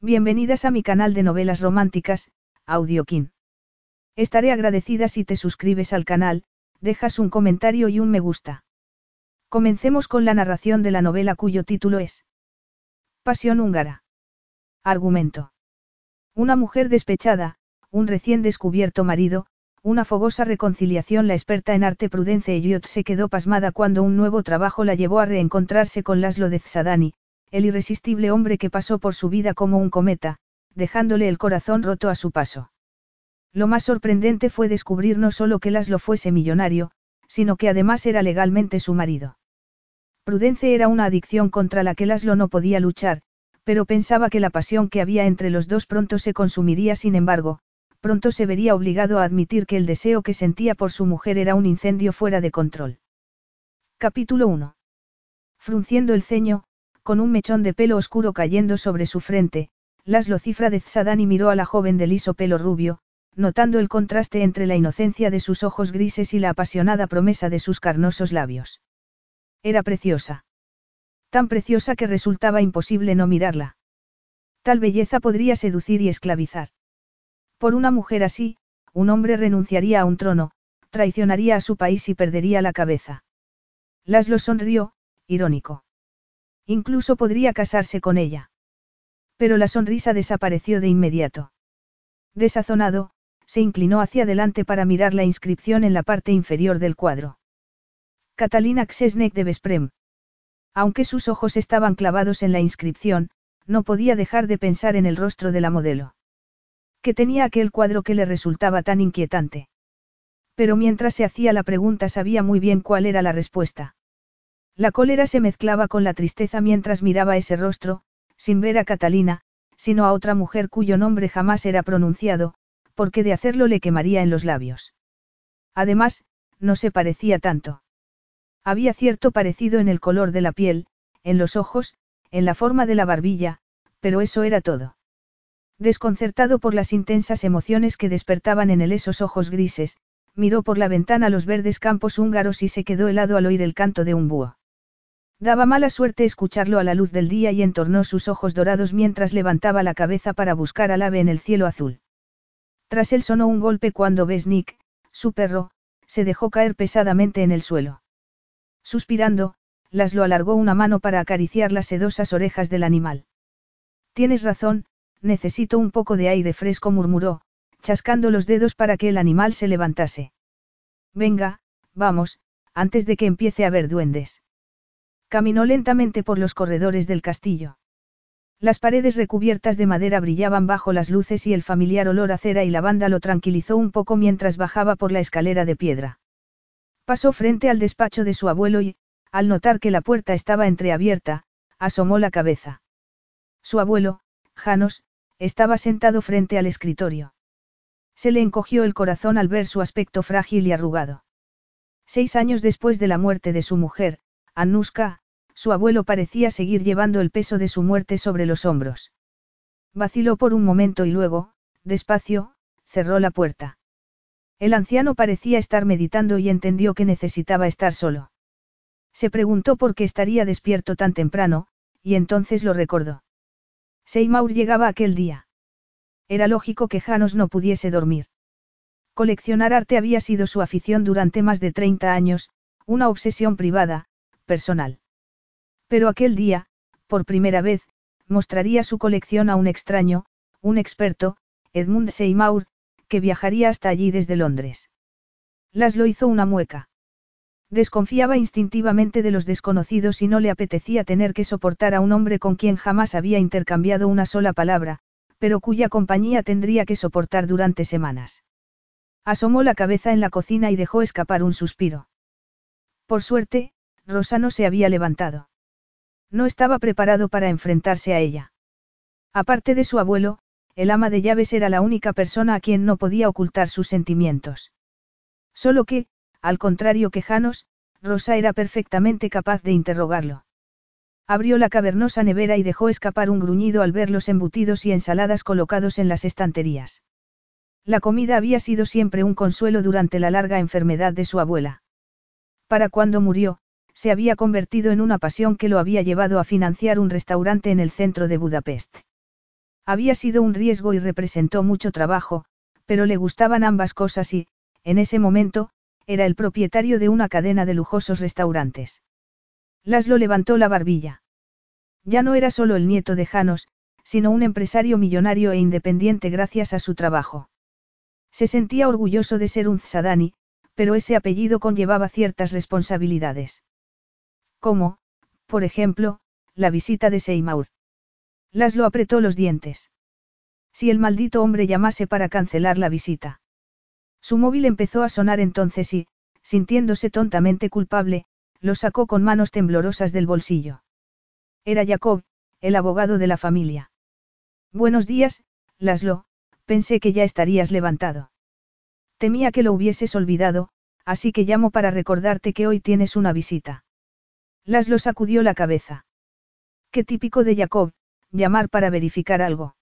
Bienvenidas a mi canal de novelas románticas, Audiokin. Estaré agradecida si te suscribes al canal, dejas un comentario y un me gusta. Comencemos con la narración de la novela cuyo título es Pasión húngara. Argumento. Una mujer despechada, un recién descubierto marido, una fogosa reconciliación. La experta en arte Prudence Elliot se quedó pasmada cuando un nuevo trabajo la llevó a reencontrarse con Laszlo de Tzadani, el irresistible hombre que pasó por su vida como un cometa, dejándole el corazón roto a su paso. Lo más sorprendente fue descubrir no solo que Laszlo fuese millonario, sino que además era legalmente su marido. Prudence era una adicción contra la que Laszlo no podía luchar, pero pensaba que la pasión que había entre los dos pronto se consumiría sin embargo, pronto se vería obligado a admitir que el deseo que sentía por su mujer era un incendio fuera de control. Capítulo 1. Frunciendo el ceño, con un mechón de pelo oscuro cayendo sobre su frente, Laszlo cifra de Tzadani miró a la joven de liso pelo rubio, notando el contraste entre la inocencia de sus ojos grises y la apasionada promesa de sus carnosos labios. Era preciosa. Tan preciosa que resultaba imposible no mirarla. Tal belleza podría seducir y esclavizar. Por una mujer así, un hombre renunciaría a un trono, traicionaría a su país y perdería la cabeza. Laszlo sonrió, irónico. Incluso podría casarse con ella. Pero la sonrisa desapareció de inmediato. Desazonado, se inclinó hacia adelante para mirar la inscripción en la parte inferior del cuadro. Catalina Ksesnek de Vesprem. Aunque sus ojos estaban clavados en la inscripción, no podía dejar de pensar en el rostro de la modelo. Que tenía aquel cuadro que le resultaba tan inquietante. Pero mientras se hacía la pregunta sabía muy bien cuál era la respuesta. La cólera se mezclaba con la tristeza mientras miraba ese rostro, sin ver a Catalina, sino a otra mujer cuyo nombre jamás era pronunciado, porque de hacerlo le quemaría en los labios. Además, no se parecía tanto. Había cierto parecido en el color de la piel, en los ojos, en la forma de la barbilla, pero eso era todo. Desconcertado por las intensas emociones que despertaban en él esos ojos grises, miró por la ventana los verdes campos húngaros y se quedó helado al oír el canto de un búho. Daba mala suerte escucharlo a la luz del día y entornó sus ojos dorados mientras levantaba la cabeza para buscar al ave en el cielo azul. Tras él sonó un golpe cuando Besnik, su perro, se dejó caer pesadamente en el suelo. Suspirando, Laslo alargó una mano para acariciar las sedosas orejas del animal. Tienes razón, necesito un poco de aire fresco, murmuró, chascando los dedos para que el animal se levantase. Venga, vamos, antes de que empiece a ver duendes. Caminó lentamente por los corredores del castillo. Las paredes recubiertas de madera brillaban bajo las luces y el familiar olor a cera y lavanda lo tranquilizó un poco mientras bajaba por la escalera de piedra. Pasó frente al despacho de su abuelo y, al notar que la puerta estaba entreabierta, asomó la cabeza. Su abuelo, Janos, estaba sentado frente al escritorio. Se le encogió el corazón al ver su aspecto frágil y arrugado. Seis años después de la muerte de su mujer, Anuska, su abuelo parecía seguir llevando el peso de su muerte sobre los hombros. Vaciló por un momento y luego, despacio, cerró la puerta. El anciano parecía estar meditando y entendió que necesitaba estar solo. Se preguntó por qué estaría despierto tan temprano, y entonces lo recordó. Seymour llegaba aquel día. Era lógico que Janos no pudiese dormir. Coleccionar arte había sido su afición durante más de 30 años, una obsesión privada, personal. Pero aquel día, por primera vez, mostraría su colección a un extraño, un experto, Edmund Seymour, que viajaría hasta allí desde Londres. Laszlo hizo una mueca. Desconfiaba instintivamente de los desconocidos y no le apetecía tener que soportar a un hombre con quien jamás había intercambiado una sola palabra, pero cuya compañía tendría que soportar durante semanas. Asomó la cabeza en la cocina y dejó escapar un suspiro. Por suerte, Rosa no se había levantado. No estaba preparado para enfrentarse a ella. Aparte de su abuelo, el ama de llaves era la única persona a quien no podía ocultar sus sentimientos. Solo que, al contrario que Janos, Rosa era perfectamente capaz de interrogarlo. Abrió la cavernosa nevera y dejó escapar un gruñido al ver los embutidos y ensaladas colocados en las estanterías. La comida había sido siempre un consuelo durante la larga enfermedad de su abuela. Para cuando murió, se había convertido en una pasión que lo había llevado a financiar un restaurante en el centro de Budapest. Había sido un riesgo y representó mucho trabajo, pero le gustaban ambas cosas y, en ese momento, era el propietario de una cadena de lujosos restaurantes. Laszlo levantó la barbilla. Ya no era solo el nieto de Janos, sino un empresario millonario e independiente gracias a su trabajo. Se sentía orgulloso de ser un Tzadani, pero ese apellido conllevaba ciertas responsabilidades. Como, por ejemplo, la visita de Seymour. Laszlo apretó los dientes. Si el maldito hombre llamase para cancelar la visita. Su móvil empezó a sonar entonces y, sintiéndose tontamente culpable, lo sacó con manos temblorosas del bolsillo. Era Jacob, el abogado de la familia. Buenos días, Laszlo, pensé que ya estarías levantado. Temía que lo hubieses olvidado, así que llamo para recordarte que hoy tienes una visita. Laszlo sacudió la cabeza. Qué típico de Jacob, llamar para verificar algo.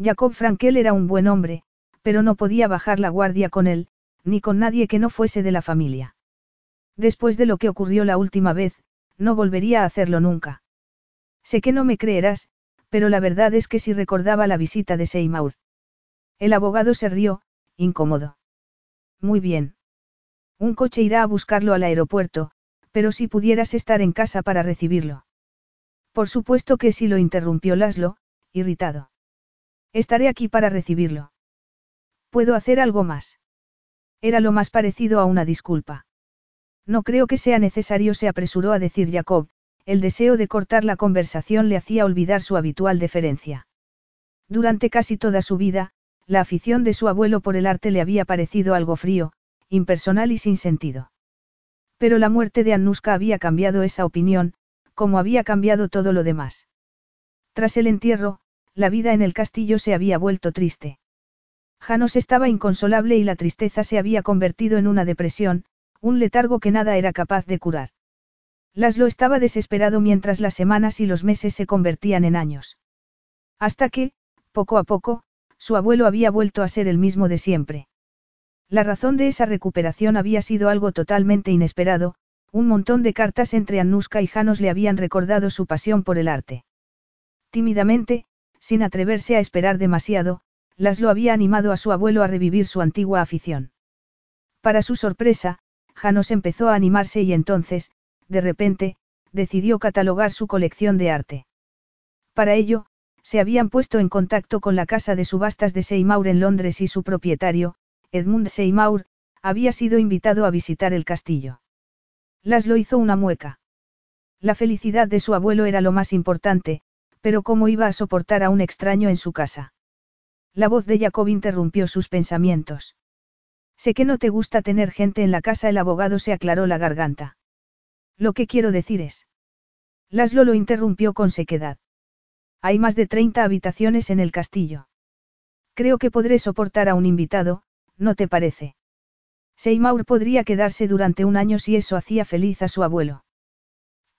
Jacob Frankel era un buen hombre, pero no podía bajar la guardia con él, ni con nadie que no fuese de la familia. Después de lo que ocurrió la última vez, no volvería a hacerlo nunca. Sé que no me creerás, pero la verdad es que si recordaba la visita de Seymour. El abogado se rió, incómodo. Muy bien. Un coche irá a buscarlo al aeropuerto, pero si pudieras estar en casa para recibirlo. Por supuesto que sí lo interrumpió Laszlo, irritado. Estaré aquí para recibirlo. ¿Puedo hacer algo más? Era lo más parecido a una disculpa. No creo que sea necesario, se apresuró a decir Jacob, el deseo de cortar la conversación le hacía olvidar su habitual deferencia. Durante casi toda su vida, la afición de su abuelo por el arte le había parecido algo frío, impersonal y sin sentido. Pero la muerte de Anuska había cambiado esa opinión, como había cambiado todo lo demás. Tras el entierro, la vida en el castillo se había vuelto triste. Janos estaba inconsolable y la tristeza se había convertido en una depresión, un letargo que nada era capaz de curar. Laszlo estaba desesperado mientras las semanas y los meses se convertían en años. Hasta que, poco a poco, su abuelo había vuelto a ser el mismo de siempre. La razón de esa recuperación había sido algo totalmente inesperado, un montón de cartas entre Anuska y Janos le habían recordado su pasión por el arte. Tímidamente, sin atreverse a esperar demasiado, Laszlo había animado a su abuelo a revivir su antigua afición. Para su sorpresa, Janos empezó a animarse y entonces, de repente, decidió catalogar su colección de arte. Para ello, se habían puesto en contacto con la casa de subastas de Seymour en Londres y su propietario, Edmund Seymour, había sido invitado a visitar el castillo. Laszlo hizo una mueca. La felicidad de su abuelo era lo más importante, pero ¿cómo iba a soportar a un extraño en su casa? La voz de Jacob interrumpió sus pensamientos. Sé que no te gusta tener gente en la casa, el abogado se aclaró la garganta. Lo que quiero decir es. Laszlo lo interrumpió con sequedad. Hay más de 30 habitaciones en el castillo. Creo que podré soportar a un invitado, ¿no te parece? Seymour podría quedarse durante un año si eso hacía feliz a su abuelo.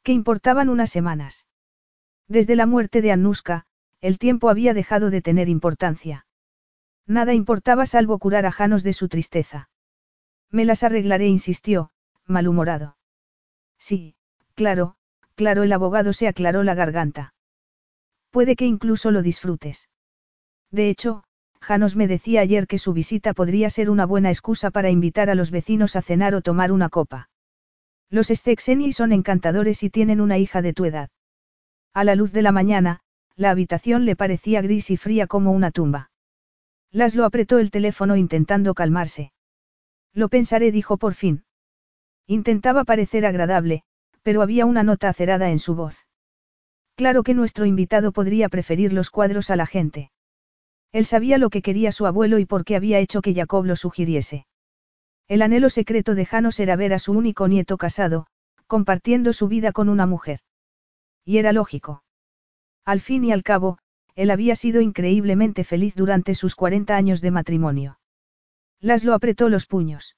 ¿Qué importaban unas semanas? Desde la muerte de Anuska, el tiempo había dejado de tener importancia. Nada importaba salvo curar a Janos de su tristeza. Me las arreglaré, insistió, malhumorado. Sí, claro, claro, el abogado se aclaró la garganta. Puede que incluso lo disfrutes. De hecho, Janos me decía ayer que su visita podría ser una buena excusa para invitar a los vecinos a cenar o tomar una copa. Los Stexeni son encantadores y tienen una hija de tu edad. A la luz de la mañana, la habitación le parecía gris y fría como una tumba. Laszlo apretó el teléfono intentando calmarse. Lo pensaré, dijo por fin. Intentaba parecer agradable, pero había una nota acerada en su voz. Claro que nuestro invitado podría preferir los cuadros a la gente. Él sabía lo que quería su abuelo y por qué había hecho que Jacob lo sugiriese. El anhelo secreto de Janos era ver a su único nieto casado, compartiendo su vida con una mujer. Y era lógico. Al fin y al cabo, él había sido increíblemente feliz durante sus 40 años de matrimonio. Laszlo apretó los puños.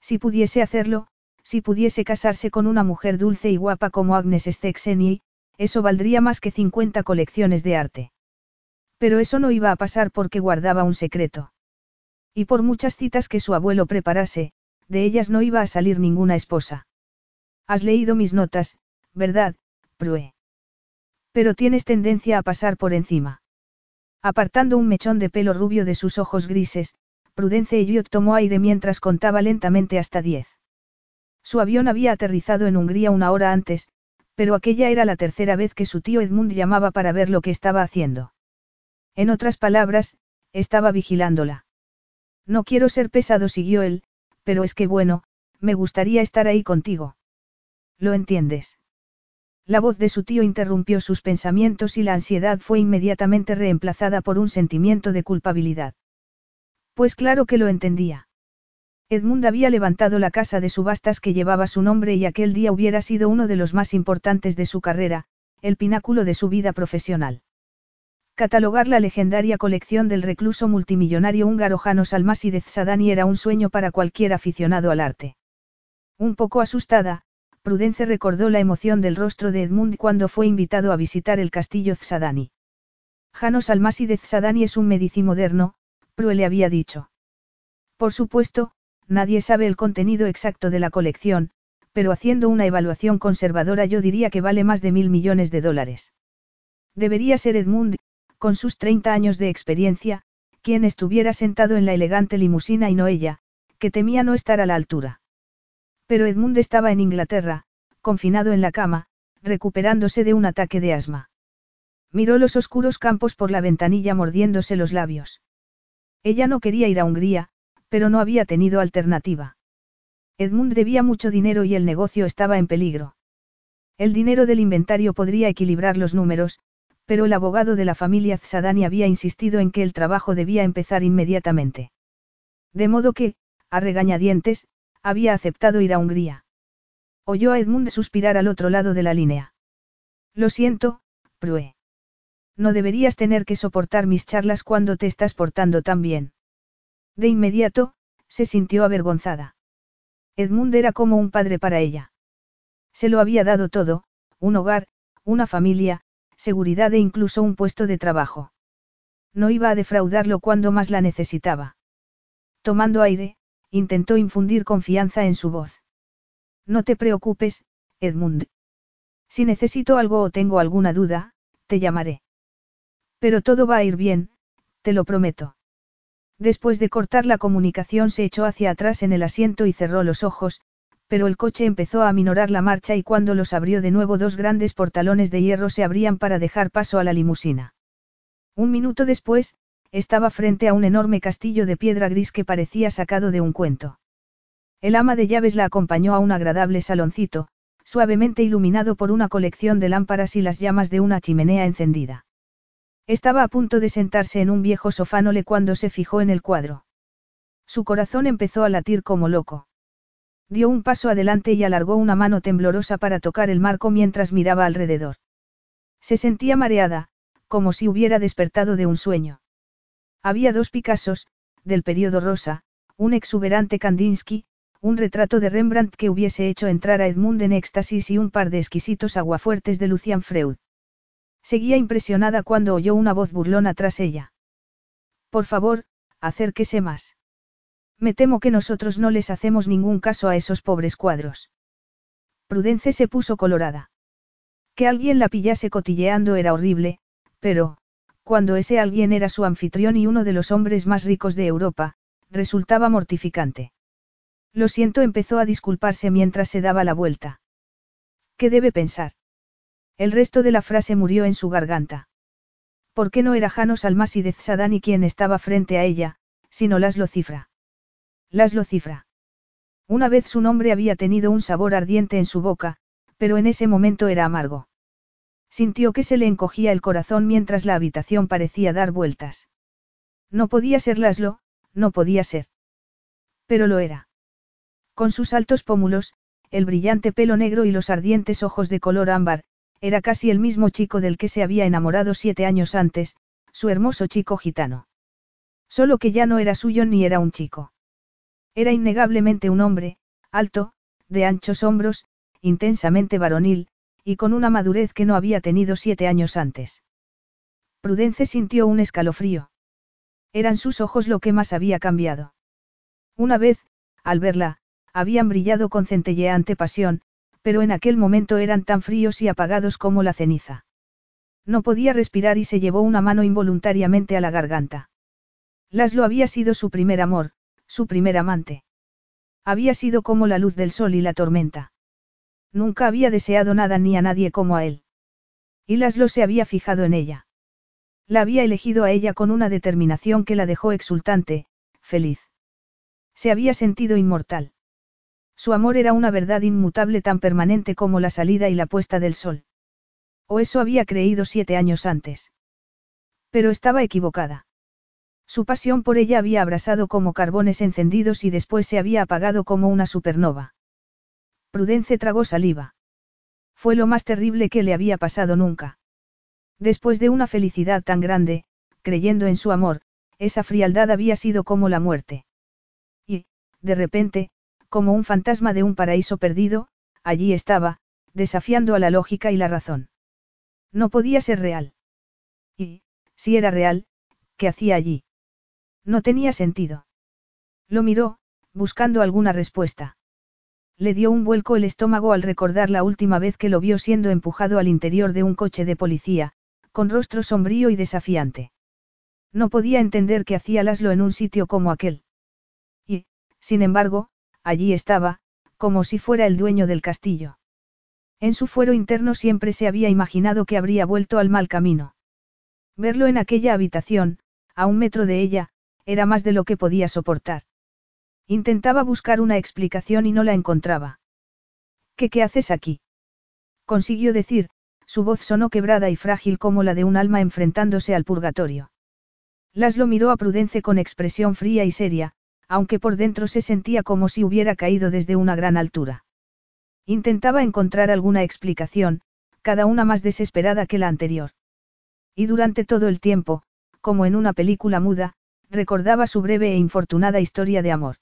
Si pudiese hacerlo, si pudiese casarse con una mujer dulce y guapa como Agnes Stexeni, eso valdría más que 50 colecciones de arte. Pero eso no iba a pasar porque guardaba un secreto. Y por muchas citas que su abuelo preparase, de ellas no iba a salir ninguna esposa. Has leído mis notas, ¿verdad, Prue? Pero tienes tendencia a pasar por encima. Apartando un mechón de pelo rubio de sus ojos grises, Prudence Elliot tomó aire mientras contaba lentamente hasta diez. Su avión había aterrizado en Hungría una hora antes, pero aquella era la tercera vez que su tío Edmund llamaba para ver lo que estaba haciendo. En otras palabras, estaba vigilándola. No quiero ser pesado, siguió él, pero es que bueno, me gustaría estar ahí contigo. ¿Lo entiendes? La voz de su tío interrumpió sus pensamientos y la ansiedad fue inmediatamente reemplazada por un sentimiento de culpabilidad. Pues claro que lo entendía. Edmund había levantado la casa de subastas que llevaba su nombre y aquel día hubiera sido uno de los más importantes de su carrera, el pináculo de su vida profesional. Catalogar la legendaria colección del recluso multimillonario húngaro Janos Almasi de Tzadani era un sueño para cualquier aficionado al arte. Un poco asustada, Prudence recordó la emoción del rostro de Edmund cuando fue invitado a visitar el castillo Tzadani. Janos Almasi de Tzadani es un medici moderno, Prue le había dicho. Por supuesto, nadie sabe el contenido exacto de la colección, pero haciendo una evaluación conservadora yo diría que vale más de mil millones de dólares. Debería ser Edmund, con sus 30 años de experiencia, quien estuviera sentado en la elegante limusina y no ella, que temía no estar a la altura. Pero Edmund estaba en Inglaterra, confinado en la cama, recuperándose de un ataque de asma. Miró los oscuros campos por la ventanilla mordiéndose los labios. Ella no quería ir a Hungría, pero no había tenido alternativa. Edmund debía mucho dinero y el negocio estaba en peligro. El dinero del inventario podría equilibrar los números, pero el abogado de la familia Tzadani había insistido en que el trabajo debía empezar inmediatamente. De modo que, a regañadientes, había aceptado ir a Hungría. Oyó a Edmund suspirar al otro lado de la línea. Lo siento, Prue. No deberías tener que soportar mis charlas cuando te estás portando tan bien. De inmediato, se sintió avergonzada. Edmund era como un padre para ella. Se lo había dado todo, un hogar, una familia, seguridad e incluso un puesto de trabajo. No iba a defraudarlo cuando más la necesitaba. Tomando aire, intentó infundir confianza en su voz. No te preocupes, Edmund. Si necesito algo o tengo alguna duda, te llamaré. Pero todo va a ir bien, te lo prometo. Después de cortar la comunicación se echó hacia atrás en el asiento y cerró los ojos, pero el coche empezó a aminorar la marcha y cuando los abrió de nuevo dos grandes portalones de hierro se abrían para dejar paso a la limusina. Un minuto después, estaba frente a un enorme castillo de piedra gris que parecía sacado de un cuento. El ama de llaves la acompañó a un agradable saloncito, suavemente iluminado por una colección de lámparas y las llamas de una chimenea encendida. Estaba a punto de sentarse en un viejo sofánole cuando se fijó en el cuadro. Su corazón empezó a latir como loco. Dio un paso adelante y alargó una mano temblorosa para tocar el marco mientras miraba alrededor. Se sentía mareada, como si hubiera despertado de un sueño. Había dos Picassos, del periodo rosa, un exuberante Kandinsky, un retrato de Rembrandt que hubiese hecho entrar a Edmund en éxtasis y un par de exquisitos aguafuertes de Lucian Freud. Seguía impresionada cuando oyó una voz burlona tras ella. Por favor, acérquese más. Me temo que nosotros no les hacemos ningún caso a esos pobres cuadros. Prudence se puso colorada. Que alguien la pillase cotilleando era horrible, pero, cuando ese alguien era su anfitrión y uno de los hombres más ricos de Europa, resultaba mortificante. Lo siento, empezó a disculparse mientras se daba la vuelta. ¿Qué debe pensar? El resto de la frase murió en su garganta. ¿Por qué no era Janos Almasi de Tzadani quien estaba frente a ella, sino Laszlo Cifra? Laszlo Cifra. Una vez su nombre había tenido un sabor ardiente en su boca, pero en ese momento era amargo. Sintió que se le encogía el corazón mientras la habitación parecía dar vueltas. No podía ser Laszlo, no podía ser. Pero lo era. Con sus altos pómulos, el brillante pelo negro y los ardientes ojos de color ámbar, era casi el mismo chico del que se había enamorado siete años antes, su hermoso chico gitano. Solo que ya no era suyo ni era un chico. Era innegablemente un hombre, alto, de anchos hombros, intensamente varonil, y con una madurez que no había tenido siete años antes. Prudence sintió un escalofrío. Eran sus ojos lo que más había cambiado. Una vez, al verla, habían brillado con centelleante pasión, pero en aquel momento eran tan fríos y apagados como la ceniza. No podía respirar y se llevó una mano involuntariamente a la garganta. Laslo había sido su primer amor, su primer amante. Había sido como la luz del sol y la tormenta. Nunca había deseado nada ni a nadie como a él. Y Laslo se había fijado en ella. La había elegido a ella con una determinación que la dejó exultante, feliz. Se había sentido inmortal. Su amor era una verdad inmutable tan permanente como la salida y la puesta del sol. O eso había creído siete años antes. Pero estaba equivocada. Su pasión por ella había abrasado como carbones encendidos y después se había apagado como una supernova. Prudence tragó saliva. Fue lo más terrible que le había pasado nunca. Después de una felicidad tan grande, creyendo en su amor, esa frialdad había sido como la muerte. Y, de repente, como un fantasma de un paraíso perdido, allí estaba, desafiando a la lógica y la razón. No podía ser real. Y, si era real, ¿qué hacía allí? No tenía sentido. Lo miró, buscando alguna respuesta. Le dio un vuelco el estómago al recordar la última vez que lo vio siendo empujado al interior de un coche de policía, con rostro sombrío y desafiante. No podía entender qué hacía Laslo en un sitio como aquel. Y, sin embargo, allí estaba, como si fuera el dueño del castillo. En su fuero interno siempre se había imaginado que habría vuelto al mal camino. Verlo en aquella habitación, a un metro de ella, era más de lo que podía soportar. Intentaba buscar una explicación y no la encontraba. ¿Qué qué haces aquí? Consiguió decir, su voz sonó quebrada y frágil como la de un alma enfrentándose al purgatorio. Laslo miró a Prudence con expresión fría y seria, aunque por dentro se sentía como si hubiera caído desde una gran altura. Intentaba encontrar alguna explicación, cada una más desesperada que la anterior. Y durante todo el tiempo, como en una película muda, recordaba su breve e infortunada historia de amor.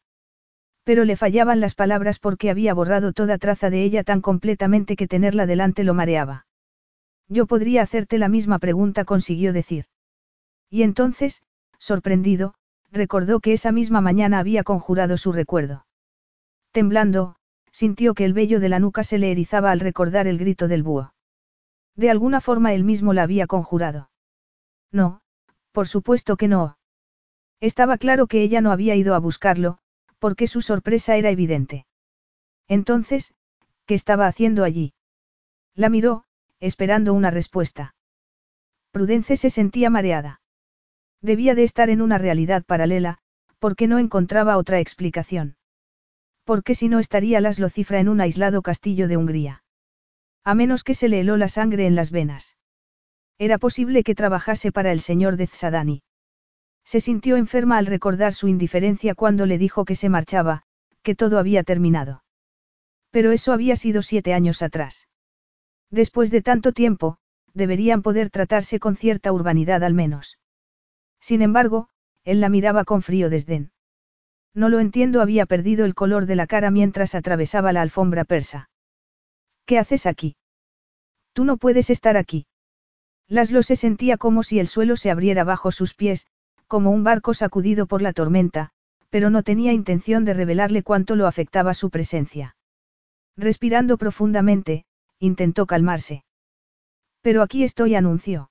Pero le fallaban las palabras porque había borrado toda traza de ella tan completamente que tenerla delante lo mareaba. Yo podría hacerte la misma pregunta, consiguió decir. Y entonces, sorprendido, recordó que esa misma mañana había conjurado su recuerdo. Temblando, sintió que el vello de la nuca se le erizaba al recordar el grito del búho. De alguna forma él mismo la había conjurado. No, por supuesto que no. Estaba claro que ella no había ido a buscarlo, porque su sorpresa era evidente. Entonces, ¿qué estaba haciendo allí? La miró, esperando una respuesta. Prudence se sentía mareada. Debía de estar en una realidad paralela, porque no encontraba otra explicación. Porque si no estaría Laslo cifra en un aislado castillo de Hungría. A menos que se le heló la sangre en las venas. Era posible que trabajase para el señor de Tzadani. Se sintió enferma al recordar su indiferencia cuando le dijo que se marchaba, que todo había terminado. Pero eso había sido siete años atrás. Después de tanto tiempo, deberían poder tratarse con cierta urbanidad al menos. Sin embargo, él la miraba con frío desdén. No lo entiendo, había perdido el color de la cara mientras atravesaba la alfombra persa. ¿Qué haces aquí? Tú no puedes estar aquí. Laslo se sentía como si el suelo se abriera bajo sus pies, como un barco sacudido por la tormenta, pero no tenía intención de revelarle cuánto lo afectaba su presencia. Respirando profundamente, intentó calmarse. Pero aquí estoy, anunció.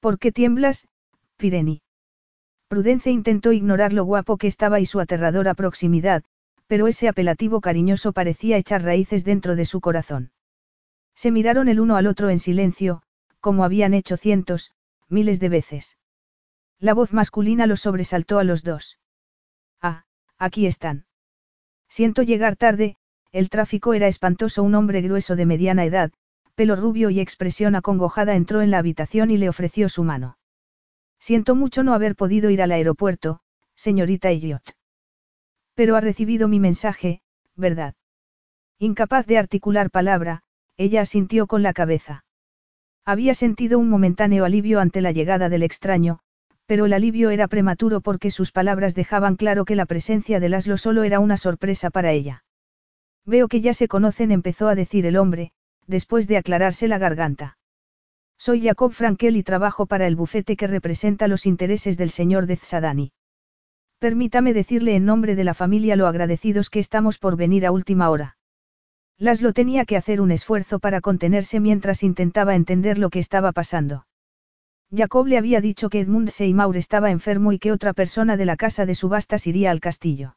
¿Por qué tiemblas, Pireni? Prudence intentó ignorar lo guapo que estaba y su aterradora proximidad, pero ese apelativo cariñoso parecía echar raíces dentro de su corazón. Se miraron el uno al otro en silencio, como habían hecho cientos, miles de veces. La voz masculina los sobresaltó a los dos. Ah, aquí están. Siento llegar tarde, el tráfico era espantoso. Un hombre grueso de mediana edad, pelo rubio y expresión acongojada entró en la habitación y le ofreció su mano. Siento mucho no haber podido ir al aeropuerto, señorita Elliot. Pero ha recibido mi mensaje, ¿verdad? Incapaz de articular palabra, ella asintió con la cabeza. Había sentido un momentáneo alivio ante la llegada del extraño, pero el alivio era prematuro porque sus palabras dejaban claro que la presencia de Laslo solo era una sorpresa para ella. Veo que ya se conocen, empezó a decir el hombre, después de aclararse la garganta. Soy Jacob Frankel y trabajo para el bufete que representa los intereses del señor de Tzadani. Permítame decirle en nombre de la familia lo agradecidos que estamos por venir a última hora. Laszlo tenía que hacer un esfuerzo para contenerse mientras intentaba entender lo que estaba pasando. Jacob le había dicho que Edmund Seymour estaba enfermo y que otra persona de la casa de subastas iría al castillo.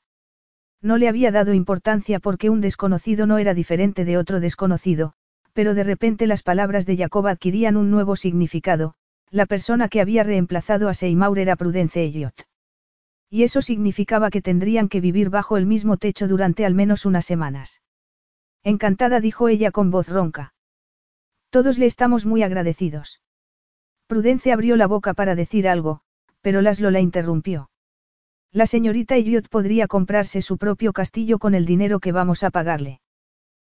No le había dado importancia porque un desconocido no era diferente de otro desconocido, pero de repente las palabras de Jacob adquirían un nuevo significado, la persona que había reemplazado a Seymour era Prudence Elliot. Y eso significaba que tendrían que vivir bajo el mismo techo durante al menos unas semanas. Encantada dijo ella con voz ronca. Todos le estamos muy agradecidos. Prudence abrió la boca para decir algo, pero Laszlo la interrumpió. La señorita Elliot podría comprarse su propio castillo con el dinero que vamos a pagarle.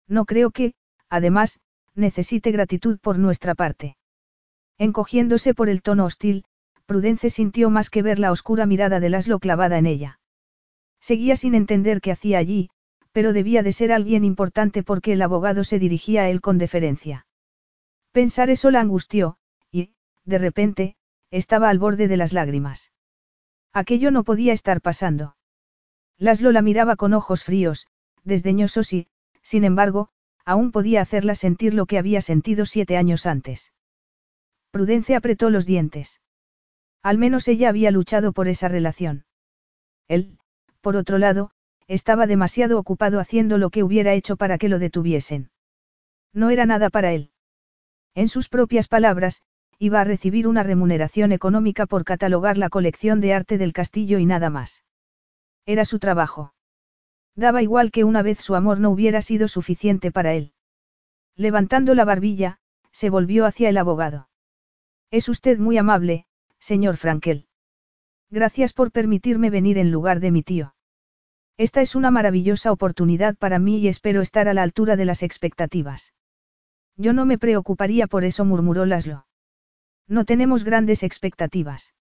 No creo que, además, necesite gratitud por nuestra parte. Encogiéndose por el tono hostil, Prudence sintió más que ver la oscura mirada de Laszlo clavada en ella. Seguía sin entender qué hacía allí, pero debía de ser alguien importante porque el abogado se dirigía a él con deferencia. Pensar eso la angustió, de repente, estaba al borde de las lágrimas. Aquello no podía estar pasando. Laszlo la miraba con ojos fríos, desdeñosos y, sin embargo, aún podía hacerla sentir lo que había sentido siete años antes. Prudencia apretó los dientes. Al menos ella había luchado por esa relación. Él, por otro lado, estaba demasiado ocupado haciendo lo que hubiera hecho para que lo detuviesen. No era nada para él. En sus propias palabras, iba a recibir una remuneración económica por catalogar la colección de arte del castillo y nada más. Era su trabajo. Daba igual que una vez su amor no hubiera sido suficiente para él. Levantando la barbilla, se volvió hacia el abogado. Es usted muy amable, señor Frankel. Gracias por permitirme venir en lugar de mi tío. Esta es una maravillosa oportunidad para mí y espero estar a la altura de las expectativas. Yo no me preocuparía por eso, murmuró Laszlo. No tenemos grandes expectativas.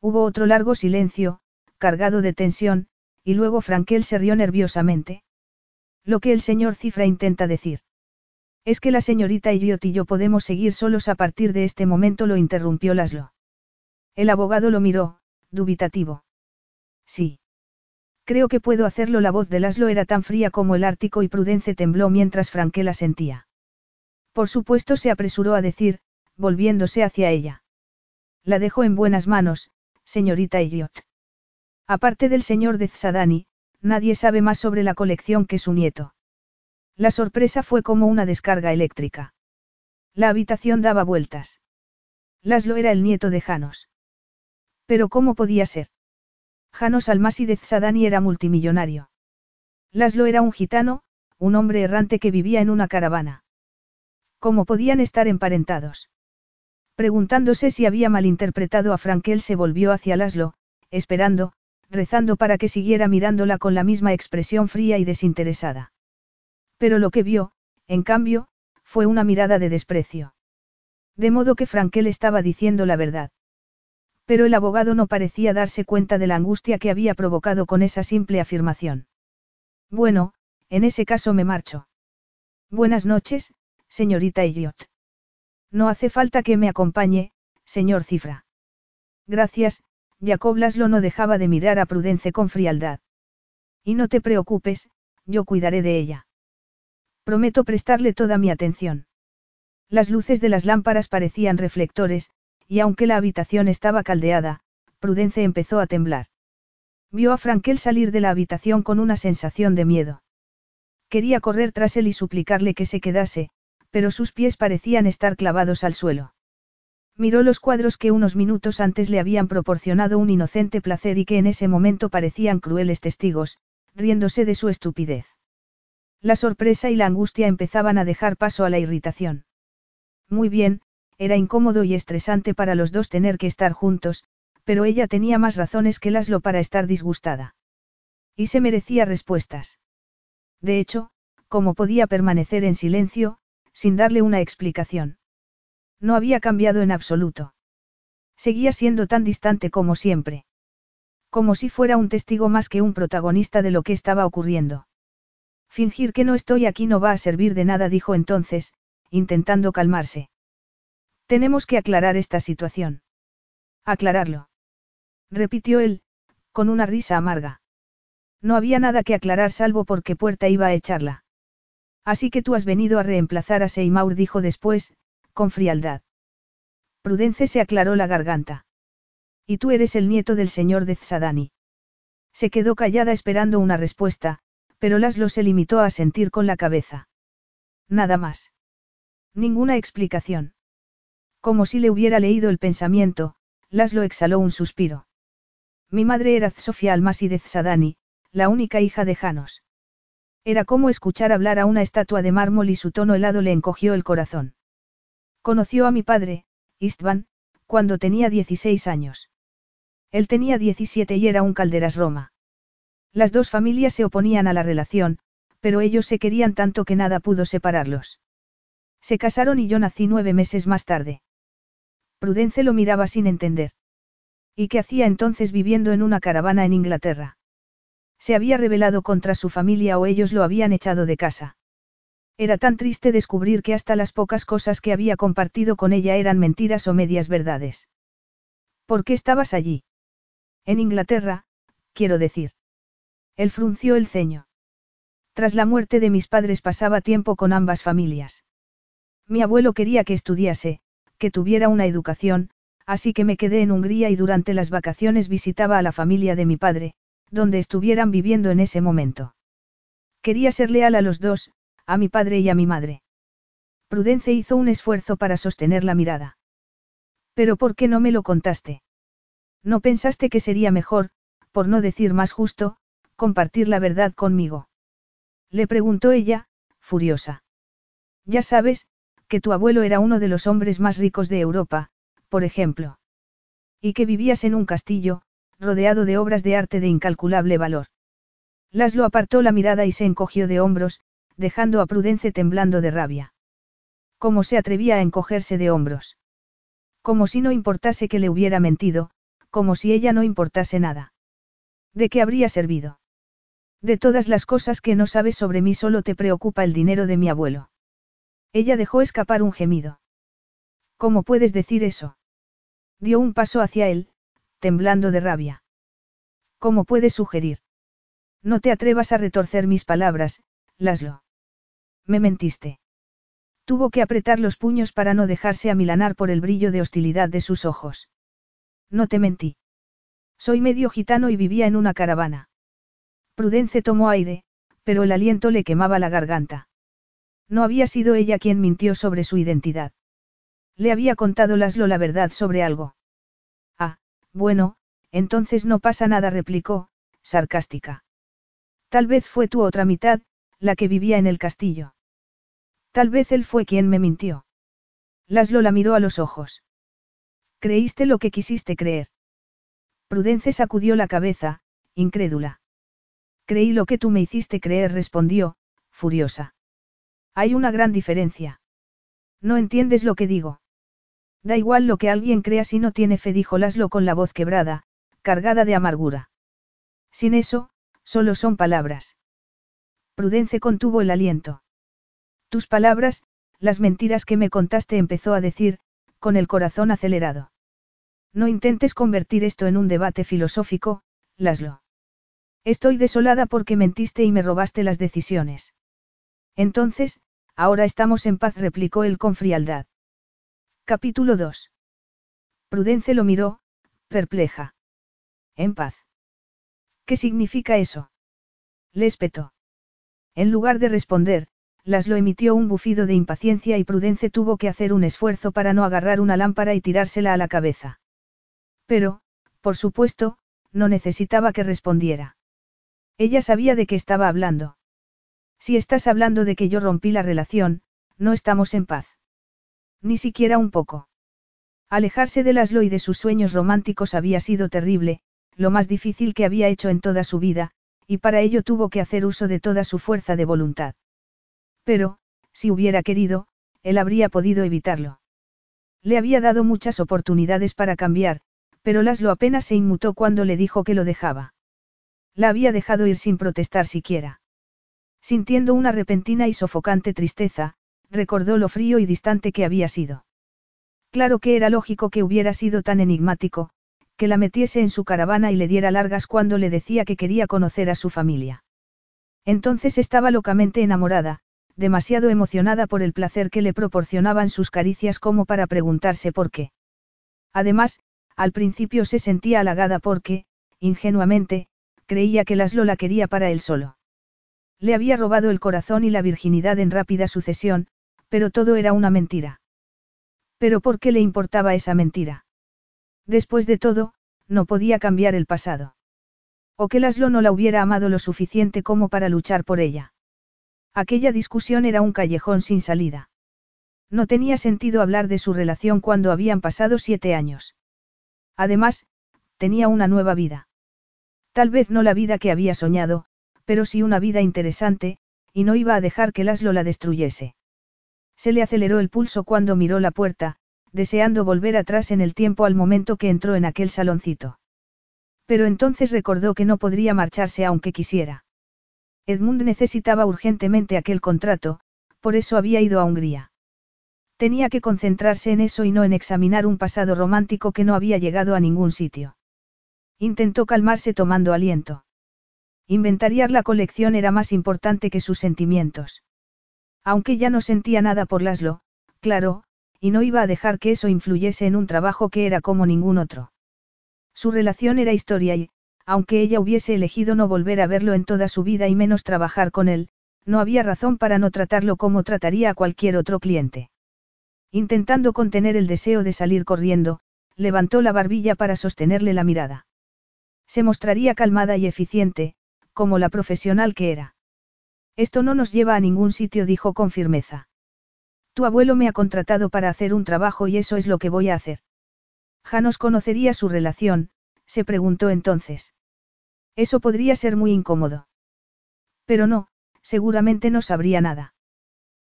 Hubo otro largo silencio, cargado de tensión, y luego Frankel se rió nerviosamente. Lo que el señor Cifra intenta decir. Es que la señorita Elliot y yo podemos seguir solos a partir de este momento, lo interrumpió Laszlo. El abogado lo miró, dubitativo. Sí. Creo que puedo hacerlo. La voz de Laszlo era tan fría como el Ártico y Prudence tembló mientras Franquela sentía. Por supuesto se apresuró a decir, volviéndose hacia ella. La dejó en buenas manos, señorita Elliot. Aparte del señor de Tzadani, nadie sabe más sobre la colección que su nieto. La sorpresa fue como una descarga eléctrica. La habitación daba vueltas. Laszlo era el nieto de Janos. Pero ¿cómo podía ser? Janos Almasi de Tzadani era multimillonario. Laszlo era un gitano, un hombre errante que vivía en una caravana. ¿Cómo podían estar emparentados? Preguntándose si había malinterpretado a Frankel se volvió hacia Laszlo, esperando, rezando para que siguiera mirándola con la misma expresión fría y desinteresada. Pero lo que vio, en cambio, fue una mirada de desprecio. De modo que Frankel estaba diciendo la verdad. Pero el abogado no parecía darse cuenta de la angustia que había provocado con esa simple afirmación. Bueno, en ese caso me marcho. Buenas noches, señorita Elliot. No hace falta que me acompañe, señor Cifra. Gracias, Jacob Laszlo no dejaba de mirar a Prudence con frialdad. Y no te preocupes, yo cuidaré de ella. Prometo prestarle toda mi atención. Las luces de las lámparas parecían reflectores, y aunque la habitación estaba caldeada, Prudence empezó a temblar. Vio a Frankel salir de la habitación con una sensación de miedo. Quería correr tras él y suplicarle que se quedase, pero sus pies parecían estar clavados al suelo. Miró los cuadros que unos minutos antes le habían proporcionado un inocente placer y que en ese momento parecían crueles testigos, riéndose de su estupidez. La sorpresa y la angustia empezaban a dejar paso a la irritación. Muy bien, era incómodo y estresante para los dos tener que estar juntos, pero ella tenía más razones que Laszlo para estar disgustada. Y se merecía respuestas. De hecho, ¿cómo podía permanecer en silencio, sin darle una explicación? No había cambiado en absoluto. Seguía siendo tan distante como siempre. Como si fuera un testigo más que un protagonista de lo que estaba ocurriendo. Fingir que no estoy aquí no va a servir de nada, dijo entonces, intentando calmarse. Tenemos que aclarar esta situación. Aclararlo. Repitió él, con una risa amarga. No había nada que aclarar salvo por qué puerta iba a echarla. Así que tú has venido a reemplazar a Seymour, dijo después, con frialdad. Prudence se aclaró la garganta. Y tú eres el nieto del señor de Tzadani. Se quedó callada esperando una respuesta, pero Laszlo se limitó a sentir con la cabeza. Nada más. Ninguna explicación. Como si le hubiera leído el pensamiento, Laszlo exhaló un suspiro. Mi madre era Sofía Almasi de Tzadani, la única hija de Janos. Era como escuchar hablar a una estatua de mármol y su tono helado le encogió el corazón. Conoció a mi padre, Istvan, cuando tenía 16 años. Él tenía 17 y era un calderas Roma. Las dos familias se oponían a la relación, pero ellos se querían tanto que nada pudo separarlos. Se casaron y yo nací nueve meses más tarde. Prudence lo miraba sin entender. ¿Y qué hacía entonces viviendo en una caravana en Inglaterra? Se había rebelado contra su familia o ellos lo habían echado de casa. Era tan triste descubrir que hasta las pocas cosas que había compartido con ella eran mentiras o medias verdades. ¿Por qué estabas allí? En Inglaterra, quiero decir. Él frunció el ceño. Tras la muerte de mis padres pasaba tiempo con ambas familias. Mi abuelo quería que estudiase, que tuviera una educación, así que me quedé en Hungría y durante las vacaciones visitaba a la familia de mi padre, donde estuvieran viviendo en ese momento. Quería ser leal a los dos, a mi padre y a mi madre. Prudence hizo un esfuerzo para sostener la mirada. Pero ¿por qué no me lo contaste? ¿No pensaste que sería mejor, por no decir más justo, compartir la verdad conmigo? Le preguntó ella, furiosa. Ya sabes, que tu abuelo era uno de los hombres más ricos de Europa, por ejemplo. Y que vivías en un castillo, rodeado de obras de arte de incalculable valor. Laszlo apartó la mirada y se encogió de hombros, dejando a Prudence temblando de rabia. ¿Cómo se atrevía a encogerse de hombros? Como si no importase que le hubiera mentido, como si ella no importase nada. ¿De qué habría servido? De todas las cosas que no sabes sobre mí solo te preocupa el dinero de mi abuelo. Ella dejó escapar un gemido. ¿Cómo puedes decir eso? Dio un paso hacia él, temblando de rabia. ¿Cómo puedes sugerir? No te atrevas a retorcer mis palabras, Laslo. Me mentiste. Tuvo que apretar los puños para no dejarse amilanar por el brillo de hostilidad de sus ojos. No te mentí. Soy medio gitano y vivía en una caravana. Prudence tomó aire, pero el aliento le quemaba la garganta. No había sido ella quien mintió sobre su identidad. Le había contado Laslo la verdad sobre algo. Bueno, entonces no pasa nada, replicó, sarcástica. Tal vez fue tu otra mitad, la que vivía en el castillo. Tal vez él fue quien me mintió. Laszlo la miró a los ojos. Creíste lo que quisiste creer. Prudence sacudió la cabeza, incrédula. Creí lo que tú me hiciste creer, respondió, furiosa. Hay una gran diferencia. No entiendes lo que digo. Da igual lo que alguien crea si no tiene fe, dijo Laszlo con la voz quebrada, cargada de amargura. Sin eso, solo son palabras. Prudence contuvo el aliento. Tus palabras, las mentiras que me contaste, empezó a decir, con el corazón acelerado. No intentes convertir esto en un debate filosófico, Laszlo. Estoy desolada porque mentiste y me robaste las decisiones. Entonces, ahora estamos en paz, replicó él con frialdad. Capítulo 2. Prudence lo miró, perpleja. En paz. ¿Qué significa eso? Le espetó. En lugar de responder, Laszlo emitió un bufido de impaciencia y Prudence tuvo que hacer un esfuerzo para no agarrar una lámpara y tirársela a la cabeza. Pero, por supuesto, no necesitaba que respondiera. Ella sabía de qué estaba hablando. Si estás hablando de que yo rompí la relación, no estamos en paz. Ni siquiera un poco. Alejarse de Laszlo y de sus sueños románticos había sido terrible, lo más difícil que había hecho en toda su vida, y para ello tuvo que hacer uso de toda su fuerza de voluntad. Pero, si hubiera querido, él habría podido evitarlo. Le había dado muchas oportunidades para cambiar, pero Laszlo apenas se inmutó cuando le dijo que lo dejaba. La había dejado ir sin protestar siquiera. Sintiendo una repentina y sofocante tristeza, recordó lo frío y distante que había sido. Claro que era lógico que hubiera sido tan enigmático, que la metiese en su caravana y le diera largas cuando le decía que quería conocer a su familia. Entonces estaba locamente enamorada, demasiado emocionada por el placer que le proporcionaban sus caricias como para preguntarse por qué. Además, al principio se sentía halagada porque, ingenuamente, creía que Laszlo la quería para él solo. Le había robado el corazón y la virginidad en rápida sucesión, pero todo era una mentira. Pero ¿por qué le importaba esa mentira? Después de todo, no podía cambiar el pasado. O que Laszlo no la hubiera amado lo suficiente como para luchar por ella. Aquella discusión era un callejón sin salida. No tenía sentido hablar de su relación cuando habían pasado siete años. Además, tenía una nueva vida. Tal vez no la vida que había soñado, pero sí una vida interesante, y no iba a dejar que Laszlo la destruyese. Se le aceleró el pulso cuando miró la puerta, deseando volver atrás en el tiempo al momento que entró en aquel saloncito. Pero entonces recordó que no podría marcharse aunque quisiera. Edmund necesitaba urgentemente aquel contrato, por eso había ido a Hungría. Tenía que concentrarse en eso y no en examinar un pasado romántico que no había llegado a ningún sitio. Intentó calmarse tomando aliento. Inventariar la colección era más importante que sus sentimientos. Aunque ya no sentía nada por Laszlo, claro, y no iba a dejar que eso influyese en un trabajo que era como ningún otro. Su relación era historia y, aunque ella hubiese elegido no volver a verlo en toda su vida y menos trabajar con él, no había razón para no tratarlo como trataría a cualquier otro cliente. Intentando contener el deseo de salir corriendo, levantó la barbilla para sostenerle la mirada. Se mostraría calmada y eficiente, como la profesional que era. Esto no nos lleva a ningún sitio, dijo con firmeza. Tu abuelo me ha contratado para hacer un trabajo y eso es lo que voy a hacer. Janos conocería su relación, se preguntó entonces. Eso podría ser muy incómodo. Pero no, seguramente no sabría nada.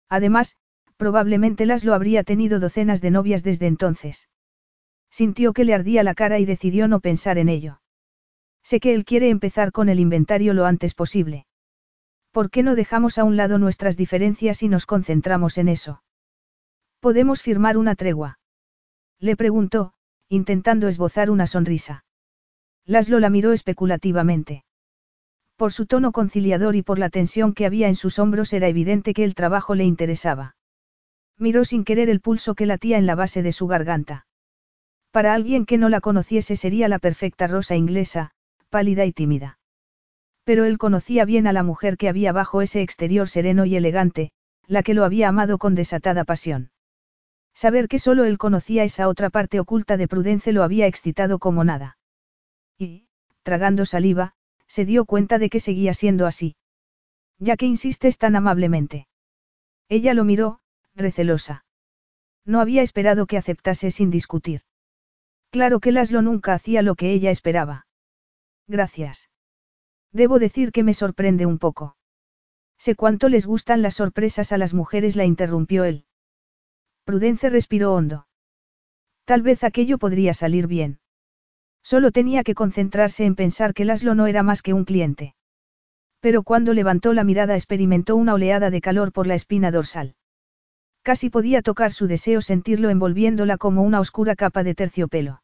Además, probablemente Laszlo habría tenido docenas de novias desde entonces. Sintió que le ardía la cara y decidió no pensar en ello. Sé que él quiere empezar con el inventario lo antes posible. ¿Por qué no dejamos a un lado nuestras diferencias y nos concentramos en eso? ¿Podemos firmar una tregua? Le preguntó, intentando esbozar una sonrisa. Laszlo la miró especulativamente. Por su tono conciliador y por la tensión que había en sus hombros era evidente que el trabajo le interesaba. Miró sin querer el pulso que latía en la base de su garganta. Para alguien que no la conociese sería la perfecta rosa inglesa, pálida y tímida. Pero él conocía bien a la mujer que había bajo ese exterior sereno y elegante, la que lo había amado con desatada pasión. Saber que solo él conocía esa otra parte oculta de Prudence lo había excitado como nada. Y, tragando saliva, se dio cuenta de que seguía siendo así. Ya que insistes tan amablemente. Ella lo miró, recelosa. No había esperado que aceptase sin discutir. Claro que Laszlo nunca hacía lo que ella esperaba. Gracias. Debo decir que me sorprende un poco. Sé cuánto les gustan las sorpresas a las mujeres, la interrumpió él. Prudence respiró hondo. Tal vez aquello podría salir bien. Solo tenía que concentrarse en pensar que Laszlo no era más que un cliente. Pero cuando levantó la mirada experimentó una oleada de calor por la espina dorsal. Casi podía tocar su deseo sentirlo envolviéndola como una oscura capa de terciopelo.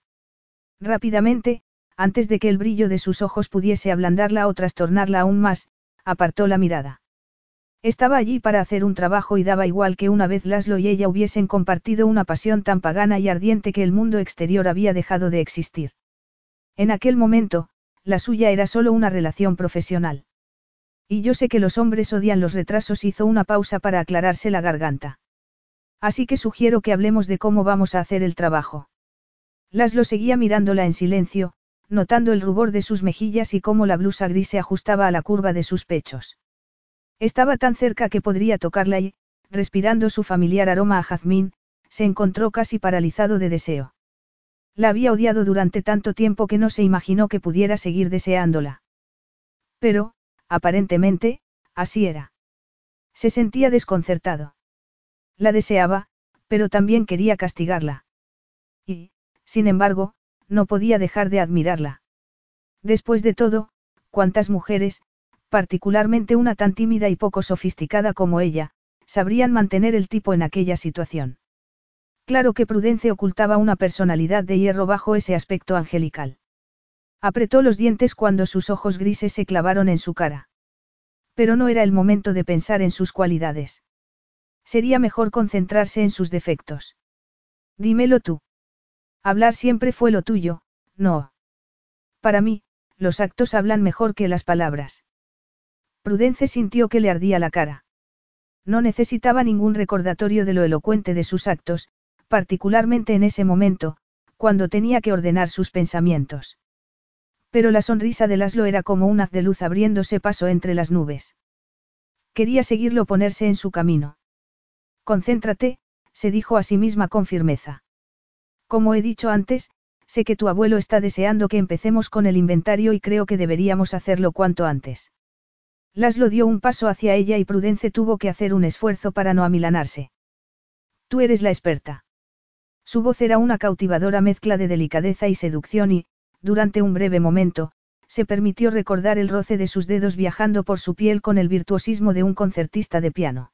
Rápidamente, antes de que el brillo de sus ojos pudiese ablandarla o trastornarla aún más, apartó la mirada. Estaba allí para hacer un trabajo y daba igual que una vez Laszlo y ella hubiesen compartido una pasión tan pagana y ardiente que el mundo exterior había dejado de existir. En aquel momento, la suya era solo una relación profesional. Y yo sé que los hombres odian los retrasos, hizo una pausa para aclararse la garganta. Así que sugiero que hablemos de cómo vamos a hacer el trabajo. Laszlo seguía mirándola en silencio, notando el rubor de sus mejillas y cómo la blusa gris se ajustaba a la curva de sus pechos. Estaba tan cerca que podría tocarla y, respirando su familiar aroma a jazmín, se encontró casi paralizado de deseo. La había odiado durante tanto tiempo que no se imaginó que pudiera seguir deseándola. Pero, aparentemente, así era. Se sentía desconcertado. La deseaba, pero también quería castigarla. Y, sin embargo, no podía dejar de admirarla. Después de todo, cuántas mujeres, particularmente una tan tímida y poco sofisticada como ella, sabrían mantener el tipo en aquella situación. Claro que Prudence ocultaba una personalidad de hierro bajo ese aspecto angelical. Apretó los dientes cuando sus ojos grises se clavaron en su cara. Pero no era el momento de pensar en sus cualidades. Sería mejor concentrarse en sus defectos. Dímelo tú. Hablar siempre fue lo tuyo, no. Para mí, los actos hablan mejor que las palabras. Prudence sintió que le ardía la cara. No necesitaba ningún recordatorio de lo elocuente de sus actos, particularmente en ese momento, cuando tenía que ordenar sus pensamientos. Pero la sonrisa de Laszlo era como un haz de luz abriéndose paso entre las nubes. Quería seguirlo ponerse en su camino. Concéntrate, se dijo a sí misma con firmeza. Como he dicho antes, sé que tu abuelo está deseando que empecemos con el inventario y creo que deberíamos hacerlo cuanto antes. Laszlo dio un paso hacia ella y Prudence tuvo que hacer un esfuerzo para no amilanarse. Tú eres la experta. Su voz era una cautivadora mezcla de delicadeza y seducción y, durante un breve momento, se permitió recordar el roce de sus dedos viajando por su piel con el virtuosismo de un concertista de piano.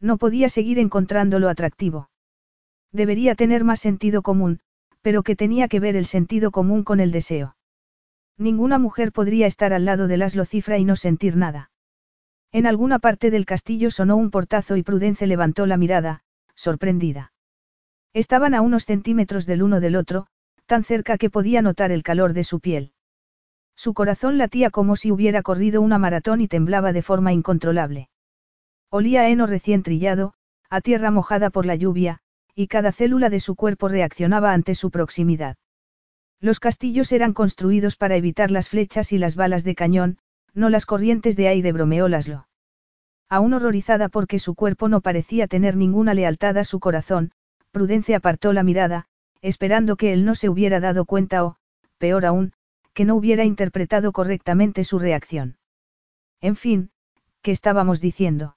No podía seguir encontrándolo atractivo. Debería tener más sentido común, pero que tenía que ver el sentido común con el deseo. Ninguna mujer podría estar al lado de Laszlo Cifra y no sentir nada. En alguna parte del castillo sonó un portazo y Prudence levantó la mirada, sorprendida. Estaban a unos centímetros del uno del otro, tan cerca que podía notar el calor de su piel. Su corazón latía como si hubiera corrido una maratón y temblaba de forma incontrolable. Olía a heno recién trillado, a tierra mojada por la lluvia, y cada célula de su cuerpo reaccionaba ante su proximidad. Los castillos eran construidos para evitar las flechas y las balas de cañón, no las corrientes de aire bromeó Laslo. Aún horrorizada porque su cuerpo no parecía tener ninguna lealtad a su corazón, Prudencia apartó la mirada, esperando que él no se hubiera dado cuenta o, peor aún, que no hubiera interpretado correctamente su reacción. En fin, ¿qué estábamos diciendo?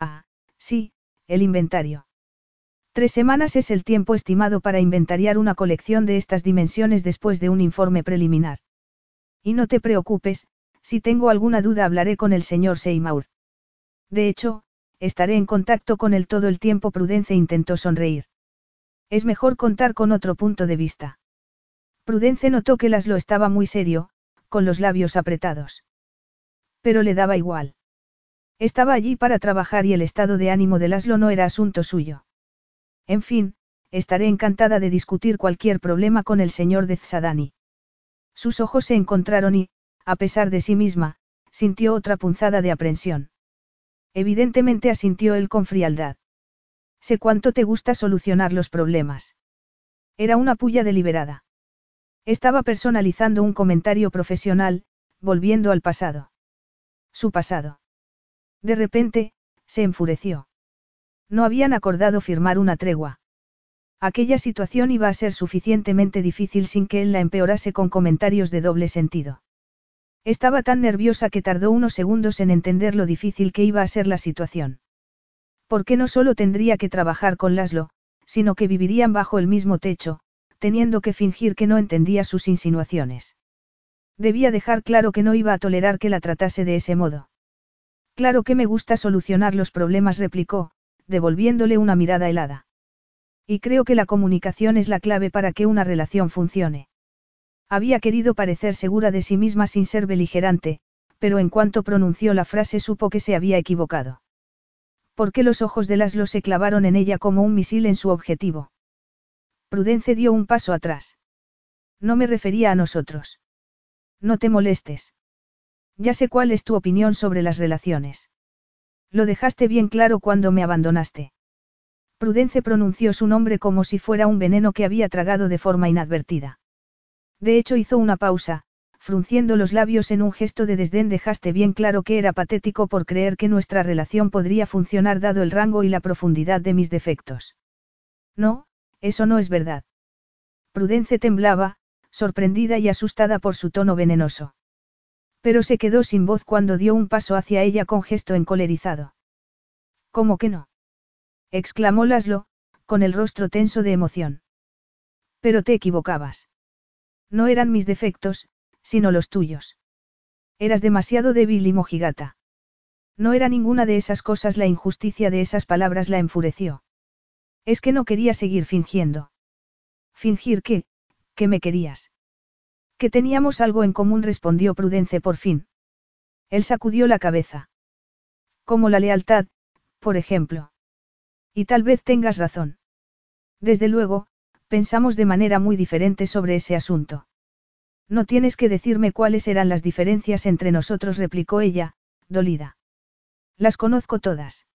Ah, sí, el inventario. Tres semanas es el tiempo estimado para inventariar una colección de estas dimensiones después de un informe preliminar. Y no te preocupes, si tengo alguna duda hablaré con el señor Seymour. De hecho, estaré en contacto con él todo el tiempo. Prudence intentó sonreír. Es mejor contar con otro punto de vista. Prudence notó que Laszlo estaba muy serio, con los labios apretados. Pero le daba igual. Estaba allí para trabajar y el estado de ánimo de Laszlo no era asunto suyo. En fin, estaré encantada de discutir cualquier problema con el señor de Zadani. Sus ojos se encontraron y, a pesar de sí misma, sintió otra punzada de aprensión. Evidentemente asintió él con frialdad. Sé cuánto te gusta solucionar los problemas. Era una puya deliberada. Estaba personalizando un comentario profesional, volviendo al pasado. Su pasado. De repente, se enfureció. No habían acordado firmar una tregua. Aquella situación iba a ser suficientemente difícil sin que él la empeorase con comentarios de doble sentido. Estaba tan nerviosa que tardó unos segundos en entender lo difícil que iba a ser la situación. Porque no solo tendría que trabajar con Laszlo, sino que vivirían bajo el mismo techo, teniendo que fingir que no entendía sus insinuaciones. Debía dejar claro que no iba a tolerar que la tratase de ese modo. Claro que me gusta solucionar los problemas, replicó, devolviéndole una mirada helada. Y creo que la comunicación es la clave para que una relación funcione. Había querido parecer segura de sí misma sin ser beligerante, pero en cuanto pronunció la frase supo que se había equivocado. Porque los ojos de Laszlo se clavaron en ella como un misil en su objetivo. Prudence dio un paso atrás. No me refería a nosotros. No te molestes. Ya sé cuál es tu opinión sobre las relaciones. Lo dejaste bien claro cuando me abandonaste. Prudence pronunció su nombre como si fuera un veneno que había tragado de forma inadvertida. De hecho hizo una pausa, frunciendo los labios en un gesto de desdén dejaste bien claro que era patético por creer que nuestra relación podría funcionar dado el rango y la profundidad de mis defectos. No, eso no es verdad. Prudence temblaba, sorprendida y asustada por su tono venenoso. Pero se quedó sin voz cuando dio un paso hacia ella con gesto encolerizado. ¿Cómo que no? exclamó Laszlo, con el rostro tenso de emoción. Pero te equivocabas. No eran mis defectos, sino los tuyos. Eras demasiado débil y mojigata. No era ninguna de esas cosas, la injusticia de esas palabras la enfureció. Es que no quería seguir fingiendo. Fingir que, que me querías. Que teníamos algo en común, respondió Prudence por fin. Él sacudió la cabeza. Como la lealtad, por ejemplo. Y tal vez tengas razón. Desde luego, pensamos de manera muy diferente sobre ese asunto. No tienes que decirme cuáles eran las diferencias entre nosotros, replicó ella, dolida. Las conozco todas.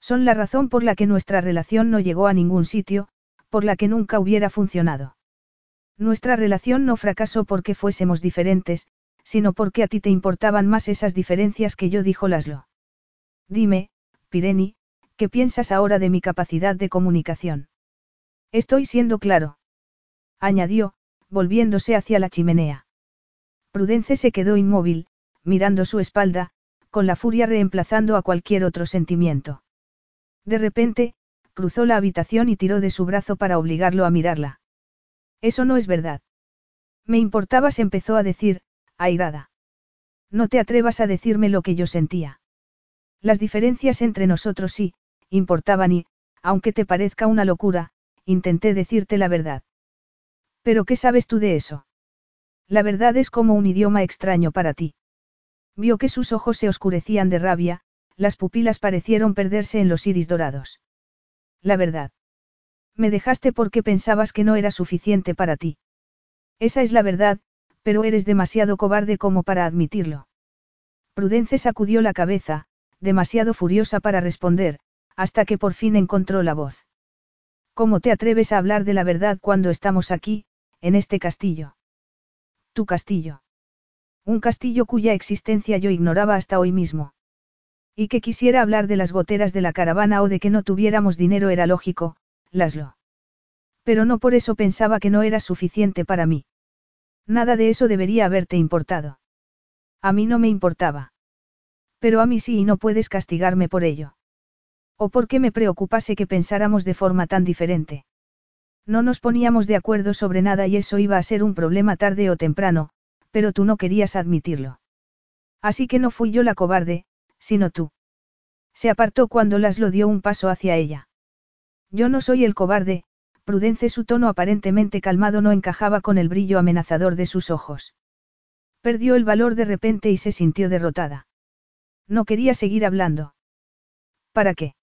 Son la razón por la que nuestra relación no llegó a ningún sitio, por la que nunca hubiera funcionado. Nuestra relación no fracasó porque fuésemos diferentes, sino porque a ti te importaban más esas diferencias que yo, dijo Laslo. Dime, Pireni, ¿qué piensas ahora de mi capacidad de comunicación? Estoy siendo claro. Añadió, volviéndose hacia la chimenea. Prudence se quedó inmóvil, mirando su espalda, con la furia reemplazando a cualquier otro sentimiento. De repente, cruzó la habitación y tiró de su brazo para obligarlo a mirarla. Eso no es verdad. Me importabas, empezó a decir, airada. No te atrevas a decirme lo que yo sentía. Las diferencias entre nosotros sí, importaban y, aunque te parezca una locura, intenté decirte la verdad. Pero ¿qué sabes tú de eso? La verdad es como un idioma extraño para ti. Vio que sus ojos se oscurecían de rabia, las pupilas parecieron perderse en los iris dorados. La verdad. Me dejaste porque pensabas que no era suficiente para ti. Esa es la verdad, pero eres demasiado cobarde como para admitirlo. Prudence sacudió la cabeza, demasiado furiosa para responder, hasta que por fin encontró la voz. ¿Cómo te atreves a hablar de la verdad cuando estamos aquí, en este castillo? Tu castillo. Un castillo cuya existencia yo ignoraba hasta hoy mismo. Y que quisiera hablar de las goteras de la caravana o de que no tuviéramos dinero era lógico, Laslo. Pero no por eso pensaba que no era suficiente para mí. Nada de eso debería haberte importado. A mí no me importaba. Pero a mí sí y no puedes castigarme por ello. O porque me preocupase que pensáramos de forma tan diferente. No nos poníamos de acuerdo sobre nada y eso iba a ser un problema tarde o temprano, pero tú no querías admitirlo. Así que no fui yo la cobarde, sino tú. Se apartó cuando Laslo dio un paso hacia ella. Yo no soy el cobarde, Prudence su tono aparentemente calmado no encajaba con el brillo amenazador de sus ojos. Perdió el valor de repente y se sintió derrotada. No quería seguir hablando. ¿Para qué?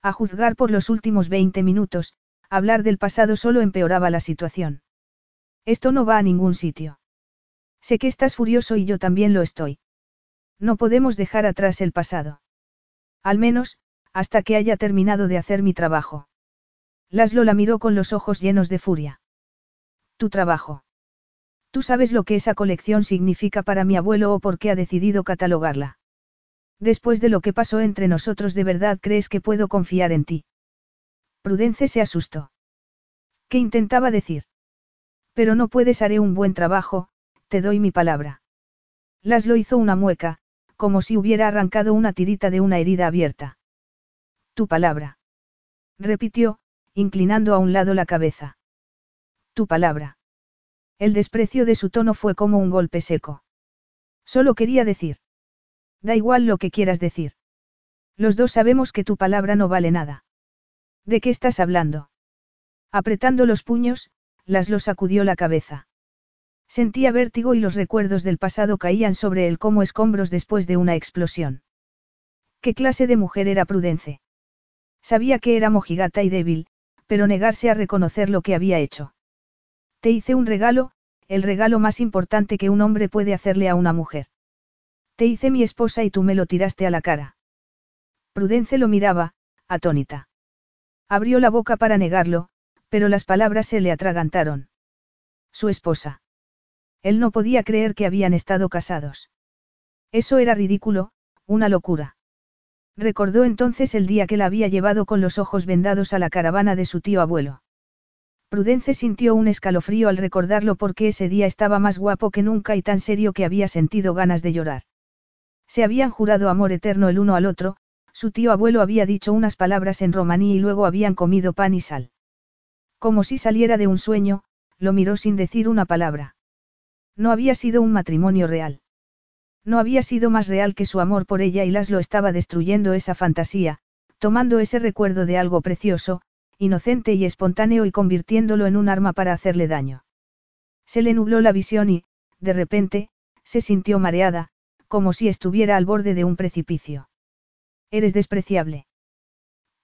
A juzgar por los últimos 20 minutos, hablar del pasado solo empeoraba la situación. Esto no va a ningún sitio. Sé que estás furioso y yo también lo estoy. No podemos dejar atrás el pasado. Al menos, hasta que haya terminado de hacer mi trabajo. Laslo la miró con los ojos llenos de furia. Tu trabajo. Tú sabes lo que esa colección significa para mi abuelo o por qué ha decidido catalogarla. Después de lo que pasó entre nosotros, ¿de verdad crees que puedo confiar en ti? Prudence se asustó. ¿Qué intentaba decir? Pero no puedes, haré un buen trabajo, te doy mi palabra. Laslo hizo una mueca, como si hubiera arrancado una tirita de una herida abierta. Tu palabra. Repitió, inclinando a un lado la cabeza. Tu palabra. El desprecio de su tono fue como un golpe seco. Solo quería decir. Da igual lo que quieras decir. Los dos sabemos que tu palabra no vale nada. ¿De qué estás hablando? Apretando los puños, Laslo sacudió la cabeza. Sentía vértigo y los recuerdos del pasado caían sobre él como escombros después de una explosión. ¿Qué clase de mujer era Prudence? Sabía que era mojigata y débil, pero negarse a reconocer lo que había hecho. Te hice un regalo, el regalo más importante que un hombre puede hacerle a una mujer. Te hice mi esposa y tú me lo tiraste a la cara. Prudence lo miraba, atónita. Abrió la boca para negarlo, pero las palabras se le atragantaron. Su esposa. Él no podía creer que habían estado casados. Eso era ridículo, una locura. Recordó entonces el día que la había llevado con los ojos vendados a la caravana de su tío abuelo. Prudence sintió un escalofrío al recordarlo porque ese día estaba más guapo que nunca y tan serio que había sentido ganas de llorar. Se habían jurado amor eterno el uno al otro, su tío abuelo había dicho unas palabras en romaní y luego habían comido pan y sal. Como si saliera de un sueño, lo miró sin decir una palabra. No había sido un matrimonio real. No había sido más real que su amor por ella y Laszlo estaba destruyendo esa fantasía, tomando ese recuerdo de algo precioso, inocente y espontáneo y convirtiéndolo en un arma para hacerle daño. Se le nubló la visión y, de repente, se sintió mareada, como si estuviera al borde de un precipicio. Eres despreciable.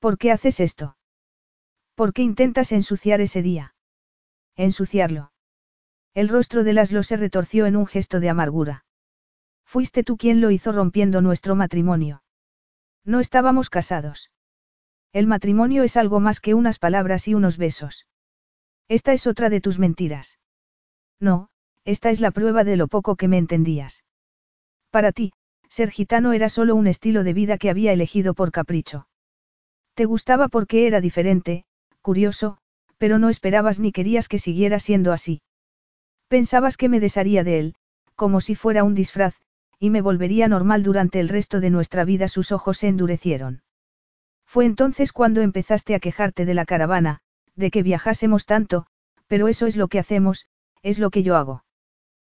¿Por qué haces esto? ¿Por qué intentas ensuciar ese día? Ensuciarlo. El rostro de Laszlo se retorció en un gesto de amargura. Fuiste tú quien lo hizo rompiendo nuestro matrimonio. No estábamos casados. El matrimonio es algo más que unas palabras y unos besos. Esta es otra de tus mentiras. No, esta es la prueba de lo poco que me entendías. Para ti, ser gitano era solo un estilo de vida que había elegido por capricho. Te gustaba porque era diferente, curioso, pero no esperabas ni querías que siguiera siendo así. Pensabas que me desharía de él, como si fuera un disfraz, y me volvería normal durante el resto de nuestra vida. Sus ojos se endurecieron. Fue entonces cuando empezaste a quejarte de la caravana, de que viajásemos tanto, pero eso es lo que hacemos, es lo que yo hago.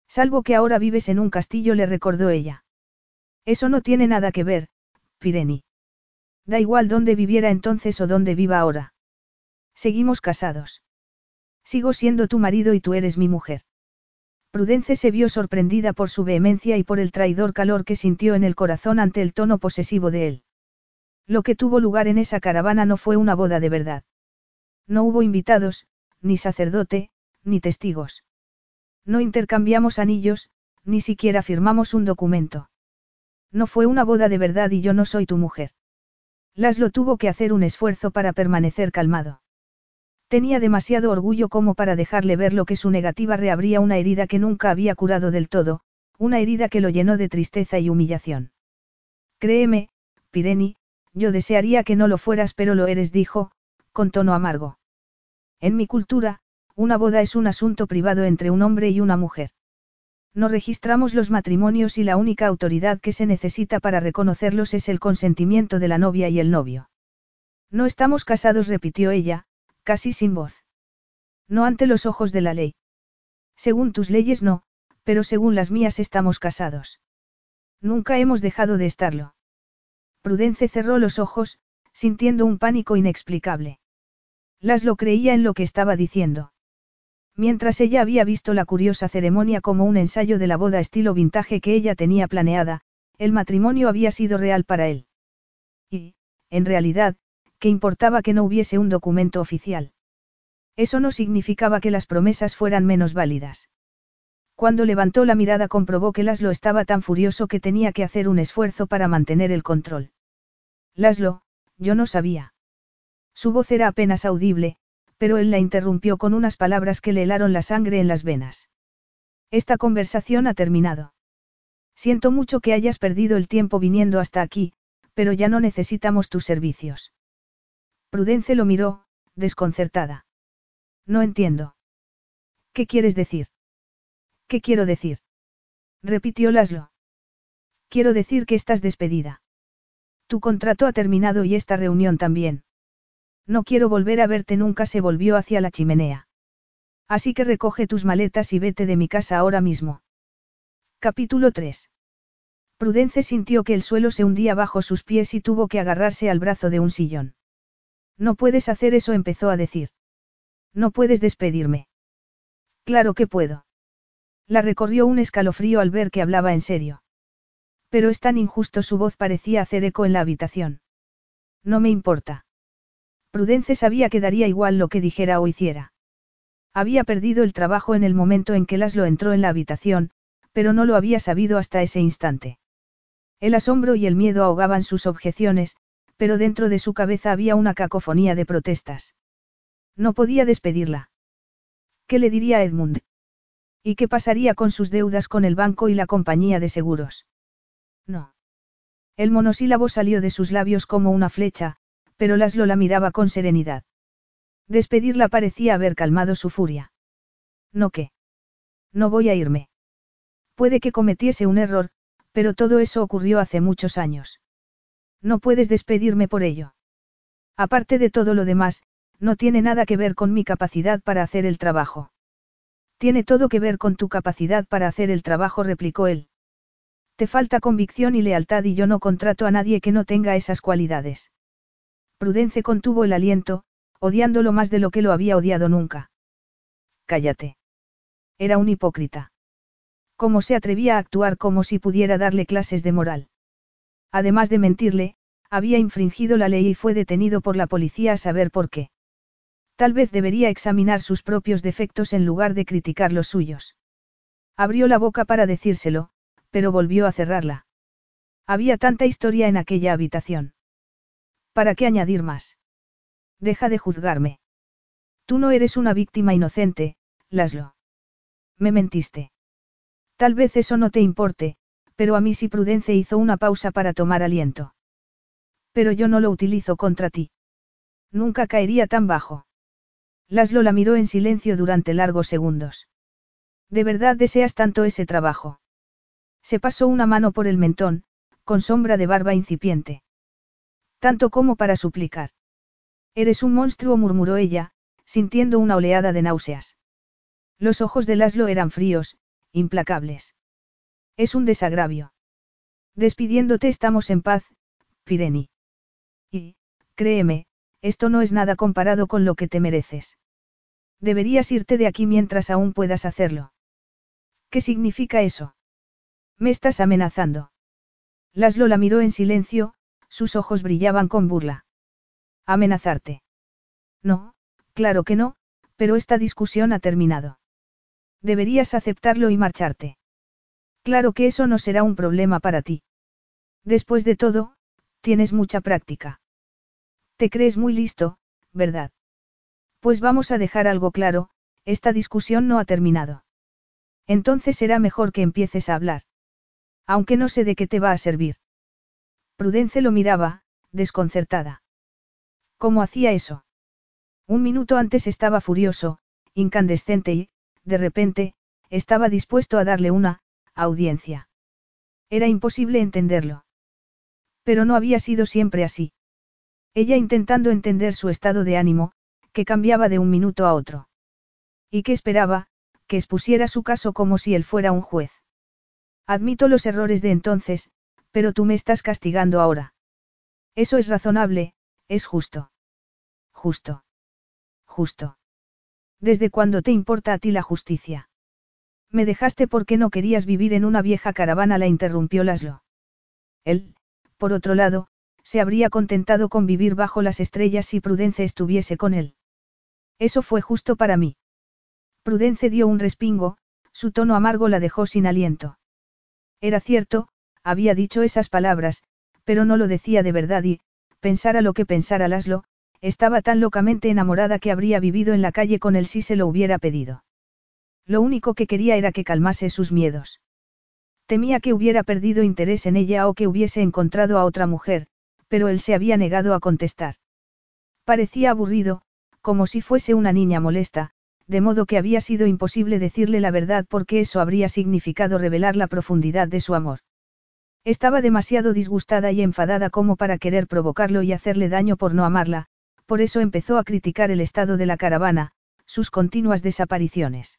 Salvo que ahora vives en un castillo, le recordó ella. Eso no tiene nada que ver, Pireni. Da igual dónde viviera entonces o dónde viva ahora. Seguimos casados. Sigo siendo tu marido y tú eres mi mujer. Prudence se vio sorprendida por su vehemencia y por el traidor calor que sintió en el corazón ante el tono posesivo de él. Lo que tuvo lugar en esa caravana no fue una boda de verdad. No hubo invitados, ni sacerdote, ni testigos. No intercambiamos anillos, ni siquiera firmamos un documento. No fue una boda de verdad y yo no soy tu mujer. Laszlo tuvo que hacer un esfuerzo para permanecer calmado. Tenía demasiado orgullo como para dejarle ver lo que su negativa reabría una herida que nunca había curado del todo, una herida que lo llenó de tristeza y humillación. Créeme, Pireni, yo desearía que no lo fueras pero lo eres, dijo, con tono amargo. En mi cultura, una boda es un asunto privado entre un hombre y una mujer. No registramos los matrimonios y la única autoridad que se necesita para reconocerlos es el consentimiento de la novia y el novio. No estamos casados, repitió ella, casi sin voz. No ante los ojos de la ley. Según tus leyes no, pero según las mías estamos casados. Nunca hemos dejado de estarlo. Prudence cerró los ojos, sintiendo un pánico inexplicable. Las lo creía en lo que estaba diciendo. Mientras ella había visto la curiosa ceremonia como un ensayo de la boda estilo vintage que ella tenía planeada, el matrimonio había sido real para él. Y, en realidad, ¿qué importaba que no hubiese un documento oficial? Eso no significaba que las promesas fueran menos válidas. Cuando levantó la mirada comprobó que Laszlo estaba tan furioso que tenía que hacer un esfuerzo para mantener el control. Laszlo, yo no sabía. Su voz era apenas audible, pero él la interrumpió con unas palabras que le helaron la sangre en las venas. Esta conversación ha terminado. Siento mucho que hayas perdido el tiempo viniendo hasta aquí, pero ya no necesitamos tus servicios. Prudence lo miró, desconcertada. No entiendo. ¿Qué quieres decir? ¿Qué quiero decir? Repitió Laszlo. Quiero decir que estás despedida. Tu contrato ha terminado y esta reunión también. No quiero volver a verte nunca, se volvió hacia la chimenea. Así que recoge tus maletas y vete de mi casa ahora mismo. Capítulo 3. Prudence sintió que el suelo se hundía bajo sus pies y tuvo que agarrarse al brazo de un sillón. No puedes hacer eso, empezó a decir. No puedes despedirme. Claro que puedo. La recorrió un escalofrío al ver que hablaba en serio. Pero es tan injusto, su voz parecía hacer eco en la habitación. No me importa. Prudence sabía que daría igual lo que dijera o hiciera. Había perdido el trabajo en el momento en que Laszlo entró en la habitación, pero no lo había sabido hasta ese instante. El asombro y el miedo ahogaban sus objeciones, pero dentro de su cabeza había una cacofonía de protestas. No podía despedirla. ¿Qué le diría a Edmund? ¿Y qué pasaría con sus deudas con el banco y la compañía de seguros? No. El monosílabo salió de sus labios como una flecha, pero Laszlo la miraba con serenidad. Despedirla parecía haber calmado su furia. ¿No qué? No voy a irme. Puede que cometiese un error, pero todo eso ocurrió hace muchos años. No puedes despedirme por ello. Aparte de todo lo demás, no tiene nada que ver con mi capacidad para hacer el trabajo. Tiene todo que ver con tu capacidad para hacer el trabajo, replicó él. Te falta convicción y lealtad y yo no contrato a nadie que no tenga esas cualidades. Prudence contuvo el aliento, odiándolo más de lo que lo había odiado nunca. Cállate. Era un hipócrita. ¿Cómo se atrevía a actuar como si pudiera darle clases de moral? Además de mentirle, había infringido la ley y fue detenido por la policía a saber por qué. Tal vez debería examinar sus propios defectos en lugar de criticar los suyos. Abrió la boca para decírselo, pero volvió a cerrarla. Había tanta historia en aquella habitación. ¿Para qué añadir más? Deja de juzgarme. Tú no eres una víctima inocente, Laslo. Me mentiste. Tal vez eso no te importe, pero a mí sí Prudence hizo una pausa para tomar aliento. Pero yo no lo utilizo contra ti. Nunca caería tan bajo. Laslo la miró en silencio durante largos segundos. ¿De verdad deseas tanto ese trabajo? Se pasó una mano por el mentón, con sombra de barba incipiente. Tanto como para suplicar. Eres un monstruo, murmuró ella, sintiendo una oleada de náuseas. Los ojos de Laslo eran fríos, implacables. Es un desagravio. Despidiéndote estamos en paz, Pireni. Y, créeme, esto no es nada comparado con lo que te mereces. Deberías irte de aquí mientras aún puedas hacerlo. ¿Qué significa eso? Me estás amenazando. Laszlo la miró en silencio, sus ojos brillaban con burla. ¿Amenazarte? No, claro que no, pero esta discusión ha terminado. Deberías aceptarlo y marcharte. Claro que eso no será un problema para ti. Después de todo, tienes mucha práctica. Te crees muy listo, ¿verdad? Pues vamos a dejar algo claro, esta discusión no ha terminado. Entonces será mejor que empieces a hablar. Aunque no sé de qué te va a servir. Prudence lo miraba, desconcertada. ¿Cómo hacía eso? Un minuto antes estaba furioso, incandescente y, de repente, estaba dispuesto a darle una, audiencia. Era imposible entenderlo. Pero no había sido siempre así. Ella intentando entender su estado de ánimo, que cambiaba de un minuto a otro. ¿Y qué esperaba? Que expusiera su caso como si él fuera un juez. Admito los errores de entonces, pero tú me estás castigando ahora. Eso es razonable, es justo. Justo. Justo. ¿Desde cuándo te importa a ti la justicia? Me dejaste porque no querías vivir en una vieja caravana, la interrumpió Laslo. Él, por otro lado, se habría contentado con vivir bajo las estrellas si Prudence estuviese con él. Eso fue justo para mí. Prudence dio un respingo, su tono amargo la dejó sin aliento. Era cierto, había dicho esas palabras, pero no lo decía de verdad y, pensara lo que pensara Laslo, estaba tan locamente enamorada que habría vivido en la calle con él si se lo hubiera pedido. Lo único que quería era que calmase sus miedos. Temía que hubiera perdido interés en ella o que hubiese encontrado a otra mujer, pero él se había negado a contestar. Parecía aburrido, como si fuese una niña molesta, de modo que había sido imposible decirle la verdad porque eso habría significado revelar la profundidad de su amor. Estaba demasiado disgustada y enfadada como para querer provocarlo y hacerle daño por no amarla, por eso empezó a criticar el estado de la caravana, sus continuas desapariciones.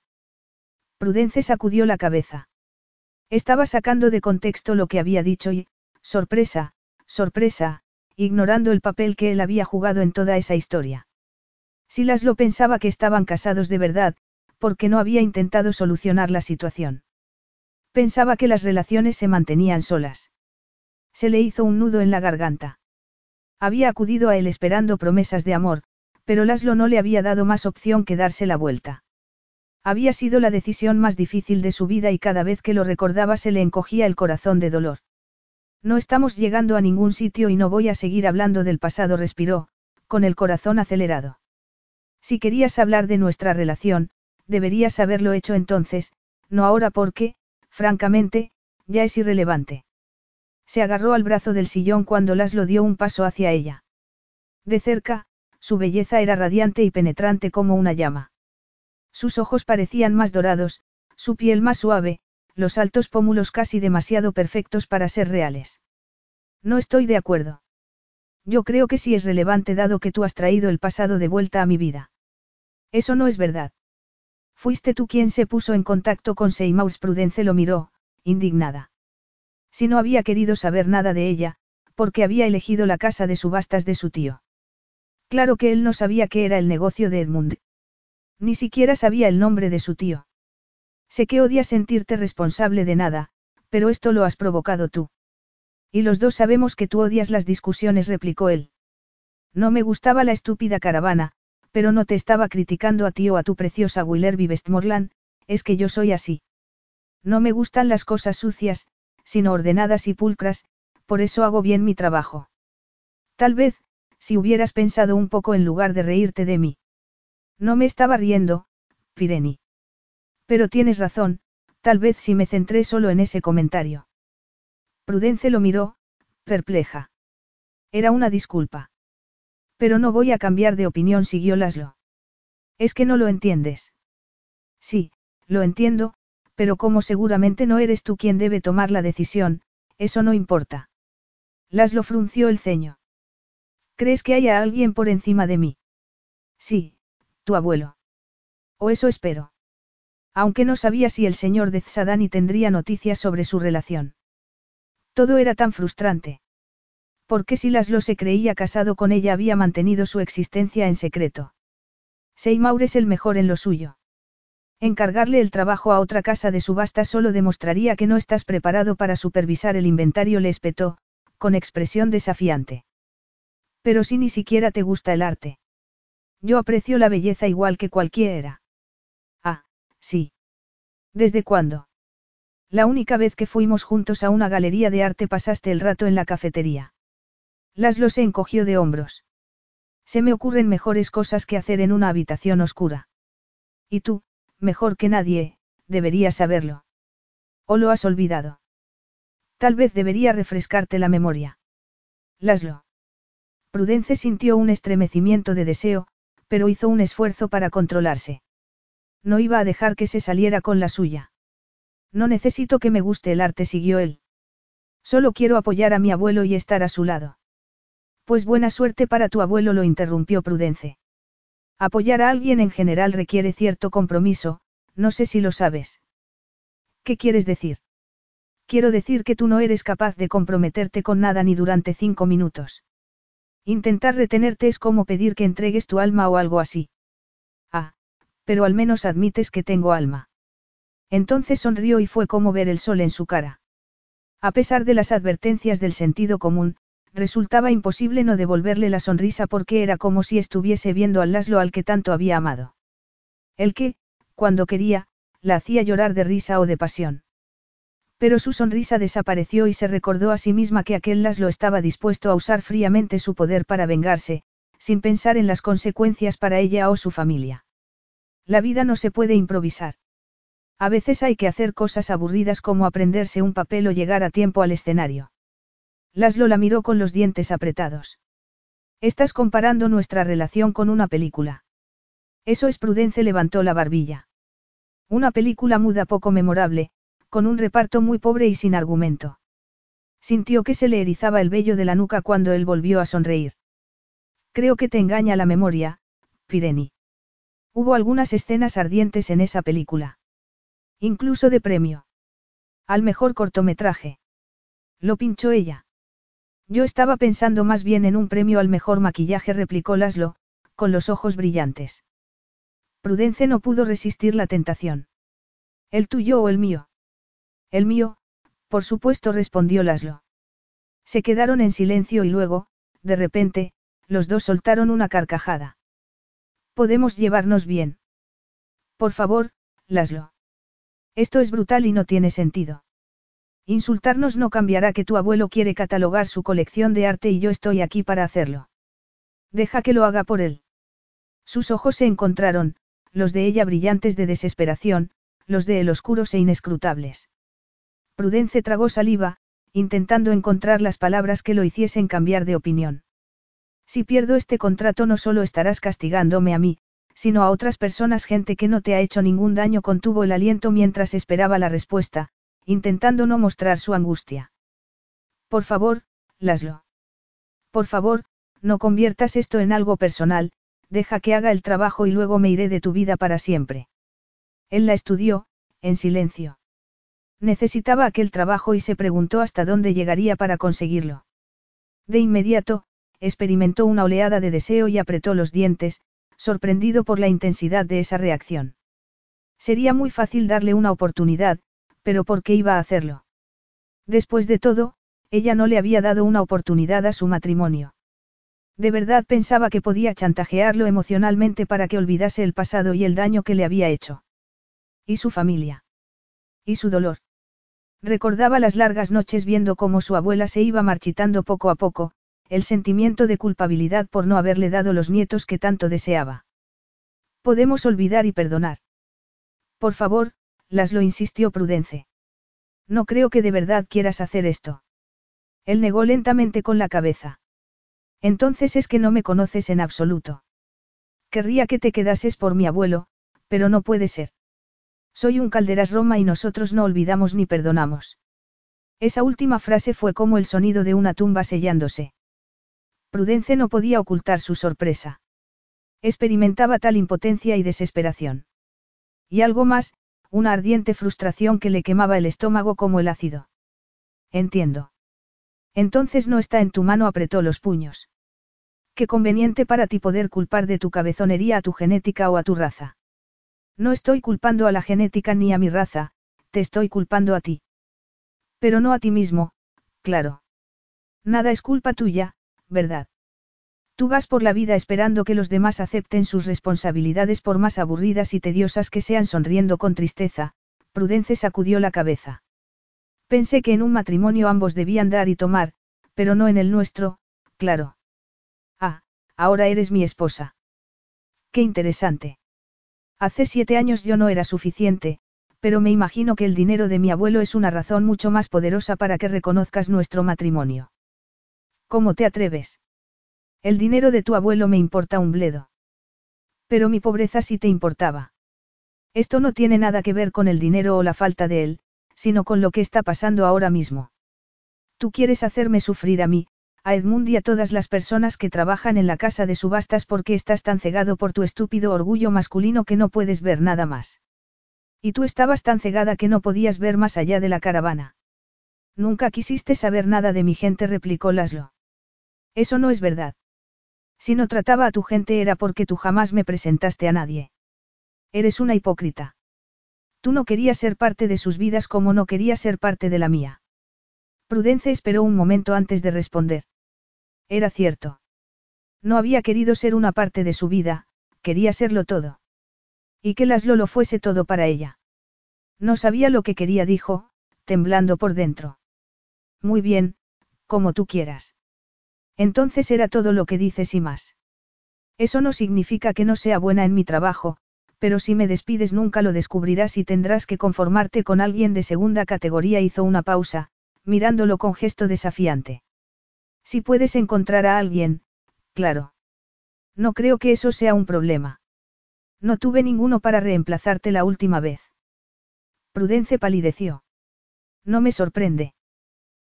Prudence sacudió la cabeza. Estaba sacando de contexto lo que había dicho y, sorpresa, sorpresa, ignorando el papel que él había jugado en toda esa historia. Si lo pensaba que estaban casados de verdad, porque no había intentado solucionar la situación. Pensaba que las relaciones se mantenían solas. Se le hizo un nudo en la garganta. Había acudido a él esperando promesas de amor, pero Laszlo no le había dado más opción que darse la vuelta. Había sido la decisión más difícil de su vida y cada vez que lo recordaba se le encogía el corazón de dolor. No estamos llegando a ningún sitio y no voy a seguir hablando del pasado, respiró, con el corazón acelerado. Si querías hablar de nuestra relación, deberías haberlo hecho entonces, no ahora porque, francamente, ya es irrelevante. Se agarró al brazo del sillón cuando Laszlo dio un paso hacia ella. De cerca, su belleza era radiante y penetrante como una llama. Sus ojos parecían más dorados, su piel más suave, los altos pómulos casi demasiado perfectos para ser reales. No estoy de acuerdo. Yo creo que sí es relevante dado que tú has traído el pasado de vuelta a mi vida. Eso no es verdad. Fuiste tú quien se puso en contacto con Seymour Prudence lo miró, indignada. Si no había querido saber nada de ella, porque había elegido la casa de subastas de su tío. Claro que él no sabía qué era el negocio de Edmund. Ni siquiera sabía el nombre de su tío. Sé que odias sentirte responsable de nada, pero esto lo has provocado tú. Y los dos sabemos que tú odias las discusiones, replicó él. No me gustaba la estúpida caravana, pero no te estaba criticando a ti o a tu preciosa Willerby Westmoreland, es que yo soy así. No me gustan las cosas sucias, sino ordenadas y pulcras, por eso hago bien mi trabajo. Tal vez, si hubieras pensado un poco en lugar de reírte de mí. No me estaba riendo, Pireni. Pero tienes razón, tal vez si me centré solo en ese comentario. Prudence lo miró, perpleja. Era una disculpa. Pero no voy a cambiar de opinión, siguió Laszlo. Es que no lo entiendes. Sí, lo entiendo, pero como seguramente no eres tú quien debe tomar la decisión, eso no importa. Laszlo frunció el ceño. ¿Crees que haya alguien por encima de mí? Sí, tu abuelo. O eso espero. Aunque no sabía si el señor de Tzadani tendría noticias sobre su relación. Todo era tan frustrante. Porque si Laszlo se creía casado con ella había mantenido su existencia en secreto. Seymour es el mejor en lo suyo. Encargarle el trabajo a otra casa de subasta solo demostraría que no estás preparado para supervisar el inventario, le espetó, con expresión desafiante. Pero si ni siquiera te gusta el arte. Yo aprecio la belleza igual que cualquiera. Ah, sí. ¿Desde cuándo? La única vez que fuimos juntos a una galería de arte pasaste el rato en la cafetería. Laszlo se encogió de hombros. Se me ocurren mejores cosas que hacer en una habitación oscura. Y tú, mejor que nadie, deberías saberlo. ¿O lo has olvidado? Tal vez debería refrescarte la memoria. Laszlo. Prudence sintió un estremecimiento de deseo, pero hizo un esfuerzo para controlarse. No iba a dejar que se saliera con la suya. No necesito que me guste el arte, siguió él. Solo quiero apoyar a mi abuelo y estar a su lado. Pues buena suerte para tu abuelo, lo interrumpió Prudence. Apoyar a alguien en general requiere cierto compromiso, no sé si lo sabes. ¿Qué quieres decir? Quiero decir que tú no eres capaz de comprometerte con nada ni durante cinco minutos. Intentar retenerte es como pedir que entregues tu alma o algo así. Ah, pero al menos admites que tengo alma. Entonces sonrió y fue como ver el sol en su cara. A pesar de las advertencias del sentido común, resultaba imposible no devolverle la sonrisa porque era como si estuviese viendo al Laszlo al que tanto había amado. El que, cuando quería, la hacía llorar de risa o de pasión. Pero su sonrisa desapareció y se recordó a sí misma que aquel Laszlo estaba dispuesto a usar fríamente su poder para vengarse, sin pensar en las consecuencias para ella o su familia. La vida no se puede improvisar. A veces hay que hacer cosas aburridas como aprenderse un papel o llegar a tiempo al escenario. Laszlo la miró con los dientes apretados. Estás comparando nuestra relación con una película. Eso es Prudence levantó la barbilla. Una película muda poco memorable, con un reparto muy pobre y sin argumento. Sintió que se le erizaba el vello de la nuca cuando él volvió a sonreír. Creo que te engaña la memoria, Pireni. Hubo algunas escenas ardientes en esa película. Incluso de premio. Al mejor cortometraje. Lo pinchó ella. Yo estaba pensando más bien en un premio al mejor maquillaje, replicó Laszlo, con los ojos brillantes. Prudence no pudo resistir la tentación. ¿El tuyo o el mío? El mío, por supuesto, respondió Laszlo. Se quedaron en silencio y luego, de repente, los dos soltaron una carcajada. Podemos llevarnos bien. Por favor, Laszlo. Esto es brutal y no tiene sentido. Insultarnos no cambiará que tu abuelo quiere catalogar su colección de arte y yo estoy aquí para hacerlo. Deja que lo haga por él. Sus ojos se encontraron, los de ella brillantes de desesperación, los de él oscuros e inescrutables. Prudence tragó saliva, intentando encontrar las palabras que lo hiciesen cambiar de opinión. Si pierdo este contrato no solo estarás castigándome a mí, sino a otras personas, gente que no te ha hecho ningún daño, contuvo el aliento mientras esperaba la respuesta, intentando no mostrar su angustia. Por favor, Laszlo. Por favor, no conviertas esto en algo personal, deja que haga el trabajo y luego me iré de tu vida para siempre. Él la estudió, en silencio. Necesitaba aquel trabajo y se preguntó hasta dónde llegaría para conseguirlo. De inmediato, experimentó una oleada de deseo y apretó los dientes, sorprendido por la intensidad de esa reacción. Sería muy fácil darle una oportunidad, pero ¿por qué iba a hacerlo? Después de todo, ella no le había dado una oportunidad a su matrimonio. De verdad pensaba que podía chantajearlo emocionalmente para que olvidase el pasado y el daño que le había hecho. ¿Y su familia? ¿Y su dolor? Recordaba las largas noches viendo cómo su abuela se iba marchitando poco a poco, el sentimiento de culpabilidad por no haberle dado los nietos que tanto deseaba. Podemos olvidar y perdonar. Por favor, las lo insistió Prudence. No creo que de verdad quieras hacer esto. Él negó lentamente con la cabeza. Entonces es que no me conoces en absoluto. Querría que te quedases por mi abuelo, pero no puede ser. Soy un calderas Roma y nosotros no olvidamos ni perdonamos. Esa última frase fue como el sonido de una tumba sellándose. Prudence no podía ocultar su sorpresa. Experimentaba tal impotencia y desesperación. Y algo más, una ardiente frustración que le quemaba el estómago como el ácido. Entiendo. Entonces no está en tu mano, apretó los puños. Qué conveniente para ti poder culpar de tu cabezonería a tu genética o a tu raza. No estoy culpando a la genética ni a mi raza, te estoy culpando a ti. Pero no a ti mismo, claro. Nada es culpa tuya, ¿verdad? Tú vas por la vida esperando que los demás acepten sus responsabilidades por más aburridas y tediosas que sean sonriendo con tristeza, Prudence sacudió la cabeza. Pensé que en un matrimonio ambos debían dar y tomar, pero no en el nuestro, claro. Ah, ahora eres mi esposa. Qué interesante. Hace siete años yo no era suficiente, pero me imagino que el dinero de mi abuelo es una razón mucho más poderosa para que reconozcas nuestro matrimonio. ¿Cómo te atreves? El dinero de tu abuelo me importa un bledo. Pero mi pobreza sí te importaba. Esto no tiene nada que ver con el dinero o la falta de él, sino con lo que está pasando ahora mismo. Tú quieres hacerme sufrir a mí, a Edmund y a todas las personas que trabajan en la casa de subastas porque estás tan cegado por tu estúpido orgullo masculino que no puedes ver nada más. Y tú estabas tan cegada que no podías ver más allá de la caravana. Nunca quisiste saber nada de mi gente, replicó Laszlo. Eso no es verdad. Si no trataba a tu gente era porque tú jamás me presentaste a nadie. Eres una hipócrita. Tú no querías ser parte de sus vidas como no querías ser parte de la mía. Prudence esperó un momento antes de responder. Era cierto. No había querido ser una parte de su vida, quería serlo todo. Y que Laszlo lo fuese todo para ella. No sabía lo que quería, dijo, temblando por dentro. Muy bien, como tú quieras. Entonces era todo lo que dices y más. Eso no significa que no sea buena en mi trabajo, pero si me despides nunca lo descubrirás y tendrás que conformarte con alguien de segunda categoría. Hizo una pausa, mirándolo con gesto desafiante. Si puedes encontrar a alguien, claro. No creo que eso sea un problema. No tuve ninguno para reemplazarte la última vez. Prudence palideció. No me sorprende.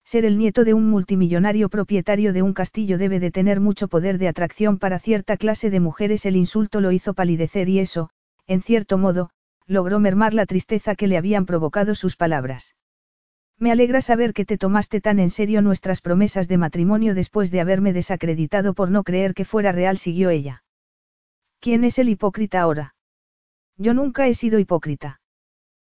Ser el nieto de un multimillonario propietario de un castillo debe de tener mucho poder de atracción para cierta clase de mujeres. El insulto lo hizo palidecer y eso, en cierto modo, logró mermar la tristeza que le habían provocado sus palabras. Me alegra saber que te tomaste tan en serio nuestras promesas de matrimonio después de haberme desacreditado por no creer que fuera real, siguió ella. ¿Quién es el hipócrita ahora? Yo nunca he sido hipócrita.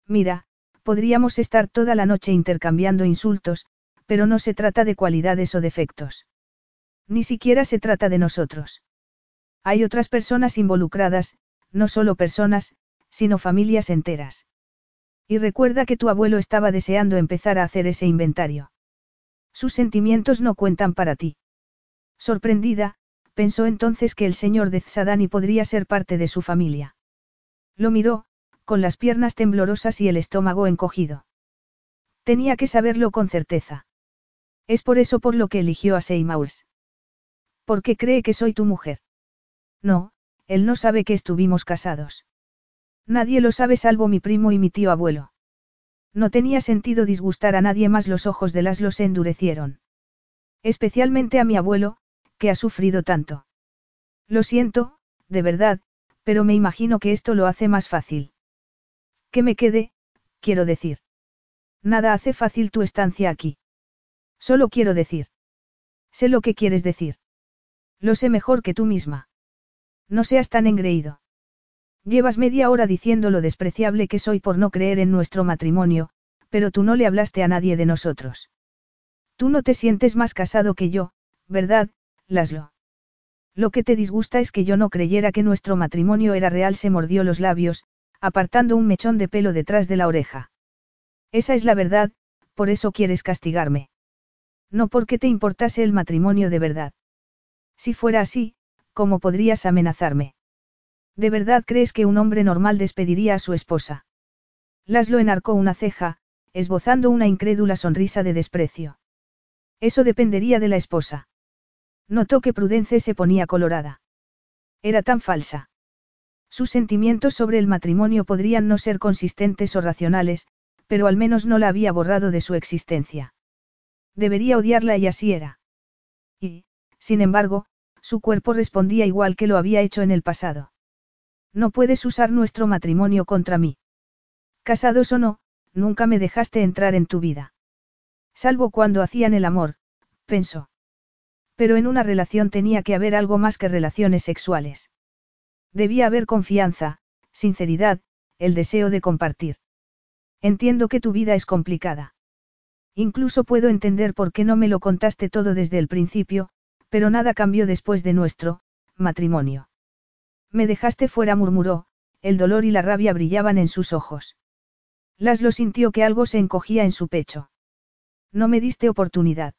Mira, podríamos estar toda la noche intercambiando insultos, pero no se trata de cualidades o defectos. Ni siquiera se trata de nosotros. Hay otras personas involucradas, no solo personas, sino familias enteras. Y recuerda que tu abuelo estaba deseando empezar a hacer ese inventario. Sus sentimientos no cuentan para ti. Sorprendida, pensó entonces que el señor de Zzadani podría ser parte de su familia. Lo miró, con las piernas temblorosas y el estómago encogido. Tenía que saberlo con certeza. Es por eso por lo que eligió a Seymours. qué cree que soy tu mujer. No, él no sabe que estuvimos casados. Nadie lo sabe salvo mi primo y mi tío abuelo. No tenía sentido disgustar a nadie más los ojos de Laszlo se endurecieron. Especialmente a mi abuelo, que ha sufrido tanto. Lo siento, de verdad, pero me imagino que esto lo hace más fácil. Que me quede, quiero decir. Nada hace fácil tu estancia aquí. Solo quiero decir. Sé lo que quieres decir. Lo sé mejor que tú misma. No seas tan engreído. Llevas media hora diciendo lo despreciable que soy por no creer en nuestro matrimonio, pero tú no le hablaste a nadie de nosotros. Tú no te sientes más casado que yo, ¿verdad, Laslo? Lo que te disgusta es que yo no creyera que nuestro matrimonio era real, se mordió los labios, apartando un mechón de pelo detrás de la oreja. Esa es la verdad, por eso quieres castigarme. No porque te importase el matrimonio de verdad. Si fuera así, ¿cómo podrías amenazarme? ¿De verdad crees que un hombre normal despediría a su esposa? Laslo enarcó una ceja, esbozando una incrédula sonrisa de desprecio. Eso dependería de la esposa. Notó que Prudence se ponía colorada. Era tan falsa. Sus sentimientos sobre el matrimonio podrían no ser consistentes o racionales, pero al menos no la había borrado de su existencia. Debería odiarla y así era. Y, sin embargo, su cuerpo respondía igual que lo había hecho en el pasado. No puedes usar nuestro matrimonio contra mí. Casados o no, nunca me dejaste entrar en tu vida. Salvo cuando hacían el amor, pensó. Pero en una relación tenía que haber algo más que relaciones sexuales. Debía haber confianza, sinceridad, el deseo de compartir. Entiendo que tu vida es complicada. Incluso puedo entender por qué no me lo contaste todo desde el principio, pero nada cambió después de nuestro matrimonio. Me dejaste fuera, murmuró, el dolor y la rabia brillaban en sus ojos. Laslo sintió que algo se encogía en su pecho. No me diste oportunidad.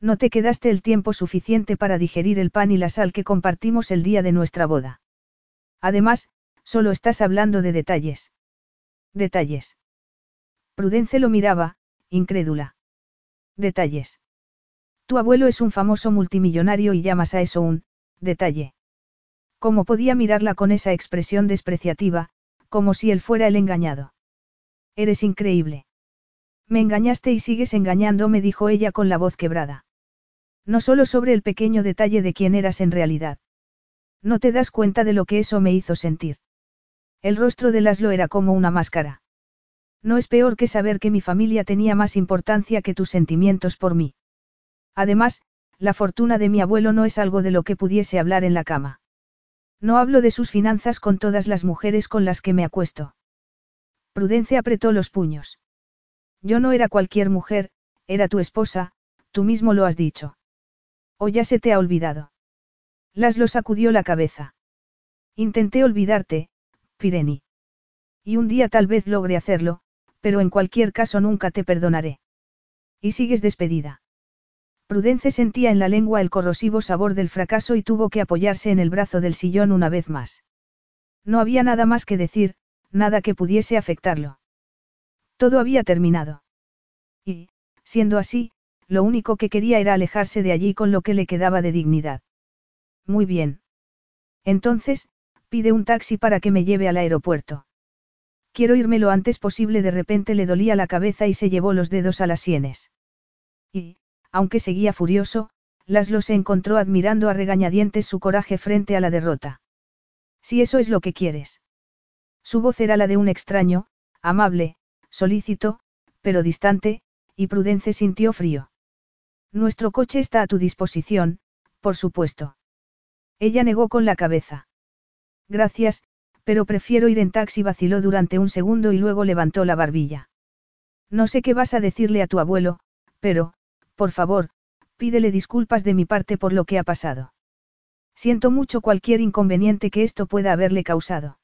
No te quedaste el tiempo suficiente para digerir el pan y la sal que compartimos el día de nuestra boda. Además, solo estás hablando de detalles. Detalles. Prudence lo miraba, incrédula. Detalles. Tu abuelo es un famoso multimillonario y llamas a eso un detalle. ¿Cómo podía mirarla con esa expresión despreciativa, como si él fuera el engañado? Eres increíble. Me engañaste y sigues engañándome, dijo ella con la voz quebrada. No solo sobre el pequeño detalle de quién eras en realidad. No te das cuenta de lo que eso me hizo sentir. El rostro de Laszlo era como una máscara. No es peor que saber que mi familia tenía más importancia que tus sentimientos por mí. Además, la fortuna de mi abuelo no es algo de lo que pudiese hablar en la cama. No hablo de sus finanzas con todas las mujeres con las que me acuesto. Prudencia apretó los puños. Yo no era cualquier mujer, era tu esposa, tú mismo lo has dicho. ¿O ya se te ha olvidado? Laszlo sacudió la cabeza. Intenté olvidarte, Pireni. Y un día tal vez logre hacerlo, pero en cualquier caso nunca te perdonaré. Y sigues despedida. Prudence sentía en la lengua el corrosivo sabor del fracaso y tuvo que apoyarse en el brazo del sillón una vez más. No había nada más que decir, nada que pudiese afectarlo. Todo había terminado. Y, siendo así, lo único que quería era alejarse de allí con lo que le quedaba de dignidad. Muy bien. Entonces, pide un taxi para que me lleve al aeropuerto. Quiero irme lo antes posible, de repente le dolía la cabeza y se llevó los dedos a las sienes. Y, aunque seguía furioso, Laszlo se encontró admirando a regañadientes su coraje frente a la derrota. Si eso es lo que quieres. Su voz era la de un extraño, amable, solícito, pero distante, y Prudence sintió frío. Nuestro coche está a tu disposición, por supuesto. Ella negó con la cabeza. Gracias, pero prefiero ir en taxi, vaciló durante un segundo y luego levantó la barbilla. No sé qué vas a decirle a tu abuelo, pero, por favor, pídele disculpas de mi parte por lo que ha pasado. Siento mucho cualquier inconveniente que esto pueda haberle causado.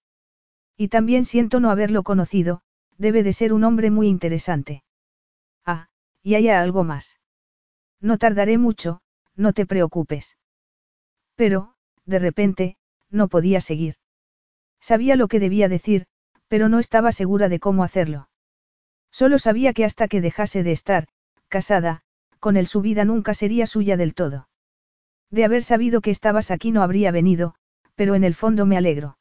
Y también siento no haberlo conocido, debe de ser un hombre muy interesante. Ah, y hay algo más. No tardaré mucho, no te preocupes. Pero, de repente, no podía seguir. Sabía lo que debía decir, pero no estaba segura de cómo hacerlo. Solo sabía que hasta que dejase de estar, casada, con él su vida nunca sería suya del todo. De haber sabido que estabas aquí no habría venido, pero en el fondo me alegro.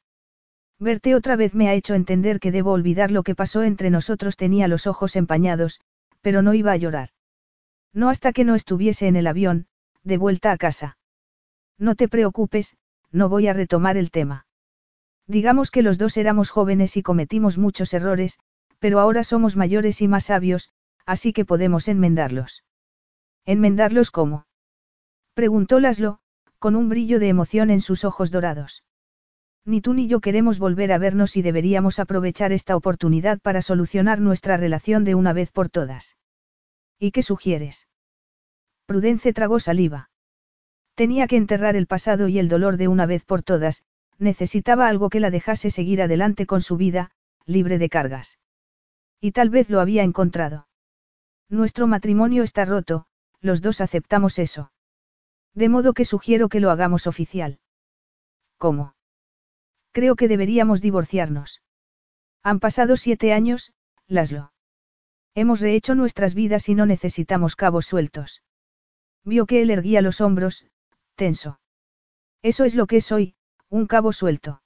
Verte otra vez me ha hecho entender que debo olvidar lo que pasó entre nosotros. Tenía los ojos empañados, pero no iba a llorar. No hasta que no estuviese en el avión, de vuelta a casa. No te preocupes, no voy a retomar el tema. Digamos que los dos éramos jóvenes y cometimos muchos errores, pero ahora somos mayores y más sabios, así que podemos enmendarlos. ¿Enmendarlos cómo? Preguntó Laszlo, con un brillo de emoción en sus ojos dorados. Ni tú ni yo queremos volver a vernos y deberíamos aprovechar esta oportunidad para solucionar nuestra relación de una vez por todas. ¿Y qué sugieres? Prudence tragó saliva. Tenía que enterrar el pasado y el dolor de una vez por todas, necesitaba algo que la dejase seguir adelante con su vida, libre de cargas. Y tal vez lo había encontrado. Nuestro matrimonio está roto, los dos aceptamos eso. De modo que sugiero que lo hagamos oficial. ¿Cómo? Creo que deberíamos divorciarnos. Han pasado siete años, Laslo. Hemos rehecho nuestras vidas y no necesitamos cabos sueltos. Vio que él erguía los hombros, tenso. Eso es lo que soy, un cabo suelto.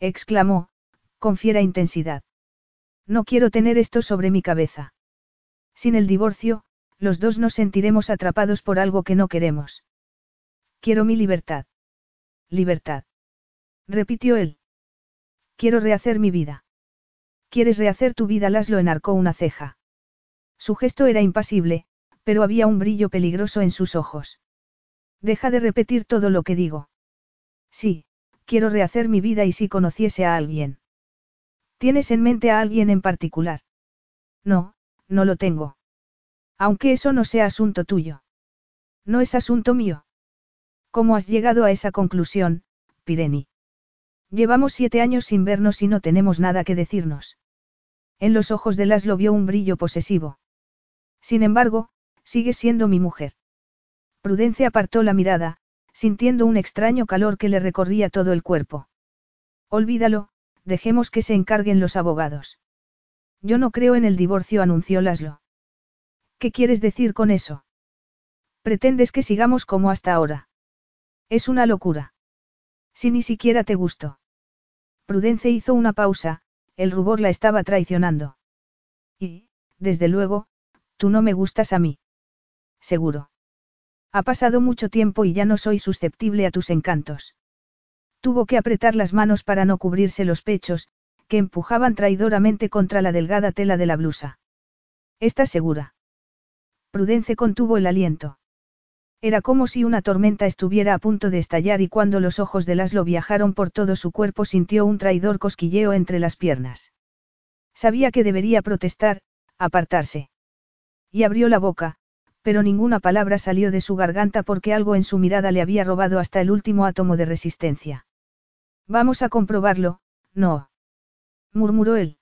Exclamó, con fiera intensidad. No quiero tener esto sobre mi cabeza. Sin el divorcio, los dos nos sentiremos atrapados por algo que no queremos. Quiero mi libertad. Libertad. Repitió él. Quiero rehacer mi vida. ¿Quieres rehacer tu vida? Laslo enarcó una ceja. Su gesto era impasible, pero había un brillo peligroso en sus ojos. Deja de repetir todo lo que digo. Sí, quiero rehacer mi vida y si conociese a alguien. ¿Tienes en mente a alguien en particular? No, no lo tengo. Aunque eso no sea asunto tuyo. No es asunto mío. ¿Cómo has llegado a esa conclusión, Pireni? Llevamos siete años sin vernos y no tenemos nada que decirnos. En los ojos de Laszlo vio un brillo posesivo. Sin embargo, sigue siendo mi mujer. Prudencia apartó la mirada, sintiendo un extraño calor que le recorría todo el cuerpo. Olvídalo, dejemos que se encarguen los abogados. Yo no creo en el divorcio, anunció Laszlo. ¿Qué quieres decir con eso? Pretendes que sigamos como hasta ahora. Es una locura. Si ni siquiera te gustó. Prudence hizo una pausa, el rubor la estaba traicionando. Y, desde luego, tú no me gustas a mí. Seguro. Ha pasado mucho tiempo y ya no soy susceptible a tus encantos. Tuvo que apretar las manos para no cubrirse los pechos, que empujaban traidoramente contra la delgada tela de la blusa. ¿Estás segura? Prudence contuvo el aliento. Era como si una tormenta estuviera a punto de estallar y cuando los ojos de Laszlo viajaron por todo su cuerpo sintió un traidor cosquilleo entre las piernas. Sabía que debería protestar, apartarse. Y abrió la boca, pero ninguna palabra salió de su garganta porque algo en su mirada le había robado hasta el último átomo de resistencia. Vamos a comprobarlo, no. murmuró él.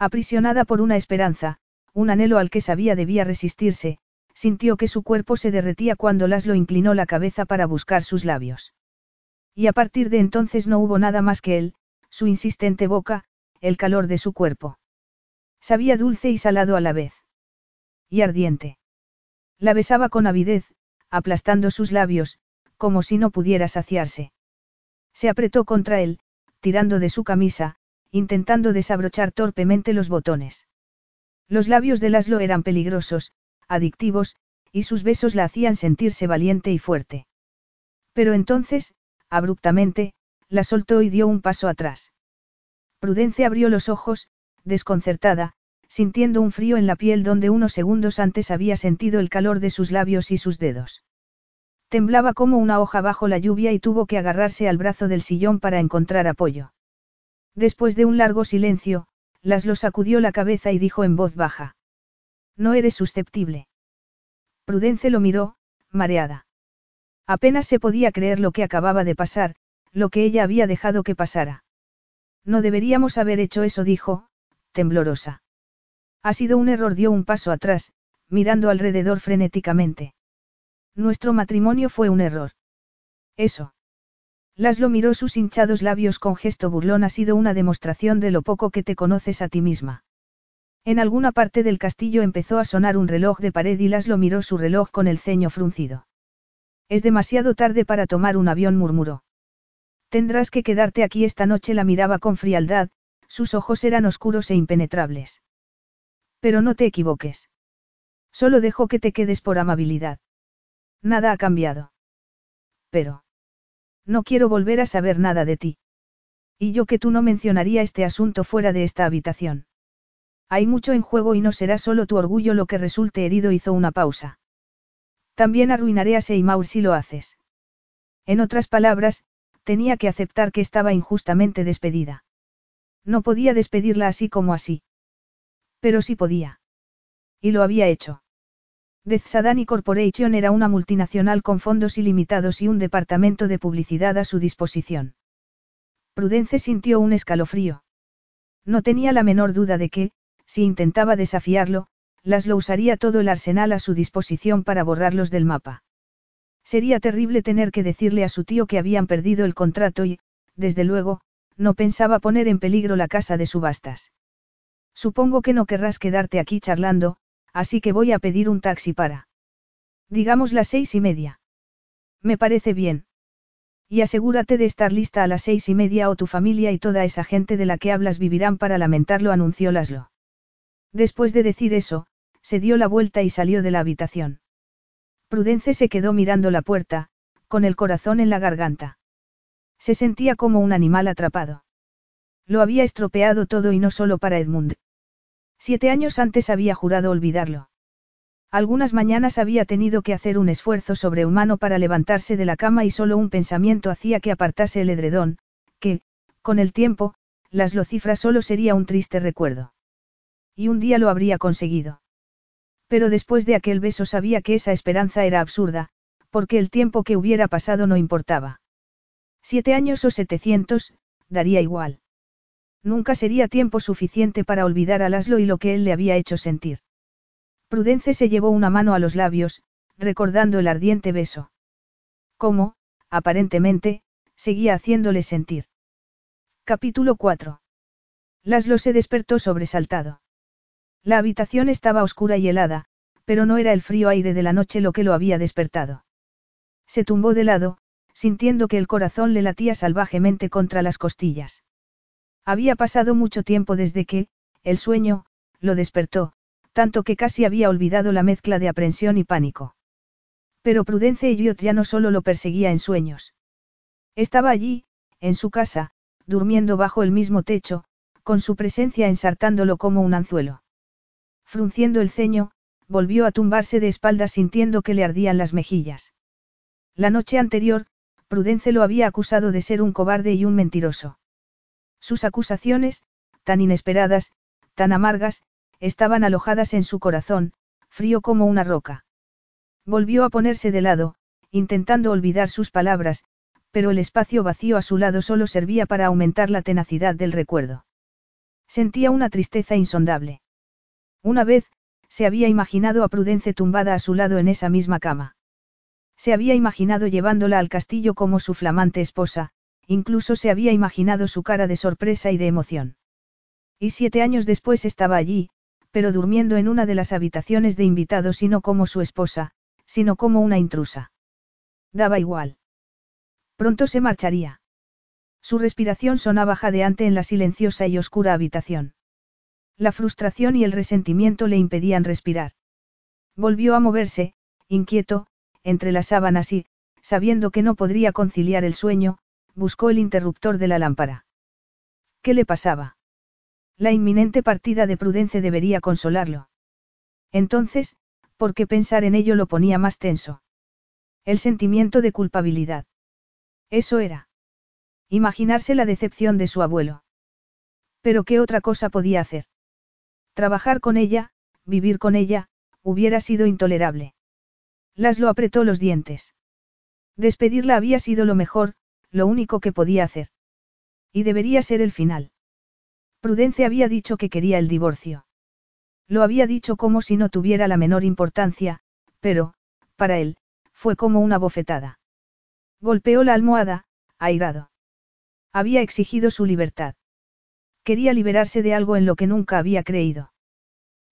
Aprisionada por una esperanza, un anhelo al que sabía debía resistirse, sintió que su cuerpo se derretía cuando Laszlo inclinó la cabeza para buscar sus labios. Y a partir de entonces no hubo nada más que él, su insistente boca, el calor de su cuerpo. Sabía dulce y salado a la vez. Y ardiente. La besaba con avidez, aplastando sus labios, como si no pudiera saciarse. Se apretó contra él, tirando de su camisa, intentando desabrochar torpemente los botones. Los labios de Laszlo eran peligrosos, adictivos, y sus besos la hacían sentirse valiente y fuerte. Pero entonces, abruptamente, la soltó y dio un paso atrás. Prudencia abrió los ojos, desconcertada, sintiendo un frío en la piel donde unos segundos antes había sentido el calor de sus labios y sus dedos. Temblaba como una hoja bajo la lluvia y tuvo que agarrarse al brazo del sillón para encontrar apoyo. Después de un largo silencio, Laslo sacudió la cabeza y dijo en voz baja. No eres susceptible. Prudence lo miró, mareada. Apenas se podía creer lo que acababa de pasar, lo que ella había dejado que pasara. No deberíamos haber hecho eso, dijo, temblorosa. Ha sido un error, dio un paso atrás, mirando alrededor frenéticamente. Nuestro matrimonio fue un error. Eso. Laslo miró sus hinchados labios con gesto burlón. Ha sido una demostración de lo poco que te conoces a ti misma. En alguna parte del castillo empezó a sonar un reloj de pared y Laslo miró su reloj con el ceño fruncido. Es demasiado tarde para tomar un avión, murmuró. Tendrás que quedarte aquí esta noche. La miraba con frialdad, sus ojos eran oscuros e impenetrables. Pero no te equivoques. Solo dejo que te quedes por amabilidad. Nada ha cambiado. Pero. No quiero volver a saber nada de ti. Y yo que tú no mencionaría este asunto fuera de esta habitación. Hay mucho en juego y no será solo tu orgullo lo que resulte herido, hizo una pausa. También arruinaré a Seymour si lo haces. En otras palabras, tenía que aceptar que estaba injustamente despedida. No podía despedirla así como así. Pero sí podía. Y lo había hecho. Sadani Corporation era una multinacional con fondos ilimitados y un departamento de publicidad a su disposición. Prudence sintió un escalofrío. No tenía la menor duda de que, si intentaba desafiarlo, Laszlo usaría todo el arsenal a su disposición para borrarlos del mapa. Sería terrible tener que decirle a su tío que habían perdido el contrato y, desde luego, no pensaba poner en peligro la casa de subastas. Supongo que no querrás quedarte aquí charlando, así que voy a pedir un taxi para. Digamos las seis y media. Me parece bien. Y asegúrate de estar lista a las seis y media o tu familia y toda esa gente de la que hablas vivirán para lamentarlo, anunció Laszlo. Después de decir eso, se dio la vuelta y salió de la habitación. Prudence se quedó mirando la puerta, con el corazón en la garganta. Se sentía como un animal atrapado. Lo había estropeado todo y no solo para Edmund. Siete años antes había jurado olvidarlo. Algunas mañanas había tenido que hacer un esfuerzo sobrehumano para levantarse de la cama y solo un pensamiento hacía que apartase el edredón, que, con el tiempo, las locifras solo sería un triste recuerdo. Y un día lo habría conseguido. Pero después de aquel beso sabía que esa esperanza era absurda, porque el tiempo que hubiera pasado no importaba. Siete años o setecientos, daría igual. Nunca sería tiempo suficiente para olvidar a Laszlo y lo que él le había hecho sentir. Prudence se llevó una mano a los labios, recordando el ardiente beso. Cómo, aparentemente, seguía haciéndole sentir. Capítulo 4. Laszlo se despertó sobresaltado. La habitación estaba oscura y helada, pero no era el frío aire de la noche lo que lo había despertado. Se tumbó de lado, sintiendo que el corazón le latía salvajemente contra las costillas. Había pasado mucho tiempo desde que, el sueño, lo despertó, tanto que casi había olvidado la mezcla de aprensión y pánico. Pero Prudence Elliot ya no solo lo perseguía en sueños. Estaba allí, en su casa, durmiendo bajo el mismo techo, con su presencia ensartándolo como un anzuelo. Frunciendo el ceño, volvió a tumbarse de espaldas sintiendo que le ardían las mejillas. La noche anterior, Prudence lo había acusado de ser un cobarde y un mentiroso. Sus acusaciones, tan inesperadas, tan amargas, estaban alojadas en su corazón, frío como una roca. Volvió a ponerse de lado, intentando olvidar sus palabras, pero el espacio vacío a su lado solo servía para aumentar la tenacidad del recuerdo. Sentía una tristeza insondable. Una vez, se había imaginado a Prudence tumbada a su lado en esa misma cama. Se había imaginado llevándola al castillo como su flamante esposa, incluso se había imaginado su cara de sorpresa y de emoción. Y siete años después estaba allí, pero durmiendo en una de las habitaciones de invitados y no como su esposa, sino como una intrusa. Daba igual. Pronto se marcharía. Su respiración sonaba jadeante en la silenciosa y oscura habitación. La frustración y el resentimiento le impedían respirar. Volvió a moverse, inquieto, entre las sábanas y, sabiendo que no podría conciliar el sueño, buscó el interruptor de la lámpara. ¿Qué le pasaba? La inminente partida de Prudence debería consolarlo. Entonces, ¿por qué pensar en ello lo ponía más tenso? El sentimiento de culpabilidad. Eso era. Imaginarse la decepción de su abuelo. Pero ¿qué otra cosa podía hacer? Trabajar con ella, vivir con ella, hubiera sido intolerable. Laszlo apretó los dientes. Despedirla había sido lo mejor, lo único que podía hacer. Y debería ser el final. Prudence había dicho que quería el divorcio. Lo había dicho como si no tuviera la menor importancia, pero, para él, fue como una bofetada. Golpeó la almohada, airado. Había exigido su libertad. Quería liberarse de algo en lo que nunca había creído.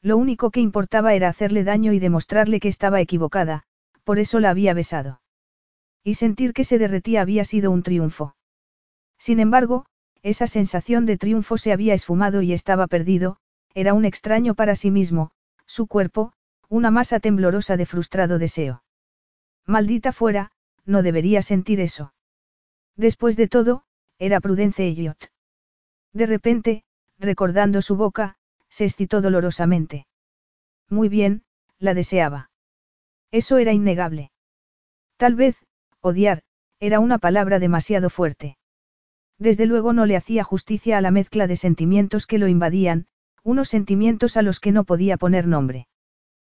Lo único que importaba era hacerle daño y demostrarle que estaba equivocada, por eso la había besado. Y sentir que se derretía había sido un triunfo. Sin embargo, esa sensación de triunfo se había esfumado y estaba perdido, era un extraño para sí mismo, su cuerpo, una masa temblorosa de frustrado deseo. Maldita fuera, no debería sentir eso. Después de todo, era Prudence Elliot. De repente, recordando su boca, se excitó dolorosamente. Muy bien, la deseaba. Eso era innegable. Tal vez, Odiar, era una palabra demasiado fuerte. Desde luego no le hacía justicia a la mezcla de sentimientos que lo invadían, unos sentimientos a los que no podía poner nombre.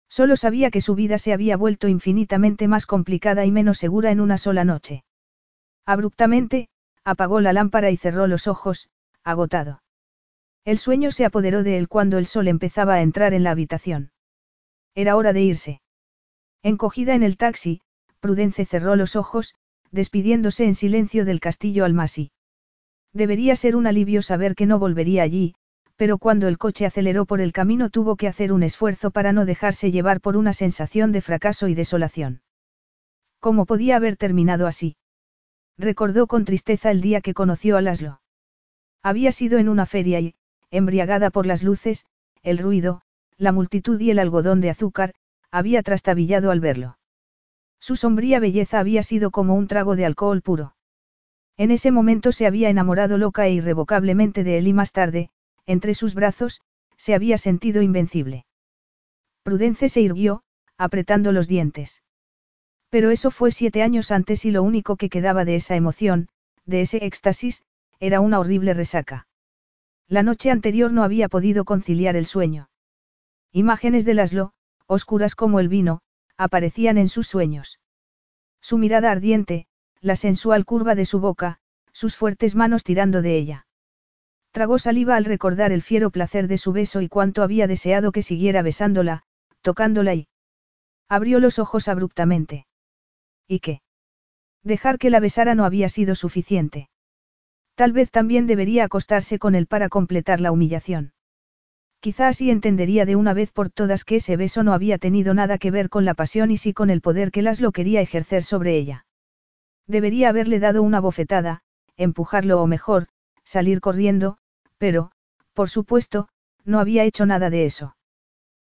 Solo sabía que su vida se había vuelto infinitamente más complicada y menos segura en una sola noche. Abruptamente, apagó la lámpara y cerró los ojos, agotado. El sueño se apoderó de él cuando el sol empezaba a entrar en la habitación. Era hora de irse. Encogida en el taxi, Prudence cerró los ojos, despidiéndose en silencio del castillo Almasi. Debería ser un alivio saber que no volvería allí, pero cuando el coche aceleró por el camino tuvo que hacer un esfuerzo para no dejarse llevar por una sensación de fracaso y desolación. ¿Cómo podía haber terminado así? Recordó con tristeza el día que conoció a Laszlo. Había sido en una feria y, embriagada por las luces, el ruido, la multitud y el algodón de azúcar, había trastabillado al verlo. Su sombría belleza había sido como un trago de alcohol puro. En ese momento se había enamorado loca e irrevocablemente de él y más tarde, entre sus brazos, se había sentido invencible. Prudence se irguió, apretando los dientes. Pero eso fue siete años antes y lo único que quedaba de esa emoción, de ese éxtasis, era una horrible resaca. La noche anterior no había podido conciliar el sueño. Imágenes de Laslo, oscuras como el vino, aparecían en sus sueños. Su mirada ardiente, la sensual curva de su boca, sus fuertes manos tirando de ella. Tragó saliva al recordar el fiero placer de su beso y cuánto había deseado que siguiera besándola, tocándola y... Abrió los ojos abruptamente. ¿Y qué? Dejar que la besara no había sido suficiente. Tal vez también debería acostarse con él para completar la humillación. Quizá así entendería de una vez por todas que ese beso no había tenido nada que ver con la pasión y sí con el poder que Laszlo quería ejercer sobre ella. Debería haberle dado una bofetada, empujarlo o mejor, salir corriendo, pero, por supuesto, no había hecho nada de eso.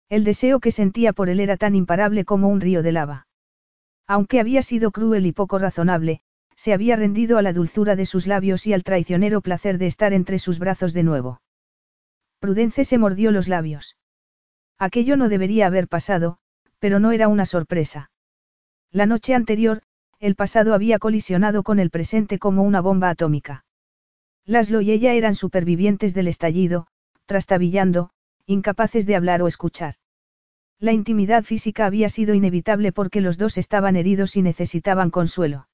El deseo que sentía por él era tan imparable como un río de lava. Aunque había sido cruel y poco razonable, se había rendido a la dulzura de sus labios y al traicionero placer de estar entre sus brazos de nuevo. Prudence se mordió los labios. Aquello no debería haber pasado, pero no era una sorpresa. La noche anterior, el pasado había colisionado con el presente como una bomba atómica. Laszlo y ella eran supervivientes del estallido, trastabillando, incapaces de hablar o escuchar. La intimidad física había sido inevitable porque los dos estaban heridos y necesitaban consuelo.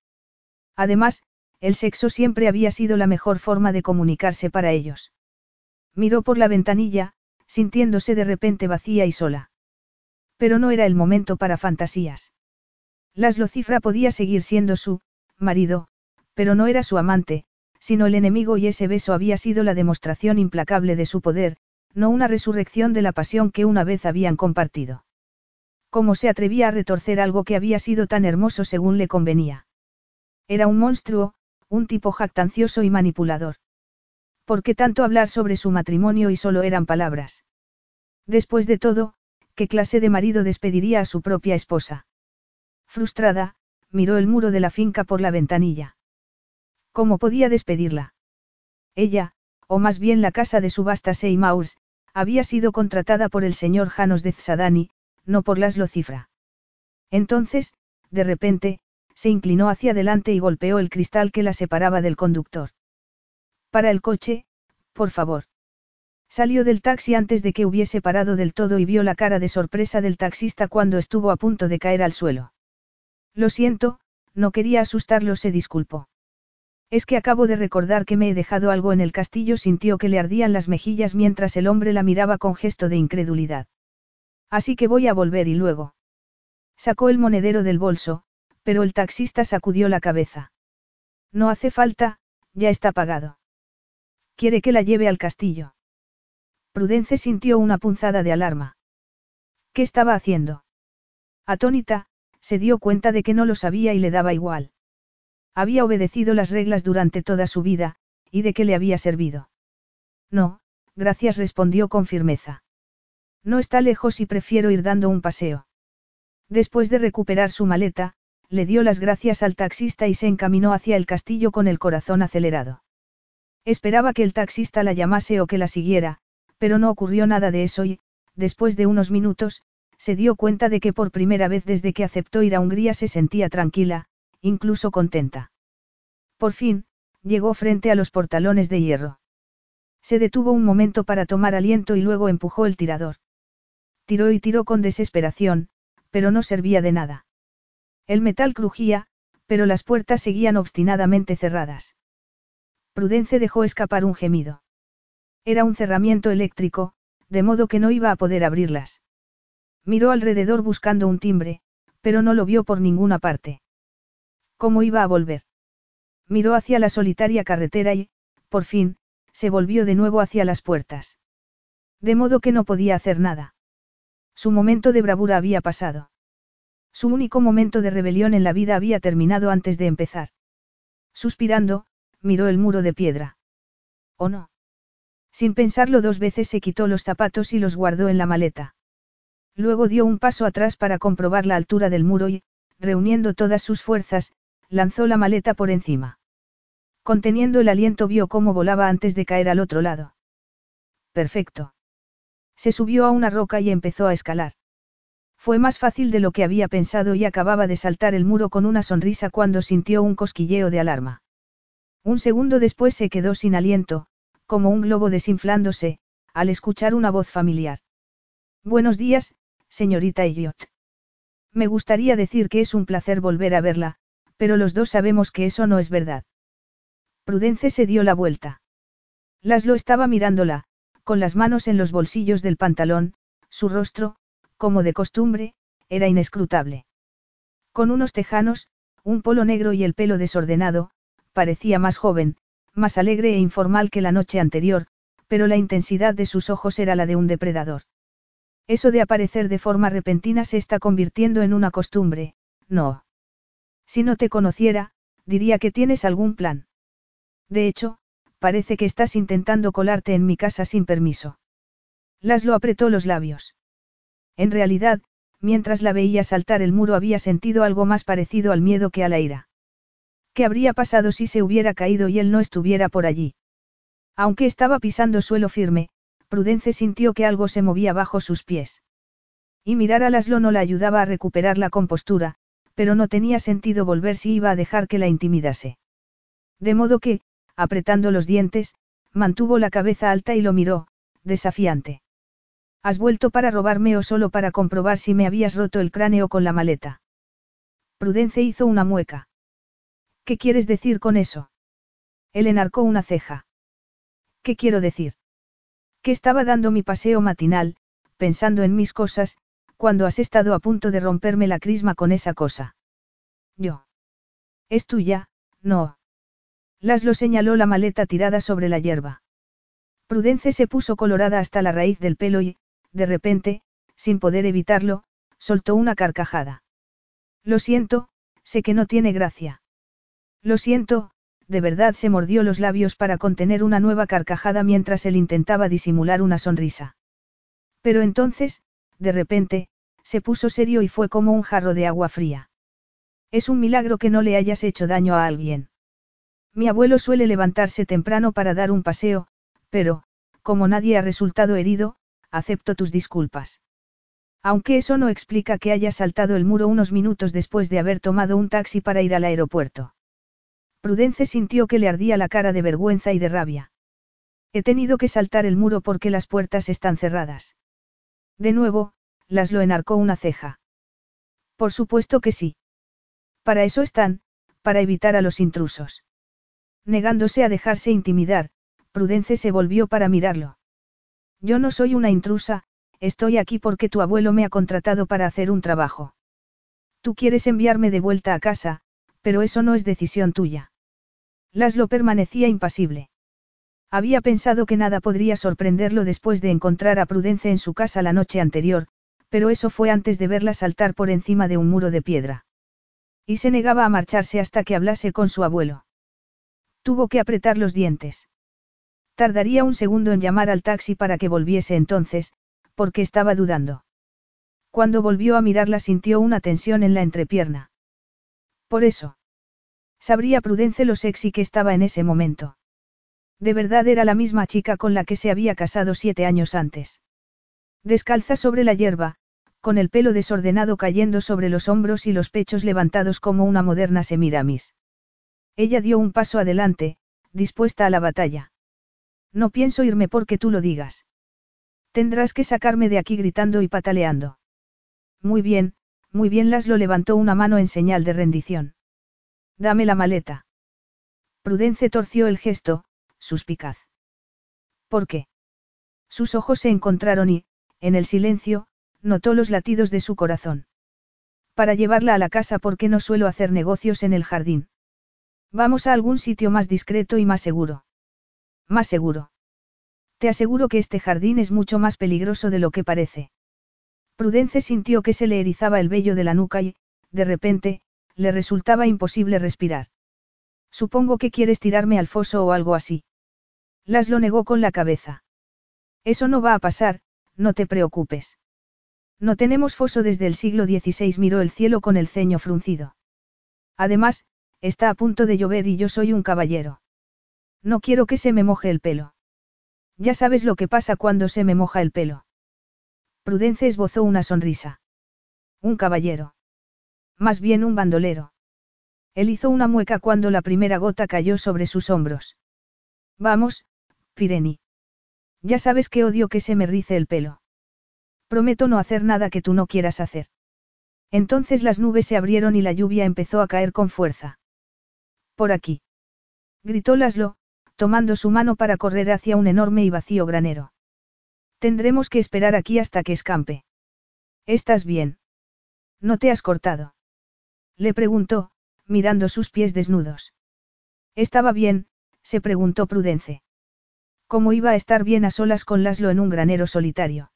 Además, el sexo siempre había sido la mejor forma de comunicarse para ellos. Miró por la ventanilla, sintiéndose de repente vacía y sola. Pero no era el momento para fantasías. Laszlo Cifra podía seguir siendo su marido, pero no era su amante, sino el enemigo y ese beso había sido la demostración implacable de su poder, no una resurrección de la pasión que una vez habían compartido. ¿Cómo se atrevía a retorcer algo que había sido tan hermoso según le convenía? Era un monstruo, un tipo jactancioso y manipulador. ¿Por qué tanto hablar sobre su matrimonio y solo eran palabras? Después de todo, ¿qué clase de marido despediría a su propia esposa? Frustrada, miró el muro de la finca por la ventanilla. ¿Cómo podía despedirla? Ella, o más bien la casa de subasta Seymours, había sido contratada por el señor Janos de Tzadani, no por Laszlo Cifra. Entonces, de repente, se inclinó hacia adelante y golpeó el cristal que la separaba del conductor. Para el coche, por favor. Salió del taxi antes de que hubiese parado del todo y vio la cara de sorpresa del taxista cuando estuvo a punto de caer al suelo. Lo siento, no quería asustarlo, se disculpó. Es que acabo de recordar que me he dejado algo en el castillo, sintió que le ardían las mejillas mientras el hombre la miraba con gesto de incredulidad. Así que voy a volver y luego. Sacó el monedero del bolso, pero el taxista sacudió la cabeza. No hace falta, ya está pagado. Quiere que la lleve al castillo. Prudence sintió una punzada de alarma. ¿Qué estaba haciendo? Atónita, se dio cuenta de que no lo sabía y le daba igual. Había obedecido las reglas durante toda su vida, y de qué le había servido. No, gracias respondió con firmeza. No está lejos y prefiero ir dando un paseo. Después de recuperar su maleta, le dio las gracias al taxista y se encaminó hacia el castillo con el corazón acelerado. Esperaba que el taxista la llamase o que la siguiera, pero no ocurrió nada de eso y, después de unos minutos, se dio cuenta de que por primera vez desde que aceptó ir a Hungría se sentía tranquila, incluso contenta. Por fin, llegó frente a los portalones de hierro. Se detuvo un momento para tomar aliento y luego empujó el tirador. tiró y tiró con desesperación, pero no servía de nada. El metal crujía, pero las puertas seguían obstinadamente cerradas. Prudence dejó escapar un gemido. Era un cerramiento eléctrico, de modo que no iba a poder abrirlas. Miró alrededor buscando un timbre, pero no lo vio por ninguna parte. ¿Cómo iba a volver? Miró hacia la solitaria carretera y, por fin, se volvió de nuevo hacia las puertas. De modo que no podía hacer nada. Su momento de bravura había pasado. Su único momento de rebelión en la vida había terminado antes de empezar. Suspirando, miró el muro de piedra. ¿O no? Sin pensarlo dos veces se quitó los zapatos y los guardó en la maleta. Luego dio un paso atrás para comprobar la altura del muro y, reuniendo todas sus fuerzas, lanzó la maleta por encima. Conteniendo el aliento vio cómo volaba antes de caer al otro lado. Perfecto. Se subió a una roca y empezó a escalar. Fue más fácil de lo que había pensado y acababa de saltar el muro con una sonrisa cuando sintió un cosquilleo de alarma. Un segundo después se quedó sin aliento, como un globo desinflándose, al escuchar una voz familiar. Buenos días, señorita Elliot. Me gustaría decir que es un placer volver a verla, pero los dos sabemos que eso no es verdad. Prudence se dio la vuelta. Laszlo estaba mirándola, con las manos en los bolsillos del pantalón, su rostro, como de costumbre, era inescrutable. Con unos tejanos, un polo negro y el pelo desordenado, parecía más joven, más alegre e informal que la noche anterior, pero la intensidad de sus ojos era la de un depredador. Eso de aparecer de forma repentina se está convirtiendo en una costumbre, no. Si no te conociera, diría que tienes algún plan. De hecho, parece que estás intentando colarte en mi casa sin permiso. Laszlo apretó los labios. En realidad, mientras la veía saltar el muro había sentido algo más parecido al miedo que a la ira. ¿Qué habría pasado si se hubiera caído y él no estuviera por allí? Aunque estaba pisando suelo firme, Prudence sintió que algo se movía bajo sus pies. Y mirar a Laszlo no la ayudaba a recuperar la compostura, pero no tenía sentido volver si iba a dejar que la intimidase. De modo que, apretando los dientes, mantuvo la cabeza alta y lo miró, desafiante. ¿Has vuelto para robarme o solo para comprobar si me habías roto el cráneo con la maleta? Prudence hizo una mueca. ¿Qué quieres decir con eso? Él enarcó una ceja. ¿Qué quiero decir? Que estaba dando mi paseo matinal, pensando en mis cosas, cuando has estado a punto de romperme la crisma con esa cosa. Yo. Es tuya, no. Laszlo señaló la maleta tirada sobre la hierba. Prudence se puso colorada hasta la raíz del pelo y, de repente, sin poder evitarlo, soltó una carcajada. Lo siento, sé que no tiene gracia. Lo siento, de verdad se mordió los labios para contener una nueva carcajada mientras él intentaba disimular una sonrisa. Pero entonces, de repente, se puso serio y fue como un jarro de agua fría. Es un milagro que no le hayas hecho daño a alguien. Mi abuelo suele levantarse temprano para dar un paseo, pero, como nadie ha resultado herido, acepto tus disculpas. Aunque eso no explica que haya saltado el muro unos minutos después de haber tomado un taxi para ir al aeropuerto. Prudence sintió que le ardía la cara de vergüenza y de rabia. He tenido que saltar el muro porque las puertas están cerradas. De nuevo, Laszlo enarcó una ceja. Por supuesto que sí. Para eso están, para evitar a los intrusos. Negándose a dejarse intimidar, Prudence se volvió para mirarlo. Yo no soy una intrusa, estoy aquí porque tu abuelo me ha contratado para hacer un trabajo. Tú quieres enviarme de vuelta a casa, pero eso no es decisión tuya. Laszlo permanecía impasible. Había pensado que nada podría sorprenderlo después de encontrar a Prudence en su casa la noche anterior, pero eso fue antes de verla saltar por encima de un muro de piedra. Y se negaba a marcharse hasta que hablase con su abuelo. Tuvo que apretar los dientes. Tardaría un segundo en llamar al taxi para que volviese entonces, porque estaba dudando. Cuando volvió a mirarla sintió una tensión en la entrepierna. Por eso. Sabría Prudence lo sexy que estaba en ese momento. De verdad era la misma chica con la que se había casado siete años antes. Descalza sobre la hierba, con el pelo desordenado cayendo sobre los hombros y los pechos levantados como una moderna semiramis. Ella dio un paso adelante, dispuesta a la batalla. No pienso irme porque tú lo digas. Tendrás que sacarme de aquí gritando y pataleando. Muy bien, muy bien Laszlo levantó una mano en señal de rendición. Dame la maleta. Prudence torció el gesto, suspicaz. ¿Por qué? Sus ojos se encontraron y, en el silencio, notó los latidos de su corazón. Para llevarla a la casa porque no suelo hacer negocios en el jardín. Vamos a algún sitio más discreto y más seguro. Más seguro. Te aseguro que este jardín es mucho más peligroso de lo que parece. Prudence sintió que se le erizaba el vello de la nuca y, de repente, le resultaba imposible respirar. Supongo que quieres tirarme al foso o algo así. Las lo negó con la cabeza. Eso no va a pasar, no te preocupes. No tenemos foso desde el siglo XVI, miró el cielo con el ceño fruncido. Además, está a punto de llover y yo soy un caballero. No quiero que se me moje el pelo. Ya sabes lo que pasa cuando se me moja el pelo. Prudence esbozó una sonrisa. Un caballero. Más bien un bandolero. Él hizo una mueca cuando la primera gota cayó sobre sus hombros. Vamos, Pireni. Ya sabes que odio que se me rice el pelo. Prometo no hacer nada que tú no quieras hacer. Entonces las nubes se abrieron y la lluvia empezó a caer con fuerza. Por aquí. Gritó Laszlo, tomando su mano para correr hacia un enorme y vacío granero. Tendremos que esperar aquí hasta que escampe. ¿Estás bien? ¿No te has cortado? Le preguntó, mirando sus pies desnudos. Estaba bien, se preguntó Prudence. ¿Cómo iba a estar bien a solas con Laszlo en un granero solitario?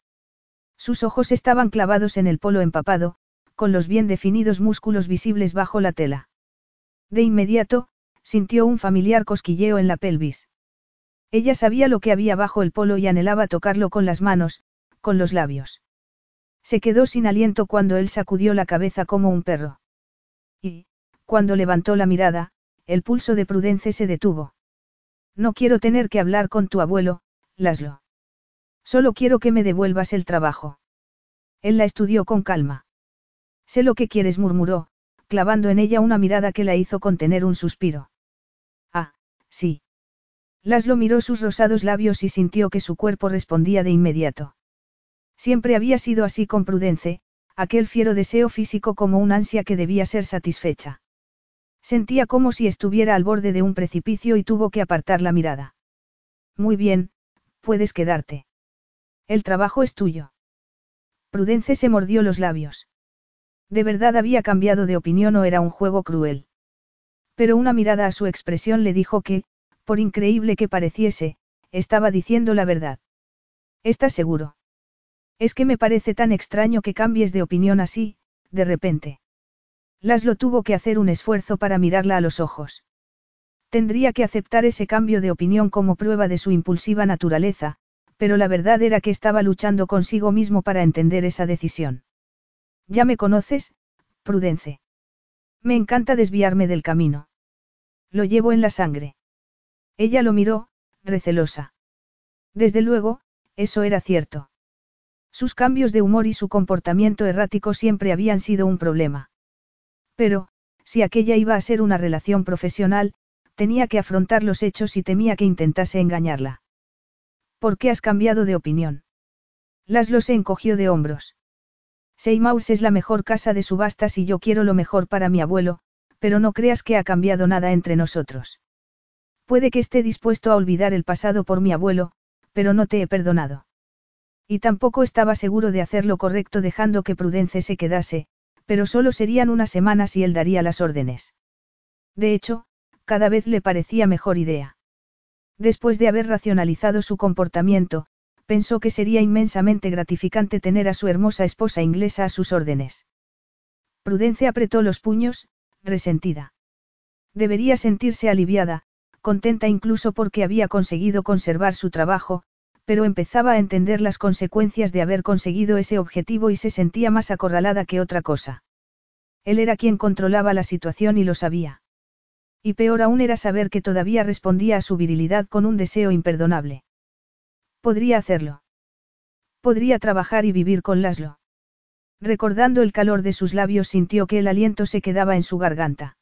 Sus ojos estaban clavados en el polo empapado, con los bien definidos músculos visibles bajo la tela. De inmediato, sintió un familiar cosquilleo en la pelvis. Ella sabía lo que había bajo el polo y anhelaba tocarlo con las manos, con los labios. Se quedó sin aliento cuando él sacudió la cabeza como un perro. Cuando levantó la mirada, el pulso de Prudence se detuvo. No quiero tener que hablar con tu abuelo, Laslo. Solo quiero que me devuelvas el trabajo. Él la estudió con calma. Sé lo que quieres, murmuró, clavando en ella una mirada que la hizo contener un suspiro. Ah, sí. Laslo miró sus rosados labios y sintió que su cuerpo respondía de inmediato. Siempre había sido así con Prudence, aquel fiero deseo físico como un ansia que debía ser satisfecha. Sentía como si estuviera al borde de un precipicio y tuvo que apartar la mirada. Muy bien, puedes quedarte. El trabajo es tuyo. Prudence se mordió los labios. ¿De verdad había cambiado de opinión o era un juego cruel? Pero una mirada a su expresión le dijo que, por increíble que pareciese, estaba diciendo la verdad. ¿Estás seguro? Es que me parece tan extraño que cambies de opinión así, de repente. Laszlo tuvo que hacer un esfuerzo para mirarla a los ojos. Tendría que aceptar ese cambio de opinión como prueba de su impulsiva naturaleza, pero la verdad era que estaba luchando consigo mismo para entender esa decisión. Ya me conoces, Prudence. Me encanta desviarme del camino. Lo llevo en la sangre. Ella lo miró, recelosa. Desde luego, eso era cierto. Sus cambios de humor y su comportamiento errático siempre habían sido un problema. Pero, si aquella iba a ser una relación profesional, tenía que afrontar los hechos y temía que intentase engañarla. ¿Por qué has cambiado de opinión? Laszlo se encogió de hombros. Seymour es la mejor casa de subastas y yo quiero lo mejor para mi abuelo, pero no creas que ha cambiado nada entre nosotros. Puede que esté dispuesto a olvidar el pasado por mi abuelo, pero no te he perdonado. Y tampoco estaba seguro de hacer lo correcto dejando que Prudence se quedase, pero solo serían unas semanas y él daría las órdenes. De hecho, cada vez le parecía mejor idea. Después de haber racionalizado su comportamiento, pensó que sería inmensamente gratificante tener a su hermosa esposa inglesa a sus órdenes. Prudence apretó los puños, resentida. Debería sentirse aliviada, contenta incluso porque había conseguido conservar su trabajo, pero empezaba a entender las consecuencias de haber conseguido ese objetivo y se sentía más acorralada que otra cosa. Él era quien controlaba la situación y lo sabía. Y peor aún era saber que todavía respondía a su virilidad con un deseo imperdonable. Podría hacerlo. Podría trabajar y vivir con Laszlo. Recordando el calor de sus labios sintió que el aliento se quedaba en su garganta.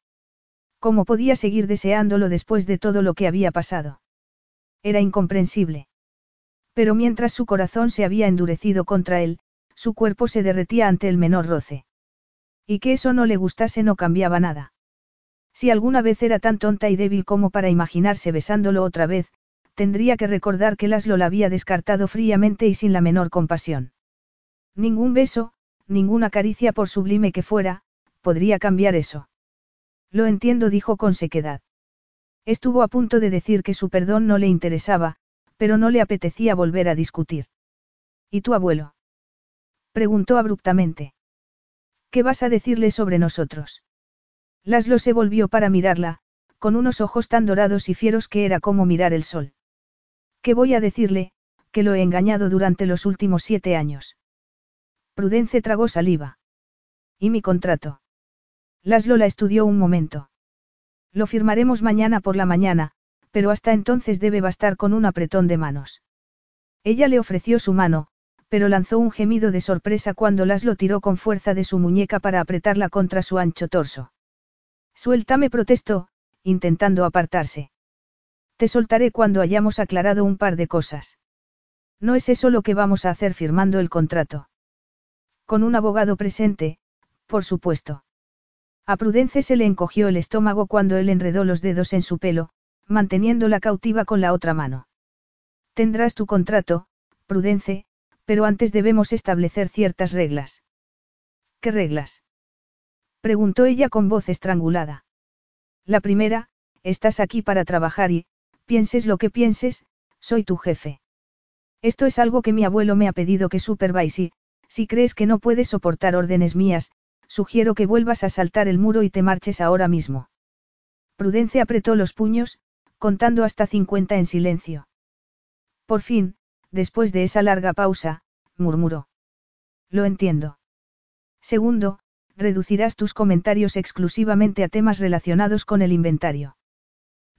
¿Cómo podía seguir deseándolo después de todo lo que había pasado? Era incomprensible. Pero mientras su corazón se había endurecido contra él, su cuerpo se derretía ante el menor roce. Y que eso no le gustase no cambiaba nada. Si alguna vez era tan tonta y débil como para imaginarse besándolo otra vez, tendría que recordar que Laszlo la había descartado fríamente y sin la menor compasión. Ningún beso, ninguna caricia por sublime que fuera, podría cambiar eso. Lo entiendo, dijo con sequedad. Estuvo a punto de decir que su perdón no le interesaba, pero no le apetecía volver a discutir. ¿Y tu abuelo? Preguntó abruptamente. ¿Qué vas a decirle sobre nosotros? Laszlo se volvió para mirarla, con unos ojos tan dorados y fieros que era como mirar el sol. ¿Qué voy a decirle? Que lo he engañado durante los últimos siete años. Prudence tragó saliva. ¿Y mi contrato? Laszlo la estudió un momento. Lo firmaremos mañana por la mañana, pero hasta entonces debe bastar con un apretón de manos. Ella le ofreció su mano, pero lanzó un gemido de sorpresa cuando Laszlo tiró con fuerza de su muñeca para apretarla contra su ancho torso. Suéltame, protestó, intentando apartarse. Te soltaré cuando hayamos aclarado un par de cosas. No es eso lo que vamos a hacer firmando el contrato. Con un abogado presente, por supuesto. A Prudence se le encogió el estómago cuando él enredó los dedos en su pelo, manteniéndola cautiva con la otra mano. Tendrás tu contrato, Prudence, pero antes debemos establecer ciertas reglas. ¿Qué reglas? preguntó ella con voz estrangulada. La primera, estás aquí para trabajar y, Pienses lo que pienses, soy tu jefe. Esto es algo que mi abuelo me ha pedido que supervise y, si crees que no puedes soportar órdenes mías, sugiero que vuelvas a saltar el muro y te marches ahora mismo. Prudencia apretó los puños, contando hasta 50 en silencio. Por fin, después de esa larga pausa, murmuró. Lo entiendo. Segundo, reducirás tus comentarios exclusivamente a temas relacionados con el inventario.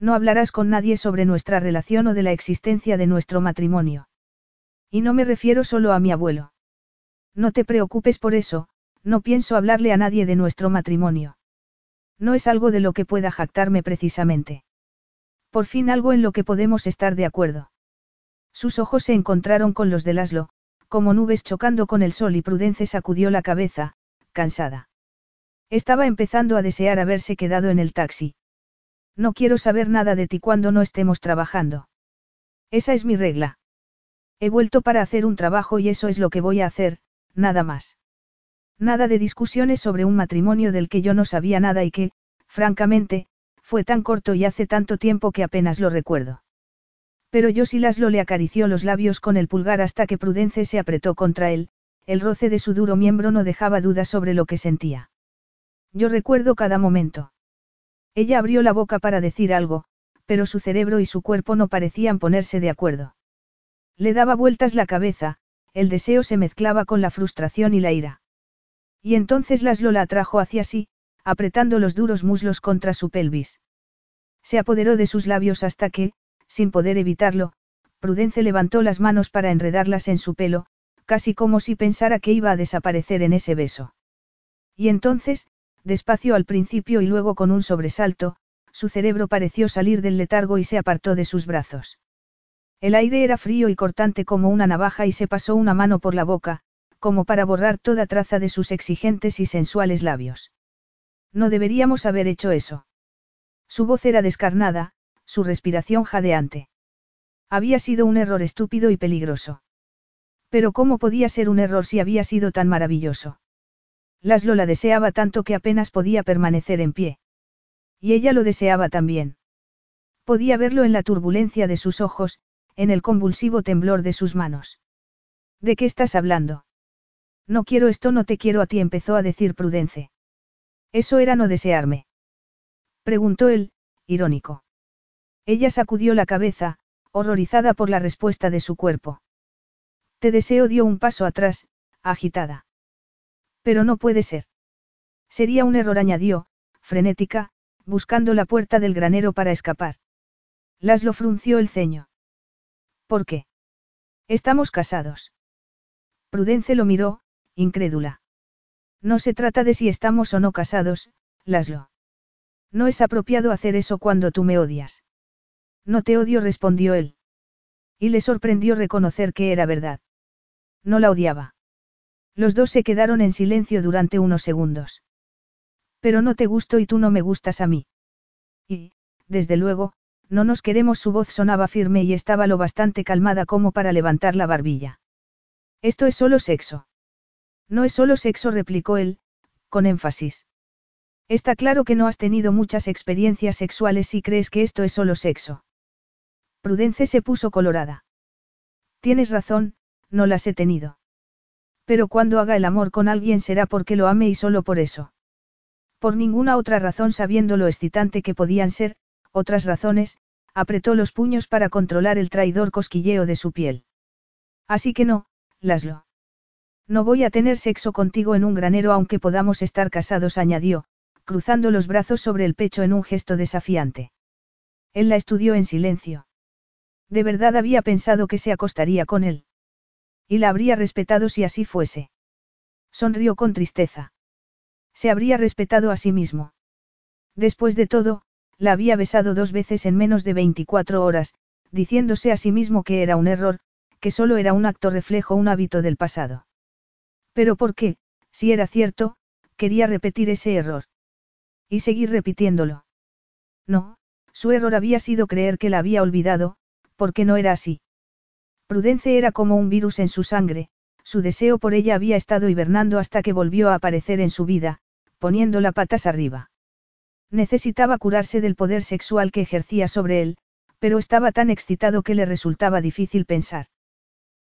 No hablarás con nadie sobre nuestra relación o de la existencia de nuestro matrimonio. Y no me refiero solo a mi abuelo. No te preocupes por eso, no pienso hablarle a nadie de nuestro matrimonio. No es algo de lo que pueda jactarme precisamente. Por fin algo en lo que podemos estar de acuerdo. Sus ojos se encontraron con los de Laszlo, como nubes chocando con el sol y Prudence sacudió la cabeza, cansada. Estaba empezando a desear haberse quedado en el taxi. No quiero saber nada de ti cuando no estemos trabajando. Esa es mi regla. He vuelto para hacer un trabajo y eso es lo que voy a hacer, nada más. Nada de discusiones sobre un matrimonio del que yo no sabía nada y que, francamente, fue tan corto y hace tanto tiempo que apenas lo recuerdo. Pero yo sí Laslo le acarició los labios con el pulgar hasta que Prudence se apretó contra él, el roce de su duro miembro no dejaba duda sobre lo que sentía. Yo recuerdo cada momento. Ella abrió la boca para decir algo, pero su cerebro y su cuerpo no parecían ponerse de acuerdo. Le daba vueltas la cabeza, el deseo se mezclaba con la frustración y la ira. Y entonces Laszlo la atrajo hacia sí, apretando los duros muslos contra su pelvis. Se apoderó de sus labios hasta que, sin poder evitarlo, Prudence levantó las manos para enredarlas en su pelo, casi como si pensara que iba a desaparecer en ese beso. Y entonces, despacio al principio y luego con un sobresalto, su cerebro pareció salir del letargo y se apartó de sus brazos. El aire era frío y cortante como una navaja y se pasó una mano por la boca, como para borrar toda traza de sus exigentes y sensuales labios. No deberíamos haber hecho eso. Su voz era descarnada, su respiración jadeante. Había sido un error estúpido y peligroso. Pero ¿cómo podía ser un error si había sido tan maravilloso? Laszlo la deseaba tanto que apenas podía permanecer en pie. Y ella lo deseaba también. Podía verlo en la turbulencia de sus ojos, en el convulsivo temblor de sus manos. ¿De qué estás hablando? No quiero esto, no te quiero a ti, empezó a decir Prudence. Eso era no desearme. Preguntó él, irónico. Ella sacudió la cabeza, horrorizada por la respuesta de su cuerpo. Te deseo dio un paso atrás, agitada. Pero no puede ser. Sería un error, añadió, frenética, buscando la puerta del granero para escapar. Laszlo frunció el ceño. ¿Por qué? Estamos casados. Prudence lo miró, incrédula. No se trata de si estamos o no casados, Laszlo. No es apropiado hacer eso cuando tú me odias. No te odio, respondió él. Y le sorprendió reconocer que era verdad. No la odiaba. Los dos se quedaron en silencio durante unos segundos. Pero no te gusto y tú no me gustas a mí. Y, desde luego, no nos queremos. Su voz sonaba firme y estaba lo bastante calmada como para levantar la barbilla. Esto es solo sexo. No es solo sexo, replicó él, con énfasis. Está claro que no has tenido muchas experiencias sexuales y crees que esto es solo sexo. Prudence se puso colorada. Tienes razón, no las he tenido. Pero cuando haga el amor con alguien será porque lo ame y solo por eso. Por ninguna otra razón sabiendo lo excitante que podían ser, otras razones, apretó los puños para controlar el traidor cosquilleo de su piel. Así que no, Laslo. No voy a tener sexo contigo en un granero aunque podamos estar casados, añadió, cruzando los brazos sobre el pecho en un gesto desafiante. Él la estudió en silencio. De verdad había pensado que se acostaría con él. Y la habría respetado si así fuese. Sonrió con tristeza. Se habría respetado a sí mismo. Después de todo, la había besado dos veces en menos de 24 horas, diciéndose a sí mismo que era un error, que solo era un acto reflejo, un hábito del pasado. Pero ¿por qué, si era cierto, quería repetir ese error? Y seguir repitiéndolo. No, su error había sido creer que la había olvidado, porque no era así. Prudence era como un virus en su sangre, su deseo por ella había estado hibernando hasta que volvió a aparecer en su vida, poniéndola patas arriba. Necesitaba curarse del poder sexual que ejercía sobre él, pero estaba tan excitado que le resultaba difícil pensar.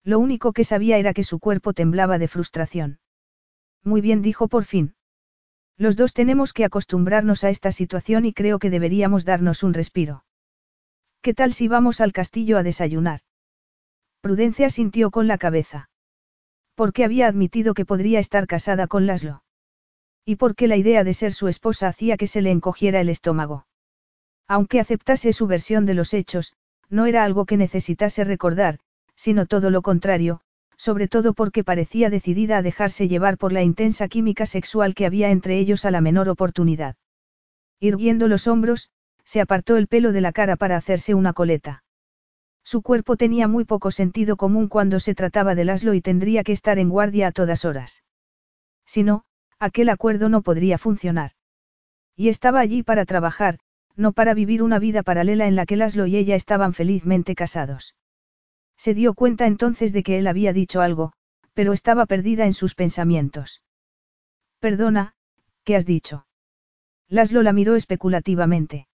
Lo único que sabía era que su cuerpo temblaba de frustración. Muy bien dijo por fin. Los dos tenemos que acostumbrarnos a esta situación y creo que deberíamos darnos un respiro. ¿Qué tal si vamos al castillo a desayunar? Prudencia sintió con la cabeza. Porque había admitido que podría estar casada con Laszlo. Y porque la idea de ser su esposa hacía que se le encogiera el estómago. Aunque aceptase su versión de los hechos, no era algo que necesitase recordar, sino todo lo contrario, sobre todo porque parecía decidida a dejarse llevar por la intensa química sexual que había entre ellos a la menor oportunidad. Irguiendo los hombros, se apartó el pelo de la cara para hacerse una coleta. Su cuerpo tenía muy poco sentido común cuando se trataba de Laszlo y tendría que estar en guardia a todas horas. Si no, aquel acuerdo no podría funcionar. Y estaba allí para trabajar, no para vivir una vida paralela en la que Laszlo y ella estaban felizmente casados. Se dio cuenta entonces de que él había dicho algo, pero estaba perdida en sus pensamientos. Perdona, ¿qué has dicho? Laszlo la miró especulativamente.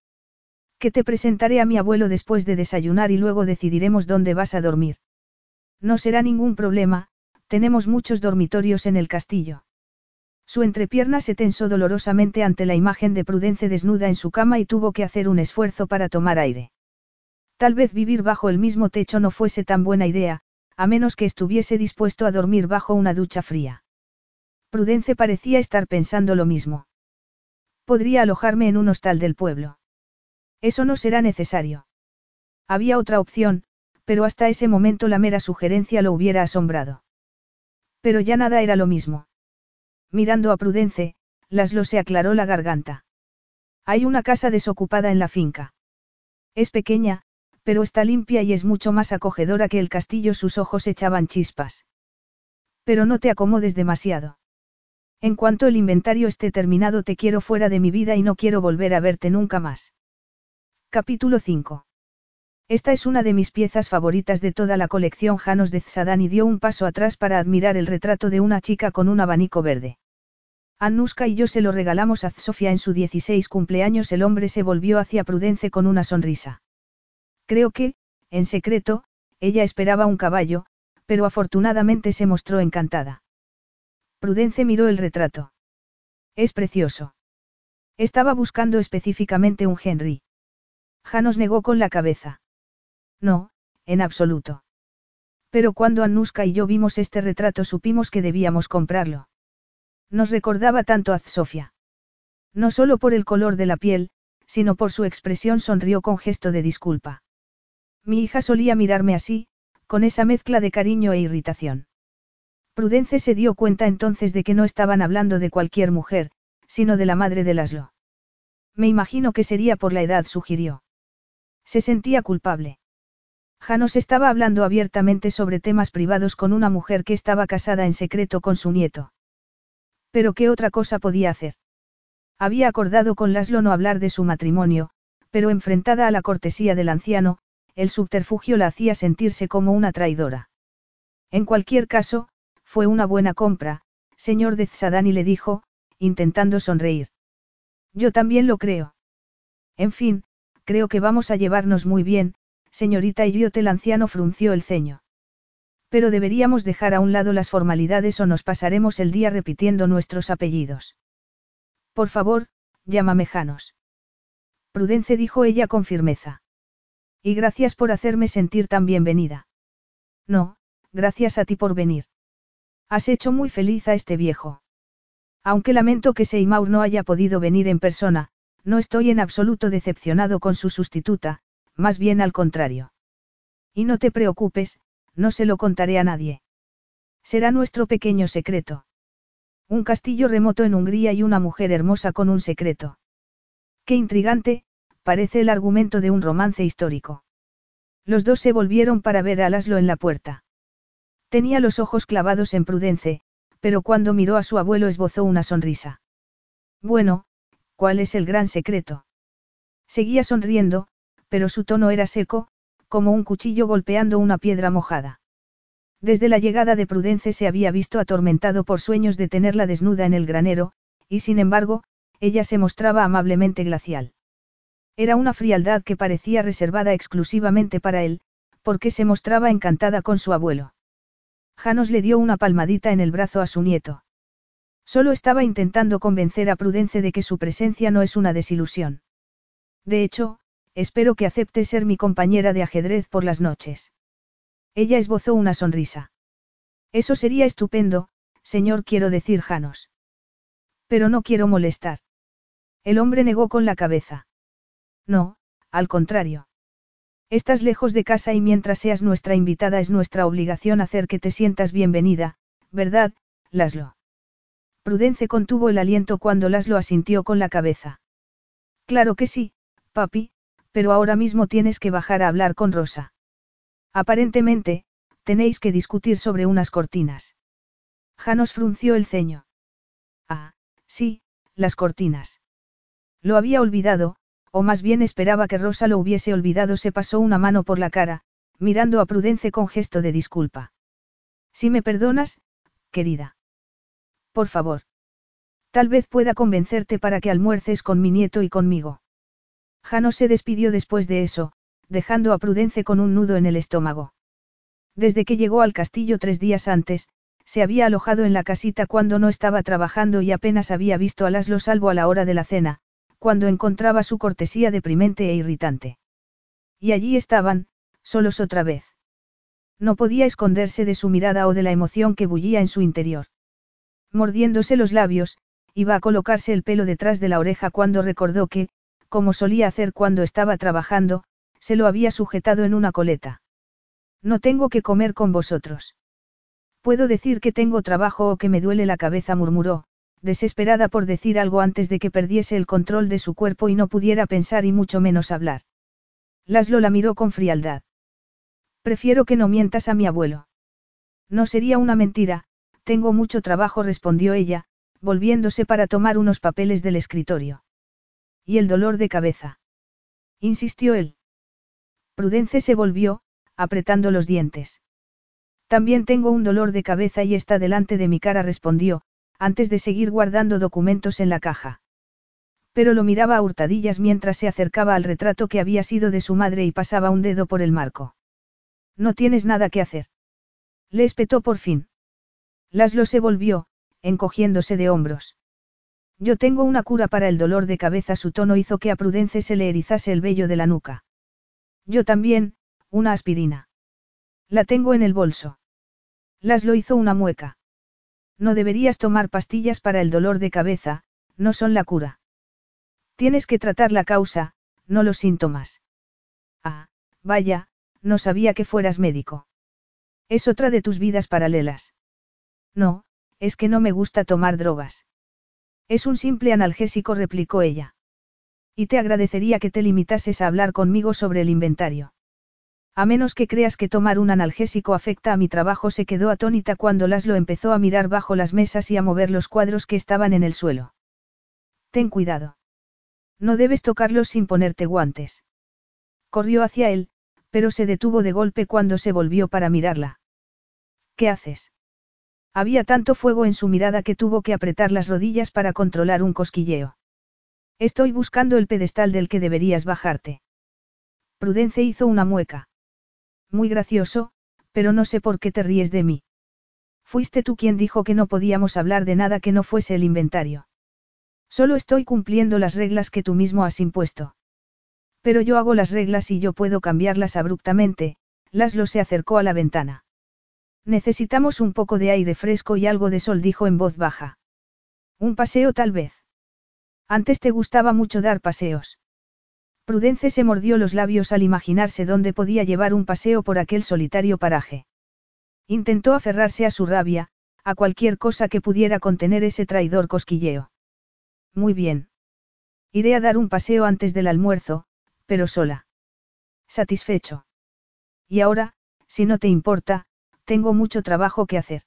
Que te presentaré a mi abuelo después de desayunar y luego decidiremos dónde vas a dormir. No será ningún problema, tenemos muchos dormitorios en el castillo. Su entrepierna se tensó dolorosamente ante la imagen de Prudence desnuda en su cama y tuvo que hacer un esfuerzo para tomar aire. Tal vez vivir bajo el mismo techo no fuese tan buena idea, a menos que estuviese dispuesto a dormir bajo una ducha fría. Prudence parecía estar pensando lo mismo. Podría alojarme en un hostal del pueblo. Eso no será necesario. Había otra opción, pero hasta ese momento la mera sugerencia lo hubiera asombrado. Pero ya nada era lo mismo. Mirando a Prudence, Laslo se aclaró la garganta. Hay una casa desocupada en la finca. Es pequeña, pero está limpia y es mucho más acogedora que el castillo. Sus ojos echaban chispas. Pero no te acomodes demasiado. En cuanto el inventario esté terminado te quiero fuera de mi vida y no quiero volver a verte nunca más. Capítulo 5. Esta es una de mis piezas favoritas de toda la colección Janos de y dio un paso atrás para admirar el retrato de una chica con un abanico verde. Anuska y yo se lo regalamos a Sofía en su 16 cumpleaños. El hombre se volvió hacia Prudence con una sonrisa. Creo que, en secreto, ella esperaba un caballo, pero afortunadamente se mostró encantada. Prudence miró el retrato. Es precioso. Estaba buscando específicamente un Henry. Janos negó con la cabeza. No, en absoluto. Pero cuando Anuska y yo vimos este retrato supimos que debíamos comprarlo. Nos recordaba tanto a Sofía. No solo por el color de la piel, sino por su expresión sonrió con gesto de disculpa. Mi hija solía mirarme así, con esa mezcla de cariño e irritación. Prudence se dio cuenta entonces de que no estaban hablando de cualquier mujer, sino de la madre de Laslo. Me imagino que sería por la edad, sugirió. Se sentía culpable. Janos estaba hablando abiertamente sobre temas privados con una mujer que estaba casada en secreto con su nieto. Pero ¿qué otra cosa podía hacer? Había acordado con Laszlo no hablar de su matrimonio, pero enfrentada a la cortesía del anciano, el subterfugio la hacía sentirse como una traidora. En cualquier caso, fue una buena compra, señor de Zadani le dijo, intentando sonreír. Yo también lo creo. En fin, creo que vamos a llevarnos muy bien, señorita Iriot el anciano frunció el ceño. Pero deberíamos dejar a un lado las formalidades o nos pasaremos el día repitiendo nuestros apellidos. Por favor, llámame Janos. Prudence dijo ella con firmeza. Y gracias por hacerme sentir tan bienvenida. No, gracias a ti por venir. Has hecho muy feliz a este viejo. Aunque lamento que Seymour no haya podido venir en persona, no estoy en absoluto decepcionado con su sustituta, más bien al contrario. Y no te preocupes, no se lo contaré a nadie. Será nuestro pequeño secreto. Un castillo remoto en Hungría y una mujer hermosa con un secreto. Qué intrigante, parece el argumento de un romance histórico. Los dos se volvieron para ver a Laszlo en la puerta. Tenía los ojos clavados en Prudence, pero cuando miró a su abuelo esbozó una sonrisa. Bueno, ¿cuál es el gran secreto? Seguía sonriendo, pero su tono era seco, como un cuchillo golpeando una piedra mojada. Desde la llegada de Prudence se había visto atormentado por sueños de tenerla desnuda en el granero, y sin embargo, ella se mostraba amablemente glacial. Era una frialdad que parecía reservada exclusivamente para él, porque se mostraba encantada con su abuelo. Janos le dio una palmadita en el brazo a su nieto. Solo estaba intentando convencer a Prudence de que su presencia no es una desilusión. De hecho, espero que acepte ser mi compañera de ajedrez por las noches. Ella esbozó una sonrisa. Eso sería estupendo, señor quiero decir Janos. Pero no quiero molestar. El hombre negó con la cabeza. No, al contrario. Estás lejos de casa y mientras seas nuestra invitada es nuestra obligación hacer que te sientas bienvenida, ¿verdad, Laslo? Prudence contuvo el aliento cuando Laslo asintió con la cabeza. Claro que sí, papi, pero ahora mismo tienes que bajar a hablar con Rosa. Aparentemente, tenéis que discutir sobre unas cortinas. Janos frunció el ceño. Ah, sí, las cortinas. Lo había olvidado, o más bien esperaba que Rosa lo hubiese olvidado. Se pasó una mano por la cara, mirando a Prudence con gesto de disculpa. Si me perdonas, querida. Por favor. Tal vez pueda convencerte para que almuerces con mi nieto y conmigo. Jano se despidió después de eso, dejando a Prudence con un nudo en el estómago. Desde que llegó al castillo tres días antes, se había alojado en la casita cuando no estaba trabajando y apenas había visto a Laslo salvo a la hora de la cena, cuando encontraba su cortesía deprimente e irritante. Y allí estaban, solos otra vez. No podía esconderse de su mirada o de la emoción que bullía en su interior. Mordiéndose los labios, iba a colocarse el pelo detrás de la oreja cuando recordó que, como solía hacer cuando estaba trabajando, se lo había sujetado en una coleta. No tengo que comer con vosotros. Puedo decir que tengo trabajo o que me duele la cabeza, murmuró, desesperada por decir algo antes de que perdiese el control de su cuerpo y no pudiera pensar y mucho menos hablar. Laslo la miró con frialdad. Prefiero que no mientas a mi abuelo. No sería una mentira, tengo mucho trabajo, respondió ella, volviéndose para tomar unos papeles del escritorio. ¿Y el dolor de cabeza? insistió él. Prudence se volvió, apretando los dientes. También tengo un dolor de cabeza y está delante de mi cara, respondió, antes de seguir guardando documentos en la caja. Pero lo miraba a hurtadillas mientras se acercaba al retrato que había sido de su madre y pasaba un dedo por el marco. No tienes nada que hacer. Le espetó por fin. Laslo se volvió, encogiéndose de hombros. Yo tengo una cura para el dolor de cabeza. Su tono hizo que a Prudence se le erizase el vello de la nuca. Yo también, una aspirina. La tengo en el bolso. Laszlo hizo una mueca. No deberías tomar pastillas para el dolor de cabeza, no son la cura. Tienes que tratar la causa, no los síntomas. Ah, vaya, no sabía que fueras médico. Es otra de tus vidas paralelas. No, es que no me gusta tomar drogas. Es un simple analgésico, replicó ella. Y te agradecería que te limitases a hablar conmigo sobre el inventario. A menos que creas que tomar un analgésico afecta a mi trabajo, se quedó atónita cuando Laszlo empezó a mirar bajo las mesas y a mover los cuadros que estaban en el suelo. Ten cuidado. No debes tocarlos sin ponerte guantes. Corrió hacia él, pero se detuvo de golpe cuando se volvió para mirarla. ¿Qué haces? Había tanto fuego en su mirada que tuvo que apretar las rodillas para controlar un cosquilleo. Estoy buscando el pedestal del que deberías bajarte. Prudence hizo una mueca. Muy gracioso, pero no sé por qué te ríes de mí. Fuiste tú quien dijo que no podíamos hablar de nada que no fuese el inventario. Solo estoy cumpliendo las reglas que tú mismo has impuesto. Pero yo hago las reglas y yo puedo cambiarlas abruptamente, Laszlo se acercó a la ventana. Necesitamos un poco de aire fresco y algo de sol, dijo en voz baja. Un paseo tal vez. Antes te gustaba mucho dar paseos. Prudence se mordió los labios al imaginarse dónde podía llevar un paseo por aquel solitario paraje. Intentó aferrarse a su rabia, a cualquier cosa que pudiera contener ese traidor cosquilleo. Muy bien. Iré a dar un paseo antes del almuerzo, pero sola. Satisfecho. Y ahora, si no te importa, tengo mucho trabajo que hacer.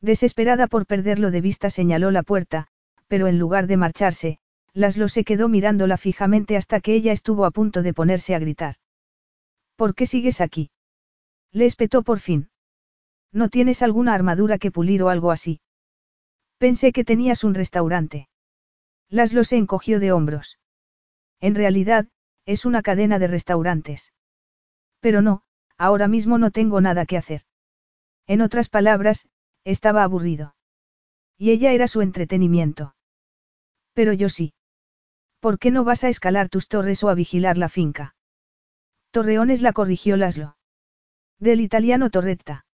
Desesperada por perderlo de vista señaló la puerta, pero en lugar de marcharse, Laszlo se quedó mirándola fijamente hasta que ella estuvo a punto de ponerse a gritar. ¿Por qué sigues aquí? Le espetó por fin. ¿No tienes alguna armadura que pulir o algo así? Pensé que tenías un restaurante. Laszlo se encogió de hombros. En realidad, es una cadena de restaurantes. Pero no, ahora mismo no tengo nada que hacer. En otras palabras, estaba aburrido. Y ella era su entretenimiento. Pero yo sí. ¿Por qué no vas a escalar tus torres o a vigilar la finca? Torreones la corrigió Laszlo. Del italiano torretta.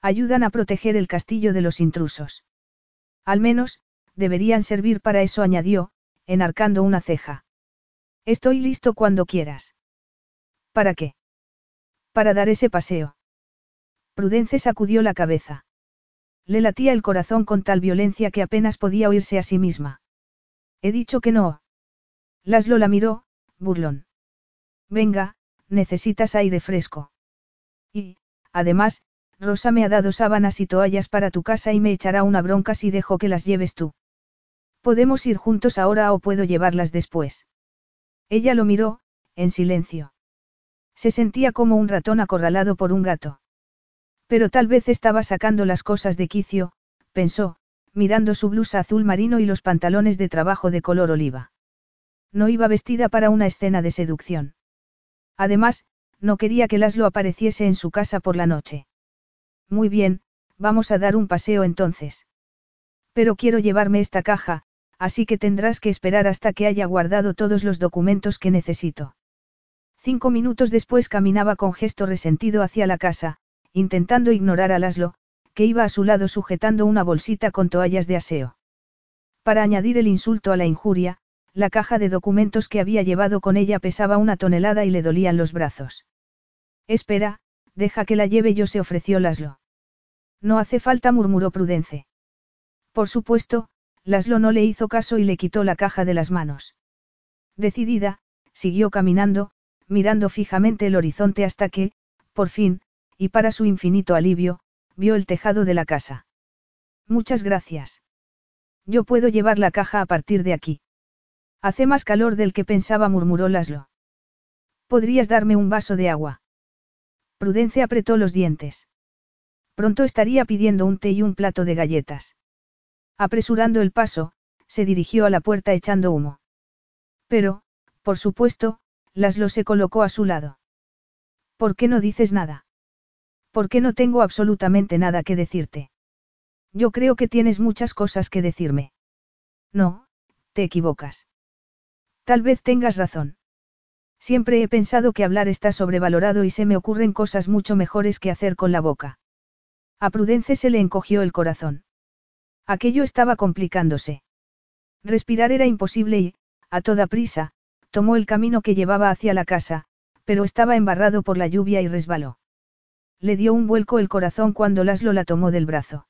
Ayudan a proteger el castillo de los intrusos. Al menos, deberían servir para eso, añadió, enarcando una ceja. Estoy listo cuando quieras. ¿Para qué? Para dar ese paseo. Prudence sacudió la cabeza. Le latía el corazón con tal violencia que apenas podía oírse a sí misma. He dicho que no. Laszlo la miró, burlón. Venga, necesitas aire fresco. Y, además, Rosa me ha dado sábanas y toallas para tu casa y me echará una bronca si dejo que las lleves tú. Podemos ir juntos ahora o puedo llevarlas después. Ella lo miró, en silencio. Se sentía como un ratón acorralado por un gato. Pero tal vez estaba sacando las cosas de quicio, pensó, mirando su blusa azul marino y los pantalones de trabajo de color oliva. No iba vestida para una escena de seducción. Además, no quería que Laszlo apareciese en su casa por la noche. Muy bien, vamos a dar un paseo entonces. Pero quiero llevarme esta caja, así que tendrás que esperar hasta que haya guardado todos los documentos que necesito. Cinco minutos después caminaba con gesto resentido hacia la casa, intentando ignorar a Laszlo, que iba a su lado sujetando una bolsita con toallas de aseo. Para añadir el insulto a la injuria, la caja de documentos que había llevado con ella pesaba una tonelada y le dolían los brazos. Espera, deja que la lleve yo se ofreció Laslo. No hace falta murmuró Prudence. Por supuesto, Laslo no le hizo caso y le quitó la caja de las manos. Decidida, siguió caminando, mirando fijamente el horizonte hasta que, por fin, y para su infinito alivio, vio el tejado de la casa. Muchas gracias. Yo puedo llevar la caja a partir de aquí. Hace más calor del que pensaba, murmuró Laszlo. ¿Podrías darme un vaso de agua? Prudencia apretó los dientes. Pronto estaría pidiendo un té y un plato de galletas. Apresurando el paso, se dirigió a la puerta echando humo. Pero, por supuesto, Laszlo se colocó a su lado. ¿Por qué no dices nada? ¿Por qué no tengo absolutamente nada que decirte? Yo creo que tienes muchas cosas que decirme. No, te equivocas. Tal vez tengas razón. Siempre he pensado que hablar está sobrevalorado y se me ocurren cosas mucho mejores que hacer con la boca. A Prudence se le encogió el corazón. Aquello estaba complicándose. Respirar era imposible y, a toda prisa, tomó el camino que llevaba hacia la casa, pero estaba embarrado por la lluvia y resbaló. Le dio un vuelco el corazón cuando Laszlo la tomó del brazo.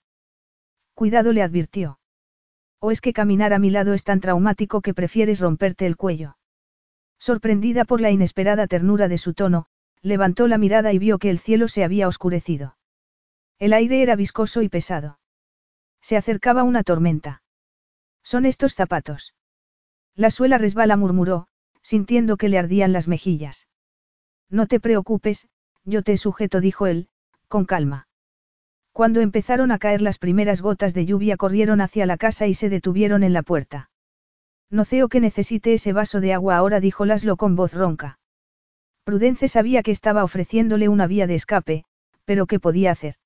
Cuidado le advirtió. ¿O es que caminar a mi lado es tan traumático que prefieres romperte el cuello? Sorprendida por la inesperada ternura de su tono, levantó la mirada y vio que el cielo se había oscurecido. El aire era viscoso y pesado. Se acercaba una tormenta. Son estos zapatos. La suela resbala murmuró, sintiendo que le ardían las mejillas. No te preocupes, yo te sujeto, dijo él, con calma. Cuando empezaron a caer las primeras gotas de lluvia corrieron hacia la casa y se detuvieron en la puerta. No ceo que necesite ese vaso de agua ahora, dijo Laslo con voz ronca. Prudence sabía que estaba ofreciéndole una vía de escape, pero ¿qué podía hacer?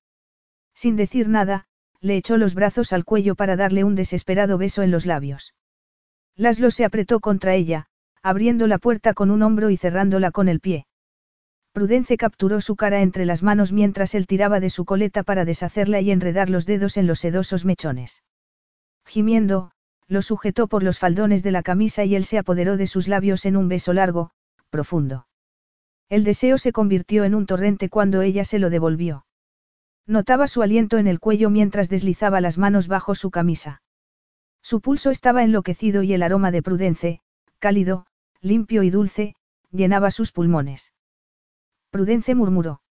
Sin decir nada, le echó los brazos al cuello para darle un desesperado beso en los labios. Laslo se apretó contra ella, abriendo la puerta con un hombro y cerrándola con el pie. Prudence capturó su cara entre las manos mientras él tiraba de su coleta para deshacerla y enredar los dedos en los sedosos mechones. Gimiendo, lo sujetó por los faldones de la camisa y él se apoderó de sus labios en un beso largo, profundo. El deseo se convirtió en un torrente cuando ella se lo devolvió. Notaba su aliento en el cuello mientras deslizaba las manos bajo su camisa. Su pulso estaba enloquecido y el aroma de Prudence, cálido, limpio y dulce, llenaba sus pulmones. Prudence murmuró.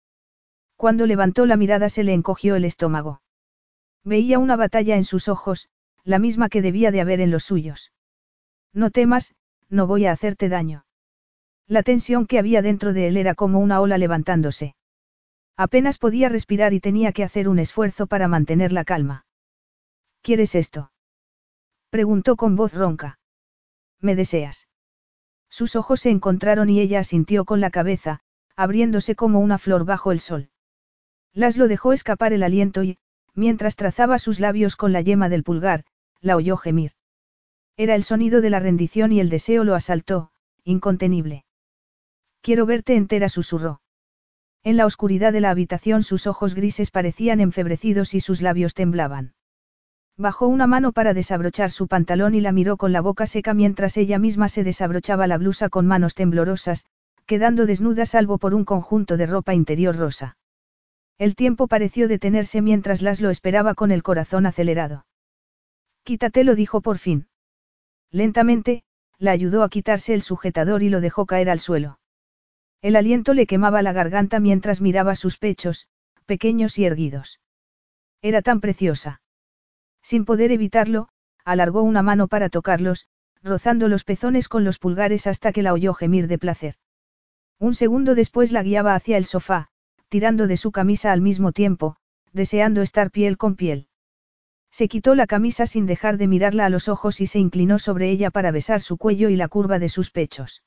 Cuando levantó la mirada se le encogió el estómago. Veía una batalla en sus ojos, la misma que debía de haber en los suyos. No temas, no voy a hacerte daño. La tensión que había dentro de él era como una ola levantándose. Apenas podía respirar y tenía que hacer un esfuerzo para mantener la calma. ¿Quieres esto? Preguntó con voz ronca. ¿Me deseas? Sus ojos se encontraron y ella asintió con la cabeza, abriéndose como una flor bajo el sol. Laslo dejó escapar el aliento y, mientras trazaba sus labios con la yema del pulgar, la oyó gemir. Era el sonido de la rendición y el deseo lo asaltó, incontenible. Quiero verte entera, susurró. En la oscuridad de la habitación sus ojos grises parecían enfebrecidos y sus labios temblaban. Bajó una mano para desabrochar su pantalón y la miró con la boca seca mientras ella misma se desabrochaba la blusa con manos temblorosas, quedando desnuda salvo por un conjunto de ropa interior rosa. El tiempo pareció detenerse mientras Laszlo esperaba con el corazón acelerado. Quítatelo, dijo por fin. Lentamente, la ayudó a quitarse el sujetador y lo dejó caer al suelo. El aliento le quemaba la garganta mientras miraba sus pechos, pequeños y erguidos. Era tan preciosa. Sin poder evitarlo, alargó una mano para tocarlos, rozando los pezones con los pulgares hasta que la oyó gemir de placer. Un segundo después la guiaba hacia el sofá, tirando de su camisa al mismo tiempo, deseando estar piel con piel. Se quitó la camisa sin dejar de mirarla a los ojos y se inclinó sobre ella para besar su cuello y la curva de sus pechos.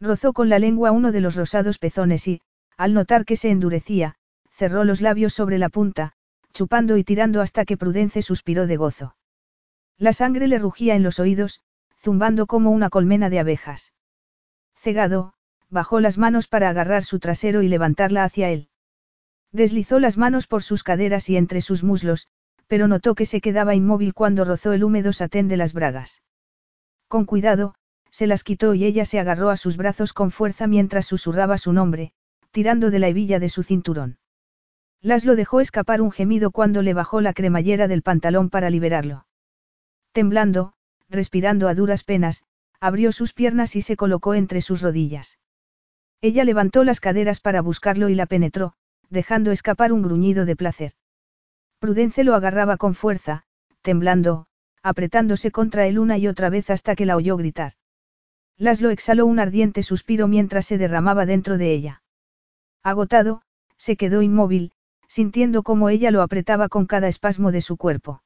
Rozó con la lengua uno de los rosados pezones y, al notar que se endurecía, cerró los labios sobre la punta, chupando y tirando hasta que Prudence suspiró de gozo. La sangre le rugía en los oídos, zumbando como una colmena de abejas. Cegado, bajó las manos para agarrar su trasero y levantarla hacia él. Deslizó las manos por sus caderas y entre sus muslos, pero notó que se quedaba inmóvil cuando rozó el húmedo satén de las bragas. Con cuidado, se las quitó y ella se agarró a sus brazos con fuerza mientras susurraba su nombre, tirando de la hebilla de su cinturón. Laszlo dejó escapar un gemido cuando le bajó la cremallera del pantalón para liberarlo. Temblando, respirando a duras penas, abrió sus piernas y se colocó entre sus rodillas. Ella levantó las caderas para buscarlo y la penetró, dejando escapar un gruñido de placer. Prudence lo agarraba con fuerza, temblando, apretándose contra él una y otra vez hasta que la oyó gritar. Laslo exhaló un ardiente suspiro mientras se derramaba dentro de ella. Agotado, se quedó inmóvil, sintiendo cómo ella lo apretaba con cada espasmo de su cuerpo.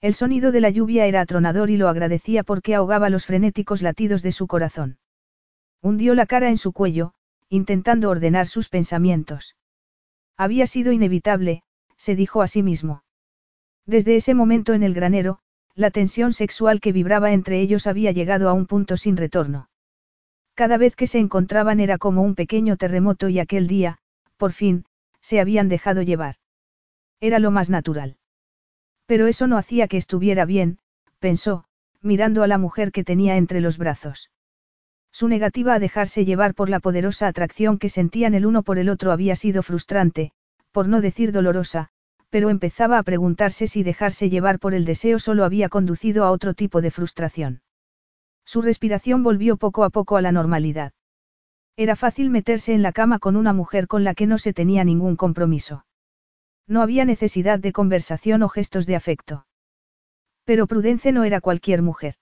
El sonido de la lluvia era atronador y lo agradecía porque ahogaba los frenéticos latidos de su corazón. Hundió la cara en su cuello, intentando ordenar sus pensamientos. Había sido inevitable, se dijo a sí mismo. Desde ese momento en el granero, la tensión sexual que vibraba entre ellos había llegado a un punto sin retorno. Cada vez que se encontraban era como un pequeño terremoto y aquel día, por fin, se habían dejado llevar. Era lo más natural. Pero eso no hacía que estuviera bien, pensó, mirando a la mujer que tenía entre los brazos. Su negativa a dejarse llevar por la poderosa atracción que sentían el uno por el otro había sido frustrante, por no decir dolorosa, pero empezaba a preguntarse si dejarse llevar por el deseo solo había conducido a otro tipo de frustración. Su respiración volvió poco a poco a la normalidad. Era fácil meterse en la cama con una mujer con la que no se tenía ningún compromiso. No había necesidad de conversación o gestos de afecto. Pero Prudence no era cualquier mujer.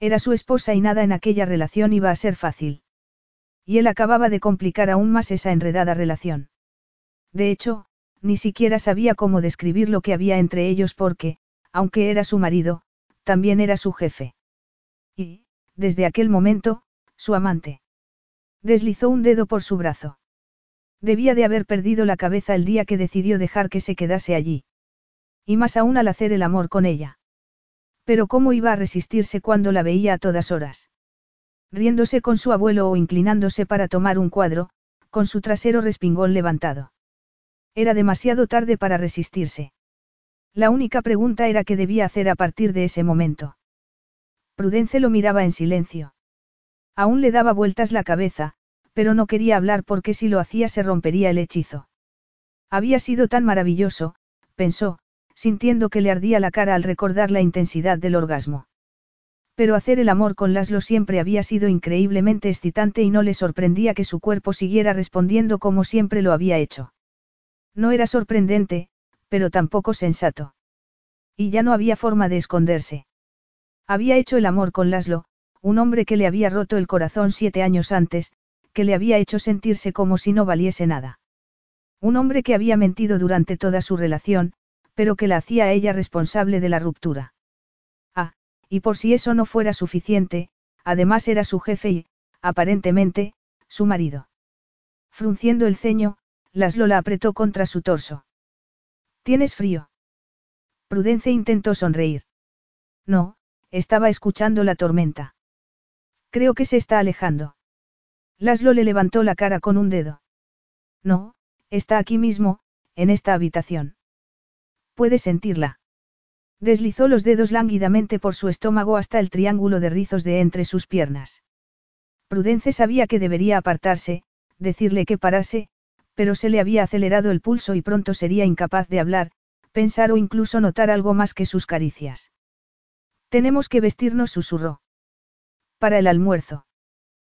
Era su esposa y nada en aquella relación iba a ser fácil. Y él acababa de complicar aún más esa enredada relación. De hecho, ni siquiera sabía cómo describir lo que había entre ellos porque, aunque era su marido, también era su jefe. Y, desde aquel momento, su amante. Deslizó un dedo por su brazo. Debía de haber perdido la cabeza el día que decidió dejar que se quedase allí. Y más aún al hacer el amor con ella. Pero ¿cómo iba a resistirse cuando la veía a todas horas? Riéndose con su abuelo o inclinándose para tomar un cuadro, con su trasero respingón levantado. Era demasiado tarde para resistirse. La única pregunta era qué debía hacer a partir de ese momento. Prudence lo miraba en silencio. Aún le daba vueltas la cabeza, pero no quería hablar porque si lo hacía se rompería el hechizo. Había sido tan maravilloso, pensó, sintiendo que le ardía la cara al recordar la intensidad del orgasmo. Pero hacer el amor con Laszlo siempre había sido increíblemente excitante y no le sorprendía que su cuerpo siguiera respondiendo como siempre lo había hecho. No era sorprendente, pero tampoco sensato. Y ya no había forma de esconderse. Había hecho el amor con Laszlo, un hombre que le había roto el corazón siete años antes, que le había hecho sentirse como si no valiese nada. Un hombre que había mentido durante toda su relación, pero que la hacía a ella responsable de la ruptura. Ah, y por si eso no fuera suficiente, además era su jefe y, aparentemente, su marido. Frunciendo el ceño, Laszlo la apretó contra su torso. ¿Tienes frío? Prudence intentó sonreír. No, estaba escuchando la tormenta. Creo que se está alejando. Laszlo le levantó la cara con un dedo. No, está aquí mismo, en esta habitación. Puede sentirla. Deslizó los dedos lánguidamente por su estómago hasta el triángulo de rizos de entre sus piernas. Prudence sabía que debería apartarse, decirle que parase, pero se le había acelerado el pulso y pronto sería incapaz de hablar, pensar o incluso notar algo más que sus caricias. Tenemos que vestirnos, susurró. Para el almuerzo.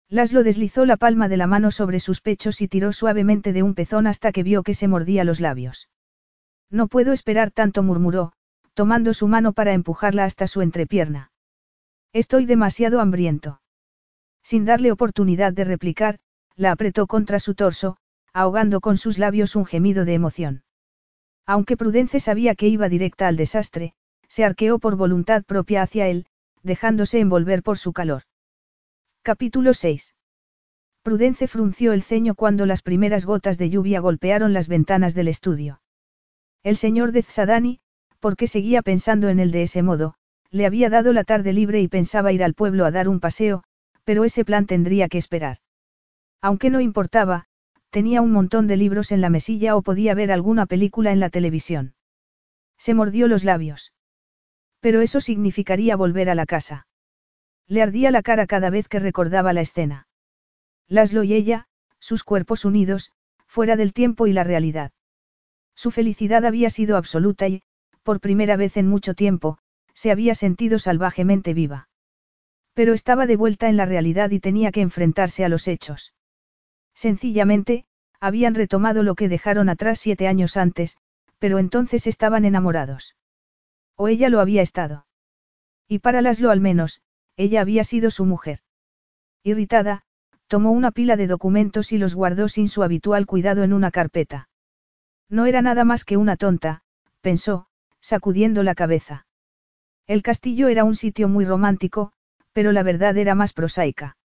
Laszlo deslizó la palma de la mano sobre sus pechos y tiró suavemente de un pezón hasta que vio que se mordía los labios. No puedo esperar tanto, murmuró, tomando su mano para empujarla hasta su entrepierna. Estoy demasiado hambriento. Sin darle oportunidad de replicar, la apretó contra su torso, ahogando con sus labios un gemido de emoción. Aunque Prudence sabía que iba directa al desastre, se arqueó por voluntad propia hacia él, dejándose envolver por su calor. Capítulo 6. Prudence frunció el ceño cuando las primeras gotas de lluvia golpearon las ventanas del estudio. El señor de Tzadani, porque seguía pensando en él de ese modo, le había dado la tarde libre y pensaba ir al pueblo a dar un paseo, pero ese plan tendría que esperar. Aunque no importaba, tenía un montón de libros en la mesilla o podía ver alguna película en la televisión. Se mordió los labios. Pero eso significaría volver a la casa. Le ardía la cara cada vez que recordaba la escena. Laszlo y ella, sus cuerpos unidos, fuera del tiempo y la realidad. Su felicidad había sido absoluta y, por primera vez en mucho tiempo, se había sentido salvajemente viva. Pero estaba de vuelta en la realidad y tenía que enfrentarse a los hechos. Sencillamente, habían retomado lo que dejaron atrás siete años antes, pero entonces estaban enamorados. O ella lo había estado. Y para Laszlo al menos, ella había sido su mujer. Irritada, tomó una pila de documentos y los guardó sin su habitual cuidado en una carpeta. No era nada más que una tonta, pensó, sacudiendo la cabeza. El castillo era un sitio muy romántico, pero la verdad era más prosaica.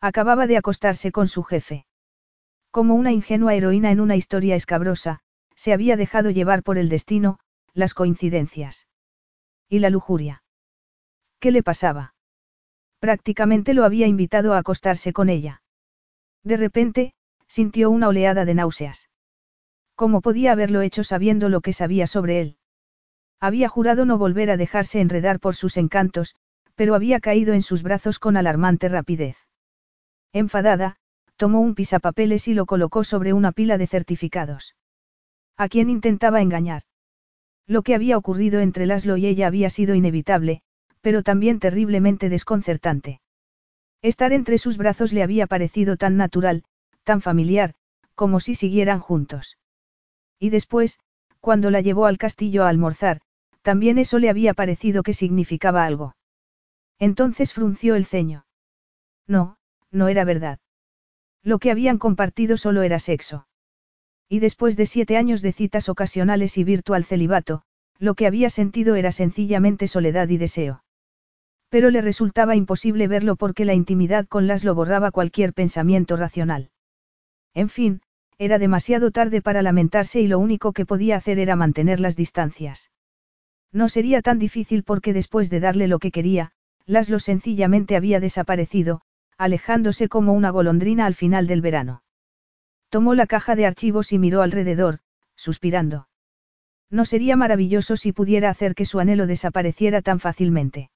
Acababa de acostarse con su jefe. Como una ingenua heroína en una historia escabrosa, se había dejado llevar por el destino, las coincidencias. ¿Y la lujuria? ¿Qué le pasaba? Prácticamente lo había invitado a acostarse con ella. De repente, sintió una oleada de náuseas. ¿Cómo podía haberlo hecho sabiendo lo que sabía sobre él? Había jurado no volver a dejarse enredar por sus encantos, pero había caído en sus brazos con alarmante rapidez. Enfadada, tomó un pisapapeles y lo colocó sobre una pila de certificados. ¿A quién intentaba engañar? Lo que había ocurrido entre Laszlo y ella había sido inevitable, pero también terriblemente desconcertante. Estar entre sus brazos le había parecido tan natural, tan familiar, como si siguieran juntos. Y después, cuando la llevó al castillo a almorzar, también eso le había parecido que significaba algo. Entonces frunció el ceño. No, no era verdad. Lo que habían compartido solo era sexo. Y después de siete años de citas ocasionales y virtual celibato, lo que había sentido era sencillamente soledad y deseo. Pero le resultaba imposible verlo porque la intimidad con lo borraba cualquier pensamiento racional. En fin, era demasiado tarde para lamentarse y lo único que podía hacer era mantener las distancias. No sería tan difícil porque después de darle lo que quería, Laszlo sencillamente había desaparecido, alejándose como una golondrina al final del verano. Tomó la caja de archivos y miró alrededor, suspirando. No sería maravilloso si pudiera hacer que su anhelo desapareciera tan fácilmente.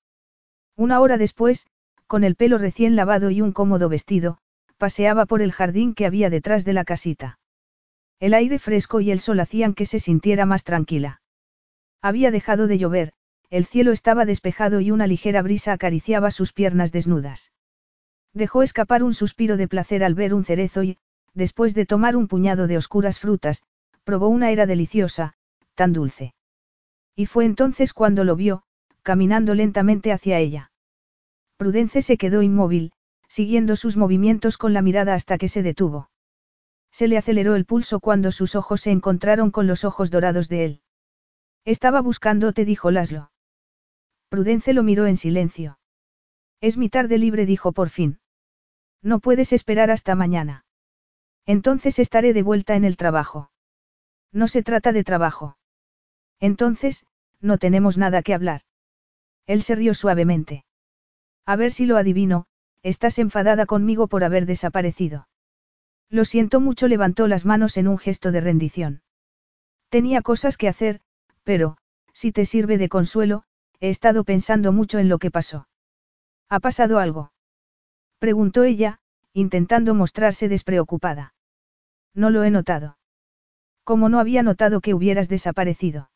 Una hora después, con el pelo recién lavado y un cómodo vestido, paseaba por el jardín que había detrás de la casita. El aire fresco y el sol hacían que se sintiera más tranquila. Había dejado de llover, el cielo estaba despejado y una ligera brisa acariciaba sus piernas desnudas. Dejó escapar un suspiro de placer al ver un cerezo y, después de tomar un puñado de oscuras frutas, probó una era deliciosa, tan dulce. Y fue entonces cuando lo vio, caminando lentamente hacia ella. Prudence se quedó inmóvil, siguiendo sus movimientos con la mirada hasta que se detuvo. Se le aceleró el pulso cuando sus ojos se encontraron con los ojos dorados de él. Estaba buscándote, dijo Laszlo. Prudence lo miró en silencio. Es mi tarde libre, dijo por fin. No puedes esperar hasta mañana. Entonces estaré de vuelta en el trabajo. No se trata de trabajo. Entonces, no tenemos nada que hablar. Él se rió suavemente. A ver si lo adivino, estás enfadada conmigo por haber desaparecido. Lo siento mucho, levantó las manos en un gesto de rendición. Tenía cosas que hacer, pero, si te sirve de consuelo, he estado pensando mucho en lo que pasó. ¿Ha pasado algo? Preguntó ella, intentando mostrarse despreocupada. No lo he notado. Como no había notado que hubieras desaparecido.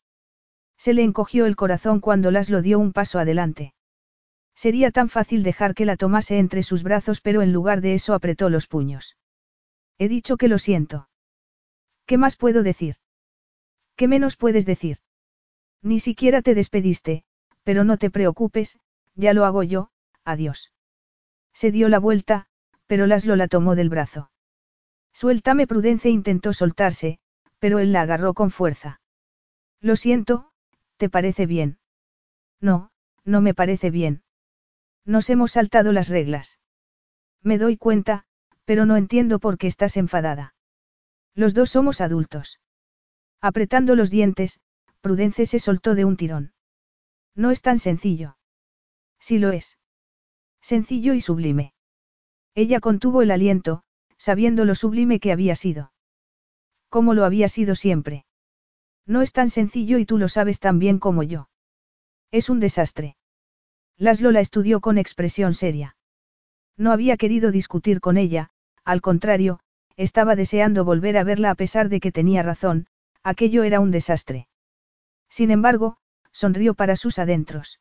Se le encogió el corazón cuando lo dio un paso adelante. Sería tan fácil dejar que la tomase entre sus brazos, pero en lugar de eso apretó los puños. He dicho que lo siento. ¿Qué más puedo decir? ¿Qué menos puedes decir? Ni siquiera te despediste, pero no te preocupes, ya lo hago yo, adiós. Se dio la vuelta, pero Laszlo la tomó del brazo. Suéltame Prudence intentó soltarse, pero él la agarró con fuerza. Lo siento, ¿te parece bien? No, no me parece bien. Nos hemos saltado las reglas. Me doy cuenta, pero no entiendo por qué estás enfadada. Los dos somos adultos. Apretando los dientes, Prudence se soltó de un tirón. No es tan sencillo. Sí lo es. Sencillo y sublime. Ella contuvo el aliento, sabiendo lo sublime que había sido. Como lo había sido siempre. No es tan sencillo y tú lo sabes tan bien como yo. Es un desastre. Laszlo la estudió con expresión seria. No había querido discutir con ella, al contrario, estaba deseando volver a verla a pesar de que tenía razón, aquello era un desastre. Sin embargo, sonrió para sus adentros.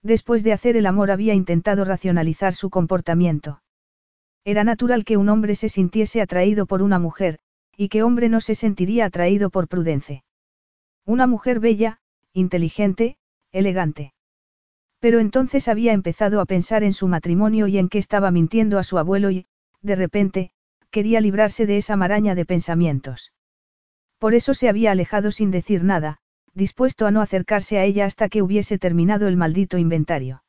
Después de hacer el amor había intentado racionalizar su comportamiento. Era natural que un hombre se sintiese atraído por una mujer, y que hombre no se sentiría atraído por Prudence. Una mujer bella, inteligente, elegante. Pero entonces había empezado a pensar en su matrimonio y en que estaba mintiendo a su abuelo y, de repente, quería librarse de esa maraña de pensamientos. Por eso se había alejado sin decir nada, dispuesto a no acercarse a ella hasta que hubiese terminado el maldito inventario.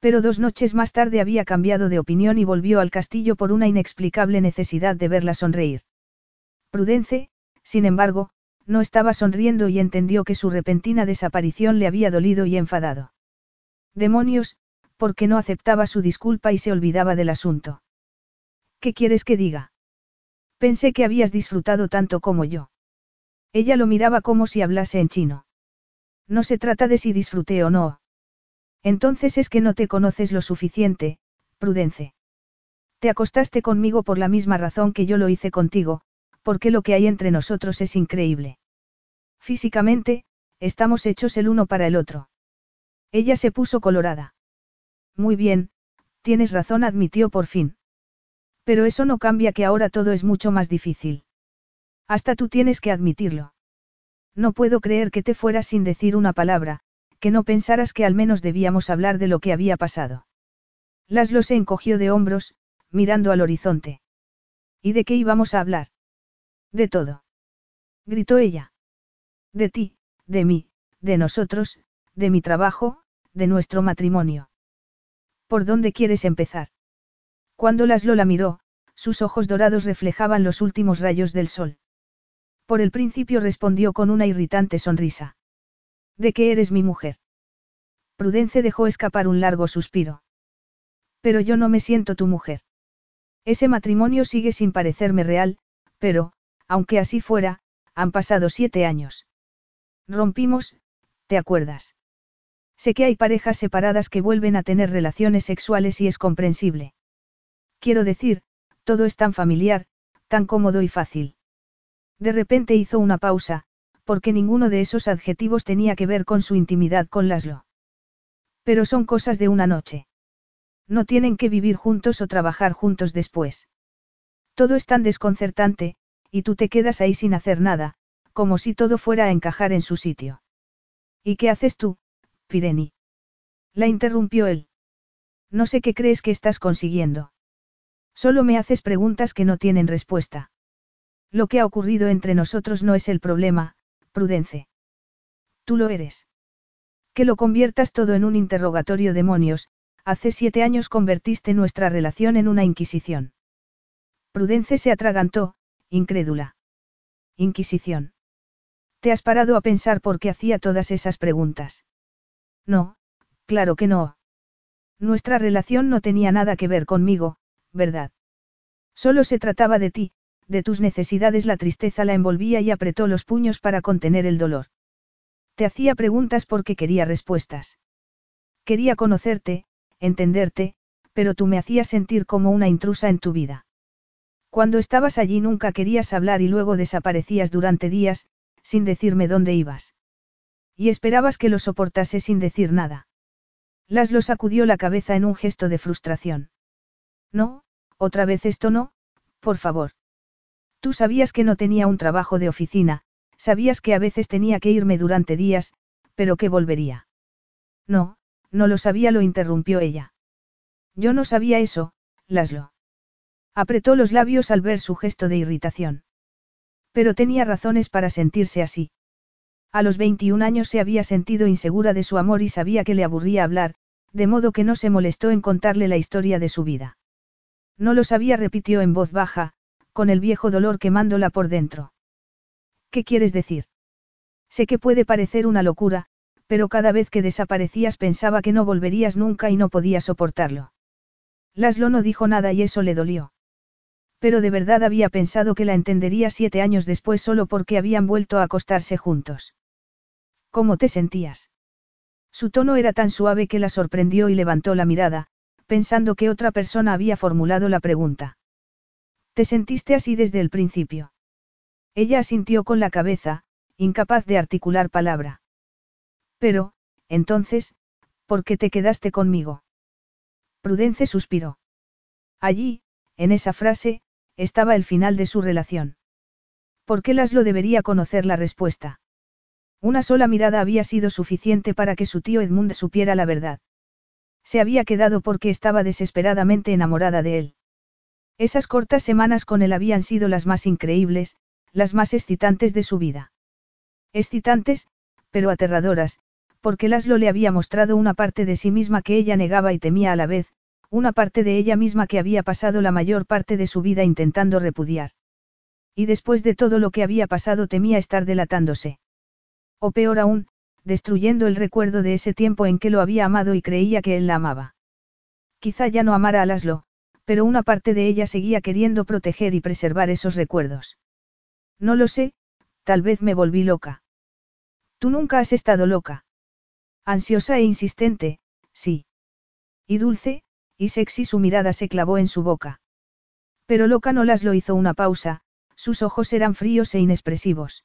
Pero dos noches más tarde había cambiado de opinión y volvió al castillo por una inexplicable necesidad de verla sonreír. Prudence, sin embargo, no estaba sonriendo y entendió que su repentina desaparición le había dolido y enfadado. Demonios, porque no aceptaba su disculpa y se olvidaba del asunto. ¿Qué quieres que diga? Pensé que habías disfrutado tanto como yo. Ella lo miraba como si hablase en chino. No se trata de si disfruté o no. Entonces es que no te conoces lo suficiente, Prudence. Te acostaste conmigo por la misma razón que yo lo hice contigo, porque lo que hay entre nosotros es increíble. Físicamente, estamos hechos el uno para el otro. Ella se puso colorada. Muy bien, Tienes razón, admitió por fin. Pero eso no cambia que ahora todo es mucho más difícil. Hasta tú tienes que admitirlo. No puedo creer que te fueras sin decir una palabra, que no pensaras que al menos debíamos hablar de lo que había pasado. Laszlo se encogió de hombros, mirando al horizonte. ¿Y de qué íbamos a hablar? De todo. Gritó ella. De ti, de mí, de nosotros, de mi trabajo, de nuestro matrimonio. ¿Por dónde quieres empezar? Cuando Laszlo la miró, sus ojos dorados reflejaban los últimos rayos del sol. Por el principio respondió con una irritante sonrisa. ¿De qué eres mi mujer? Prudence dejó escapar un largo suspiro. Pero yo no me siento tu mujer. Ese matrimonio sigue sin parecerme real, pero, aunque así fuera, han pasado siete años. Rompimos, ¿te acuerdas? Sé que hay parejas separadas que vuelven a tener relaciones sexuales y es comprensible. Quiero decir, todo es tan familiar, tan cómodo y fácil. De repente hizo una pausa, porque ninguno de esos adjetivos tenía que ver con su intimidad con Laszlo. Pero son cosas de una noche. No tienen que vivir juntos o trabajar juntos después. Todo es tan desconcertante, y tú te quedas ahí sin hacer nada, como si todo fuera a encajar en su sitio. ¿Y qué haces tú, Pireni? La interrumpió él. No sé qué crees que estás consiguiendo. Solo me haces preguntas que no tienen respuesta. Lo que ha ocurrido entre nosotros no es el problema, Prudence. Tú lo eres. Que lo conviertas todo en un interrogatorio demonios, hace siete años convertiste nuestra relación en una inquisición. Prudence se atragantó, incrédula. Inquisición. ¿Te has parado a pensar por qué hacía todas esas preguntas? No, claro que no. Nuestra relación no tenía nada que ver conmigo, ¿verdad? Solo se trataba de ti, de tus necesidades la tristeza la envolvía y apretó los puños para contener el dolor. Te hacía preguntas porque quería respuestas. Quería conocerte, entenderte, pero tú me hacías sentir como una intrusa en tu vida. Cuando estabas allí nunca querías hablar y luego desaparecías durante días, sin decirme dónde ibas. Y esperabas que lo soportase sin decir nada. Laszlo sacudió la cabeza en un gesto de frustración. No, otra vez esto no, por favor. Tú sabías que no tenía un trabajo de oficina, sabías que a veces tenía que irme durante días, pero que volvería. No, no lo sabía, lo interrumpió ella. Yo no sabía eso, Laszlo. Apretó los labios al ver su gesto de irritación. Pero tenía razones para sentirse así. A los 21 años se había sentido insegura de su amor y sabía que le aburría hablar, de modo que no se molestó en contarle la historia de su vida. No lo sabía, repitió en voz baja, con el viejo dolor quemándola por dentro. ¿Qué quieres decir? Sé que puede parecer una locura, pero cada vez que desaparecías pensaba que no volverías nunca y no podía soportarlo. Laszlo no dijo nada y eso le dolió. Pero de verdad había pensado que la entendería siete años después solo porque habían vuelto a acostarse juntos. ¿Cómo te sentías? Su tono era tan suave que la sorprendió y levantó la mirada, pensando que otra persona había formulado la pregunta. ¿Te sentiste así desde el principio? Ella asintió con la cabeza, incapaz de articular palabra. Pero, entonces, ¿por qué te quedaste conmigo? Prudence suspiró. Allí, en esa frase, estaba el final de su relación. ¿Por qué Laszlo debería conocer la respuesta? Una sola mirada había sido suficiente para que su tío Edmund supiera la verdad. Se había quedado porque estaba desesperadamente enamorada de él. Esas cortas semanas con él habían sido las más increíbles, las más excitantes de su vida. Excitantes, pero aterradoras, porque Laszlo le había mostrado una parte de sí misma que ella negaba y temía a la vez, una parte de ella misma que había pasado la mayor parte de su vida intentando repudiar. Y después de todo lo que había pasado temía estar delatándose. O peor aún, destruyendo el recuerdo de ese tiempo en que lo había amado y creía que él la amaba. Quizá ya no amara a Laszlo, pero una parte de ella seguía queriendo proteger y preservar esos recuerdos. No lo sé, tal vez me volví loca. Tú nunca has estado loca. Ansiosa e insistente, sí. Y dulce, y sexy su mirada se clavó en su boca. Pero loca no las lo hizo una pausa, sus ojos eran fríos e inexpresivos.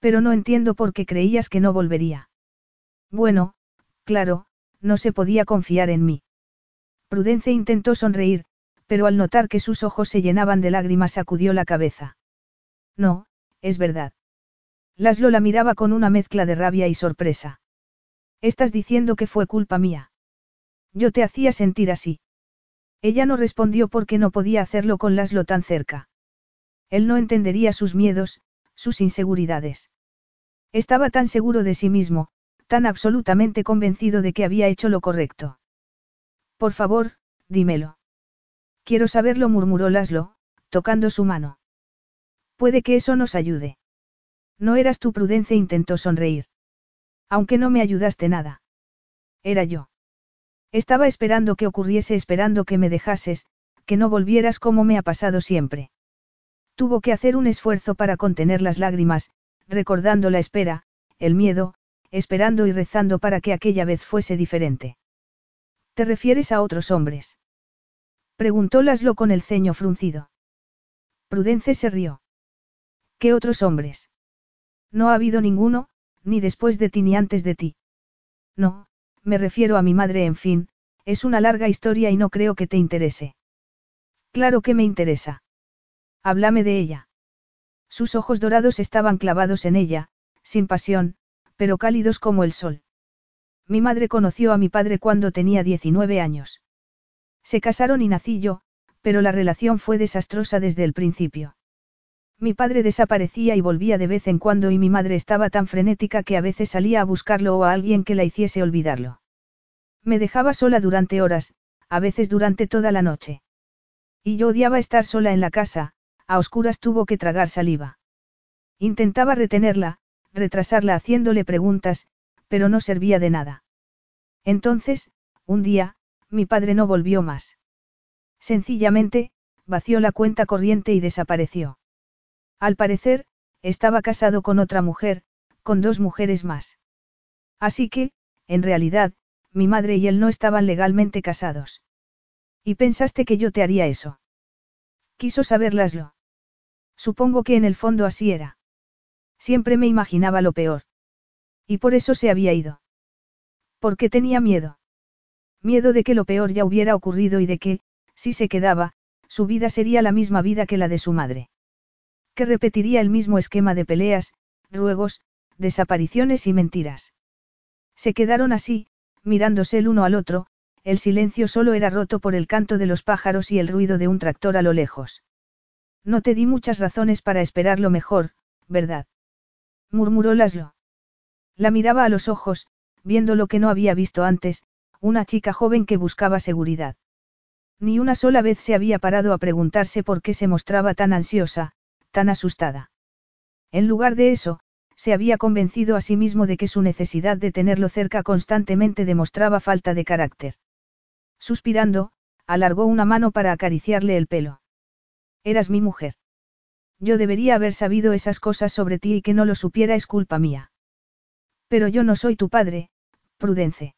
Pero no entiendo por qué creías que no volvería. Bueno, claro, no se podía confiar en mí. Prudence intentó sonreír, pero al notar que sus ojos se llenaban de lágrimas sacudió la cabeza. No, es verdad. Laszlo la miraba con una mezcla de rabia y sorpresa. Estás diciendo que fue culpa mía. Yo te hacía sentir así. Ella no respondió porque no podía hacerlo con Laszlo tan cerca. Él no entendería sus miedos, sus inseguridades. Estaba tan seguro de sí mismo, tan absolutamente convencido de que había hecho lo correcto. Por favor, dímelo. Quiero saberlo, murmuró Laszlo, tocando su mano. Puede que eso nos ayude. No eras tu prudencia, intentó sonreír. Aunque no me ayudaste nada. Era yo. Estaba esperando que ocurriese, esperando que me dejases, que no volvieras como me ha pasado siempre. Tuvo que hacer un esfuerzo para contener las lágrimas, recordando la espera, el miedo, esperando y rezando para que aquella vez fuese diferente. ¿Te refieres a otros hombres? Preguntó Laszlo con el ceño fruncido. Prudence se rió. ¿Qué otros hombres? No ha habido ninguno, ni después de ti ni antes de ti. No, me refiero a mi madre, en fin, es una larga historia y no creo que te interese. Claro que me interesa. Háblame de ella. Sus ojos dorados estaban clavados en ella, sin pasión, pero cálidos como el sol. Mi madre conoció a mi padre cuando tenía 19 años. Se casaron y nací yo, pero la relación fue desastrosa desde el principio. Mi padre desaparecía y volvía de vez en cuando y mi madre estaba tan frenética que a veces salía a buscarlo o a alguien que la hiciese olvidarlo. Me dejaba sola durante horas, a veces durante toda la noche. Y yo odiaba estar sola en la casa, a oscuras tuvo que tragar saliva. Intentaba retenerla, retrasarla haciéndole preguntas, pero no servía de nada. Entonces, un día, mi padre no volvió más. Sencillamente, vació la cuenta corriente y desapareció. Al parecer, estaba casado con otra mujer, con dos mujeres más. Así que, en realidad, mi madre y él no estaban legalmente casados. ¿Y pensaste que yo te haría eso? Quiso saberlaslo. Supongo que en el fondo así era. Siempre me imaginaba lo peor. Y por eso se había ido. Porque tenía miedo. Miedo de que lo peor ya hubiera ocurrido y de que, si se quedaba, su vida sería la misma vida que la de su madre. Que repetiría el mismo esquema de peleas, ruegos, desapariciones y mentiras. Se quedaron así, mirándose el uno al otro, el silencio solo era roto por el canto de los pájaros y el ruido de un tractor a lo lejos. No te di muchas razones para esperar lo mejor, ¿verdad? murmuró Laszlo. La miraba a los ojos, viendo lo que no había visto antes, una chica joven que buscaba seguridad. Ni una sola vez se había parado a preguntarse por qué se mostraba tan ansiosa, tan asustada. En lugar de eso, se había convencido a sí mismo de que su necesidad de tenerlo cerca constantemente demostraba falta de carácter. Suspirando, alargó una mano para acariciarle el pelo. Eras mi mujer. Yo debería haber sabido esas cosas sobre ti y que no lo supiera es culpa mía. Pero yo no soy tu padre, Prudence.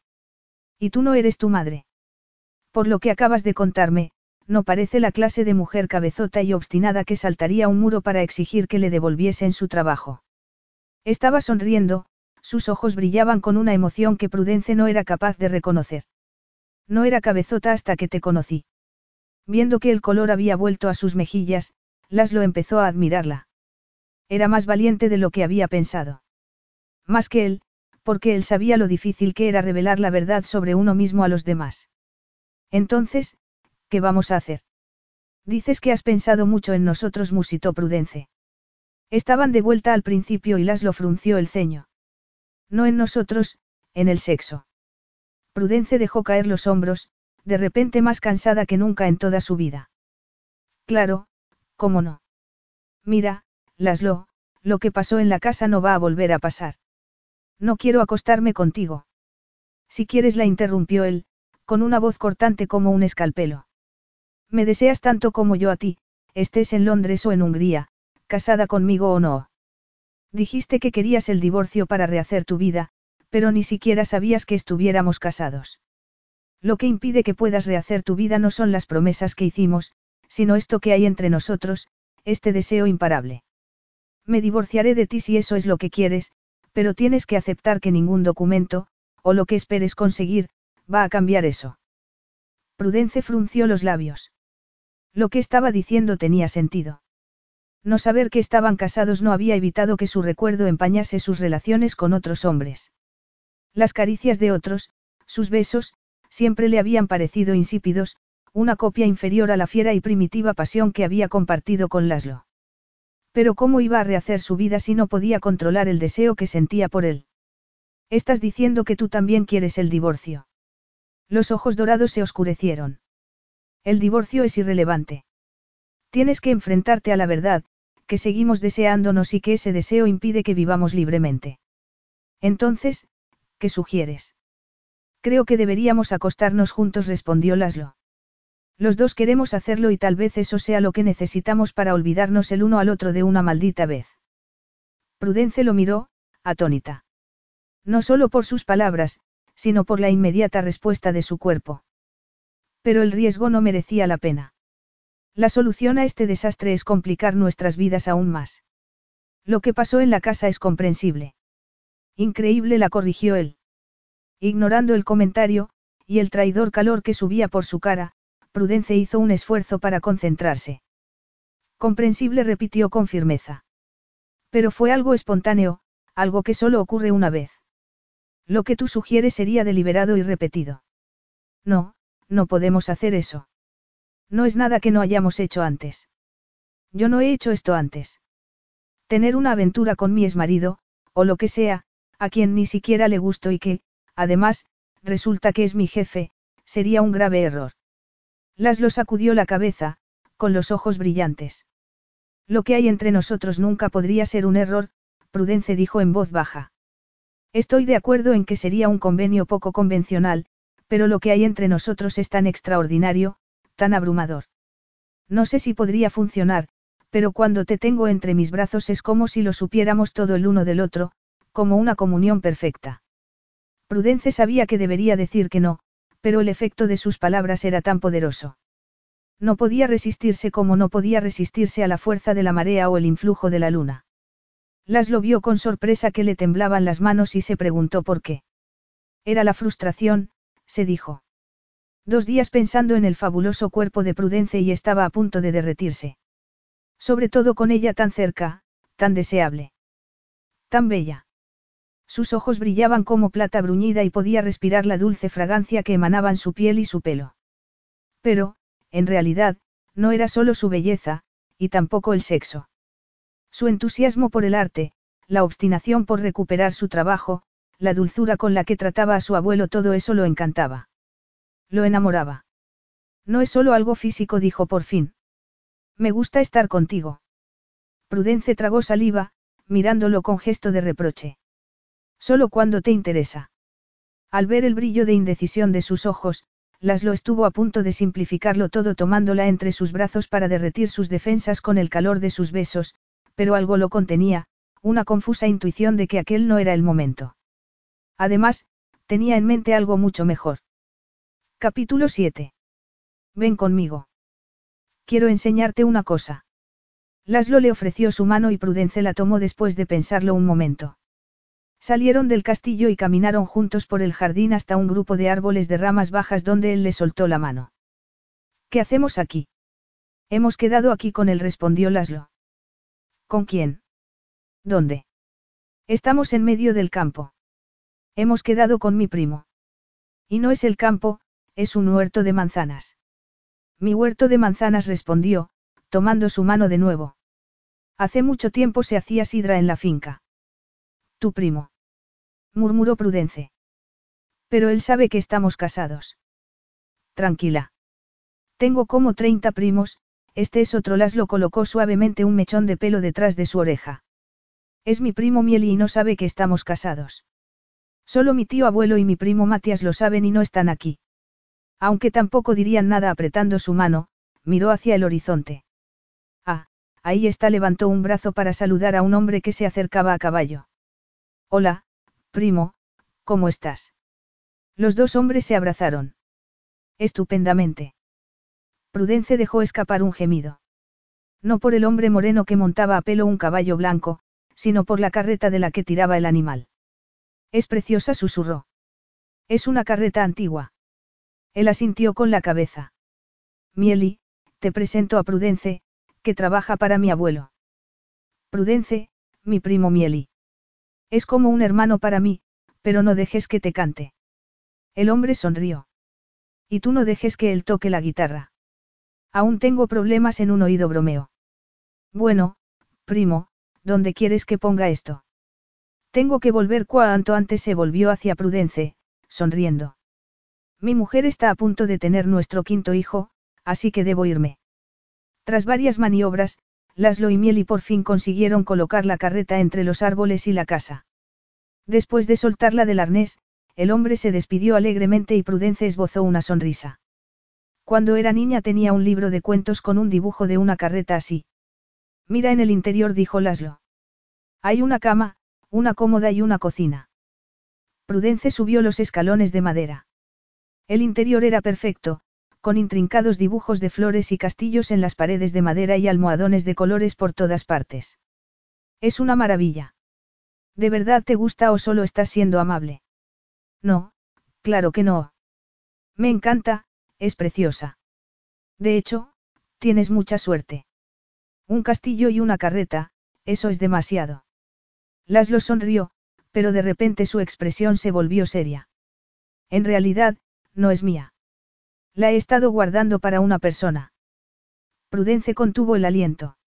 Y tú no eres tu madre. Por lo que acabas de contarme, no parece la clase de mujer cabezota y obstinada que saltaría un muro para exigir que le devolviesen su trabajo. Estaba sonriendo, sus ojos brillaban con una emoción que Prudence no era capaz de reconocer. No era cabezota hasta que te conocí. Viendo que el color había vuelto a sus mejillas, Laszlo empezó a admirarla. Era más valiente de lo que había pensado. Más que él, porque él sabía lo difícil que era revelar la verdad sobre uno mismo a los demás. Entonces, ¿qué vamos a hacer? Dices que has pensado mucho en nosotros, musitó Prudence. Estaban de vuelta al principio y Laszlo frunció el ceño. No en nosotros, en el sexo. Prudence dejó caer los hombros, de repente más cansada que nunca en toda su vida. Claro, cómo no. Mira, Laszlo, lo que pasó en la casa no va a volver a pasar. No quiero acostarme contigo. Si quieres la interrumpió él, con una voz cortante como un escalpelo. Me deseas tanto como yo a ti, estés en Londres o en Hungría, casada conmigo o no. Dijiste que querías el divorcio para rehacer tu vida, pero ni siquiera sabías que estuviéramos casados. Lo que impide que puedas rehacer tu vida no son las promesas que hicimos, sino esto que hay entre nosotros, este deseo imparable. Me divorciaré de ti si eso es lo que quieres, pero tienes que aceptar que ningún documento, o lo que esperes conseguir, va a cambiar eso. Prudence frunció los labios. Lo que estaba diciendo tenía sentido. No saber que estaban casados no había evitado que su recuerdo empañase sus relaciones con otros hombres. Las caricias de otros, sus besos, siempre le habían parecido insípidos, una copia inferior a la fiera y primitiva pasión que había compartido con Laszlo. Pero ¿cómo iba a rehacer su vida si no podía controlar el deseo que sentía por él? Estás diciendo que tú también quieres el divorcio. Los ojos dorados se oscurecieron. El divorcio es irrelevante. Tienes que enfrentarte a la verdad, que seguimos deseándonos y que ese deseo impide que vivamos libremente. Entonces, ¿qué sugieres? Creo que deberíamos acostarnos juntos, respondió Laszlo. Los dos queremos hacerlo y tal vez eso sea lo que necesitamos para olvidarnos el uno al otro de una maldita vez. Prudence lo miró, atónita. No solo por sus palabras, sino por la inmediata respuesta de su cuerpo. Pero el riesgo no merecía la pena. La solución a este desastre es complicar nuestras vidas aún más. Lo que pasó en la casa es comprensible. Increíble la corrigió él. Ignorando el comentario, y el traidor calor que subía por su cara, Prudence hizo un esfuerzo para concentrarse. Comprensible repitió con firmeza. Pero fue algo espontáneo, algo que solo ocurre una vez. Lo que tú sugieres sería deliberado y repetido. No, no podemos hacer eso. No es nada que no hayamos hecho antes. Yo no he hecho esto antes. Tener una aventura con mi exmarido, o lo que sea, a quien ni siquiera le gusto y que, además, resulta que es mi jefe, sería un grave error. Laszlo sacudió la cabeza, con los ojos brillantes. Lo que hay entre nosotros nunca podría ser un error, Prudence dijo en voz baja. Estoy de acuerdo en que sería un convenio poco convencional, pero lo que hay entre nosotros es tan extraordinario, tan abrumador. No sé si podría funcionar, pero cuando te tengo entre mis brazos es como si lo supiéramos todo el uno del otro, como una comunión perfecta. Prudence sabía que debería decir que no, pero el efecto de sus palabras era tan poderoso. No podía resistirse como no podía resistirse a la fuerza de la marea o el influjo de la luna. Las lo vio con sorpresa que le temblaban las manos y se preguntó por qué. Era la frustración, se dijo. Dos días pensando en el fabuloso cuerpo de Prudence y estaba a punto de derretirse. Sobre todo con ella tan cerca, tan deseable. Tan bella. Sus ojos brillaban como plata bruñida y podía respirar la dulce fragancia que emanaban su piel y su pelo. Pero, en realidad, no era solo su belleza, y tampoco el sexo. Su entusiasmo por el arte, la obstinación por recuperar su trabajo, la dulzura con la que trataba a su abuelo, todo eso lo encantaba. Lo enamoraba. No es solo algo físico, dijo por fin. Me gusta estar contigo. Prudence tragó saliva, mirándolo con gesto de reproche. Solo cuando te interesa. Al ver el brillo de indecisión de sus ojos, Laszlo estuvo a punto de simplificarlo todo tomándola entre sus brazos para derretir sus defensas con el calor de sus besos, pero algo lo contenía, una confusa intuición de que aquel no era el momento. Además, tenía en mente algo mucho mejor. Capítulo 7. Ven conmigo. Quiero enseñarte una cosa. Laszlo le ofreció su mano y Prudence la tomó después de pensarlo un momento. Salieron del castillo y caminaron juntos por el jardín hasta un grupo de árboles de ramas bajas donde él le soltó la mano. ¿Qué hacemos aquí? Hemos quedado aquí con él, respondió Laszlo. ¿Con quién? ¿Dónde? Estamos en medio del campo. Hemos quedado con mi primo. Y no es el campo, es un huerto de manzanas. Mi huerto de manzanas respondió, tomando su mano de nuevo. Hace mucho tiempo se hacía sidra en la finca. Tu primo murmuró Prudence. Pero él sabe que estamos casados. Tranquila. Tengo como treinta primos, este es otro Laszlo colocó suavemente un mechón de pelo detrás de su oreja. Es mi primo Mieli y no sabe que estamos casados. Solo mi tío abuelo y mi primo Matías lo saben y no están aquí. Aunque tampoco dirían nada apretando su mano, miró hacia el horizonte. Ah, ahí está levantó un brazo para saludar a un hombre que se acercaba a caballo. Hola, Primo, ¿cómo estás? Los dos hombres se abrazaron. Estupendamente. Prudence dejó escapar un gemido. No por el hombre moreno que montaba a pelo un caballo blanco, sino por la carreta de la que tiraba el animal. Es preciosa, susurró. Es una carreta antigua. Él asintió con la cabeza. Mieli, te presento a Prudence, que trabaja para mi abuelo. Prudence, mi primo Mieli. Es como un hermano para mí, pero no dejes que te cante. El hombre sonrió. Y tú no dejes que él toque la guitarra. Aún tengo problemas en un oído bromeo. Bueno, primo, ¿dónde quieres que ponga esto? Tengo que volver cuanto antes se volvió hacia Prudence, sonriendo. Mi mujer está a punto de tener nuestro quinto hijo, así que debo irme. Tras varias maniobras, Laszlo y Mieli por fin consiguieron colocar la carreta entre los árboles y la casa. Después de soltarla del arnés, el hombre se despidió alegremente y Prudence esbozó una sonrisa. Cuando era niña tenía un libro de cuentos con un dibujo de una carreta así. Mira en el interior, dijo Laszlo. Hay una cama, una cómoda y una cocina. Prudence subió los escalones de madera. El interior era perfecto, con intrincados dibujos de flores y castillos en las paredes de madera y almohadones de colores por todas partes. Es una maravilla. ¿De verdad te gusta o solo estás siendo amable? No, claro que no. Me encanta, es preciosa. De hecho, tienes mucha suerte. Un castillo y una carreta, eso es demasiado. Laszlo sonrió, pero de repente su expresión se volvió seria. En realidad, no es mía. La he estado guardando para una persona. Prudence contuvo el aliento.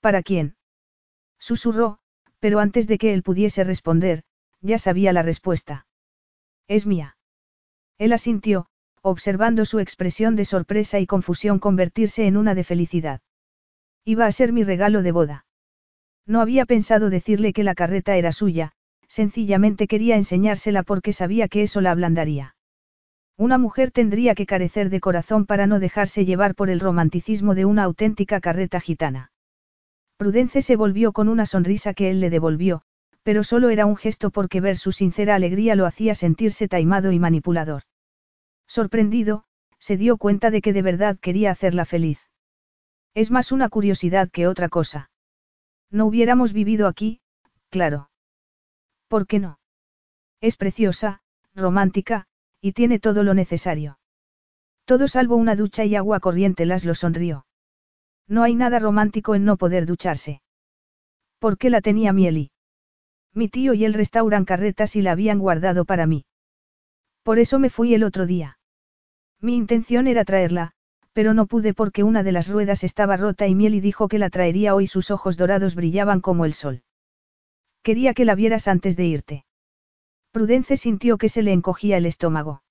¿Para quién? Susurró, pero antes de que él pudiese responder, ya sabía la respuesta. Es mía. Él asintió, observando su expresión de sorpresa y confusión convertirse en una de felicidad. Iba a ser mi regalo de boda. No había pensado decirle que la carreta era suya, sencillamente quería enseñársela porque sabía que eso la ablandaría. Una mujer tendría que carecer de corazón para no dejarse llevar por el romanticismo de una auténtica carreta gitana. Prudence se volvió con una sonrisa que él le devolvió, pero solo era un gesto porque ver su sincera alegría lo hacía sentirse taimado y manipulador. Sorprendido, se dio cuenta de que de verdad quería hacerla feliz. Es más una curiosidad que otra cosa. No hubiéramos vivido aquí, claro. ¿Por qué no? Es preciosa, romántica, y tiene todo lo necesario. Todo salvo una ducha y agua corriente, las lo sonrió. No hay nada romántico en no poder ducharse. ¿Por qué la tenía Mieli? Mi tío y él restauran carretas y la habían guardado para mí. Por eso me fui el otro día. Mi intención era traerla, pero no pude porque una de las ruedas estaba rota y Mieli dijo que la traería hoy sus ojos dorados brillaban como el sol. Quería que la vieras antes de irte. Prudence sintió que se le encogía el estómago.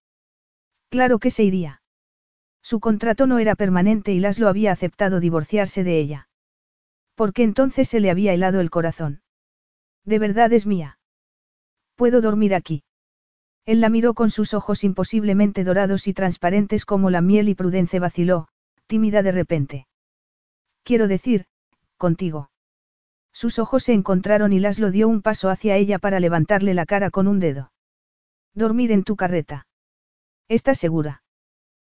Claro que se iría. Su contrato no era permanente y Laszlo había aceptado divorciarse de ella. ¿Por qué entonces se le había helado el corazón? De verdad es mía. Puedo dormir aquí. Él la miró con sus ojos imposiblemente dorados y transparentes como la miel y Prudence vaciló, tímida de repente. Quiero decir, contigo. Sus ojos se encontraron y Laszlo dio un paso hacia ella para levantarle la cara con un dedo. Dormir en tu carreta. ¿Estás segura?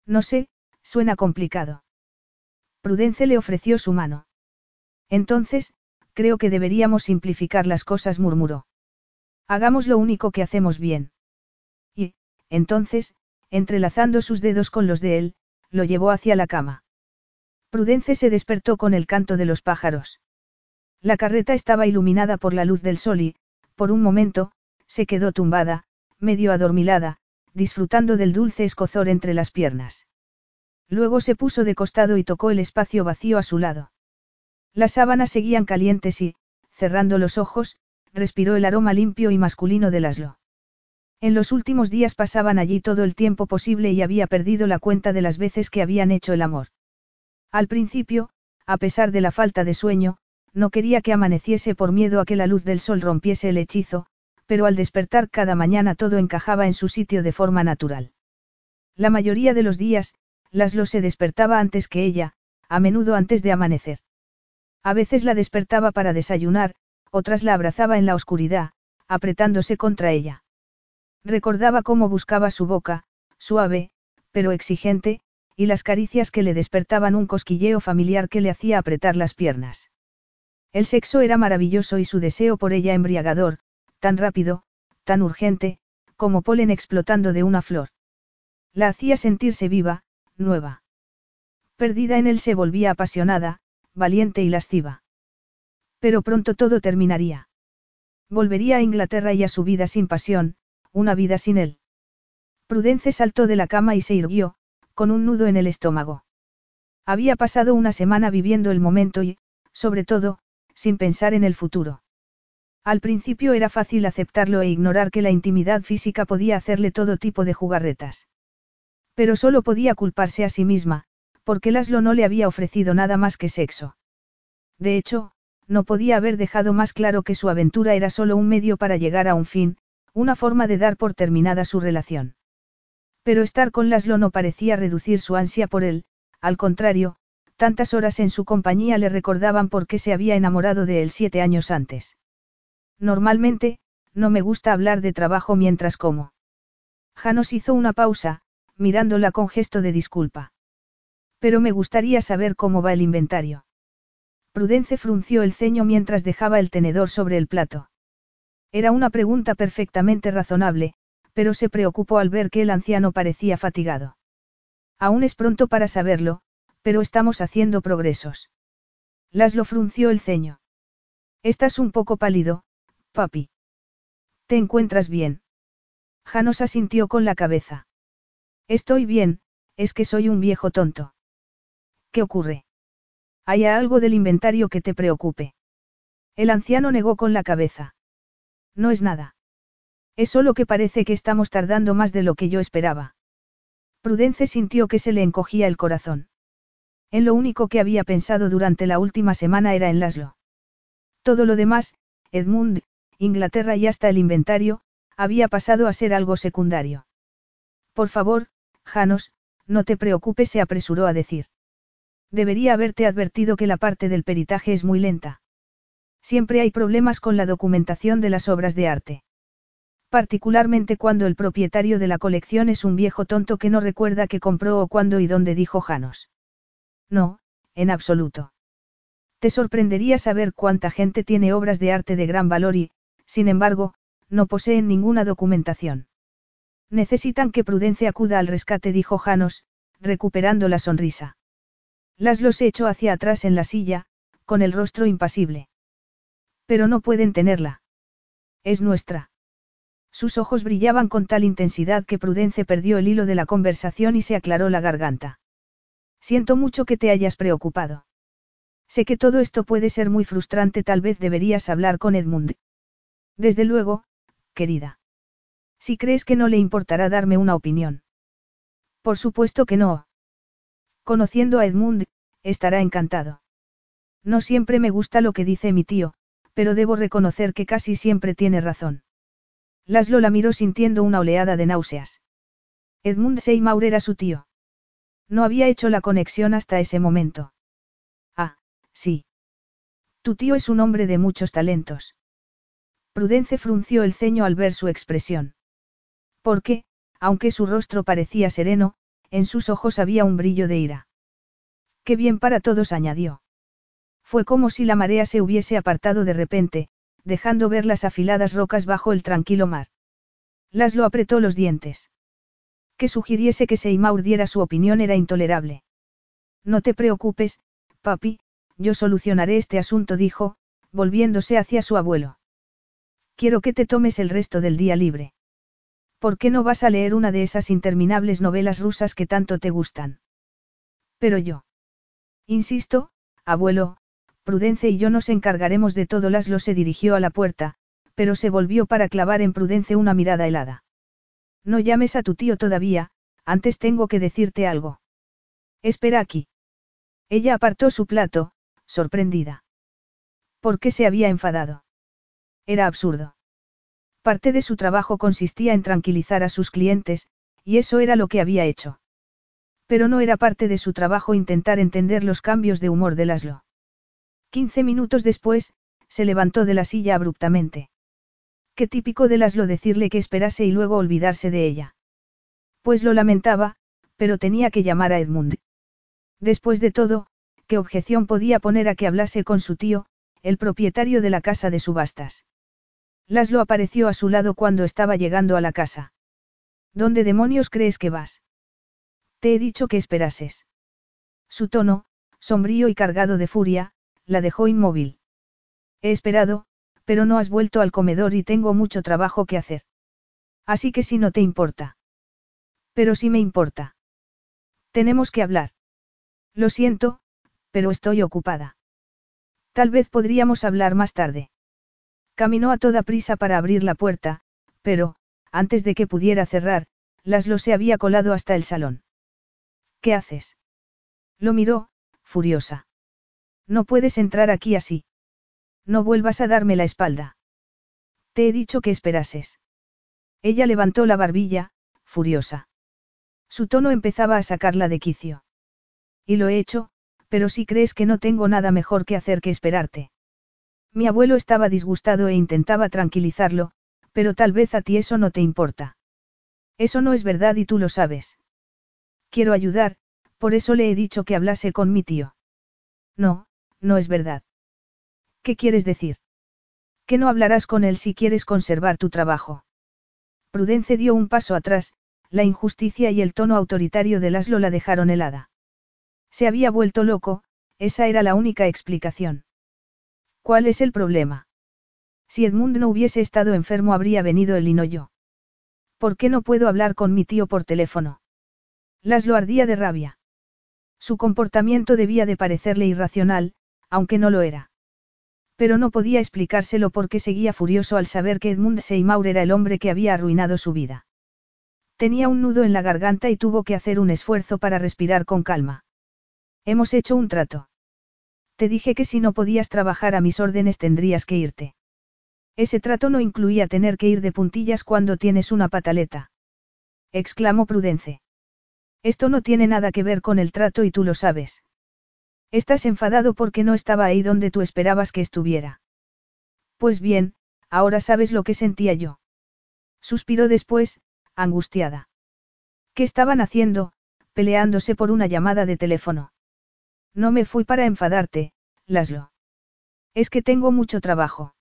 No sé, suena complicado. Prudence le ofreció su mano. Entonces, creo que deberíamos simplificar las cosas, murmuró. Hagamos lo único que hacemos bien. Entonces, entrelazando sus dedos con los de él, lo llevó hacia la cama. Prudence se despertó con el canto de los pájaros. La carreta estaba iluminada por la luz del sol y, por un momento, se quedó tumbada, medio adormilada, disfrutando del dulce escozor entre las piernas. Luego se puso de costado y tocó el espacio vacío a su lado. Las sábanas seguían calientes y, cerrando los ojos, respiró el aroma limpio y masculino del aslo. En los últimos días pasaban allí todo el tiempo posible y había perdido la cuenta de las veces que habían hecho el amor. Al principio, a pesar de la falta de sueño, no quería que amaneciese por miedo a que la luz del sol rompiese el hechizo, pero al despertar cada mañana todo encajaba en su sitio de forma natural. La mayoría de los días, Laslo se despertaba antes que ella, a menudo antes de amanecer. A veces la despertaba para desayunar, otras la abrazaba en la oscuridad, apretándose contra ella. Recordaba cómo buscaba su boca, suave, pero exigente, y las caricias que le despertaban un cosquilleo familiar que le hacía apretar las piernas. El sexo era maravilloso y su deseo por ella embriagador, tan rápido, tan urgente, como polen explotando de una flor. La hacía sentirse viva, nueva. Perdida en él se volvía apasionada, valiente y lasciva. Pero pronto todo terminaría. Volvería a Inglaterra y a su vida sin pasión, una vida sin él. Prudence saltó de la cama y se irguió, con un nudo en el estómago. Había pasado una semana viviendo el momento y, sobre todo, sin pensar en el futuro. Al principio era fácil aceptarlo e ignorar que la intimidad física podía hacerle todo tipo de jugarretas. Pero solo podía culparse a sí misma, porque Laszlo no le había ofrecido nada más que sexo. De hecho, no podía haber dejado más claro que su aventura era solo un medio para llegar a un fin, una forma de dar por terminada su relación. Pero estar con Laszlo no parecía reducir su ansia por él, al contrario, tantas horas en su compañía le recordaban por qué se había enamorado de él siete años antes. Normalmente, no me gusta hablar de trabajo mientras como. Janos hizo una pausa, mirándola con gesto de disculpa. Pero me gustaría saber cómo va el inventario. Prudence frunció el ceño mientras dejaba el tenedor sobre el plato. Era una pregunta perfectamente razonable, pero se preocupó al ver que el anciano parecía fatigado. Aún es pronto para saberlo, pero estamos haciendo progresos. Laszlo frunció el ceño. Estás un poco pálido, papi. ¿Te encuentras bien? Janos asintió con la cabeza. Estoy bien, es que soy un viejo tonto. ¿Qué ocurre? ¿Hay algo del inventario que te preocupe? El anciano negó con la cabeza. No es nada. Es solo que parece que estamos tardando más de lo que yo esperaba. Prudence sintió que se le encogía el corazón. En lo único que había pensado durante la última semana era en Laszlo. Todo lo demás, Edmund, Inglaterra y hasta el inventario, había pasado a ser algo secundario. Por favor, Janos, no te preocupes, se apresuró a decir. Debería haberte advertido que la parte del peritaje es muy lenta. Siempre hay problemas con la documentación de las obras de arte. Particularmente cuando el propietario de la colección es un viejo tonto que no recuerda qué compró o cuándo y dónde dijo Janos. No, en absoluto. Te sorprendería saber cuánta gente tiene obras de arte de gran valor y, sin embargo, no poseen ninguna documentación. Necesitan que Prudencia acuda al rescate, dijo Janos, recuperando la sonrisa. Laszlo se echó hacia atrás en la silla, con el rostro impasible. Pero no pueden tenerla. Es nuestra. Sus ojos brillaban con tal intensidad que Prudence perdió el hilo de la conversación y se aclaró la garganta. Siento mucho que te hayas preocupado. Sé que todo esto puede ser muy frustrante, tal vez deberías hablar con Edmund. Desde luego, querida. Si crees que no le importará darme una opinión. Por supuesto que no. Conociendo a Edmund, estará encantado. No siempre me gusta lo que dice mi tío, pero debo reconocer que casi siempre tiene razón. Laszlo la miró sintiendo una oleada de náuseas. Edmund Seymour era su tío. No había hecho la conexión hasta ese momento. Ah, sí. Tu tío es un hombre de muchos talentos. Prudence frunció el ceño al ver su expresión. Porque, aunque su rostro parecía sereno, en sus ojos había un brillo de ira. Qué bien para todos, añadió. Fue como si la marea se hubiese apartado de repente, dejando ver las afiladas rocas bajo el tranquilo mar. Laszlo apretó los dientes. Que sugiriese que Seymour diera su opinión era intolerable. No te preocupes, papi, yo solucionaré este asunto, dijo, volviéndose hacia su abuelo. Quiero que te tomes el resto del día libre. ¿Por qué no vas a leer una de esas interminables novelas rusas que tanto te gustan? Pero yo. Insisto, abuelo, Prudence y yo nos encargaremos de todo. Laszlo se dirigió a la puerta, pero se volvió para clavar en Prudence una mirada helada. No llames a tu tío todavía, antes tengo que decirte algo. Espera aquí. Ella apartó su plato, sorprendida. ¿Por qué se había enfadado? Era absurdo. Parte de su trabajo consistía en tranquilizar a sus clientes, y eso era lo que había hecho. Pero no era parte de su trabajo intentar entender los cambios de humor de Laszlo. Quince minutos después, se levantó de la silla abruptamente. Qué típico de Laszlo decirle que esperase y luego olvidarse de ella. Pues lo lamentaba, pero tenía que llamar a Edmund. Después de todo, ¿qué objeción podía poner a que hablase con su tío, el propietario de la casa de subastas? Laszlo apareció a su lado cuando estaba llegando a la casa. ¿Dónde demonios crees que vas? Te he dicho que esperases. Su tono, sombrío y cargado de furia, la dejó inmóvil. He esperado, pero no has vuelto al comedor y tengo mucho trabajo que hacer. Así que si no te importa. Pero sí me importa. Tenemos que hablar. Lo siento, pero estoy ocupada. Tal vez podríamos hablar más tarde. Caminó a toda prisa para abrir la puerta, pero, antes de que pudiera cerrar, Laszlo se había colado hasta el salón. ¿Qué haces? Lo miró, furiosa. No puedes entrar aquí así. No vuelvas a darme la espalda. Te he dicho que esperases. Ella levantó la barbilla, furiosa. Su tono empezaba a sacarla de quicio. Y lo he hecho, pero si crees que no tengo nada mejor que hacer que esperarte. Mi abuelo estaba disgustado e intentaba tranquilizarlo, pero tal vez a ti eso no te importa. Eso no es verdad y tú lo sabes. Quiero ayudar, por eso le he dicho que hablase con mi tío. No, no es verdad. ¿Qué quieres decir? Que no hablarás con él si quieres conservar tu trabajo. Prudence dio un paso atrás, la injusticia y el tono autoritario de Laszlo la dejaron helada. Se había vuelto loco, esa era la única explicación. ¿Cuál es el problema? Si Edmund no hubiese estado enfermo habría venido él y yo. ¿Por qué no puedo hablar con mi tío por teléfono? Laszlo ardía de rabia. Su comportamiento debía de parecerle irracional, aunque no lo era. Pero no podía explicárselo porque seguía furioso al saber que Edmund Seymour era el hombre que había arruinado su vida. Tenía un nudo en la garganta y tuvo que hacer un esfuerzo para respirar con calma. Hemos hecho un trato. Te dije que si no podías trabajar a mis órdenes tendrías que irte. Ese trato no incluía tener que ir de puntillas cuando tienes una pataleta. Exclamó Prudence. Esto no tiene nada que ver con el trato y tú lo sabes. Estás enfadado porque no estaba ahí donde tú esperabas que estuviera. Pues bien, ahora sabes lo que sentía yo. Suspiró después, angustiada. ¿Qué estaban haciendo, peleándose por una llamada de teléfono? No me fui para enfadarte, Laslo. Es que tengo mucho trabajo.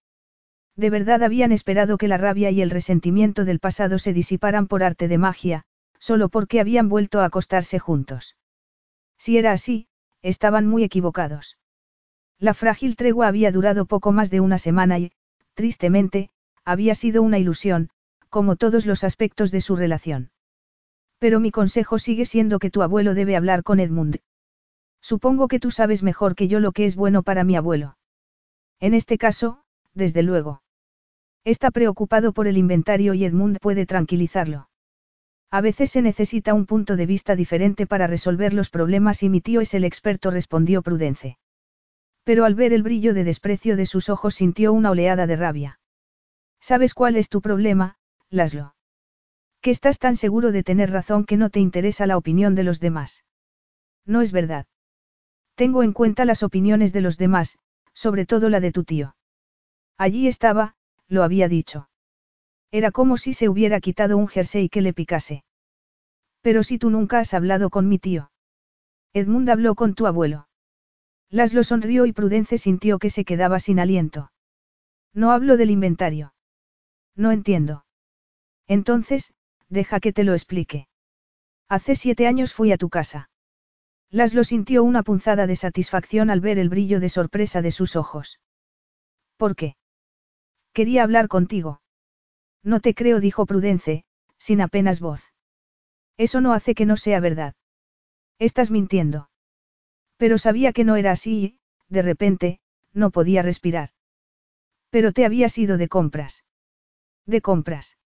De verdad habían esperado que la rabia y el resentimiento del pasado se disiparan por arte de magia, solo porque habían vuelto a acostarse juntos. Si era así, estaban muy equivocados. La frágil tregua había durado poco más de una semana y, tristemente, había sido una ilusión, como todos los aspectos de su relación. Pero mi consejo sigue siendo que tu abuelo debe hablar con Edmund, Supongo que tú sabes mejor que yo lo que es bueno para mi abuelo. En este caso, desde luego. Está preocupado por el inventario y Edmund puede tranquilizarlo. A veces se necesita un punto de vista diferente para resolver los problemas y mi tío es el experto, respondió Prudence. Pero al ver el brillo de desprecio de sus ojos sintió una oleada de rabia. ¿Sabes cuál es tu problema, Laslo? Que estás tan seguro de tener razón que no te interesa la opinión de los demás. No es verdad. Tengo en cuenta las opiniones de los demás, sobre todo la de tu tío. Allí estaba, lo había dicho. Era como si se hubiera quitado un jersey que le picase. Pero si tú nunca has hablado con mi tío. Edmund habló con tu abuelo. Laszlo sonrió y Prudence sintió que se quedaba sin aliento. No hablo del inventario. No entiendo. Entonces, deja que te lo explique. Hace siete años fui a tu casa. Laszlo sintió una punzada de satisfacción al ver el brillo de sorpresa de sus ojos. ¿Por qué? Quería hablar contigo. No te creo, dijo Prudence, sin apenas voz. Eso no hace que no sea verdad. Estás mintiendo. Pero sabía que no era así y, de repente, no podía respirar. Pero te habías ido de compras. ¿De compras?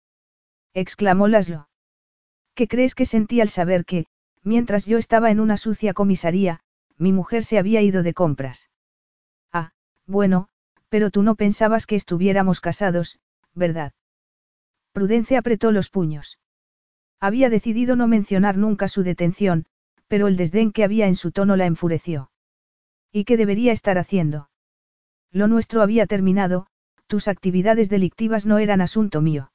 exclamó Laszlo. ¿Qué crees que sentí al saber que, Mientras yo estaba en una sucia comisaría, mi mujer se había ido de compras. Ah, bueno, pero tú no pensabas que estuviéramos casados, ¿verdad? Prudencia apretó los puños. Había decidido no mencionar nunca su detención, pero el desdén que había en su tono la enfureció. ¿Y qué debería estar haciendo? Lo nuestro había terminado, tus actividades delictivas no eran asunto mío.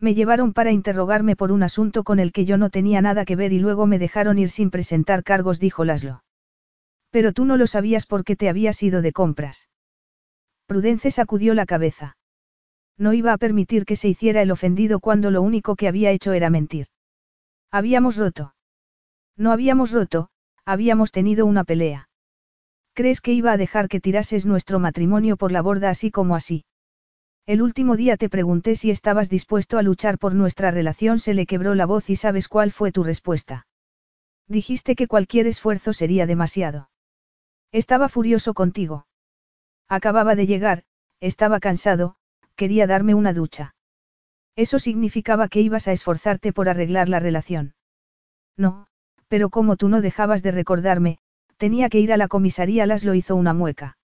Me llevaron para interrogarme por un asunto con el que yo no tenía nada que ver y luego me dejaron ir sin presentar cargos, dijo Laszlo. Pero tú no lo sabías porque te habías ido de compras. Prudence sacudió la cabeza. No iba a permitir que se hiciera el ofendido cuando lo único que había hecho era mentir. Habíamos roto. No habíamos roto, habíamos tenido una pelea. ¿Crees que iba a dejar que tirases nuestro matrimonio por la borda así como así? El último día te pregunté si estabas dispuesto a luchar por nuestra relación, se le quebró la voz y sabes cuál fue tu respuesta. Dijiste que cualquier esfuerzo sería demasiado. Estaba furioso contigo. Acababa de llegar, estaba cansado, quería darme una ducha. Eso significaba que ibas a esforzarte por arreglar la relación. No, pero como tú no dejabas de recordarme, tenía que ir a la comisaría, lo hizo una mueca.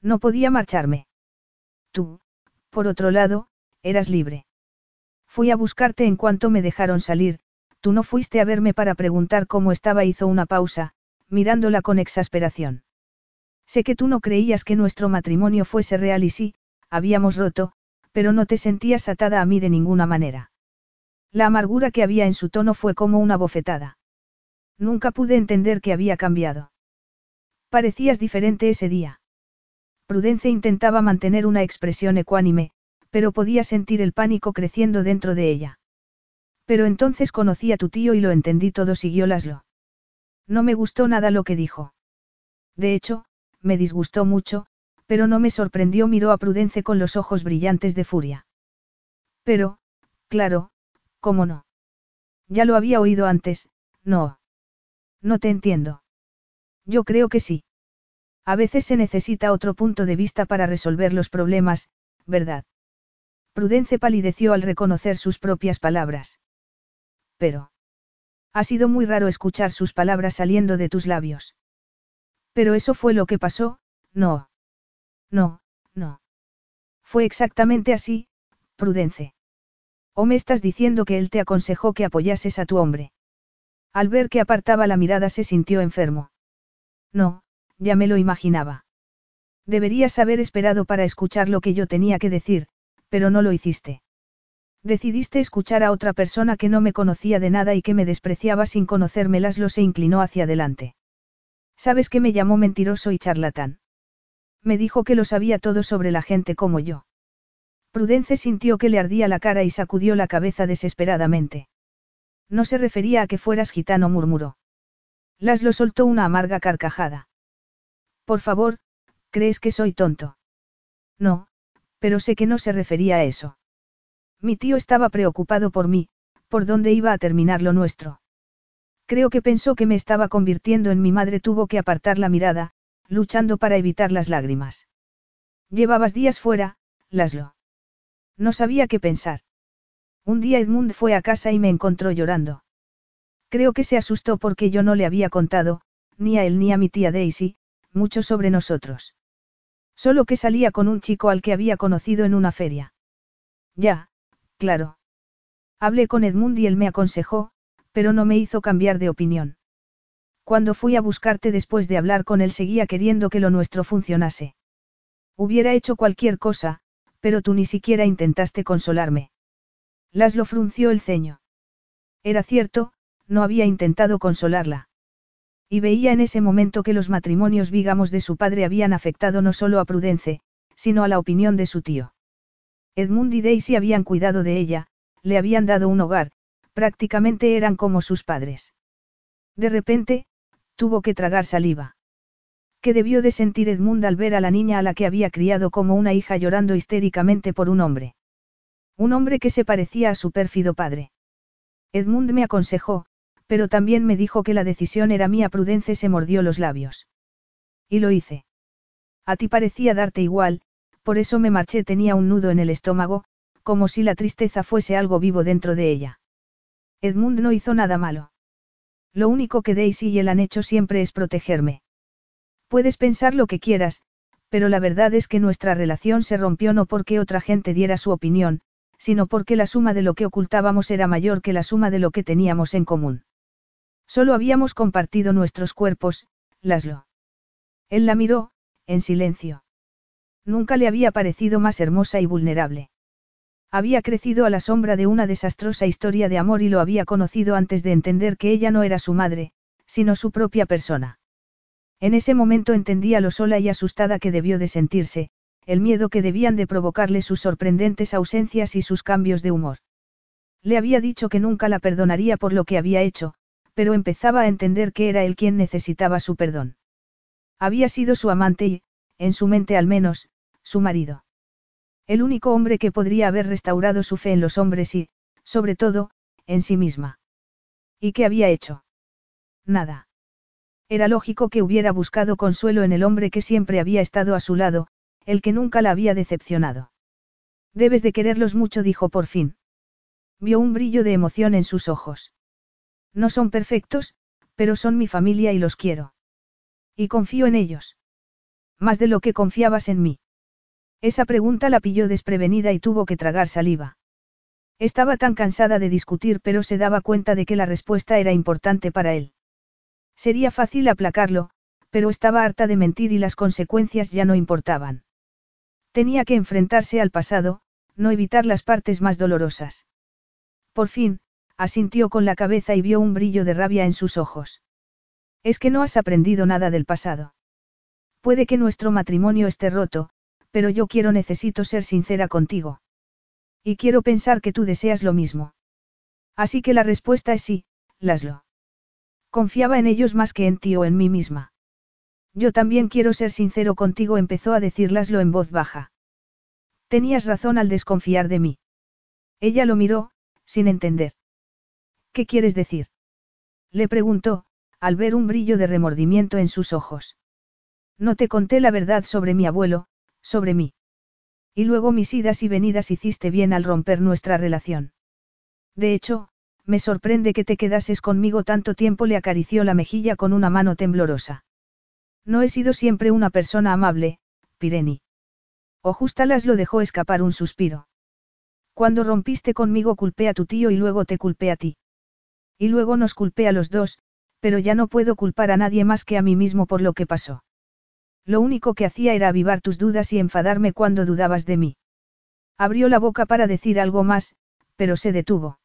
No podía marcharme. Tú, por otro lado, eras libre. Fui a buscarte en cuanto me dejaron salir, tú no fuiste a verme para preguntar cómo estaba, hizo una pausa, mirándola con exasperación. Sé que tú no creías que nuestro matrimonio fuese real y sí, habíamos roto, pero no te sentías atada a mí de ninguna manera. La amargura que había en su tono fue como una bofetada. Nunca pude entender que había cambiado. Parecías diferente ese día. Prudence intentaba mantener una expresión ecuánime, pero podía sentir el pánico creciendo dentro de ella. Pero entonces conocí a tu tío y lo entendí todo, siguió Laslo. No me gustó nada lo que dijo. De hecho, me disgustó mucho, pero no me sorprendió, miró a Prudence con los ojos brillantes de furia. Pero, claro, ¿cómo no? Ya lo había oído antes, no. No te entiendo. Yo creo que sí. A veces se necesita otro punto de vista para resolver los problemas, ¿verdad? Prudence palideció al reconocer sus propias palabras. Pero. Ha sido muy raro escuchar sus palabras saliendo de tus labios. Pero eso fue lo que pasó, no. No, no. Fue exactamente así, Prudence. ¿O me estás diciendo que él te aconsejó que apoyases a tu hombre? Al ver que apartaba la mirada se sintió enfermo. No, ya me lo imaginaba. Deberías haber esperado para escuchar lo que yo tenía que decir, pero no lo hiciste. Decidiste escuchar a otra persona que no me conocía de nada y que me despreciaba sin conocérmelas, lo se inclinó hacia adelante. ¿Sabes que me llamó mentiroso y charlatán? Me dijo que lo sabía todo sobre la gente como yo. Prudence sintió que le ardía la cara y sacudió la cabeza desesperadamente. No se refería a que fueras gitano, murmuró. Laslo soltó una amarga carcajada. Por favor, ¿crees que soy tonto? No, pero sé que no se refería a eso. Mi tío estaba preocupado por mí, por dónde iba a terminar lo nuestro. Creo que pensó que me estaba convirtiendo en mi madre, tuvo que apartar la mirada, luchando para evitar las lágrimas. Llevabas días fuera, Laslo. No sabía qué pensar. Un día Edmund fue a casa y me encontró llorando. Creo que se asustó porque yo no le había contado, ni a él ni a mi tía Daisy, mucho sobre nosotros. Solo que salía con un chico al que había conocido en una feria. Ya, claro. Hablé con Edmund y él me aconsejó, pero no me hizo cambiar de opinión. Cuando fui a buscarte después de hablar con él seguía queriendo que lo nuestro funcionase. Hubiera hecho cualquier cosa, pero tú ni siquiera intentaste consolarme. Laslo frunció el ceño. Era cierto, no había intentado consolarla. Y veía en ese momento que los matrimonios vígamos de su padre habían afectado no solo a Prudence, sino a la opinión de su tío. Edmund y Daisy habían cuidado de ella, le habían dado un hogar, prácticamente eran como sus padres. De repente, tuvo que tragar saliva. ¿Qué debió de sentir Edmund al ver a la niña a la que había criado como una hija llorando histéricamente por un hombre? Un hombre que se parecía a su pérfido padre. Edmund me aconsejó, pero también me dijo que la decisión era mía. Prudence se mordió los labios. Y lo hice. A ti parecía darte igual, por eso me marché. Tenía un nudo en el estómago, como si la tristeza fuese algo vivo dentro de ella. Edmund no hizo nada malo. Lo único que Daisy y él han hecho siempre es protegerme. Puedes pensar lo que quieras, pero la verdad es que nuestra relación se rompió no porque otra gente diera su opinión, sino porque la suma de lo que ocultábamos era mayor que la suma de lo que teníamos en común. Solo habíamos compartido nuestros cuerpos, Laslo. Él la miró, en silencio. Nunca le había parecido más hermosa y vulnerable. Había crecido a la sombra de una desastrosa historia de amor y lo había conocido antes de entender que ella no era su madre, sino su propia persona. En ese momento entendía lo sola y asustada que debió de sentirse, el miedo que debían de provocarle sus sorprendentes ausencias y sus cambios de humor. Le había dicho que nunca la perdonaría por lo que había hecho, pero empezaba a entender que era él quien necesitaba su perdón. Había sido su amante y, en su mente al menos, su marido. El único hombre que podría haber restaurado su fe en los hombres y, sobre todo, en sí misma. ¿Y qué había hecho? Nada. Era lógico que hubiera buscado consuelo en el hombre que siempre había estado a su lado, el que nunca la había decepcionado. Debes de quererlos mucho, dijo por fin. Vio un brillo de emoción en sus ojos. No son perfectos, pero son mi familia y los quiero. Y confío en ellos. Más de lo que confiabas en mí. Esa pregunta la pilló desprevenida y tuvo que tragar saliva. Estaba tan cansada de discutir pero se daba cuenta de que la respuesta era importante para él. Sería fácil aplacarlo, pero estaba harta de mentir y las consecuencias ya no importaban. Tenía que enfrentarse al pasado, no evitar las partes más dolorosas. Por fin, asintió con la cabeza y vio un brillo de rabia en sus ojos. Es que no has aprendido nada del pasado. Puede que nuestro matrimonio esté roto, pero yo quiero necesito ser sincera contigo. Y quiero pensar que tú deseas lo mismo. Así que la respuesta es sí, Laslo. Confiaba en ellos más que en ti o en mí misma. Yo también quiero ser sincero contigo, empezó a decir Laslo en voz baja. Tenías razón al desconfiar de mí. Ella lo miró, sin entender. ¿Qué quieres decir? Le preguntó, al ver un brillo de remordimiento en sus ojos. No te conté la verdad sobre mi abuelo, sobre mí. Y luego mis idas y venidas hiciste bien al romper nuestra relación. De hecho, me sorprende que te quedases conmigo tanto tiempo, le acarició la mejilla con una mano temblorosa. No he sido siempre una persona amable, Pireni. Ojustalas lo dejó escapar un suspiro. Cuando rompiste conmigo culpé a tu tío y luego te culpé a ti. Y luego nos culpé a los dos, pero ya no puedo culpar a nadie más que a mí mismo por lo que pasó. Lo único que hacía era avivar tus dudas y enfadarme cuando dudabas de mí. Abrió la boca para decir algo más, pero se detuvo.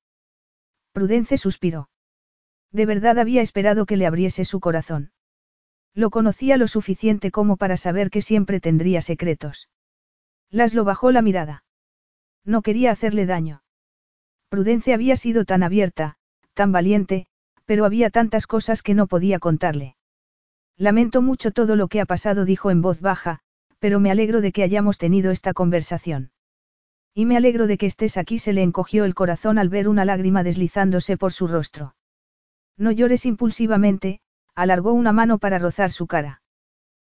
Prudence suspiró. De verdad había esperado que le abriese su corazón. Lo conocía lo suficiente como para saber que siempre tendría secretos. Laslo bajó la mirada. No quería hacerle daño. Prudence había sido tan abierta, tan valiente, pero había tantas cosas que no podía contarle. Lamento mucho todo lo que ha pasado, dijo en voz baja, pero me alegro de que hayamos tenido esta conversación. Y me alegro de que estés aquí, se le encogió el corazón al ver una lágrima deslizándose por su rostro. No llores impulsivamente, alargó una mano para rozar su cara.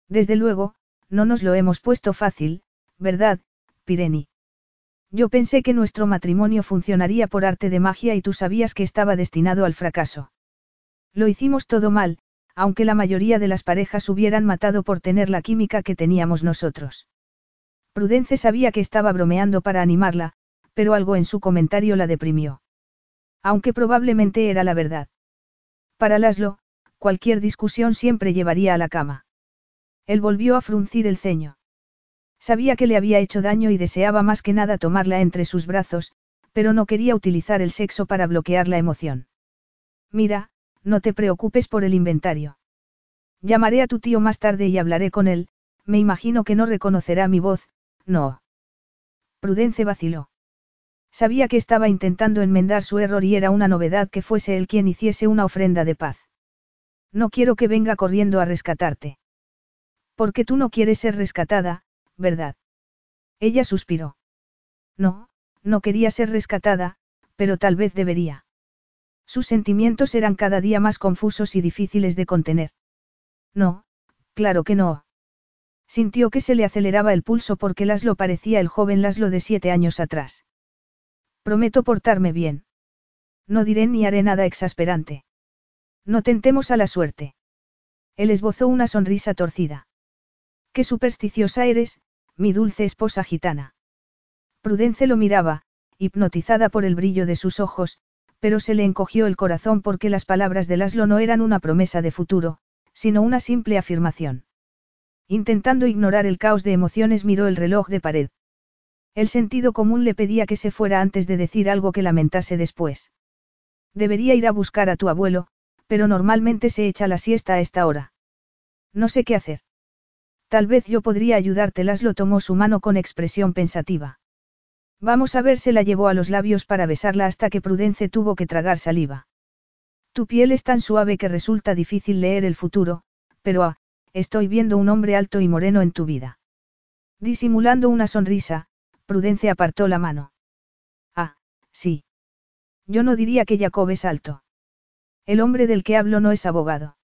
Desde luego, no nos lo hemos puesto fácil, ¿verdad, Pireni? Yo pensé que nuestro matrimonio funcionaría por arte de magia y tú sabías que estaba destinado al fracaso. Lo hicimos todo mal, aunque la mayoría de las parejas hubieran matado por tener la química que teníamos nosotros. Prudence sabía que estaba bromeando para animarla, pero algo en su comentario la deprimió. Aunque probablemente era la verdad. Para Laszlo, cualquier discusión siempre llevaría a la cama. Él volvió a fruncir el ceño. Sabía que le había hecho daño y deseaba más que nada tomarla entre sus brazos, pero no quería utilizar el sexo para bloquear la emoción. Mira, no te preocupes por el inventario. Llamaré a tu tío más tarde y hablaré con él, me imagino que no reconocerá mi voz, no. Prudence vaciló. Sabía que estaba intentando enmendar su error y era una novedad que fuese él quien hiciese una ofrenda de paz. No quiero que venga corriendo a rescatarte. Porque tú no quieres ser rescatada, ¿verdad? Ella suspiró. No, no quería ser rescatada, pero tal vez debería. Sus sentimientos eran cada día más confusos y difíciles de contener. No, claro que no. Sintió que se le aceleraba el pulso porque Laslo parecía el joven Laslo de siete años atrás. Prometo portarme bien. No diré ni haré nada exasperante. No tentemos a la suerte. Él esbozó una sonrisa torcida. Qué supersticiosa eres, mi dulce esposa gitana. Prudence lo miraba, hipnotizada por el brillo de sus ojos, pero se le encogió el corazón porque las palabras de Laslo no eran una promesa de futuro, sino una simple afirmación. Intentando ignorar el caos de emociones miró el reloj de pared. El sentido común le pedía que se fuera antes de decir algo que lamentase después. Debería ir a buscar a tu abuelo, pero normalmente se echa la siesta a esta hora. No sé qué hacer. Tal vez yo podría ayudarte. Laslo tomó su mano con expresión pensativa. Vamos a ver, se la llevó a los labios para besarla hasta que Prudence tuvo que tragar saliva. Tu piel es tan suave que resulta difícil leer el futuro, pero ah, estoy viendo un hombre alto y moreno en tu vida. Disimulando una sonrisa, Prudence apartó la mano. Ah, sí. Yo no diría que Jacob es alto. El hombre del que hablo no es abogado.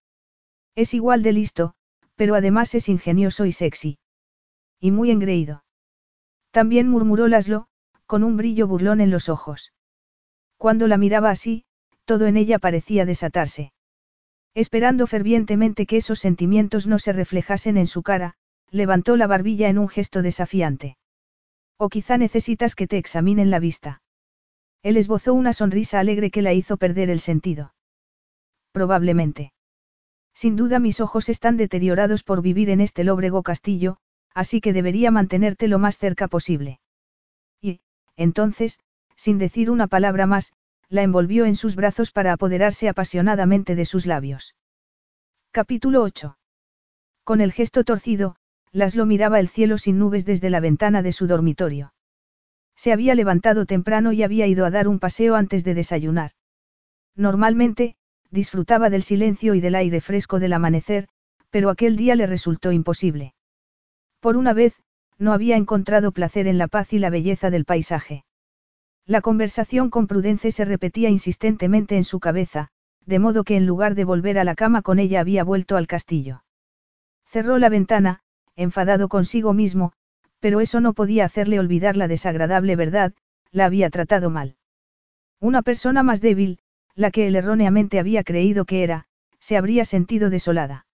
Es igual de listo, pero además es ingenioso y sexy. Y muy engreído. También murmuró Laszlo, con un brillo burlón en los ojos. Cuando la miraba así, todo en ella parecía desatarse. Esperando fervientemente que esos sentimientos no se reflejasen en su cara, levantó la barbilla en un gesto desafiante. O quizá necesitas que te examinen la vista. Él esbozó una sonrisa alegre que la hizo perder el sentido. Probablemente. Sin duda mis ojos están deteriorados por vivir en este lóbrego castillo, así que debería mantenerte lo más cerca posible. Entonces, sin decir una palabra más, la envolvió en sus brazos para apoderarse apasionadamente de sus labios. Capítulo 8. Con el gesto torcido, Laszlo miraba el cielo sin nubes desde la ventana de su dormitorio. Se había levantado temprano y había ido a dar un paseo antes de desayunar. Normalmente, disfrutaba del silencio y del aire fresco del amanecer, pero aquel día le resultó imposible. Por una vez, no había encontrado placer en la paz y la belleza del paisaje. La conversación con Prudence se repetía insistentemente en su cabeza, de modo que en lugar de volver a la cama con ella había vuelto al castillo. Cerró la ventana, enfadado consigo mismo, pero eso no podía hacerle olvidar la desagradable verdad, la había tratado mal. Una persona más débil, la que él erróneamente había creído que era, se habría sentido desolada.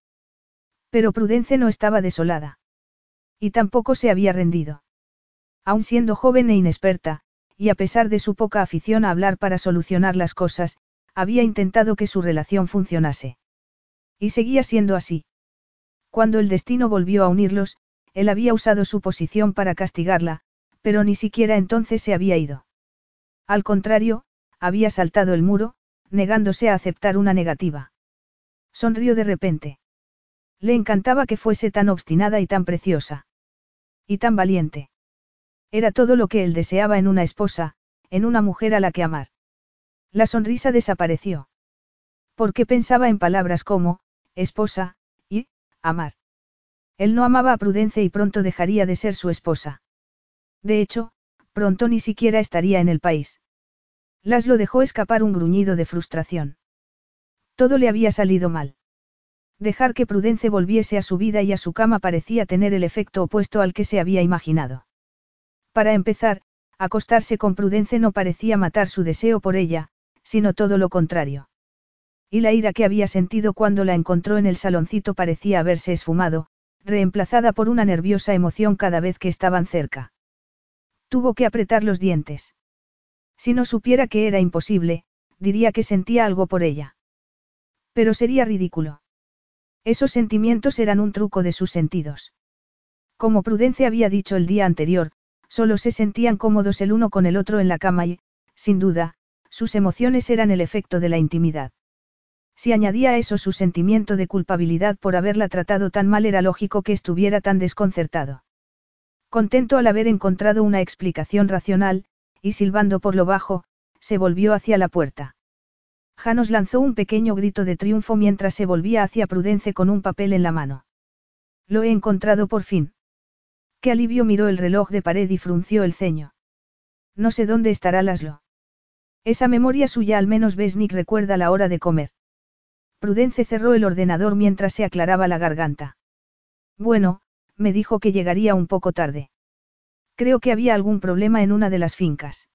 Pero Prudence no estaba desolada. Y tampoco se había rendido. Aun siendo joven e inexperta, y a pesar de su poca afición a hablar para solucionar las cosas, había intentado que su relación funcionase. Y seguía siendo así. Cuando el destino volvió a unirlos, él había usado su posición para castigarla, pero ni siquiera entonces se había ido. Al contrario, había saltado el muro, negándose a aceptar una negativa. Sonrió de repente. Le encantaba que fuese tan obstinada y tan preciosa. Y tan valiente. Era todo lo que él deseaba en una esposa, en una mujer a la que amar. La sonrisa desapareció. Porque pensaba en palabras como, esposa, y, amar. Él no amaba a Prudencia y pronto dejaría de ser su esposa. De hecho, pronto ni siquiera estaría en el país. Laszlo dejó escapar un gruñido de frustración. Todo le había salido mal. Dejar que Prudence volviese a su vida y a su cama parecía tener el efecto opuesto al que se había imaginado. Para empezar, acostarse con Prudence no parecía matar su deseo por ella, sino todo lo contrario. Y la ira que había sentido cuando la encontró en el saloncito parecía haberse esfumado, reemplazada por una nerviosa emoción cada vez que estaban cerca. Tuvo que apretar los dientes. Si no supiera que era imposible, diría que sentía algo por ella. Pero sería ridículo. Esos sentimientos eran un truco de sus sentidos. Como Prudence había dicho el día anterior, Solo se sentían cómodos el uno con el otro en la cama y, sin duda, sus emociones eran el efecto de la intimidad. Si añadía a eso su sentimiento de culpabilidad por haberla tratado tan mal era lógico que estuviera tan desconcertado. Contento al haber encontrado una explicación racional, y silbando por lo bajo, se volvió hacia la puerta. Janos lanzó un pequeño grito de triunfo mientras se volvía hacia Prudence con un papel en la mano. Lo he encontrado por fin. Qué alivio miró el reloj de pared y frunció el ceño. No sé dónde estará Laszlo. Esa memoria suya al menos Besnik recuerda la hora de comer. Prudence cerró el ordenador mientras se aclaraba la garganta. Bueno, me dijo que llegaría un poco tarde. Creo que había algún problema en una de las fincas.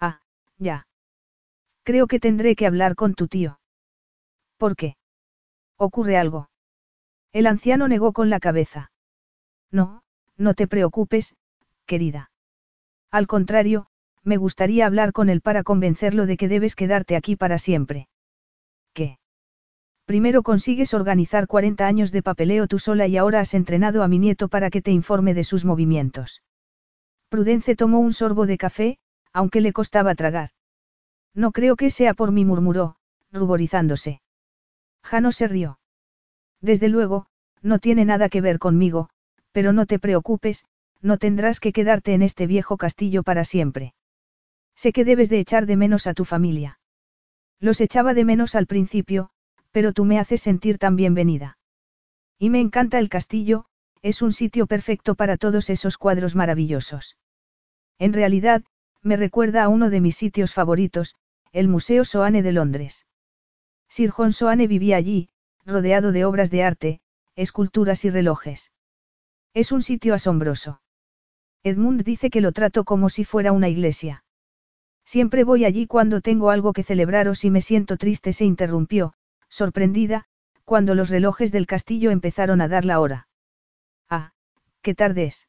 Ah, ya. Creo que tendré que hablar con tu tío. ¿Por qué? ¿Ocurre algo? El anciano negó con la cabeza. No, no te preocupes, querida. Al contrario, me gustaría hablar con él para convencerlo de que debes quedarte aquí para siempre. ¿Qué? Primero consigues organizar 40 años de papeleo tú sola y ahora has entrenado a mi nieto para que te informe de sus movimientos. Prudence tomó un sorbo de café, aunque le costaba tragar. No creo que sea por mí, murmuró, ruborizándose. Jano se rió. Desde luego, no tiene nada que ver conmigo, pero no te preocupes, no tendrás que quedarte en este viejo castillo para siempre. Sé que debes de echar de menos a tu familia. Los echaba de menos al principio, pero tú me haces sentir tan bienvenida. Y me encanta el castillo, es un sitio perfecto para todos esos cuadros maravillosos. En realidad, me recuerda a uno de mis sitios favoritos, el Museo Soane de Londres. Sir John Soane vivía allí, rodeado de obras de arte, esculturas y relojes. Es un sitio asombroso. Edmund dice que lo trato como si fuera una iglesia. Siempre voy allí cuando tengo algo que celebrar o si me siento triste, se interrumpió, sorprendida, cuando los relojes del castillo empezaron a dar la hora. Ah, qué tarde es.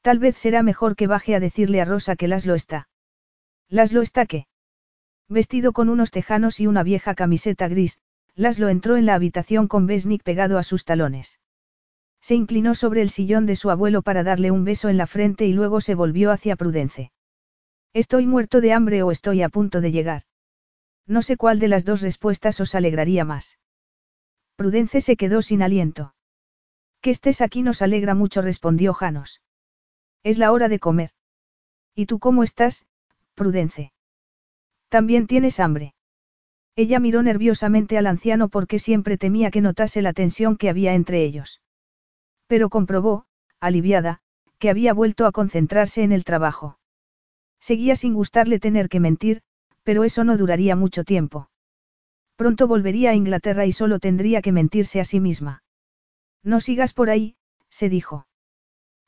Tal vez será mejor que baje a decirle a Rosa que Laslo está. ¿Laslo está qué? Vestido con unos tejanos y una vieja camiseta gris, Laslo entró en la habitación con Besnik pegado a sus talones. Se inclinó sobre el sillón de su abuelo para darle un beso en la frente y luego se volvió hacia Prudence. Estoy muerto de hambre o estoy a punto de llegar. No sé cuál de las dos respuestas os alegraría más. Prudence se quedó sin aliento. Que estés aquí nos alegra mucho, respondió Janos. Es la hora de comer. ¿Y tú cómo estás, Prudence? También tienes hambre. Ella miró nerviosamente al anciano porque siempre temía que notase la tensión que había entre ellos. Pero comprobó, aliviada, que había vuelto a concentrarse en el trabajo. Seguía sin gustarle tener que mentir, pero eso no duraría mucho tiempo. Pronto volvería a Inglaterra y solo tendría que mentirse a sí misma. No sigas por ahí, se dijo.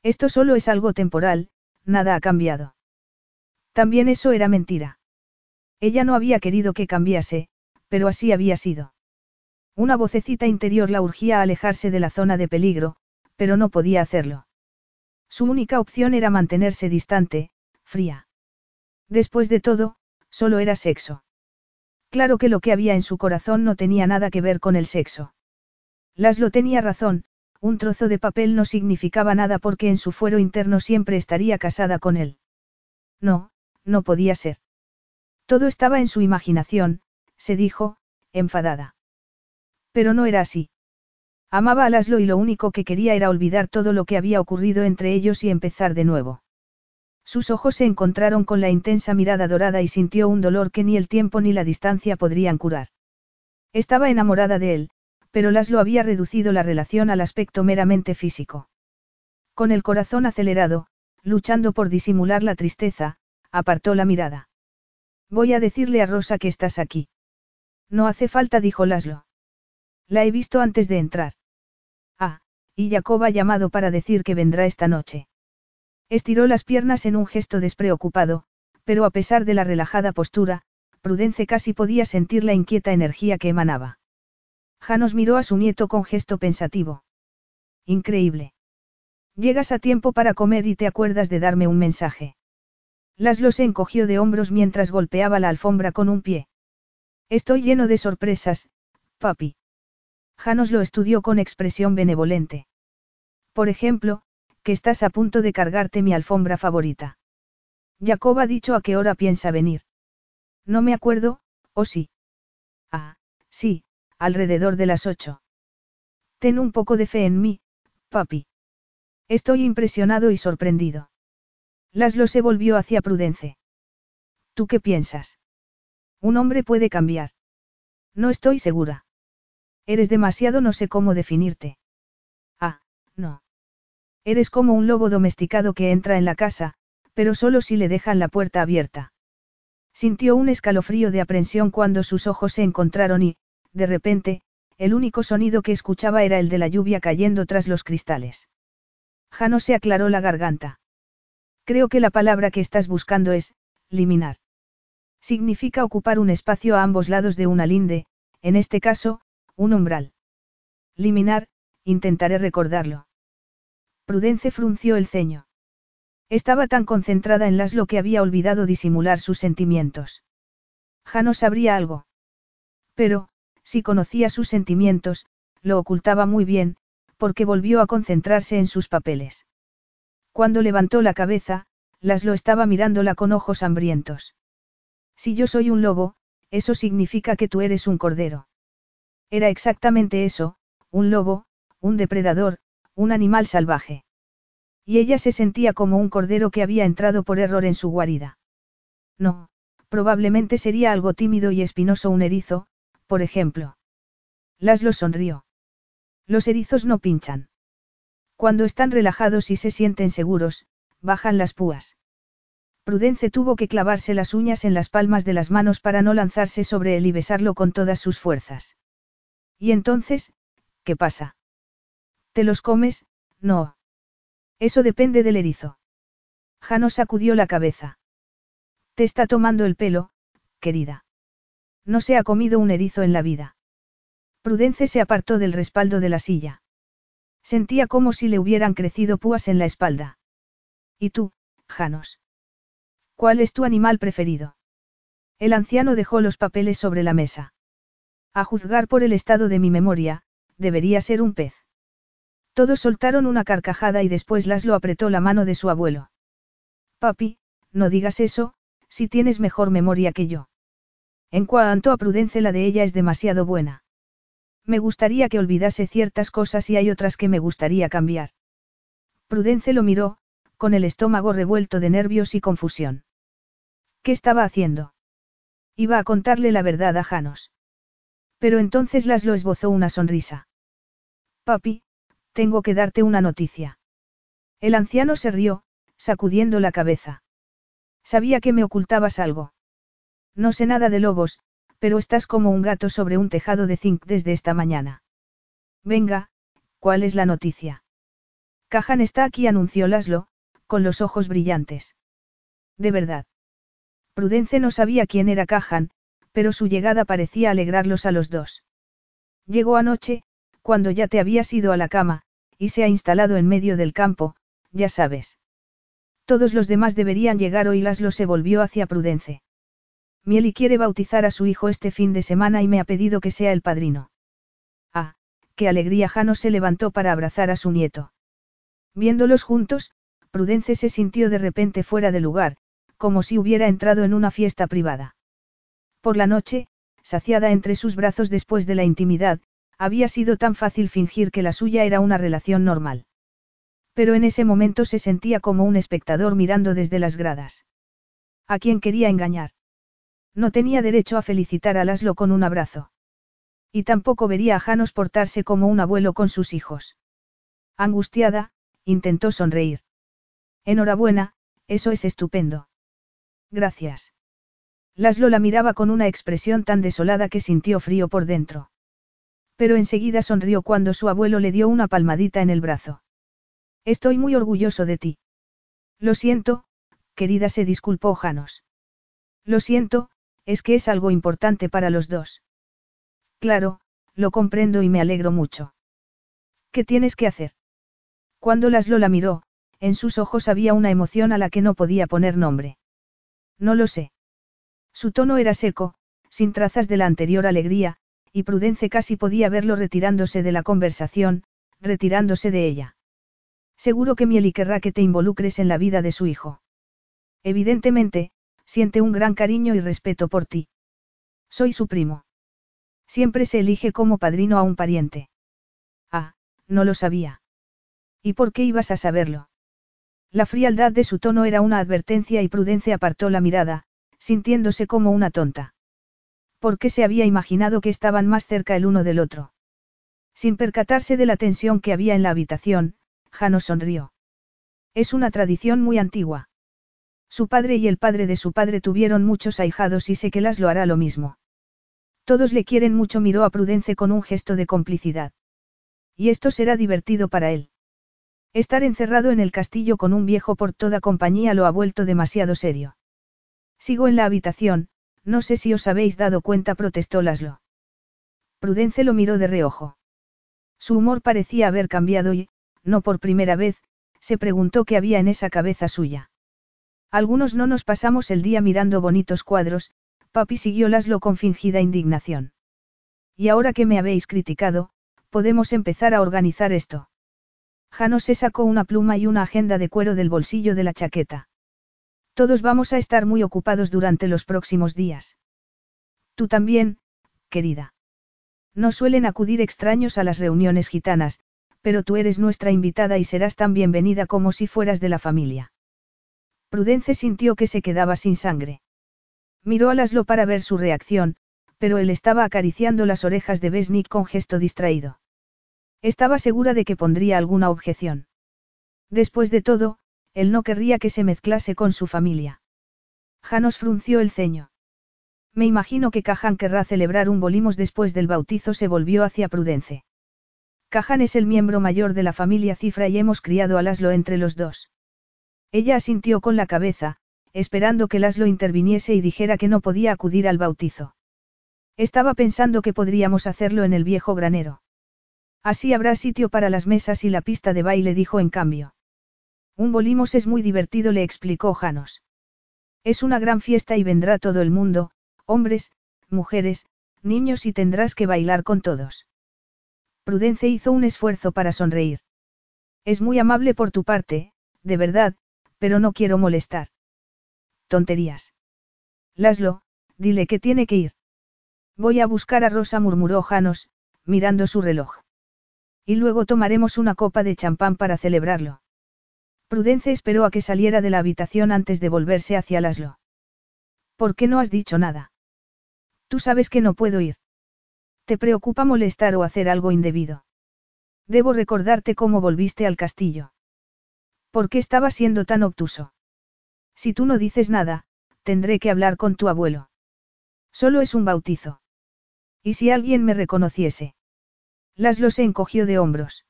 Esto solo es algo temporal, nada ha cambiado. También eso era mentira. Ella no había querido que cambiase, pero así había sido. Una vocecita interior la urgía a alejarse de la zona de peligro, pero no podía hacerlo. Su única opción era mantenerse distante, fría. Después de todo, solo era sexo. Claro que lo que había en su corazón no tenía nada que ver con el sexo. Laslo tenía razón, un trozo de papel no significaba nada porque en su fuero interno siempre estaría casada con él. No, no podía ser. Todo estaba en su imaginación, se dijo, enfadada. Pero no era así. Amaba a Laslo y lo único que quería era olvidar todo lo que había ocurrido entre ellos y empezar de nuevo. Sus ojos se encontraron con la intensa mirada dorada y sintió un dolor que ni el tiempo ni la distancia podrían curar. Estaba enamorada de él, pero Laslo había reducido la relación al aspecto meramente físico. Con el corazón acelerado, luchando por disimular la tristeza, apartó la mirada. Voy a decirle a Rosa que estás aquí. No hace falta, dijo Laslo. La he visto antes de entrar. Ah, y Jacob ha llamado para decir que vendrá esta noche. Estiró las piernas en un gesto despreocupado, pero a pesar de la relajada postura, Prudence casi podía sentir la inquieta energía que emanaba. Janos miró a su nieto con gesto pensativo. Increíble. Llegas a tiempo para comer y te acuerdas de darme un mensaje. Laslo se encogió de hombros mientras golpeaba la alfombra con un pie. Estoy lleno de sorpresas, papi. Janos lo estudió con expresión benevolente. Por ejemplo, que estás a punto de cargarte mi alfombra favorita. Jacob ha dicho a qué hora piensa venir. No me acuerdo, ¿o sí? Ah, sí, alrededor de las ocho. Ten un poco de fe en mí, papi. Estoy impresionado y sorprendido. Laslo se volvió hacia Prudence. ¿Tú qué piensas? Un hombre puede cambiar. No estoy segura. Eres demasiado no sé cómo definirte. Ah, no. Eres como un lobo domesticado que entra en la casa, pero solo si le dejan la puerta abierta. Sintió un escalofrío de aprensión cuando sus ojos se encontraron y, de repente, el único sonido que escuchaba era el de la lluvia cayendo tras los cristales. Jano se aclaró la garganta. Creo que la palabra que estás buscando es, liminar. Significa ocupar un espacio a ambos lados de una linde, en este caso, un umbral. Liminar, intentaré recordarlo. Prudence frunció el ceño. Estaba tan concentrada en Laslo que había olvidado disimular sus sentimientos. Jano sabría algo. Pero, si conocía sus sentimientos, lo ocultaba muy bien, porque volvió a concentrarse en sus papeles. Cuando levantó la cabeza, Laslo estaba mirándola con ojos hambrientos. Si yo soy un lobo, eso significa que tú eres un cordero. Era exactamente eso, un lobo, un depredador, un animal salvaje. Y ella se sentía como un cordero que había entrado por error en su guarida. No, Probablemente sería algo tímido y espinoso un erizo, por ejemplo. Laszlo sonrió. Los erizos no pinchan. Cuando están relajados y se sienten seguros, bajan las púas. Prudence tuvo que clavarse las uñas en las palmas de las manos para no lanzarse sobre él y besarlo con todas sus fuerzas. Y entonces, ¿qué pasa? ¿Te los comes? No. Eso depende del erizo. Jano sacudió la cabeza. Te está tomando el pelo, querida. No se ha comido un erizo en la vida. Prudence se apartó del respaldo de la silla. Sentía como si le hubieran crecido púas en la espalda. ¿Y tú, Janos? ¿Cuál es tu animal preferido? El anciano dejó los papeles sobre la mesa. A juzgar por el estado de mi memoria, debería ser un pez. Todos soltaron una carcajada y después Laszlo apretó la mano de su abuelo. Papi, no digas eso, si tienes mejor memoria que yo. En cuanto a Prudence la de ella es demasiado buena. Me gustaría que olvidase ciertas cosas y hay otras que me gustaría cambiar. Prudence lo miró, con el estómago revuelto de nervios y confusión. ¿Qué estaba haciendo? Iba a contarle la verdad a Janos. Pero entonces Laszlo esbozó una sonrisa. Papi, tengo que darte una noticia. El anciano se rió, sacudiendo la cabeza. Sabía que me ocultabas algo. No sé nada de lobos, pero estás como un gato sobre un tejado de zinc desde esta mañana. Venga, ¿cuál es la noticia? Cajan está aquí, anunció Laszlo, con los ojos brillantes. De verdad. Prudence no sabía quién era Cajan, pero su llegada parecía alegrarlos a los dos. Llegó anoche, cuando ya te habías ido a la cama, y se ha instalado en medio del campo, ya sabes. Todos los demás deberían llegar hoy. Laszlo se volvió hacia Prudence. Mieli quiere bautizar a su hijo este fin de semana y me ha pedido que sea el padrino. Ah, qué alegría Jano se levantó para abrazar a su nieto. Viéndolos juntos, Prudence se sintió de repente fuera de lugar, como si hubiera entrado en una fiesta privada. Por la noche, saciada entre sus brazos después de la intimidad, había sido tan fácil fingir que la suya era una relación normal. Pero en ese momento se sentía como un espectador mirando desde las gradas. ¿A quién quería engañar? No tenía derecho a felicitar a Laszlo con un abrazo. Y tampoco vería a Janos portarse como un abuelo con sus hijos. Angustiada, intentó sonreír. Enhorabuena, eso es estupendo. Gracias. Laszlo la miraba con una expresión tan desolada que sintió frío por dentro. Pero enseguida sonrió cuando su abuelo le dio una palmadita en el brazo. Estoy muy orgulloso de ti. Lo siento, querida, se disculpó Janos. Lo siento, es que es algo importante para los dos. Claro, lo comprendo y me alegro mucho. ¿Qué tienes que hacer? Cuando Laszlo la miró, en sus ojos había una emoción a la que no podía poner nombre. No lo sé. Su tono era seco, sin trazas de la anterior alegría, y Prudence casi podía verlo retirándose de la conversación, retirándose de ella. Seguro que Mieli querrá que te involucres en la vida de su hijo. Evidentemente, siente un gran cariño y respeto por ti. Soy su primo. Siempre se elige como padrino a un pariente. Ah, no lo sabía. ¿Y por qué ibas a saberlo? La frialdad de su tono era una advertencia y Prudence apartó la mirada, sintiéndose como una tonta. ¿Por qué se había imaginado que estaban más cerca el uno del otro? Sin percatarse de la tensión que había en la habitación, Jano sonrió. Es una tradición muy antigua. Su padre y el padre de su padre tuvieron muchos ahijados y sé que las lo hará lo mismo. Todos le quieren mucho, miró a Prudence con un gesto de complicidad. Y esto será divertido para él. Estar encerrado en el castillo con un viejo por toda compañía lo ha vuelto demasiado serio. Sigo en la habitación, no sé si os habéis dado cuenta, protestó Laszlo. Prudence lo miró de reojo. Su humor parecía haber cambiado y, no por primera vez, se preguntó qué había en esa cabeza suya. Algunos no nos pasamos el día mirando bonitos cuadros, papi siguió Laszlo con fingida indignación. Y ahora que me habéis criticado, podemos empezar a organizar esto. Jano se sacó una pluma y una agenda de cuero del bolsillo de la chaqueta. Todos vamos a estar muy ocupados durante los próximos días. Tú también, querida. No suelen acudir extraños a las reuniones gitanas, pero tú eres nuestra invitada y serás tan bienvenida como si fueras de la familia. Prudence sintió que se quedaba sin sangre. Miró a Laszlo para ver su reacción, pero él estaba acariciando las orejas de Besnik con gesto distraído. Estaba segura de que pondría alguna objeción. Después de todo, él no querría que se mezclase con su familia. Janos frunció el ceño. Me imagino que Cajan querrá celebrar un bolimos después del bautizo, se volvió hacia Prudence. Cajan es el miembro mayor de la familia Cifra y hemos criado a Laszlo entre los dos. Ella asintió con la cabeza, esperando que Laszlo interviniese y dijera que no podía acudir al bautizo. Estaba pensando que podríamos hacerlo en el viejo granero. Así habrá sitio para las mesas y la pista de baile, dijo en cambio. Un bolimos es muy divertido, le explicó Janos. Es una gran fiesta y vendrá todo el mundo, hombres, mujeres, niños y tendrás que bailar con todos. Prudence hizo un esfuerzo para sonreír. Es muy amable por tu parte, de verdad, pero no quiero molestar. Tonterías. Laslo, dile que tiene que ir. Voy a buscar a Rosa, murmuró Janos, mirando su reloj. Y luego tomaremos una copa de champán para celebrarlo. Prudence esperó a que saliera de la habitación antes de volverse hacia Laslo. ¿Por qué no has dicho nada? Tú sabes que no puedo ir. ¿Te preocupa molestar o hacer algo indebido? Debo recordarte cómo volviste al castillo. ¿Por qué estaba siendo tan obtuso? Si tú no dices nada, tendré que hablar con tu abuelo. Solo es un bautizo. ¿Y si alguien me reconociese? Laslo se encogió de hombros.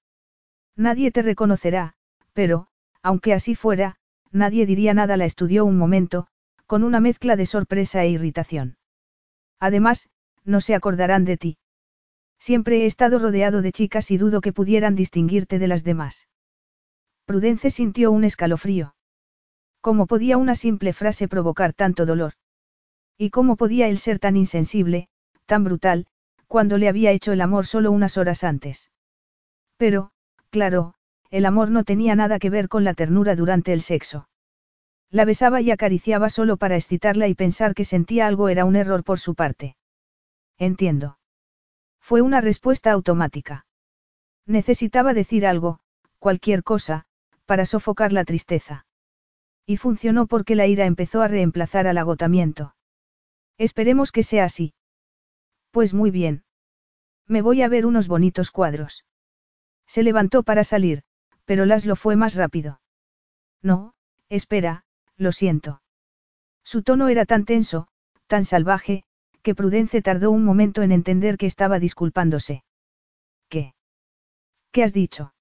Nadie te reconocerá, pero, aunque así fuera, nadie diría nada. La estudió un momento, con una mezcla de sorpresa e irritación. Además, no se acordarán de ti. Siempre he estado rodeado de chicas y dudo que pudieran distinguirte de las demás. Prudence sintió un escalofrío. ¿Cómo podía una simple frase provocar tanto dolor? ¿Y cómo podía él ser tan insensible, tan brutal, cuando le había hecho el amor solo unas horas antes? Pero, claro, el amor no tenía nada que ver con la ternura durante el sexo. La besaba y acariciaba solo para excitarla y pensar que sentía algo era un error por su parte. Entiendo. Fue una respuesta automática. Necesitaba decir algo, cualquier cosa, para sofocar la tristeza. Y funcionó porque la ira empezó a reemplazar al agotamiento. Esperemos que sea así. Pues muy bien. Me voy a ver unos bonitos cuadros. Se levantó para salir, pero Laszlo fue más rápido. No, espera, lo siento. Su tono era tan tenso, tan salvaje, que Prudence tardó un momento en entender que estaba disculpándose. ¿Qué? ¿Qué has dicho?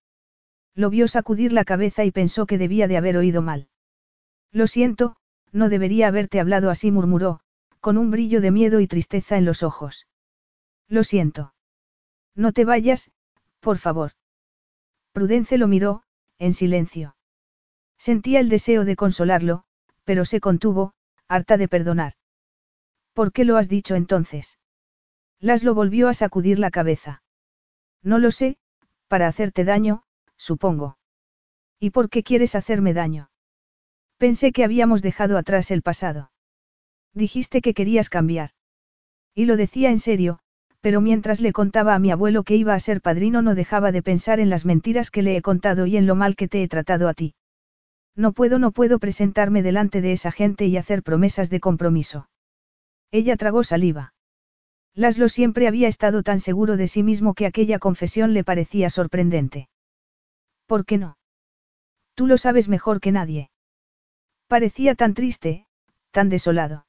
Lo vio sacudir la cabeza y pensó que debía de haber oído mal. Lo siento, no debería haberte hablado así, murmuró, con un brillo de miedo y tristeza en los ojos. Lo siento. No te vayas, por favor. Prudence lo miró, en silencio. Sentía el deseo de consolarlo, pero se contuvo, harta de perdonar. ¿Por qué lo has dicho entonces? Laszlo volvió a sacudir la cabeza. No lo sé, para hacerte daño, supongo. ¿Y por qué quieres hacerme daño? Pensé que habíamos dejado atrás el pasado. Dijiste que querías cambiar. Y lo decía en serio, pero mientras le contaba a mi abuelo que iba a ser padrino no dejaba de pensar en las mentiras que le he contado y en lo mal que te he tratado a ti. No puedo, no puedo presentarme delante de esa gente y hacer promesas de compromiso. Ella tragó saliva. Laszlo siempre había estado tan seguro de sí mismo que aquella confesión le parecía sorprendente. ¿Por qué no? Tú lo sabes mejor que nadie. Parecía tan triste, tan desolado.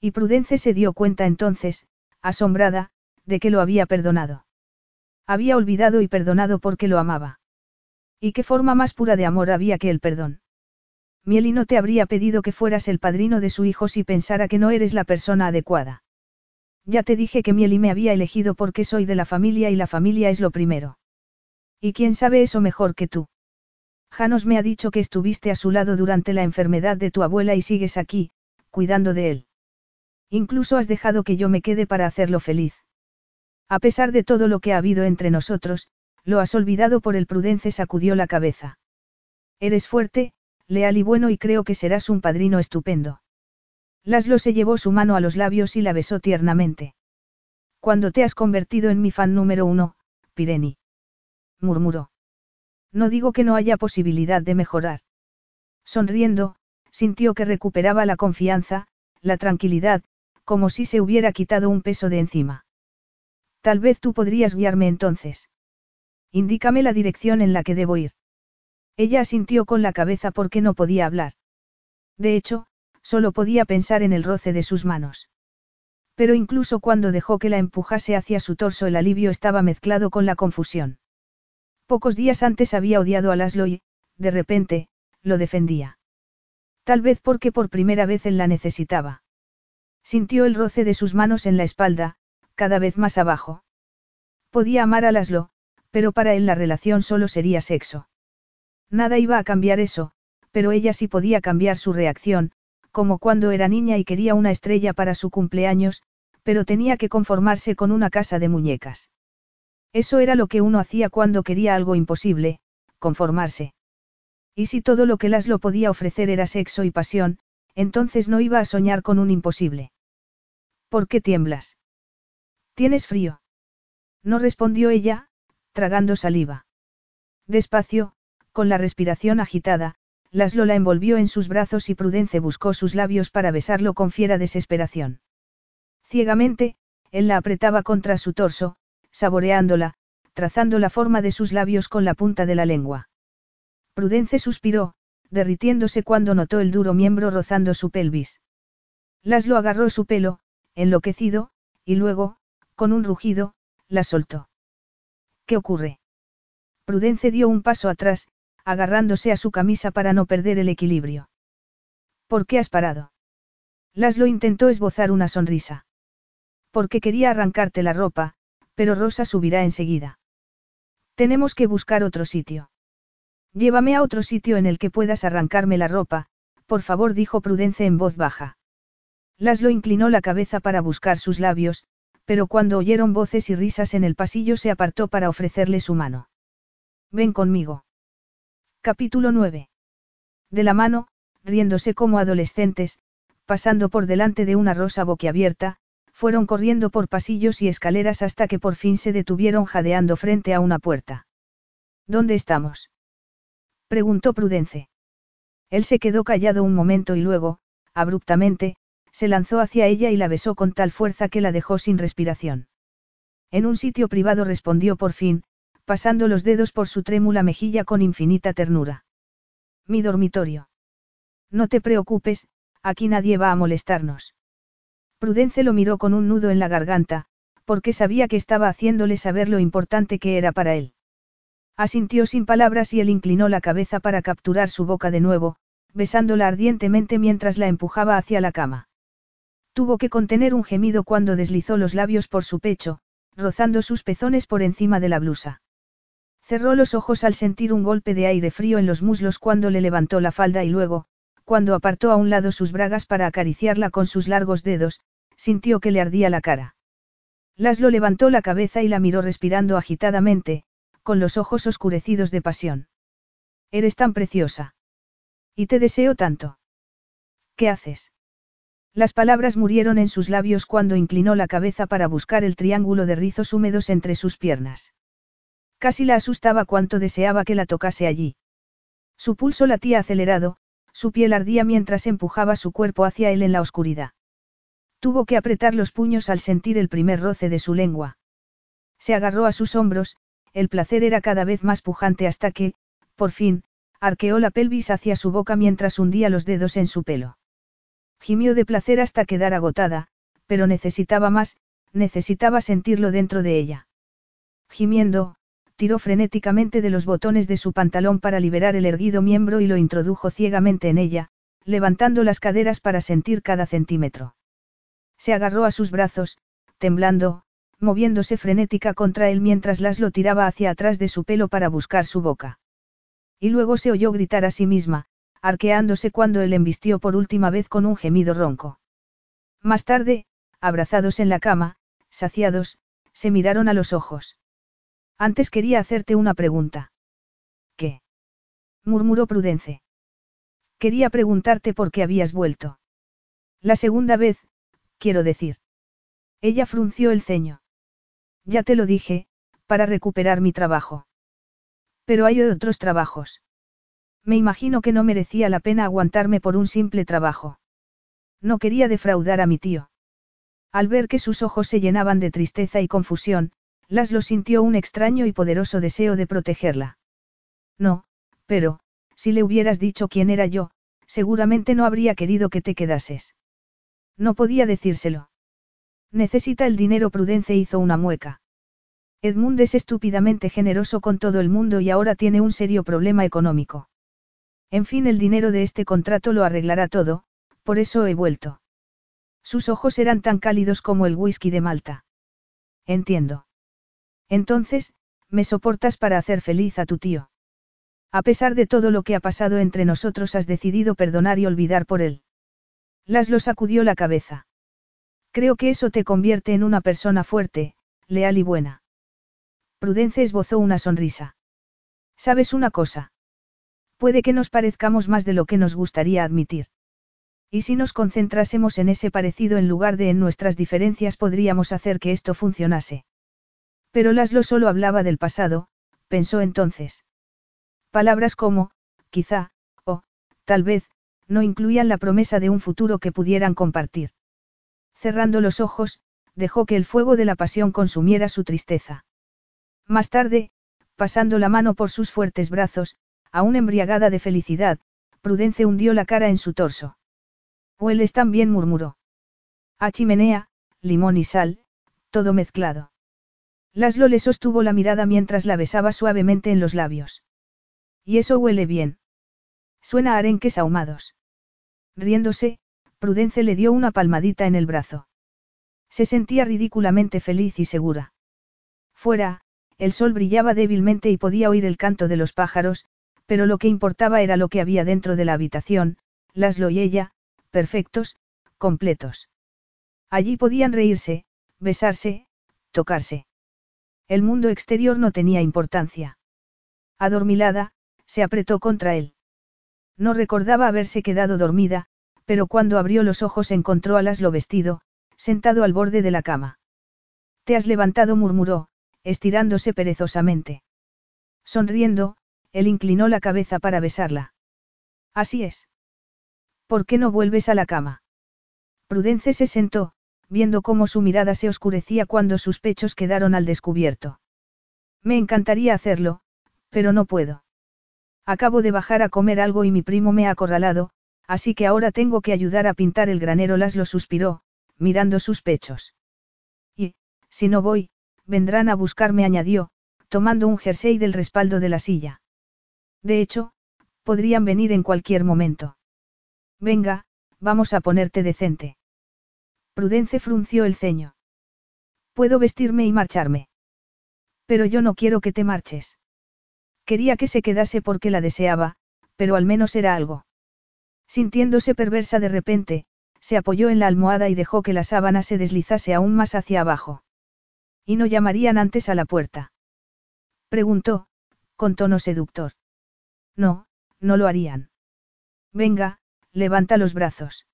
Y Prudence se dio cuenta entonces, asombrada, de que lo había perdonado. Había olvidado y perdonado porque lo amaba. ¿Y qué forma más pura de amor había que el perdón? Mieli no te habría pedido que fueras el padrino de su hijo si pensara que no eres la persona adecuada. Ya te dije que Mieli me había elegido porque soy de la familia y la familia es lo primero. ¿Y quién sabe eso mejor que tú? Janos me ha dicho que estuviste a su lado durante la enfermedad de tu abuela y sigues aquí, cuidando de él. Incluso has dejado que yo me quede para hacerlo feliz. A pesar de todo lo que ha habido entre nosotros, lo has olvidado por el prudence sacudió la cabeza. Eres fuerte, leal y bueno y creo que serás un padrino estupendo. Laszlo se llevó su mano a los labios y la besó tiernamente. Cuando te has convertido en mi fan número uno, Pireni. Murmuró. No digo que no haya posibilidad de mejorar. Sonriendo, sintió que recuperaba la confianza, la tranquilidad, como si se hubiera quitado un peso de encima. Tal vez tú podrías guiarme entonces. Indícame la dirección en la que debo ir. Ella asintió con la cabeza porque no podía hablar. De hecho, solo podía pensar en el roce de sus manos. Pero incluso cuando dejó que la empujase hacia su torso el alivio estaba mezclado con la confusión. Pocos días antes había odiado a Laszlo y, de repente, lo defendía. Tal vez porque por primera vez él la necesitaba. Sintió el roce de sus manos en la espalda, cada vez más abajo. Podía amar a Laszlo, pero para él la relación solo sería sexo. Nada iba a cambiar eso, pero ella sí podía cambiar su reacción, como cuando era niña y quería una estrella para su cumpleaños, pero tenía que conformarse con una casa de muñecas. Eso era lo que uno hacía cuando quería algo imposible, conformarse. Y si todo lo que Laszlo podía ofrecer era sexo y pasión, entonces no iba a soñar con un imposible. ¿Por qué tiemblas? ¿Tienes frío? No respondió ella, tragando saliva. Despacio, con la respiración agitada, Laszlo la envolvió en sus brazos y Prudence buscó sus labios para besarlo con fiera desesperación. Ciegamente, él la apretaba contra su torso, saboreándola, trazando la forma de sus labios con la punta de la lengua. Prudence suspiró, derritiéndose cuando notó el duro miembro rozando su pelvis. Laszlo agarró su pelo, enloquecido, y luego, con un rugido, la soltó. ¿Qué ocurre? Prudence dio un paso atrás, agarrándose a su camisa para no perder el equilibrio. ¿Por qué has parado? Laszlo intentó esbozar una sonrisa. Porque quería arrancarte la ropa, pero Rosa subirá enseguida. Tenemos que buscar otro sitio. Llévame a otro sitio en el que puedas arrancarme la ropa, por favor, dijo Prudence en voz baja. Laszlo inclinó la cabeza para buscar sus labios, pero cuando oyeron voces y risas en el pasillo se apartó para ofrecerle su mano. Ven conmigo. Capítulo 9. De la mano, riéndose como adolescentes, pasando por delante de una rosa boquiabierta, fueron corriendo por pasillos y escaleras hasta que por fin se detuvieron jadeando frente a una puerta. ¿Dónde estamos? preguntó Prudence. Él se quedó callado un momento y luego, abruptamente, se lanzó hacia ella y la besó con tal fuerza que la dejó sin respiración. En un sitio privado respondió por fin, pasando los dedos por su trémula mejilla con infinita ternura. Mi dormitorio. No te preocupes, aquí nadie va a molestarnos. Prudence lo miró con un nudo en la garganta, porque sabía que estaba haciéndole saber lo importante que era para él. Asintió sin palabras y él inclinó la cabeza para capturar su boca de nuevo, besándola ardientemente mientras la empujaba hacia la cama. Tuvo que contener un gemido cuando deslizó los labios por su pecho, rozando sus pezones por encima de la blusa. Cerró los ojos al sentir un golpe de aire frío en los muslos cuando le levantó la falda y luego, cuando apartó a un lado sus bragas para acariciarla con sus largos dedos, sintió que le ardía la cara. Laszlo levantó la cabeza y la miró respirando agitadamente, con los ojos oscurecidos de pasión. Eres tan preciosa. Y te deseo tanto. ¿Qué haces? Las palabras murieron en sus labios cuando inclinó la cabeza para buscar el triángulo de rizos húmedos entre sus piernas. Casi la asustaba cuanto deseaba que la tocase allí. Su pulso latía acelerado, su piel ardía mientras empujaba su cuerpo hacia él en la oscuridad. Tuvo que apretar los puños al sentir el primer roce de su lengua. Se agarró a sus hombros, el placer era cada vez más pujante hasta que, por fin, arqueó la pelvis hacia su boca mientras hundía los dedos en su pelo. Gimió de placer hasta quedar agotada, pero necesitaba más, necesitaba sentirlo dentro de ella. Gimiendo, tiró frenéticamente de los botones de su pantalón para liberar el erguido miembro y lo introdujo ciegamente en ella, levantando las caderas para sentir cada centímetro. Se agarró a sus brazos, temblando, moviéndose frenética contra él mientras lo tiraba hacia atrás de su pelo para buscar su boca. Y luego se oyó gritar a sí misma, arqueándose cuando él embistió por última vez con un gemido ronco. Más tarde, abrazados en la cama, saciados, se miraron a los ojos. Antes quería hacerte una pregunta. ¿Qué? murmuró Prudence. Quería preguntarte por qué habías vuelto. La segunda vez, quiero decir. Ella frunció el ceño. Ya te lo dije, para recuperar mi trabajo. Pero hay otros trabajos. Me imagino que no merecía la pena aguantarme por un simple trabajo. No quería defraudar a mi tío. Al ver que sus ojos se llenaban de tristeza y confusión, Laszlo sintió un extraño y poderoso deseo de protegerla. No, pero, si le hubieras dicho quién era yo, seguramente no habría querido que te quedases. No podía decírselo. Necesita el dinero. Prudence hizo una mueca. Edmund es estúpidamente generoso con todo el mundo y ahora tiene un serio problema económico. En fin, el dinero de este contrato lo arreglará todo, por eso he vuelto. Sus ojos eran tan cálidos como el whisky de Malta. Entiendo. Entonces, me soportas para hacer feliz a tu tío. A pesar de todo lo que ha pasado entre nosotros, has decidido perdonar y olvidar por él. Laszlo sacudió la cabeza. Creo que eso te convierte en una persona fuerte, leal y buena. Prudence esbozó una sonrisa. ¿Sabes una cosa? Puede que nos parezcamos más de lo que nos gustaría admitir. Y si nos concentrásemos en ese parecido en lugar de en nuestras diferencias podríamos hacer que esto funcionase. Pero Laszlo solo hablaba del pasado, pensó entonces. Palabras como, quizá, o, tal vez, no incluían la promesa de un futuro que pudieran compartir. Cerrando los ojos, dejó que el fuego de la pasión consumiera su tristeza. Más tarde, pasando la mano por sus fuertes brazos, aún embriagada de felicidad, Prudence hundió la cara en su torso. Hueles tan bien, murmuró. A chimenea, limón y sal, todo mezclado. Laszlo le sostuvo la mirada mientras la besaba suavemente en los labios. Y eso huele bien. Suena arenques ahumados. Riéndose, Prudence le dio una palmadita en el brazo. Se sentía ridículamente feliz y segura. Fuera, el sol brillaba débilmente y podía oír el canto de los pájaros, pero lo que importaba era lo que había dentro de la habitación, Laszlo y ella, perfectos, completos. Allí podían reírse, besarse, tocarse. El mundo exterior no tenía importancia. Adormilada, se apretó contra él. No recordaba haberse quedado dormida, pero cuando abrió los ojos encontró a Laszlo vestido, sentado al borde de la cama. Te has levantado, murmuró, estirándose perezosamente. Sonriendo, él inclinó la cabeza para besarla. Así es. ¿Por qué no vuelves a la cama? Prudence se sentó, viendo cómo su mirada se oscurecía cuando sus pechos quedaron al descubierto. Me encantaría hacerlo, pero no puedo. Acabo de bajar a comer algo y mi primo me ha acorralado, así que ahora tengo que ayudar a pintar el granero. Las suspiró, mirando sus pechos. Y, si no voy, vendrán a buscarme, añadió, tomando un jersey del respaldo de la silla. De hecho, podrían venir en cualquier momento. Venga, vamos a ponerte decente. Prudence frunció el ceño. Puedo vestirme y marcharme. Pero yo no quiero que te marches. Quería que se quedase porque la deseaba, pero al menos era algo. Sintiéndose perversa de repente, se apoyó en la almohada y dejó que la sábana se deslizase aún más hacia abajo. ¿Y no llamarían antes a la puerta? Preguntó, con tono seductor. No, no lo harían. Venga, levanta los brazos.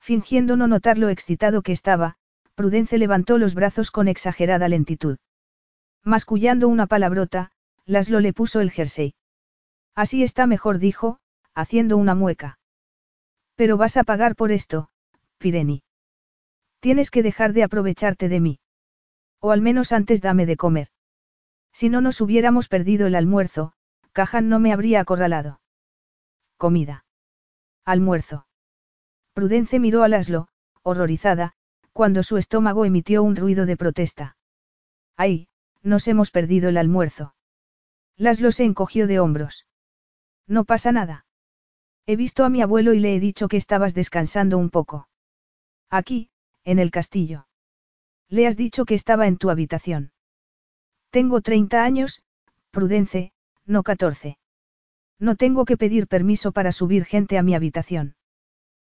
Fingiendo no notar lo excitado que estaba, Prudence levantó los brazos con exagerada lentitud. Mascullando una palabrota, Laszlo le puso el jersey. Así está mejor, dijo, haciendo una mueca. Pero vas a pagar por esto, Pireni. Tienes que dejar de aprovecharte de mí. O al menos antes dame de comer. Si no nos hubiéramos perdido el almuerzo, Cajan no me habría acorralado. Comida. Almuerzo. Prudence miró a Laszlo, horrorizada, cuando su estómago emitió un ruido de protesta. ¡Ay! Nos hemos perdido el almuerzo. Laszlo se encogió de hombros. No pasa nada. He visto a mi abuelo y le he dicho que estabas descansando un poco. Aquí, en el castillo. Le has dicho que estaba en tu habitación. Tengo 30 años, Prudence, no 14. No tengo que pedir permiso para subir gente a mi habitación.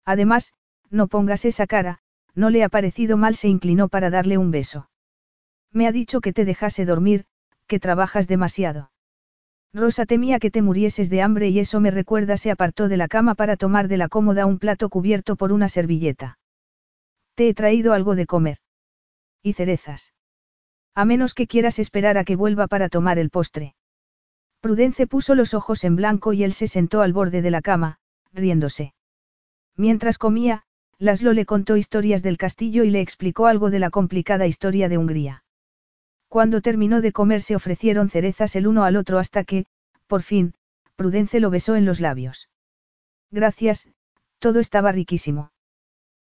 Además, no pongas esa cara, no le ha parecido mal, se inclinó para darle un beso. Me ha dicho que te dejase dormir, que trabajas demasiado. Rosa temía que te murieses de hambre y eso me recuerda se apartó de la cama para tomar de la cómoda un plato cubierto por una servilleta. Te he traído algo de comer. Y cerezas. A menos que quieras esperar a que vuelva para tomar el postre. Prudence puso los ojos en blanco y él se sentó al borde de la cama, riéndose. Mientras comía, Laszlo le contó historias del castillo y le explicó algo de la complicada historia de Hungría. Cuando terminó de comer se ofrecieron cerezas el uno al otro hasta que, por fin, Prudence lo besó en los labios. Gracias, todo estaba riquísimo.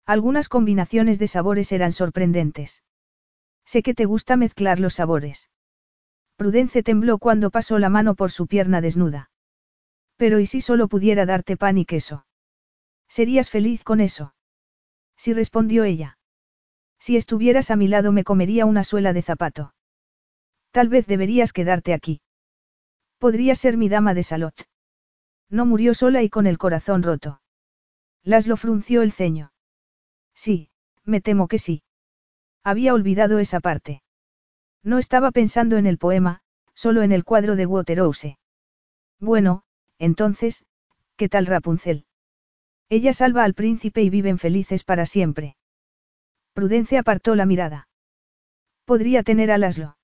Algunas combinaciones de sabores eran sorprendentes. Sé que te gusta mezclar los sabores. Prudence tembló cuando pasó la mano por su pierna desnuda. Pero ¿y si solo pudiera darte pan y queso? ¿Serías feliz con eso? Sí respondió ella. Si estuvieras a mi lado me comería una suela de zapato. Tal vez deberías quedarte aquí. Podría ser mi dama de salot. No murió sola y con el corazón roto. Laslo frunció el ceño. Sí, me temo que sí. Había olvidado esa parte. No estaba pensando en el poema, solo en el cuadro de Waterhouse. Bueno, entonces, ¿qué tal Rapunzel? Ella salva al príncipe y viven felices para siempre. Prudencia apartó la mirada. Podría tener a Laslo.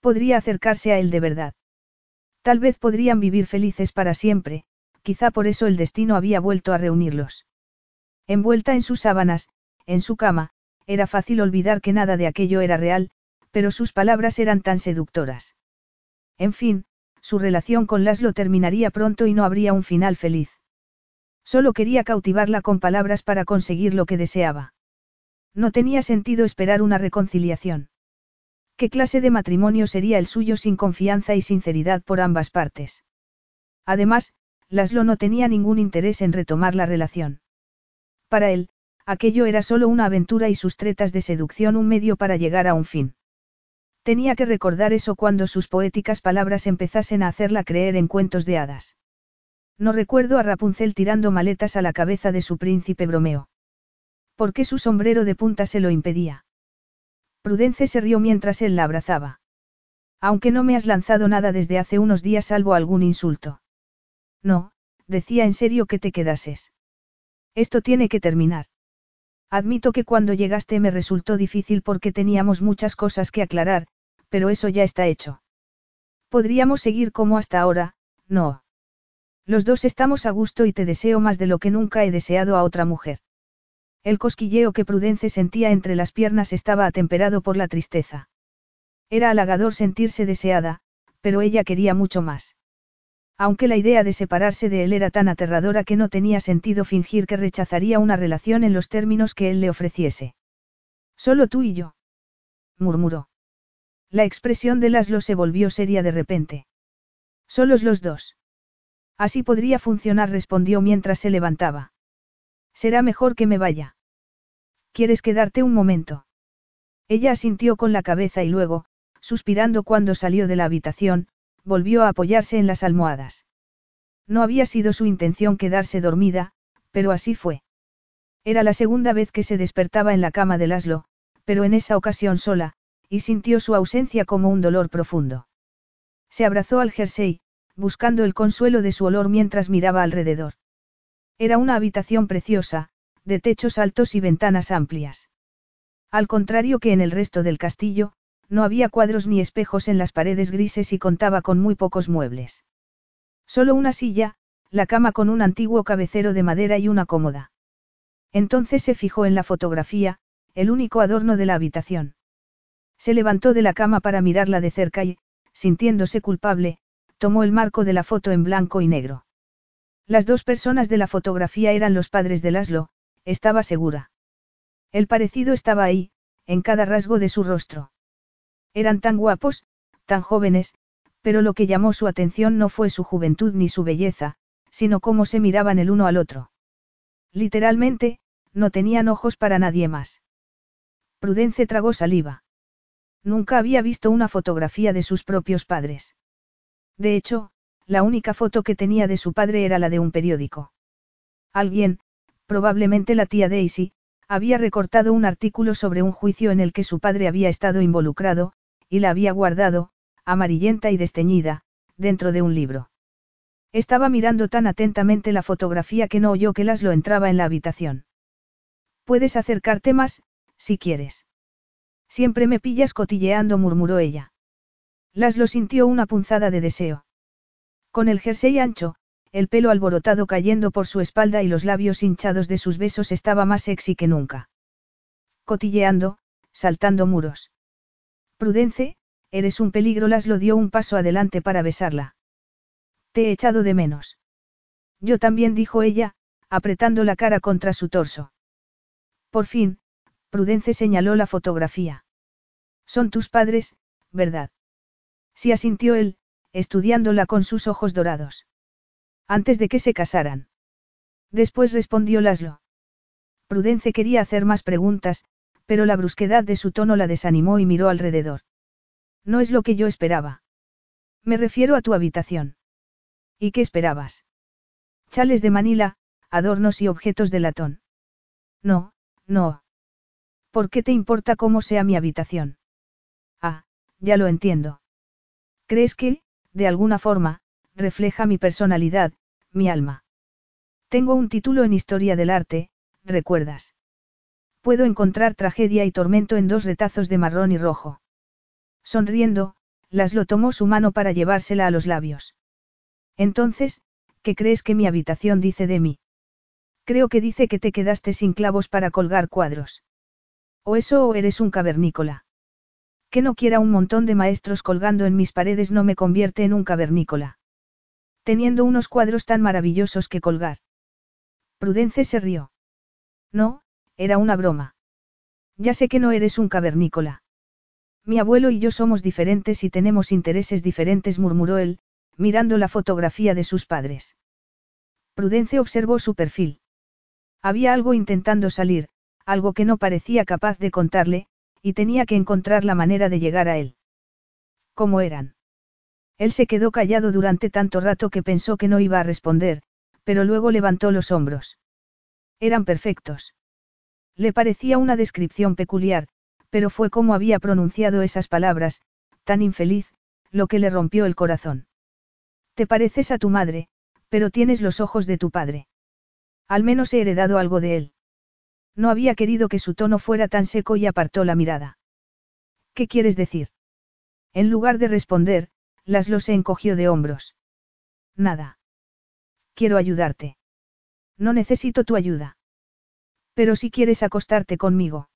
Podría acercarse a él de verdad. Tal vez podrían vivir felices para siempre, quizá por eso el destino había vuelto a reunirlos. Envuelta en sus sábanas, en su cama, era fácil olvidar que nada de aquello era real, pero sus palabras eran tan seductoras. En fin, su relación con Laszlo terminaría pronto y no habría un final feliz. Solo quería cautivarla con palabras para conseguir lo que deseaba. No tenía sentido esperar una reconciliación. ¿Qué clase de matrimonio sería el suyo sin confianza y sinceridad por ambas partes? Además, Laszlo no tenía ningún interés en retomar la relación. Para él, aquello era solo una aventura y sus tretas de seducción un medio para llegar a un fin. Tenía que recordar eso cuando sus poéticas palabras empezasen a hacerla creer en cuentos de hadas. No recuerdo a Rapunzel tirando maletas a la cabeza de su príncipe bromeo. ¿Por qué su sombrero de punta se lo impedía? Prudence se rió mientras él la abrazaba. Aunque no me has lanzado nada desde hace unos días salvo algún insulto. No, decía en serio que te quedases. Esto tiene que terminar. Admito que cuando llegaste me resultó difícil porque teníamos muchas cosas que aclarar, pero eso ya está hecho. Podríamos seguir como hasta ahora, no. Los dos estamos a gusto y te deseo más de lo que nunca he deseado a otra mujer. El cosquilleo que Prudence sentía entre las piernas estaba atemperado por la tristeza. Era halagador sentirse deseada, pero ella quería mucho más. Aunque la idea de separarse de él era tan aterradora que no tenía sentido fingir que rechazaría una relación en los términos que él le ofreciese. Solo tú y yo. murmuró. La expresión de Laszlo se volvió seria de repente. Solos los dos. Así podría funcionar, respondió mientras se levantaba. Será mejor que me vaya. ¿Quieres quedarte un momento? Ella asintió con la cabeza y luego, suspirando cuando salió de la habitación, volvió a apoyarse en las almohadas. No había sido su intención quedarse dormida, pero así fue. Era la segunda vez que se despertaba en la cama de Laszlo, pero en esa ocasión sola, y sintió su ausencia como un dolor profundo. Se abrazó al jersey, buscando el consuelo de su olor mientras miraba alrededor. Era una habitación preciosa, de techos altos y ventanas amplias. Al contrario que en el resto del castillo, no había cuadros ni espejos en las paredes grises y contaba con muy pocos muebles. Solo una silla, la cama con un antiguo cabecero de madera y una cómoda. Entonces se fijó en la fotografía, el único adorno de la habitación. Se levantó de la cama para mirarla de cerca y, sintiéndose culpable, tomó el marco de la foto en blanco y negro. Las dos personas de la fotografía eran los padres de Laszlo, estaba segura. El parecido estaba ahí, en cada rasgo de su rostro. Eran tan guapos, tan jóvenes, pero lo que llamó su atención no fue su juventud ni su belleza, sino cómo se miraban el uno al otro. Literalmente, no tenían ojos para nadie más. Prudence tragó saliva. Nunca había visto una fotografía de sus propios padres. De hecho, la única foto que tenía de su padre era la de un periódico. Alguien, probablemente la tía Daisy, había recortado un artículo sobre un juicio en el que su padre había estado involucrado, y la había guardado, amarillenta y desteñida, dentro de un libro. Estaba mirando tan atentamente la fotografía que no oyó que Laszlo entraba en la habitación. Puedes acercarte más, si quieres. Siempre me pillas cotilleando, murmuró ella. Laszlo sintió una punzada de deseo. Con el jersey ancho, el pelo alborotado cayendo por su espalda y los labios hinchados de sus besos estaba más sexy que nunca. Cotilleando, saltando muros. Prudence, eres un peligro. Laszlo dio un paso adelante para besarla. Te he echado de menos. Yo también dijo ella, apretando la cara contra su torso. Por fin, Prudence señaló la fotografía. Son tus padres, ¿verdad? Sí asintió él, estudiándola con sus ojos dorados. Antes de que se casaran. Después respondió Laszlo. Prudence quería hacer más preguntas, pero la brusquedad de su tono la desanimó y miró alrededor. No es lo que yo esperaba. Me refiero a tu habitación. ¿Y qué esperabas? Chales de Manila, adornos y objetos de latón. No, no. ¿Por qué te importa cómo sea mi habitación? Ah, ya lo entiendo. ¿Crees que, de alguna forma, refleja mi personalidad, mi alma? Tengo un título en Historia del Arte, ¿recuerdas? Puedo encontrar tragedia y tormento en dos retazos de marrón y rojo. Sonriendo, Laszlo tomó su mano para llevársela a los labios. Entonces, ¿qué crees que mi habitación dice de mí? Creo que dice que te quedaste sin clavos para colgar cuadros. O eso o eres un cavernícola. Que no quiera un montón de maestros colgando en mis paredes no me convierte en un cavernícola. Teniendo unos cuadros tan maravillosos que colgar. Prudence se rió. No, era una broma. Ya sé que no eres un cavernícola. Mi abuelo y yo somos diferentes y tenemos intereses diferentes, murmuró él, mirando la fotografía de sus padres. Prudence observó su perfil. Había algo intentando salir, algo que no parecía capaz de contarle, y tenía que encontrar la manera de llegar a él. ¿Cómo eran? Él se quedó callado durante tanto rato que pensó que no iba a responder, pero luego levantó los hombros. Eran perfectos. Le parecía una descripción peculiar, pero fue como había pronunciado esas palabras, tan infeliz, lo que le rompió el corazón. Te pareces a tu madre, pero tienes los ojos de tu padre. Al menos he heredado algo de él. No había querido que su tono fuera tan seco y apartó la mirada. ¿Qué quieres decir? En lugar de responder, Laszlo se encogió de hombros. Nada. Quiero ayudarte. No necesito tu ayuda. Pero si quieres acostarte conmigo.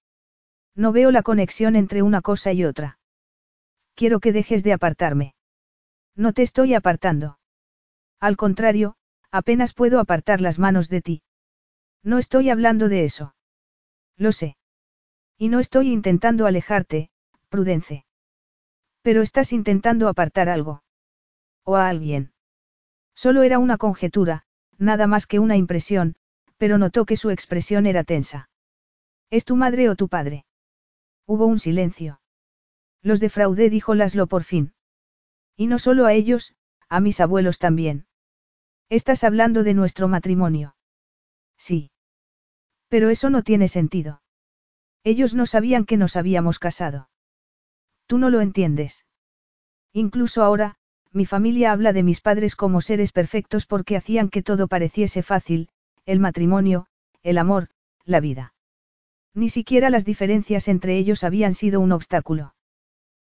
No veo la conexión entre una cosa y otra. Quiero que dejes de apartarme. No te estoy apartando. Al contrario, apenas puedo apartar las manos de ti. No estoy hablando de eso. Lo sé. Y no estoy intentando alejarte, Prudence. Pero estás intentando apartar algo. O a alguien. Solo era una conjetura, nada más que una impresión, pero notó que su expresión era tensa. ¿Es tu madre o tu padre? Hubo un silencio. Los defraudé, dijo Laszlo por fin. Y no solo a ellos, a mis abuelos también. Estás hablando de nuestro matrimonio. Sí. Pero eso no tiene sentido. Ellos no sabían que nos habíamos casado. Tú no lo entiendes. Incluso ahora, mi familia habla de mis padres como seres perfectos porque hacían que todo pareciese fácil, el matrimonio, el amor, la vida. Ni siquiera las diferencias entre ellos habían sido un obstáculo.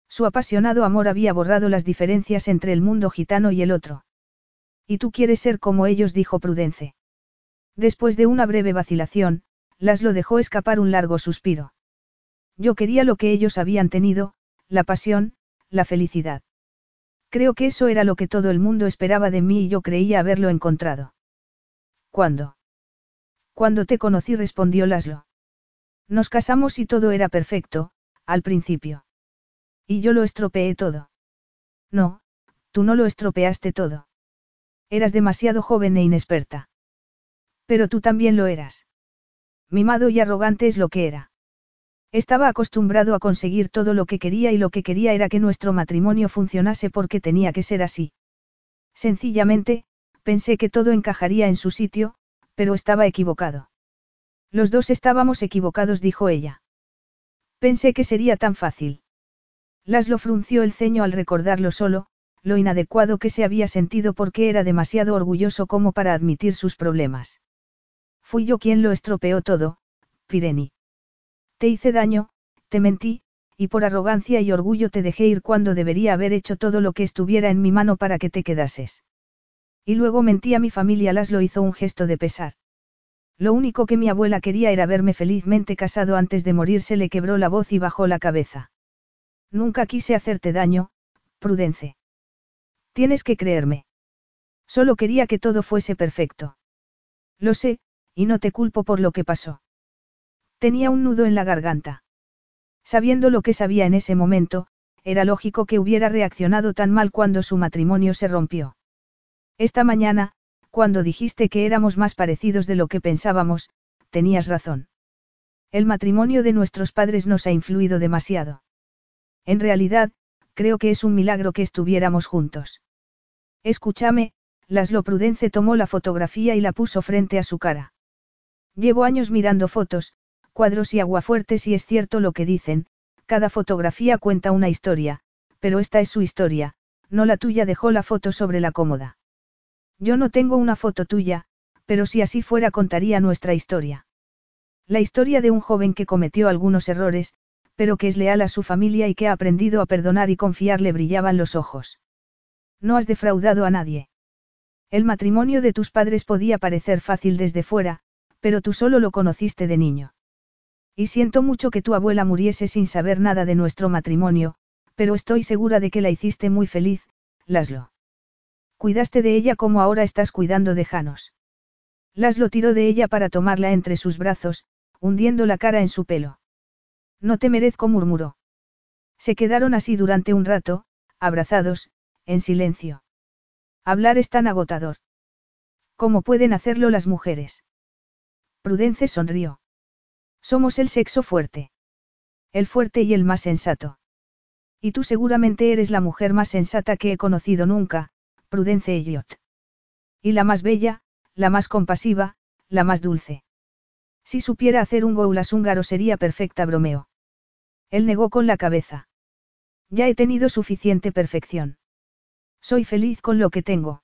Su apasionado amor había borrado las diferencias entre el mundo gitano y el otro. Y tú quieres ser como ellos, dijo Prudence. Después de una breve vacilación, Laszlo dejó escapar un largo suspiro. Yo quería lo que ellos habían tenido, la pasión, la felicidad. Creo que eso era lo que todo el mundo esperaba de mí y yo creía haberlo encontrado. ¿Cuándo? Cuando te conocí, respondió Laszlo. Nos casamos y todo era perfecto, al principio. Y yo lo estropeé todo. No, tú no lo estropeaste todo. Eras demasiado joven e inexperta. Pero tú también lo eras. Mimado y arrogante es lo que era. Estaba acostumbrado a conseguir todo lo que quería y lo que quería era que nuestro matrimonio funcionase porque tenía que ser así. Sencillamente, pensé que todo encajaría en su sitio, pero estaba equivocado. Los dos estábamos equivocados, dijo ella. Pensé que sería tan fácil. Laszlo frunció el ceño al recordarlo solo, lo inadecuado que se había sentido porque era demasiado orgulloso como para admitir sus problemas. Fui yo quien lo estropeó todo, Pireni. Te hice daño, te mentí, y por arrogancia y orgullo te dejé ir cuando debería haber hecho todo lo que estuviera en mi mano para que te quedases. Y luego mentí a mi familia, Laszlo hizo un gesto de pesar. Lo único que mi abuela quería era verme felizmente casado antes de morirse, le quebró la voz y bajó la cabeza. Nunca quise hacerte daño, Prudence. Tienes que creerme. Solo quería que todo fuese perfecto. Lo sé, y no te culpo por lo que pasó. Tenía un nudo en la garganta. Sabiendo lo que sabía en ese momento, era lógico que hubiera reaccionado tan mal cuando su matrimonio se rompió. Esta mañana, cuando dijiste que éramos más parecidos de lo que pensábamos, tenías razón. El matrimonio de nuestros padres nos ha influido demasiado. En realidad, creo que es un milagro que estuviéramos juntos. Escúchame, Laslo Prudence tomó la fotografía y la puso frente a su cara. Llevo años mirando fotos, cuadros y aguafuertes y es cierto lo que dicen, cada fotografía cuenta una historia, pero esta es su historia, no la tuya dejó la foto sobre la cómoda. Yo no tengo una foto tuya, pero si así fuera contaría nuestra historia. La historia de un joven que cometió algunos errores, pero que es leal a su familia y que ha aprendido a perdonar y confiar le brillaban los ojos. No has defraudado a nadie. El matrimonio de tus padres podía parecer fácil desde fuera, pero tú solo lo conociste de niño. Y siento mucho que tu abuela muriese sin saber nada de nuestro matrimonio, pero estoy segura de que la hiciste muy feliz, Laslo. Cuidaste de ella como ahora estás cuidando de Janos. Laslo tiró de ella para tomarla entre sus brazos, hundiendo la cara en su pelo. No te merezco, murmuró. Se quedaron así durante un rato, abrazados, en silencio. Hablar es tan agotador. ¿Cómo pueden hacerlo las mujeres? Prudence sonrió. Somos el sexo fuerte. El fuerte y el más sensato. Y tú seguramente eres la mujer más sensata que he conocido nunca, Prudence Elliot. Y la más bella, la más compasiva, la más dulce. Si supiera hacer un goulas húngaro sería perfecta bromeo. Él negó con la cabeza. Ya he tenido suficiente perfección. Soy feliz con lo que tengo.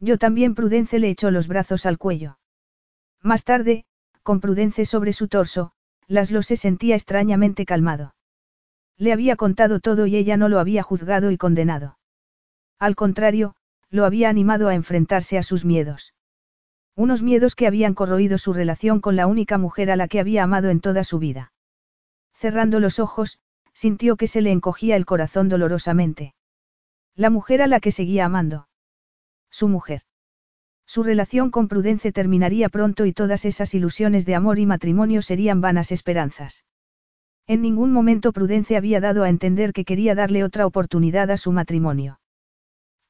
Yo también Prudence le echó los brazos al cuello. Más tarde, con Prudence sobre su torso, Laslo se sentía extrañamente calmado. Le había contado todo y ella no lo había juzgado y condenado. Al contrario, lo había animado a enfrentarse a sus miedos. Unos miedos que habían corroído su relación con la única mujer a la que había amado en toda su vida. Cerrando los ojos, sintió que se le encogía el corazón dolorosamente. La mujer a la que seguía amando. Su mujer. Su relación con Prudence terminaría pronto y todas esas ilusiones de amor y matrimonio serían vanas esperanzas. En ningún momento Prudence había dado a entender que quería darle otra oportunidad a su matrimonio.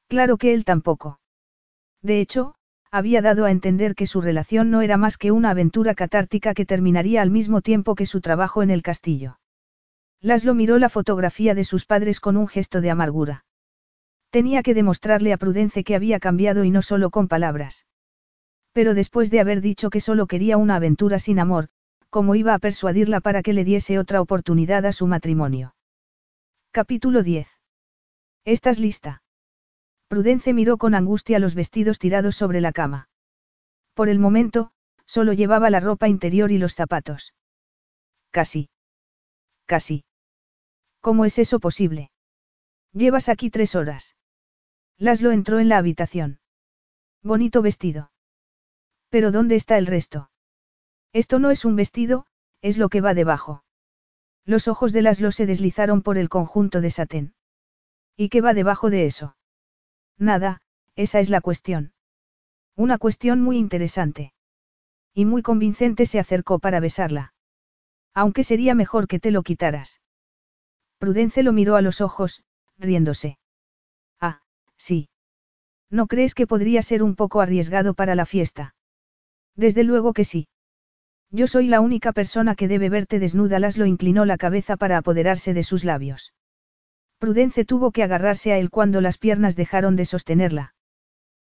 Claro que él tampoco. De hecho, había dado a entender que su relación no era más que una aventura catártica que terminaría al mismo tiempo que su trabajo en el castillo. Laszlo miró la fotografía de sus padres con un gesto de amargura. Tenía que demostrarle a Prudence que había cambiado y no solo con palabras. Pero después de haber dicho que solo quería una aventura sin amor, ¿cómo iba a persuadirla para que le diese otra oportunidad a su matrimonio? Capítulo 10. ¿Estás lista? Prudence miró con angustia los vestidos tirados sobre la cama. Por el momento, solo llevaba la ropa interior y los zapatos. Casi. Casi. ¿Cómo es eso posible? Llevas aquí tres horas. Laslo entró en la habitación. Bonito vestido. Pero ¿dónde está el resto? Esto no es un vestido, es lo que va debajo. Los ojos de Laslo se deslizaron por el conjunto de satén. ¿Y qué va debajo de eso? Nada, esa es la cuestión. Una cuestión muy interesante. Y muy convincente se acercó para besarla. Aunque sería mejor que te lo quitaras. Prudence lo miró a los ojos, riéndose. Sí. ¿No crees que podría ser un poco arriesgado para la fiesta? Desde luego que sí. Yo soy la única persona que debe verte desnuda. Laszlo inclinó la cabeza para apoderarse de sus labios. Prudence tuvo que agarrarse a él cuando las piernas dejaron de sostenerla.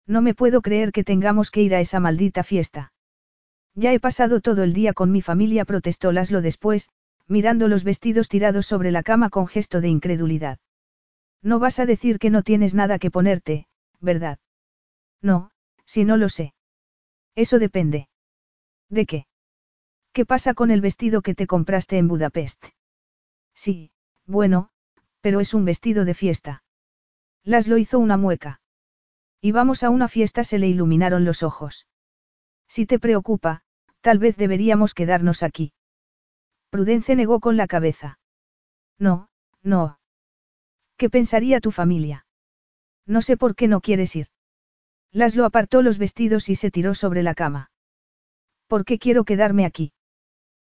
No me puedo creer que tengamos que ir a esa maldita fiesta. Ya he pasado todo el día con mi familia, protestó Laszlo después, mirando los vestidos tirados sobre la cama con gesto de incredulidad. No vas a decir que no tienes nada que ponerte, ¿verdad? No, si no lo sé. Eso depende. ¿De qué? ¿Qué pasa con el vestido que te compraste en Budapest? Sí, bueno, pero es un vestido de fiesta. Laszlo hizo una mueca. vamos a una fiesta se le iluminaron los ojos. Si te preocupa, tal vez deberíamos quedarnos aquí. Prudence negó con la cabeza. No, no. ¿Qué pensaría tu familia? No sé por qué no quieres ir. Laszlo apartó los vestidos y se tiró sobre la cama. ¿Por qué quiero quedarme aquí?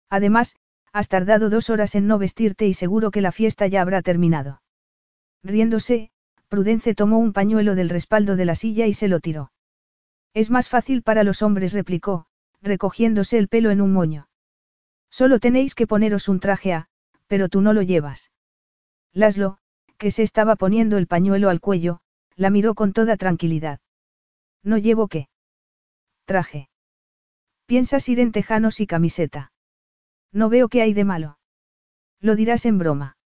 Además, has tardado dos horas en no vestirte y seguro que la fiesta ya habrá terminado. Riéndose, Prudence tomó un pañuelo del respaldo de la silla y se lo tiró. Es más fácil para los hombres, replicó, recogiéndose el pelo en un moño. Solo tenéis que poneros un traje a, pero tú no lo llevas. Laszlo, que se estaba poniendo el pañuelo al cuello, la miró con toda tranquilidad. ¿No llevo qué? Traje. Piensas ir en tejanos y camiseta. No veo qué hay de malo. Lo dirás en broma.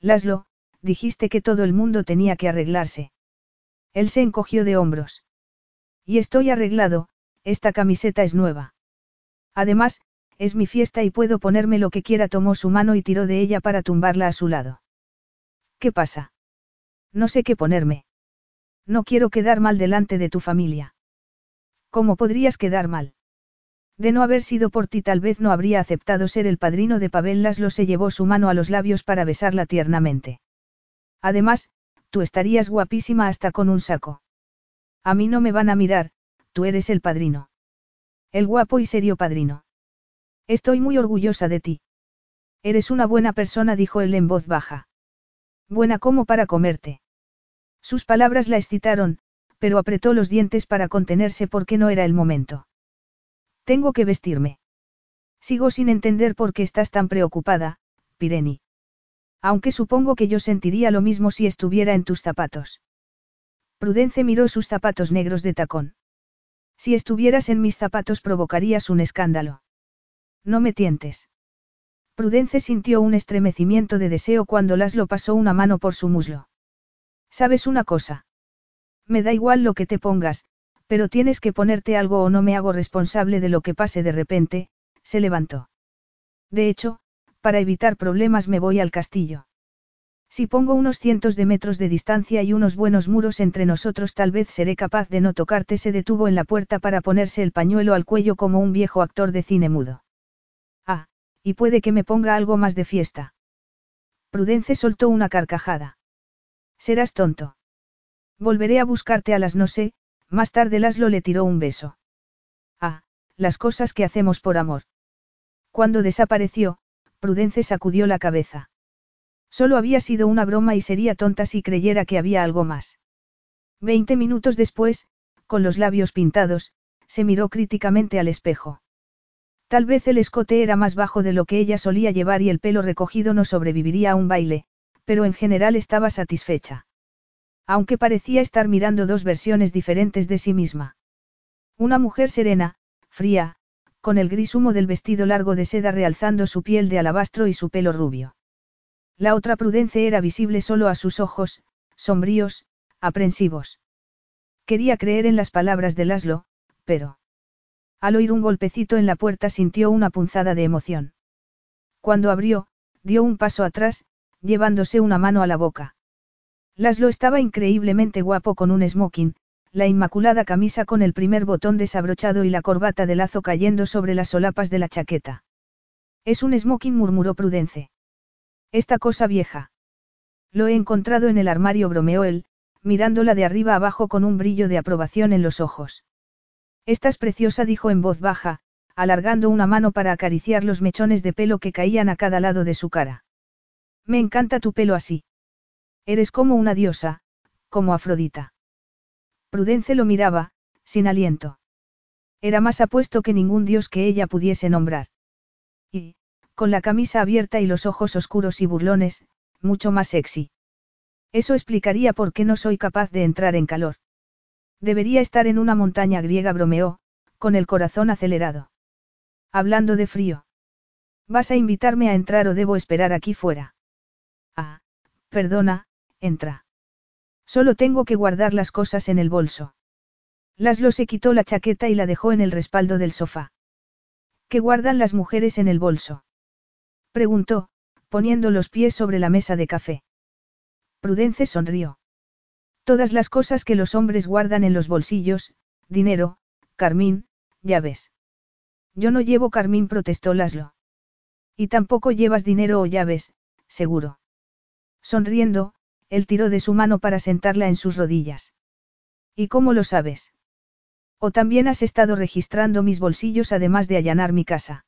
Laszlo, dijiste que todo el mundo tenía que arreglarse. Él se encogió de hombros. Y estoy arreglado, esta camiseta es nueva. Además, es mi fiesta y puedo ponerme lo que quiera. Tomó su mano y tiró de ella para tumbarla a su lado. ¿Qué pasa? No sé qué ponerme. No quiero quedar mal delante de tu familia. ¿Cómo podrías quedar mal? De no haber sido por ti tal vez no habría aceptado ser el padrino de Pavel Laslo se llevó su mano a los labios para besarla tiernamente. Además, tú estarías guapísima hasta con un saco. A mí no me van a mirar, tú eres el padrino. El guapo y serio padrino. Estoy muy orgullosa de ti. Eres una buena persona, dijo él en voz baja. Buena como para comerte. Sus palabras la excitaron, pero apretó los dientes para contenerse porque no era el momento. Tengo que vestirme. Sigo sin entender por qué estás tan preocupada, Pireni. Aunque supongo que yo sentiría lo mismo si estuviera en tus zapatos. Prudence miró sus zapatos negros de tacón. Si estuvieras en mis zapatos provocarías un escándalo. No me tientes. Prudence sintió un estremecimiento de deseo cuando Laszlo pasó una mano por su muslo. ¿Sabes una cosa? Me da igual lo que te pongas, pero tienes que ponerte algo o no me hago responsable de lo que pase de repente, se levantó. De hecho, para evitar problemas me voy al castillo. Si pongo unos cientos de metros de distancia y unos buenos muros entre nosotros tal vez seré capaz de no tocarte. Se detuvo en la puerta para ponerse el pañuelo al cuello como un viejo actor de cine mudo. Y puede que me ponga algo más de fiesta. Prudence soltó una carcajada. Serás tonto. Volveré a buscarte a las no sé, más tarde Laszlo le tiró un beso. Ah, las cosas que hacemos por amor. Cuando desapareció, Prudence sacudió la cabeza. Solo había sido una broma y sería tonta si creyera que había algo más. Veinte minutos después, con los labios pintados, se miró críticamente al espejo. Tal vez el escote era más bajo de lo que ella solía llevar y el pelo recogido no sobreviviría a un baile, pero en general estaba satisfecha. Aunque parecía estar mirando dos versiones diferentes de sí misma. Una mujer serena, fría, con el gris humo del vestido largo de seda realzando su piel de alabastro y su pelo rubio. La otra Prudence era visible solo a sus ojos, sombríos, aprensivos. Quería creer en las palabras de Laszlo, pero... Al oír un golpecito en la puerta sintió una punzada de emoción. Cuando abrió, dio un paso atrás, llevándose una mano a la boca. Laszlo estaba increíblemente guapo con un smoking, la inmaculada camisa con el primer botón desabrochado y la corbata de lazo cayendo sobre las solapas de la chaqueta. Es un smoking, murmuró Prudence. Esta cosa vieja. Lo he encontrado en el armario, bromeó él, mirándola de arriba abajo con un brillo de aprobación en los ojos. Estás preciosa, dijo en voz baja, alargando una mano para acariciar los mechones de pelo que caían a cada lado de su cara. Me encanta tu pelo así. Eres como una diosa, como Afrodita. Prudence lo miraba, sin aliento. Era más apuesto que ningún dios que ella pudiese nombrar. Y, con la camisa abierta y los ojos oscuros y burlones, mucho más sexy. Eso explicaría por qué no soy capaz de entrar en calor. Debería estar en una montaña griega, bromeó, con el corazón acelerado. Hablando de frío. ¿Vas a invitarme a entrar o debo esperar aquí fuera? Ah, perdona, entra. Solo tengo que guardar las cosas en el bolso. Laszlo se quitó la chaqueta y la dejó en el respaldo del sofá. ¿Qué guardan las mujeres en el bolso? Preguntó, poniendo los pies sobre la mesa de café. Prudence sonrió. Todas las cosas que los hombres guardan en los bolsillos, dinero, carmín, llaves. Yo no llevo carmín, protestó Laszlo. Y tampoco llevas dinero o llaves, seguro. Sonriendo, él tiró de su mano para sentarla en sus rodillas. ¿Y cómo lo sabes? O también has estado registrando mis bolsillos además de allanar mi casa.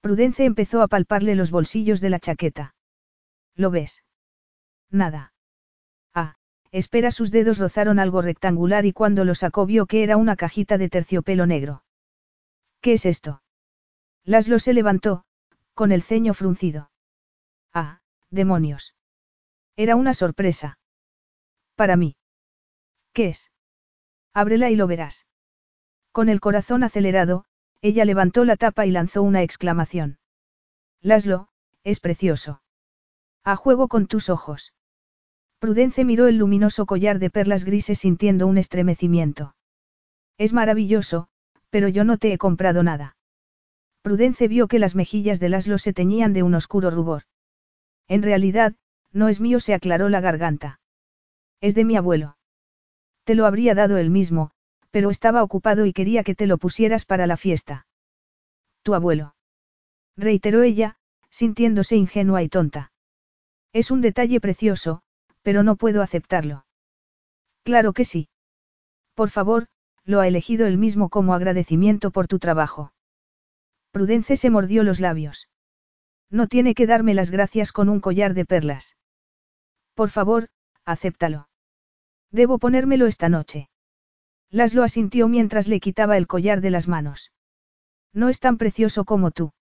Prudence empezó a palparle los bolsillos de la chaqueta. ¿Lo ves? Nada. Espera, sus dedos rozaron algo rectangular y cuando lo sacó vio que era una cajita de terciopelo negro. ¿Qué es esto? Laszlo se levantó, con el ceño fruncido. Ah, demonios. Era una sorpresa. Para mí. ¿Qué es? Ábrela y lo verás. Con el corazón acelerado, ella levantó la tapa y lanzó una exclamación. Laszlo, es precioso. A juego con tus ojos. Prudence miró el luminoso collar de perlas grises sintiendo un estremecimiento. Es maravilloso, pero yo no te he comprado nada. Prudence vio que las mejillas de Laszlo se teñían de un oscuro rubor. En realidad, no es mío, se aclaró la garganta. Es de mi abuelo. Te lo habría dado él mismo, pero estaba ocupado y quería que te lo pusieras para la fiesta. Tu abuelo. Reiteró ella, sintiéndose ingenua y tonta. Es un detalle precioso, pero no puedo aceptarlo. Claro que sí. Por favor, lo ha elegido él mismo como agradecimiento por tu trabajo. Prudence se mordió los labios. No tiene que darme las gracias con un collar de perlas. Por favor, acéptalo. Debo ponérmelo esta noche. Laszlo asintió mientras le quitaba el collar de las manos. No es tan precioso como tú.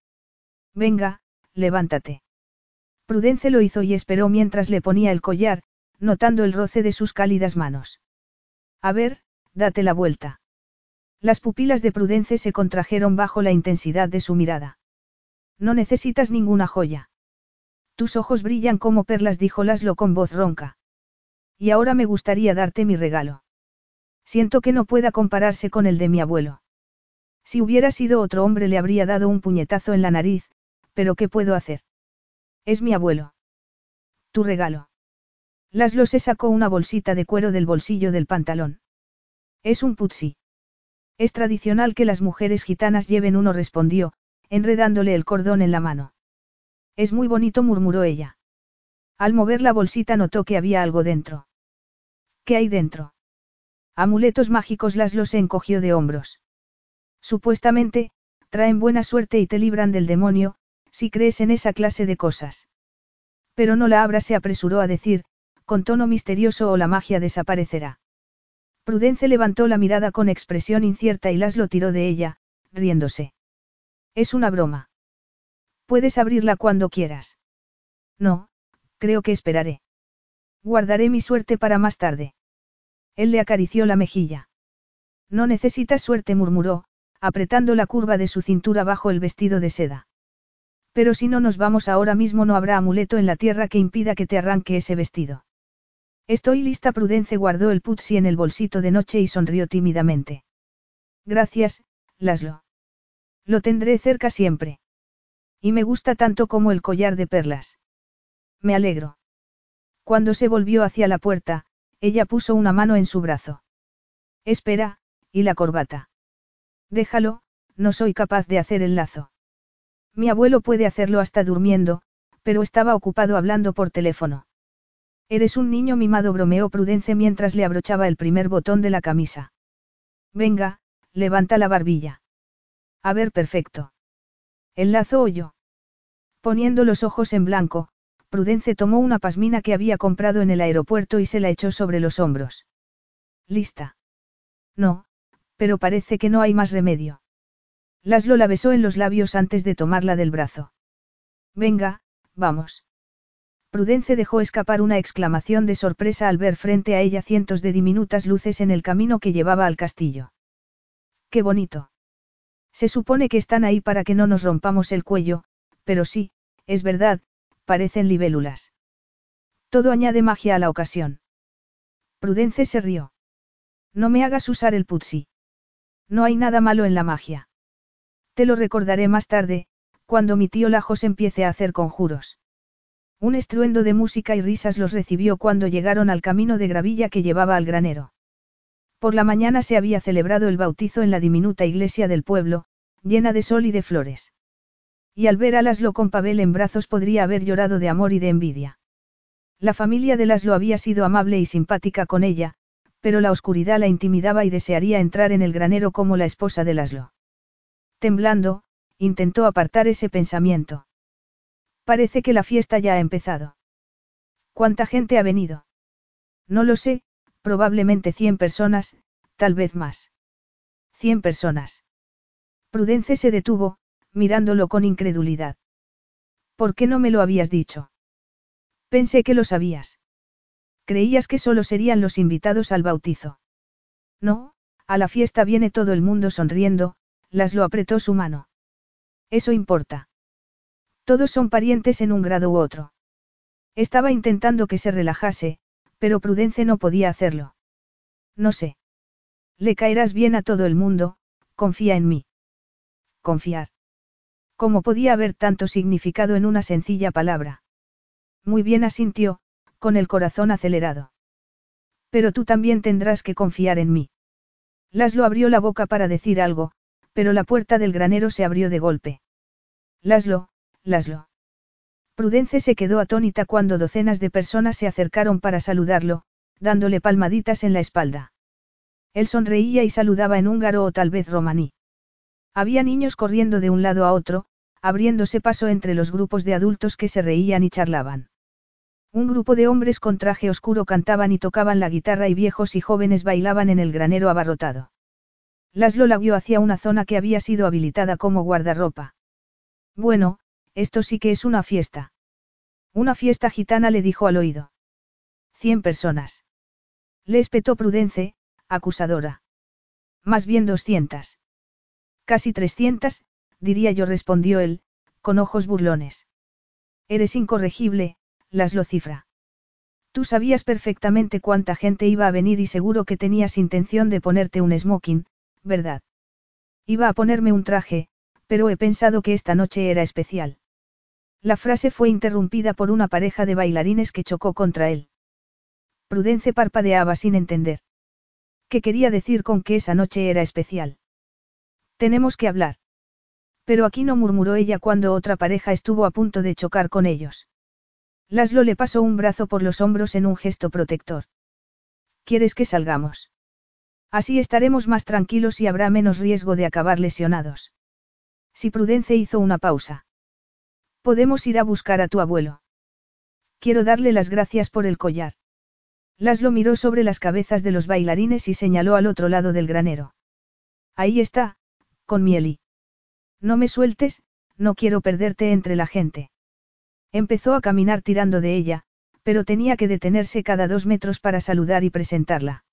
Venga, levántate. Prudence lo hizo y esperó mientras le ponía el collar, notando el roce de sus cálidas manos. A ver, date la vuelta. Las pupilas de Prudence se contrajeron bajo la intensidad de su mirada. No necesitas ninguna joya. Tus ojos brillan como perlas, dijo Laszlo con voz ronca. Y ahora me gustaría darte mi regalo. Siento que no pueda compararse con el de mi abuelo. Si hubiera sido otro hombre le habría dado un puñetazo en la nariz, pero ¿qué puedo hacer? Es mi abuelo. Tu regalo. Laszlo se sacó una bolsita de cuero del bolsillo del pantalón. Es un putsi. Es tradicional que las mujeres gitanas lleven uno, respondió, enredándole el cordón en la mano. Es muy bonito, murmuró ella. Al mover la bolsita notó que había algo dentro. ¿Qué hay dentro? Amuletos mágicos Laszlo se encogió de hombros. Supuestamente, traen buena suerte y te libran del demonio, si crees en esa clase de cosas. Pero no la abra, se apresuró a decir, con tono misterioso o la magia desaparecerá. Prudence levantó la mirada con expresión incierta y Laszlo tiró de ella, riéndose. Es una broma. Puedes abrirla cuando quieras. No, creo que esperaré. Guardaré mi suerte para más tarde. Él le acarició la mejilla. No necesitas suerte, murmuró, apretando la curva de su cintura bajo el vestido de seda. Pero si no nos vamos ahora mismo no habrá amuleto en la tierra que impida que te arranque ese vestido. Estoy lista. Prudence guardó el putsi en el bolsito de noche y sonrió tímidamente. Gracias, Laszlo. Lo tendré cerca siempre. Y me gusta tanto como el collar de perlas. Me alegro. Cuando se volvió hacia la puerta, ella puso una mano en su brazo. Espera, ¿y la corbata? Déjalo, no soy capaz de hacer el lazo. Mi abuelo puede hacerlo hasta durmiendo, pero estaba ocupado hablando por teléfono. Eres un niño mimado, bromeó Prudence mientras le abrochaba el primer botón de la camisa. Venga, levanta la barbilla. A ver, perfecto. ¿El lazo o yo? Poniendo los ojos en blanco, Prudence tomó una pasmina que había comprado en el aeropuerto y se la echó sobre los hombros. ¿Lista? No, pero parece que no hay más remedio. Laszlo la besó en los labios antes de tomarla del brazo. Venga, vamos. Prudence dejó escapar una exclamación de sorpresa al ver frente a ella cientos de diminutas luces en el camino que llevaba al castillo. ¡Qué bonito! Se supone que están ahí para que no nos rompamos el cuello, pero sí, es verdad, parecen libélulas. Todo añade magia a la ocasión. Prudence se rió. No me hagas usar el putsi. No hay nada malo en la magia. Te lo recordaré más tarde, cuando mi tío Lajos empiece a hacer conjuros. Un estruendo de música y risas los recibió cuando llegaron al camino de gravilla que llevaba al granero. Por la mañana se había celebrado el bautizo en la diminuta iglesia del pueblo, llena de sol y de flores. Y al ver a Laslo con Pavel en brazos podría haber llorado de amor y de envidia. La familia de Laslo había sido amable y simpática con ella, pero la oscuridad la intimidaba y desearía entrar en el granero como la esposa de Laslo. Temblando, intentó apartar ese pensamiento. Parece que la fiesta ya ha empezado. ¿Cuánta gente ha venido? No lo sé, probablemente cien personas, tal vez más. Cien personas. Prudence se detuvo, mirándolo con incredulidad. ¿Por qué no me lo habías dicho? Pensé que lo sabías. Creías que solo serían los invitados al bautizo. No, a la fiesta viene todo el mundo sonriendo, las lo apretó su mano. Eso importa. Todos son parientes en un grado u otro. Estaba intentando que se relajase, pero Prudence no podía hacerlo. No sé. Le caerás bien a todo el mundo, confía en mí. Confiar. ¿Cómo podía haber tanto significado en una sencilla palabra? Muy bien asintió, con el corazón acelerado. Pero tú también tendrás que confiar en mí. Laslo abrió la boca para decir algo, pero la puerta del granero se abrió de golpe. Laslo, Laslo. Prudence se quedó atónita cuando docenas de personas se acercaron para saludarlo, dándole palmaditas en la espalda. Él sonreía y saludaba en húngaro o tal vez romaní. Había niños corriendo de un lado a otro, abriéndose paso entre los grupos de adultos que se reían y charlaban. Un grupo de hombres con traje oscuro cantaban y tocaban la guitarra y viejos y jóvenes bailaban en el granero abarrotado. Laslo la guió hacia una zona que había sido habilitada como guardarropa. Bueno, esto sí que es una fiesta. Una fiesta gitana le dijo al oído. Cien personas. Le espetó Prudence, acusadora. Más bien doscientas. Casi trescientas, diría yo, respondió él, con ojos burlones. Eres incorregible, las lo cifra. Tú sabías perfectamente cuánta gente iba a venir y seguro que tenías intención de ponerte un smoking, ¿verdad? Iba a ponerme un traje, pero he pensado que esta noche era especial. La frase fue interrumpida por una pareja de bailarines que chocó contra él. Prudence parpadeaba sin entender. ¿Qué quería decir con que esa noche era especial? Tenemos que hablar. Pero aquí no murmuró ella cuando otra pareja estuvo a punto de chocar con ellos. Laslo le pasó un brazo por los hombros en un gesto protector. ¿Quieres que salgamos? Así estaremos más tranquilos y habrá menos riesgo de acabar lesionados. Si Prudence hizo una pausa. Podemos ir a buscar a tu abuelo. Quiero darle las gracias por el collar. Laslo miró sobre las cabezas de los bailarines y señaló al otro lado del granero. Ahí está, con Mieli. No me sueltes, no quiero perderte entre la gente. Empezó a caminar tirando de ella, pero tenía que detenerse cada dos metros para saludar y presentarla.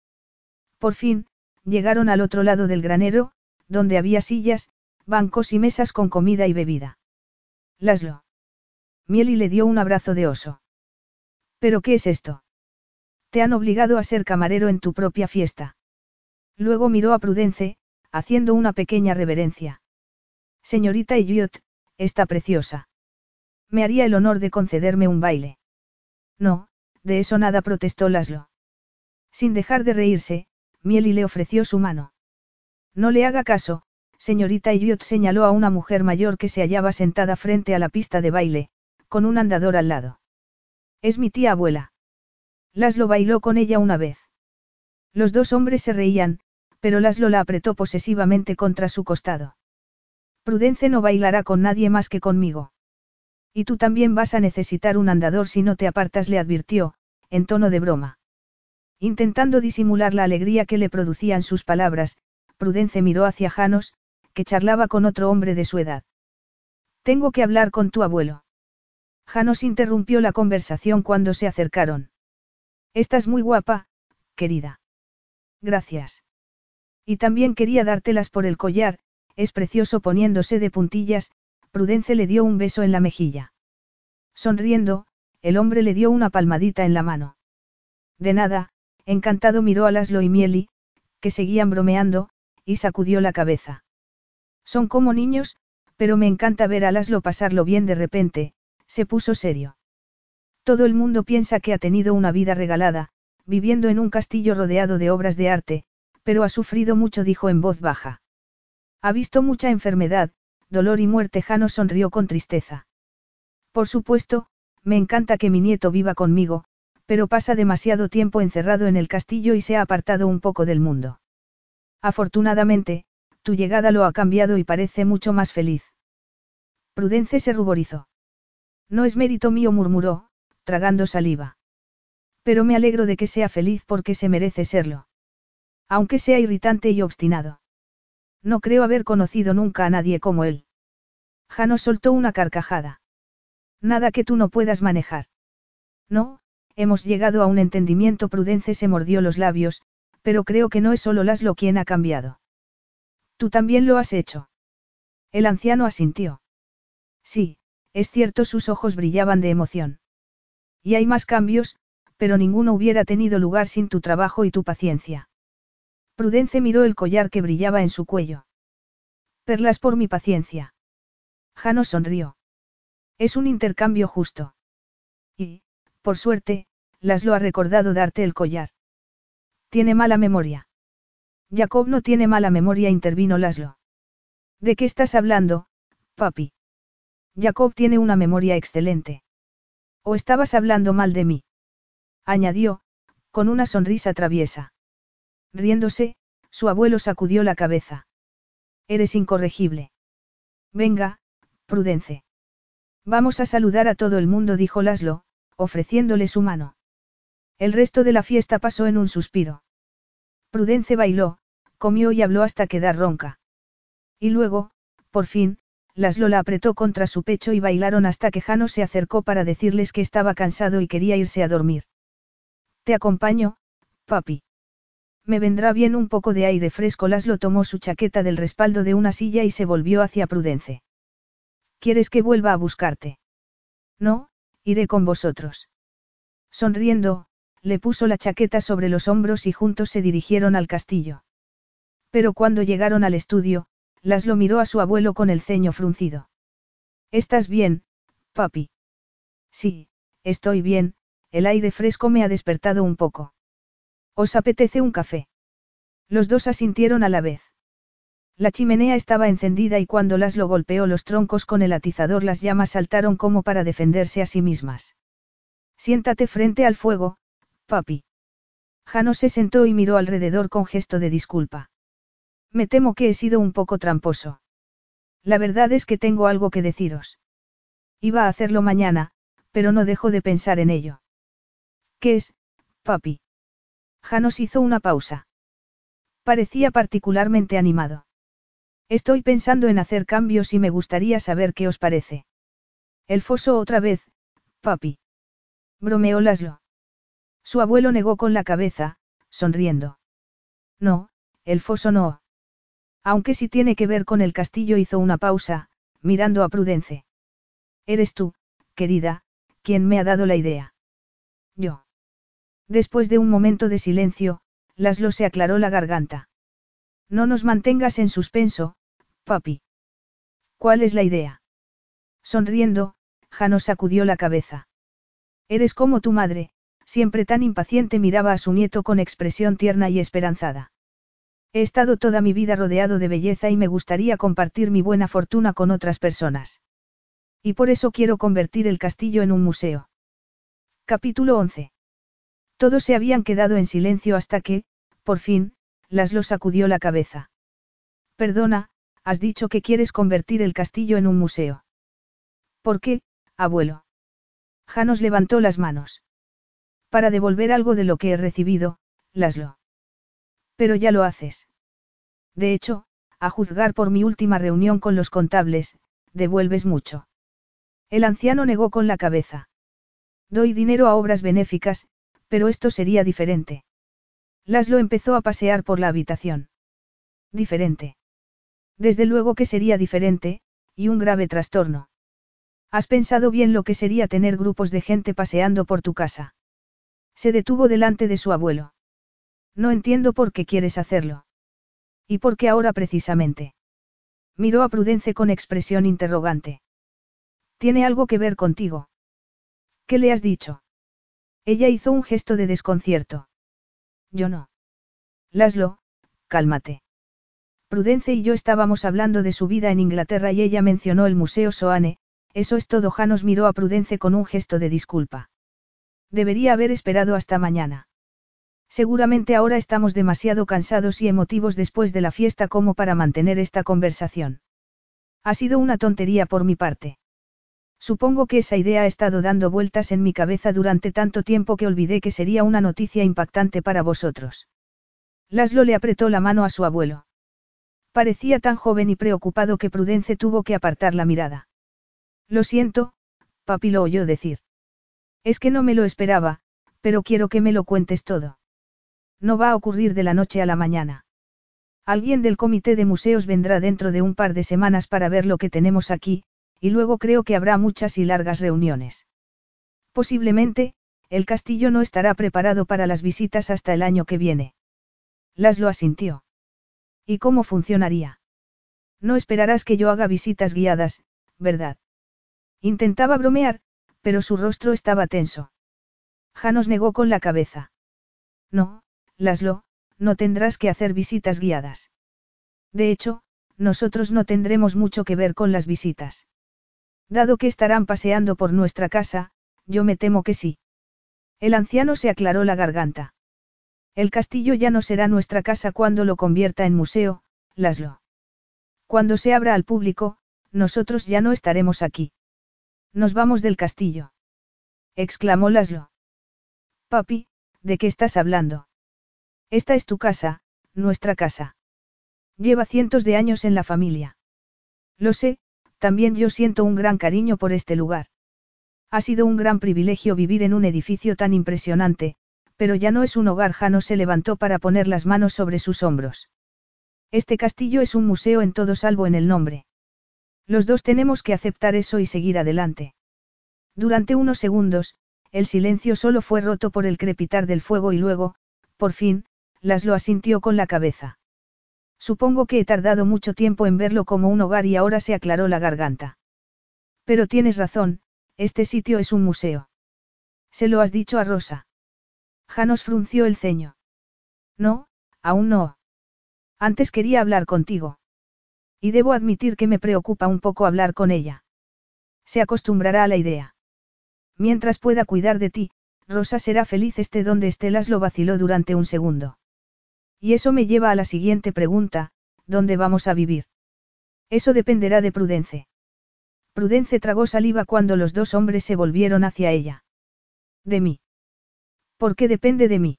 Por fin, llegaron al otro lado del granero, donde había sillas, bancos y mesas con comida y bebida. Laslo. Mieli le dio un abrazo de oso. ¿Pero qué es esto? Te han obligado a ser camarero en tu propia fiesta. Luego miró a Prudence, haciendo una pequeña reverencia. Señorita Elliot, está preciosa. Me haría el honor de concederme un baile. No, de eso nada protestó Laslo. Sin dejar de reírse, Mieli le ofreció su mano. No le haga caso, señorita Elliot señaló a una mujer mayor que se hallaba sentada frente a la pista de baile, con un andador al lado. Es mi tía abuela. Laslo bailó con ella una vez. Los dos hombres se reían, pero Laslo la apretó posesivamente contra su costado. Prudence no bailará con nadie más que conmigo. Y tú también vas a necesitar un andador si no te apartas, le advirtió, en tono de broma. Intentando disimular la alegría que le producían sus palabras, Prudence miró hacia Janos, que charlaba con otro hombre de su edad. Tengo que hablar con tu abuelo. Janos interrumpió la conversación cuando se acercaron. Estás muy guapa, querida. Gracias. Y también quería dártelas por el collar, es precioso poniéndose de puntillas, Prudence le dio un beso en la mejilla. Sonriendo, el hombre le dio una palmadita en la mano. De nada, encantado miró a Laslo y Mieli, que seguían bromeando, y sacudió la cabeza. Son como niños, pero me encanta ver a Laslo pasarlo bien de repente, se puso serio. Todo el mundo piensa que ha tenido una vida regalada, viviendo en un castillo rodeado de obras de arte, pero ha sufrido mucho, dijo en voz baja. Ha visto mucha enfermedad, dolor y muerte. Jano sonrió con tristeza. Por supuesto, me encanta que mi nieto viva conmigo, pero pasa demasiado tiempo encerrado en el castillo y se ha apartado un poco del mundo. Afortunadamente, tu llegada lo ha cambiado y parece mucho más feliz. Prudence se ruborizó. No es mérito mío, murmuró, tragando saliva. Pero me alegro de que sea feliz porque se merece serlo. Aunque sea irritante y obstinado. No creo haber conocido nunca a nadie como él. Jano soltó una carcajada. Nada que tú no puedas manejar. No, hemos llegado a un entendimiento. Prudence se mordió los labios, pero creo que no es solo Laszlo quien ha cambiado. Tú también lo has hecho. El anciano asintió. Sí, es cierto, sus ojos brillaban de emoción. Y hay más cambios, pero ninguno hubiera tenido lugar sin tu trabajo y tu paciencia. Prudence miró el collar que brillaba en su cuello. Perlas por mi paciencia. Jano sonrió. Es un intercambio justo. Y, por suerte, Laszlo ha recordado darte el collar. Tiene mala memoria. Jacob no tiene mala memoria, intervino Laszlo. ¿De qué estás hablando, papi? Jacob tiene una memoria excelente. ¿O estabas hablando mal de mí? añadió, con una sonrisa traviesa. Riéndose, su abuelo sacudió la cabeza. Eres incorregible. Venga, Prudence. Vamos a saludar a todo el mundo, dijo Laszlo, ofreciéndole su mano. El resto de la fiesta pasó en un suspiro. Prudence bailó, comió y habló hasta quedar ronca. Y luego, por fin, Laszlo la apretó contra su pecho y bailaron hasta que Jano se acercó para decirles que estaba cansado y quería irse a dormir. Te acompaño, papi. Me vendrá bien un poco de aire fresco. Laszlo tomó su chaqueta del respaldo de una silla y se volvió hacia Prudence. ¿Quieres que vuelva a buscarte? No, iré con vosotros. Sonriendo, le puso la chaqueta sobre los hombros y juntos se dirigieron al castillo. Pero cuando llegaron al estudio, Laszlo miró a su abuelo con el ceño fruncido. ¿Estás bien, papi? Sí, estoy bien, el aire fresco me ha despertado un poco. ¿Os apetece un café? Los dos asintieron a la vez. La chimenea estaba encendida y cuando Laszlo golpeó los troncos con el atizador las llamas saltaron como para defenderse a sí mismas. Siéntate frente al fuego, papi. Jano se sentó y miró alrededor con gesto de disculpa. Me temo que he sido un poco tramposo. La verdad es que tengo algo que deciros. Iba a hacerlo mañana, pero no dejo de pensar en ello. ¿Qué es, papi? Janos hizo una pausa. Parecía particularmente animado. Estoy pensando en hacer cambios y me gustaría saber qué os parece. El foso otra vez, papi. Bromeó Laszlo. Su abuelo negó con la cabeza, sonriendo. No, el foso no. Aunque si tiene que ver con el castillo hizo una pausa, mirando a Prudence. Eres tú, querida, quien me ha dado la idea. Yo. Después de un momento de silencio, Laszlo se aclaró la garganta. No nos mantengas en suspenso, papi. ¿Cuál es la idea? Sonriendo, Jano sacudió la cabeza. Eres como tu madre, siempre tan impaciente miraba a su nieto con expresión tierna y esperanzada. He estado toda mi vida rodeado de belleza y me gustaría compartir mi buena fortuna con otras personas. Y por eso quiero convertir el castillo en un museo. Capítulo 11. Todos se habían quedado en silencio hasta que, por fin, Laszlo sacudió la cabeza. Perdona, has dicho que quieres convertir el castillo en un museo. ¿Por qué, abuelo? Janos levantó las manos. Para devolver algo de lo que he recibido, Laszlo. Pero ya lo haces. De hecho, a juzgar por mi última reunión con los contables, devuelves mucho. El anciano negó con la cabeza. Doy dinero a obras benéficas, pero esto sería diferente. Laszlo empezó a pasear por la habitación. Diferente. Desde luego que sería diferente, y un grave trastorno. ¿Has pensado bien lo que sería tener grupos de gente paseando por tu casa? Se detuvo delante de su abuelo. No entiendo por qué quieres hacerlo. ¿Y por qué ahora precisamente? Miró a Prudence con expresión interrogante. ¿Tiene algo que ver contigo? ¿Qué le has dicho? Ella hizo un gesto de desconcierto. Yo no. Laslo, cálmate. Prudence y yo estábamos hablando de su vida en Inglaterra y ella mencionó el Museo Soane, eso es todo. Janos miró a Prudence con un gesto de disculpa. Debería haber esperado hasta mañana. Seguramente ahora estamos demasiado cansados y emotivos después de la fiesta como para mantener esta conversación. Ha sido una tontería por mi parte. Supongo que esa idea ha estado dando vueltas en mi cabeza durante tanto tiempo que olvidé que sería una noticia impactante para vosotros. Laslo le apretó la mano a su abuelo. Parecía tan joven y preocupado que Prudence tuvo que apartar la mirada. Lo siento, papi lo oyó decir. Es que no me lo esperaba, pero quiero que me lo cuentes todo. No va a ocurrir de la noche a la mañana. Alguien del comité de museos vendrá dentro de un par de semanas para ver lo que tenemos aquí, y luego creo que habrá muchas y largas reuniones. Posiblemente, el castillo no estará preparado para las visitas hasta el año que viene. Las lo asintió. ¿Y cómo funcionaría? No esperarás que yo haga visitas guiadas, ¿verdad? Intentaba bromear, pero su rostro estaba tenso. Janos negó con la cabeza. No, Laslo, no tendrás que hacer visitas guiadas. De hecho, nosotros no tendremos mucho que ver con las visitas. Dado que estarán paseando por nuestra casa, yo me temo que sí. El anciano se aclaró la garganta. El castillo ya no será nuestra casa cuando lo convierta en museo, Laslo. Cuando se abra al público, nosotros ya no estaremos aquí. Nos vamos del castillo. exclamó Laslo. Papi, ¿de qué estás hablando? Esta es tu casa, nuestra casa. Lleva cientos de años en la familia. Lo sé, también yo siento un gran cariño por este lugar. Ha sido un gran privilegio vivir en un edificio tan impresionante, pero ya no es un hogar. Jano se levantó para poner las manos sobre sus hombros. Este castillo es un museo en todo salvo en el nombre. Los dos tenemos que aceptar eso y seguir adelante. Durante unos segundos, el silencio solo fue roto por el crepitar del fuego y luego, por fin, las lo asintió con la cabeza. Supongo que he tardado mucho tiempo en verlo como un hogar y ahora se aclaró la garganta. Pero tienes razón, este sitio es un museo. ¿Se lo has dicho a Rosa? Janos frunció el ceño. No, aún no. Antes quería hablar contigo. Y debo admitir que me preocupa un poco hablar con ella. Se acostumbrará a la idea. Mientras pueda cuidar de ti, Rosa será feliz esté donde Estelas lo vaciló durante un segundo. Y eso me lleva a la siguiente pregunta, ¿dónde vamos a vivir? Eso dependerá de Prudence. Prudence tragó saliva cuando los dos hombres se volvieron hacia ella. De mí. ¿Por qué depende de mí?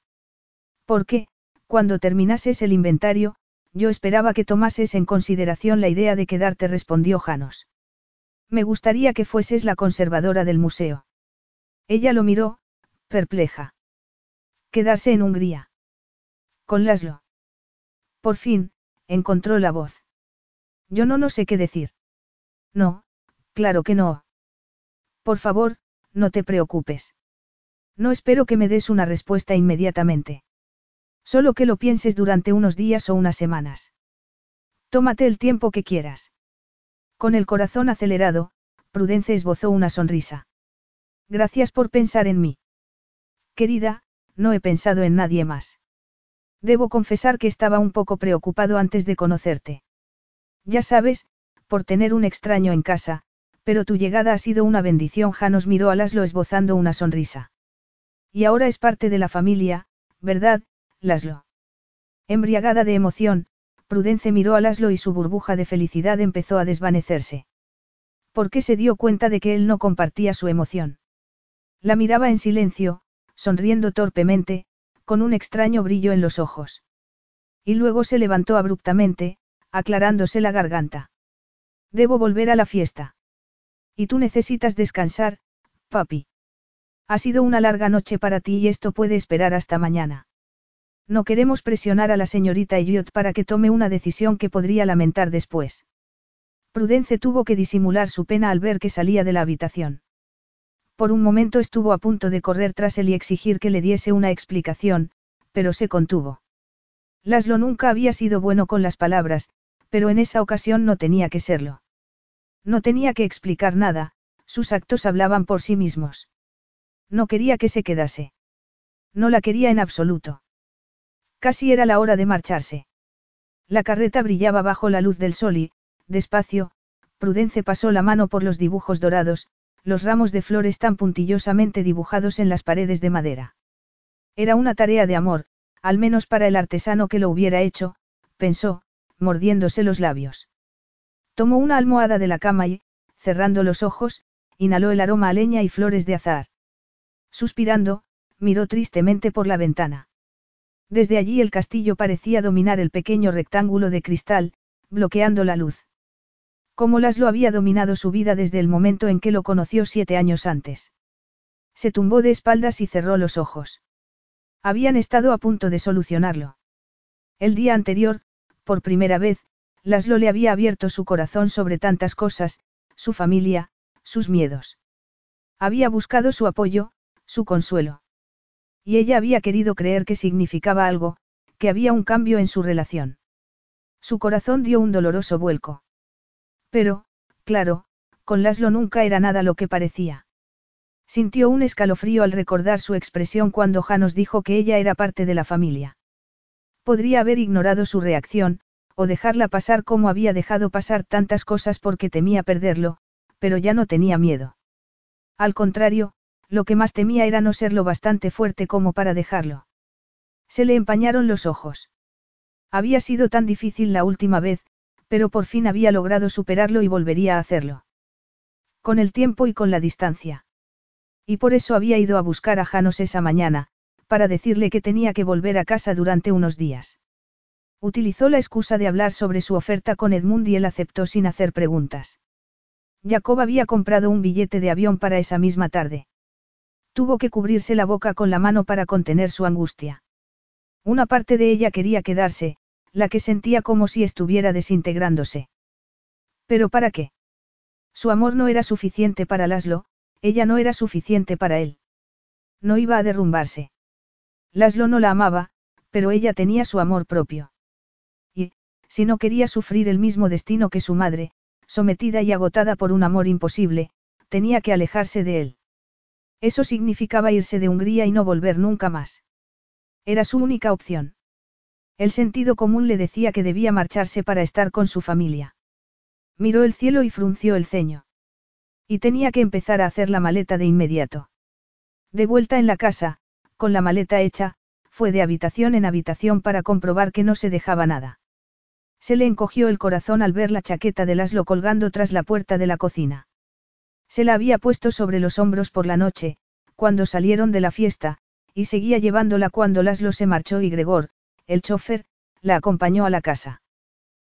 Porque, cuando terminases el inventario, yo esperaba que tomases en consideración la idea de quedarte, respondió Janos. Me gustaría que fueses la conservadora del museo. Ella lo miró, perpleja. Quedarse en Hungría. Con Laslo. Por fin, encontró la voz. Yo no no sé qué decir. No, claro que no. Por favor, no te preocupes. No espero que me des una respuesta inmediatamente. Solo que lo pienses durante unos días o unas semanas. Tómate el tiempo que quieras. Con el corazón acelerado, Prudence esbozó una sonrisa. Gracias por pensar en mí. Querida, no he pensado en nadie más. Debo confesar que estaba un poco preocupado antes de conocerte. Ya sabes, por tener un extraño en casa, pero tu llegada ha sido una bendición. Janos miró a Laslo esbozando una sonrisa. Y ahora es parte de la familia, ¿verdad, Laslo? Embriagada de emoción, Prudence miró a Laslo y su burbuja de felicidad empezó a desvanecerse. ¿Por qué se dio cuenta de que él no compartía su emoción? La miraba en silencio, sonriendo torpemente, con un extraño brillo en los ojos. Y luego se levantó abruptamente, aclarándose la garganta. Debo volver a la fiesta. Y tú necesitas descansar, papi. Ha sido una larga noche para ti y esto puede esperar hasta mañana. No queremos presionar a la señorita Elliot para que tome una decisión que podría lamentar después. Prudence tuvo que disimular su pena al ver que salía de la habitación. Por un momento estuvo a punto de correr tras él y exigir que le diese una explicación, pero se contuvo. Laslo nunca había sido bueno con las palabras, pero en esa ocasión no tenía que serlo. No tenía que explicar nada, sus actos hablaban por sí mismos. No quería que se quedase. No la quería en absoluto. Casi era la hora de marcharse. La carreta brillaba bajo la luz del sol y, despacio, Prudence pasó la mano por los dibujos dorados, los ramos de flores tan puntillosamente dibujados en las paredes de madera. Era una tarea de amor, al menos para el artesano que lo hubiera hecho, pensó, mordiéndose los labios. Tomó una almohada de la cama y, cerrando los ojos, inhaló el aroma a leña y flores de azar. Suspirando, miró tristemente por la ventana. Desde allí el castillo parecía dominar el pequeño rectángulo de cristal, bloqueando la luz. Como lo había dominado su vida desde el momento en que lo conoció siete años antes. Se tumbó de espaldas y cerró los ojos. Habían estado a punto de solucionarlo. El día anterior, por primera vez, Laszlo le había abierto su corazón sobre tantas cosas, su familia, sus miedos. Había buscado su apoyo, su consuelo. Y ella había querido creer que significaba algo, que había un cambio en su relación. Su corazón dio un doloroso vuelco. Pero, claro, con Laszlo nunca era nada lo que parecía. Sintió un escalofrío al recordar su expresión cuando Janos dijo que ella era parte de la familia. Podría haber ignorado su reacción, o dejarla pasar como había dejado pasar tantas cosas porque temía perderlo, pero ya no tenía miedo. Al contrario, lo que más temía era no ser lo bastante fuerte como para dejarlo. Se le empañaron los ojos. Había sido tan difícil la última vez, pero por fin había logrado superarlo y volvería a hacerlo. Con el tiempo y con la distancia. Y por eso había ido a buscar a Janos esa mañana, para decirle que tenía que volver a casa durante unos días. Utilizó la excusa de hablar sobre su oferta con Edmund y él aceptó sin hacer preguntas. Jacob había comprado un billete de avión para esa misma tarde. Tuvo que cubrirse la boca con la mano para contener su angustia. Una parte de ella quería quedarse, la que sentía como si estuviera desintegrándose. ¿Pero para qué? Su amor no era suficiente para Laszlo, ella no era suficiente para él. No iba a derrumbarse. Laszlo no la amaba, pero ella tenía su amor propio. Y, si no quería sufrir el mismo destino que su madre, sometida y agotada por un amor imposible, tenía que alejarse de él. Eso significaba irse de Hungría y no volver nunca más. Era su única opción. El sentido común le decía que debía marcharse para estar con su familia. Miró el cielo y frunció el ceño. Y tenía que empezar a hacer la maleta de inmediato. De vuelta en la casa, con la maleta hecha, fue de habitación en habitación para comprobar que no se dejaba nada. Se le encogió el corazón al ver la chaqueta de Laslo colgando tras la puerta de la cocina. Se la había puesto sobre los hombros por la noche, cuando salieron de la fiesta, y seguía llevándola cuando Laslo se marchó y Gregor, el chofer, la acompañó a la casa.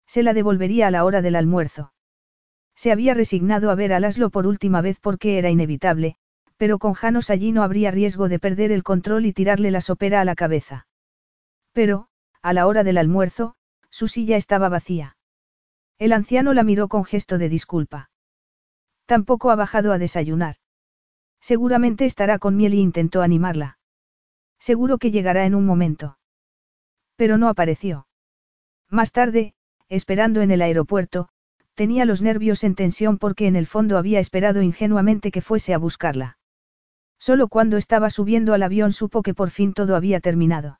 Se la devolvería a la hora del almuerzo. Se había resignado a ver a Laslo por última vez porque era inevitable, pero con Janos allí no habría riesgo de perder el control y tirarle la sopera a la cabeza. Pero, a la hora del almuerzo, su silla estaba vacía. El anciano la miró con gesto de disculpa. Tampoco ha bajado a desayunar. Seguramente estará con miel y intentó animarla. Seguro que llegará en un momento. Pero no apareció. Más tarde, esperando en el aeropuerto, tenía los nervios en tensión porque en el fondo había esperado ingenuamente que fuese a buscarla. Solo cuando estaba subiendo al avión supo que por fin todo había terminado.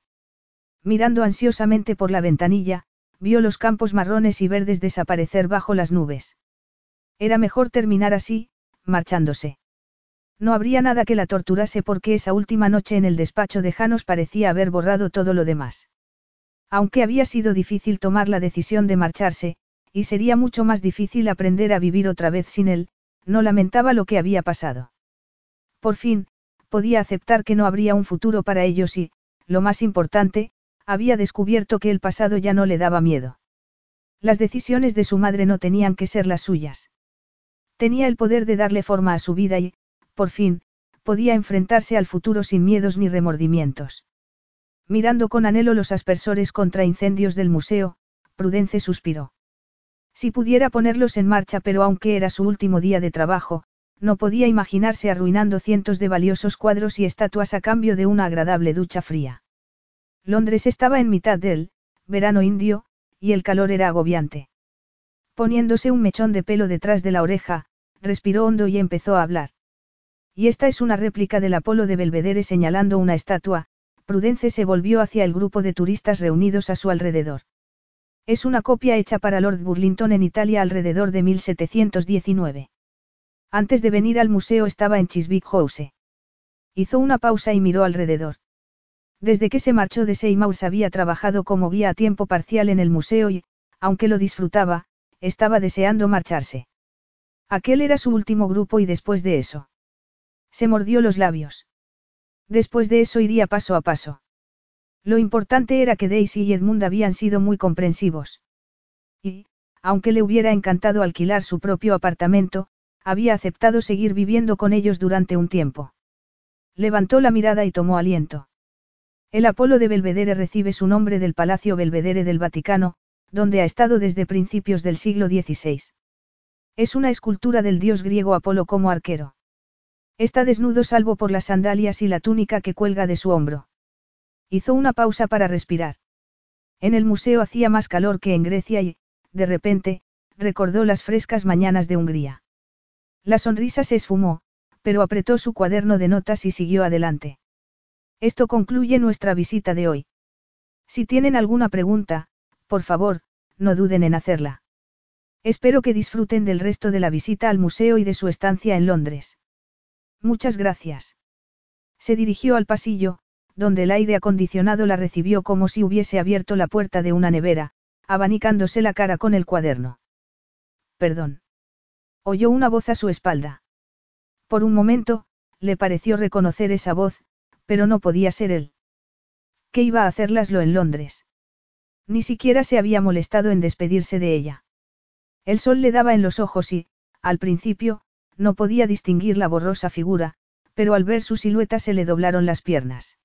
Mirando ansiosamente por la ventanilla, vio los campos marrones y verdes desaparecer bajo las nubes. Era mejor terminar así, marchándose. No habría nada que la torturase porque esa última noche en el despacho de Janos parecía haber borrado todo lo demás. Aunque había sido difícil tomar la decisión de marcharse, y sería mucho más difícil aprender a vivir otra vez sin él, no lamentaba lo que había pasado. Por fin, podía aceptar que no habría un futuro para ellos y, lo más importante, había descubierto que el pasado ya no le daba miedo. Las decisiones de su madre no tenían que ser las suyas. Tenía el poder de darle forma a su vida y, por fin, podía enfrentarse al futuro sin miedos ni remordimientos. Mirando con anhelo los aspersores contra incendios del museo, Prudence suspiró. Si pudiera ponerlos en marcha, pero aunque era su último día de trabajo, no podía imaginarse arruinando cientos de valiosos cuadros y estatuas a cambio de una agradable ducha fría. Londres estaba en mitad del verano indio, y el calor era agobiante. Poniéndose un mechón de pelo detrás de la oreja, respiró hondo y empezó a hablar. Y esta es una réplica del Apolo de Belvedere señalando una estatua, Prudence se volvió hacia el grupo de turistas reunidos a su alrededor. Es una copia hecha para Lord Burlington en Italia alrededor de 1719. Antes de venir al museo estaba en Chiswick House. Hizo una pausa y miró alrededor. Desde que se marchó de Seymour había trabajado como guía a tiempo parcial en el museo y, aunque lo disfrutaba, estaba deseando marcharse. Aquel era su último grupo y después de eso. Se mordió los labios. Después de eso iría paso a paso. Lo importante era que Daisy y Edmund habían sido muy comprensivos. Y, aunque le hubiera encantado alquilar su propio apartamento, había aceptado seguir viviendo con ellos durante un tiempo. Levantó la mirada y tomó aliento. El Apolo de Belvedere recibe su nombre del Palacio Belvedere del Vaticano, donde ha estado desde principios del siglo XVI. Es una escultura del dios griego Apolo como arquero. Está desnudo salvo por las sandalias y la túnica que cuelga de su hombro. Hizo una pausa para respirar. En el museo hacía más calor que en Grecia y, de repente, recordó las frescas mañanas de Hungría. La sonrisa se esfumó, pero apretó su cuaderno de notas y siguió adelante. Esto concluye nuestra visita de hoy. Si tienen alguna pregunta, por favor, no duden en hacerla. Espero que disfruten del resto de la visita al museo y de su estancia en Londres. Muchas gracias. Se dirigió al pasillo, donde el aire acondicionado la recibió como si hubiese abierto la puerta de una nevera, abanicándose la cara con el cuaderno. Perdón. Oyó una voz a su espalda. Por un momento, le pareció reconocer esa voz, pero no podía ser él. ¿Qué iba a hacerlaslo en Londres? Ni siquiera se había molestado en despedirse de ella. El sol le daba en los ojos y, al principio, no podía distinguir la borrosa figura, pero al ver su silueta se le doblaron las piernas.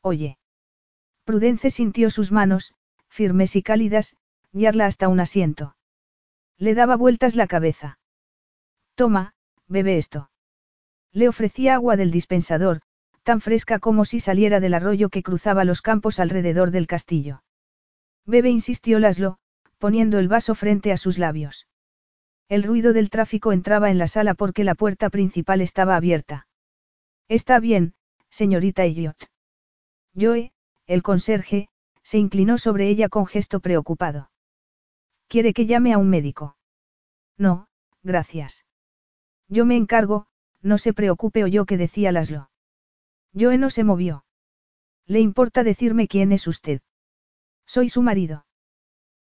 Oye. Prudence sintió sus manos, firmes y cálidas, guiarla hasta un asiento. Le daba vueltas la cabeza. Toma, bebe esto. Le ofrecía agua del dispensador, tan fresca como si saliera del arroyo que cruzaba los campos alrededor del castillo. Bebe insistió Laszlo, poniendo el vaso frente a sus labios. El ruido del tráfico entraba en la sala porque la puerta principal estaba abierta. Está bien, señorita Elliot. Joe, el conserje, se inclinó sobre ella con gesto preocupado. ¿Quiere que llame a un médico? No, gracias. Yo me encargo, no se preocupe o yo que decía Laszlo. Joe no se movió. ¿Le importa decirme quién es usted? Soy su marido.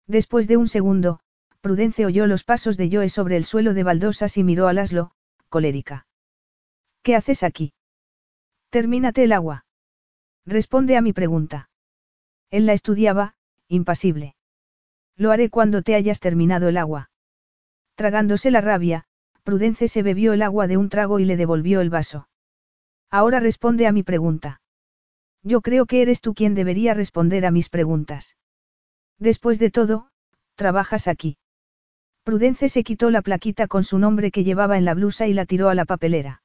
Después de un segundo, Prudence oyó los pasos de Joe sobre el suelo de baldosas y miró a Laszlo, colérica. ¿Qué haces aquí? Termínate el agua. Responde a mi pregunta. Él la estudiaba, impasible. Lo haré cuando te hayas terminado el agua. Tragándose la rabia, Prudence se bebió el agua de un trago y le devolvió el vaso. Ahora responde a mi pregunta. Yo creo que eres tú quien debería responder a mis preguntas. Después de todo, trabajas aquí. Prudence se quitó la plaquita con su nombre que llevaba en la blusa y la tiró a la papelera.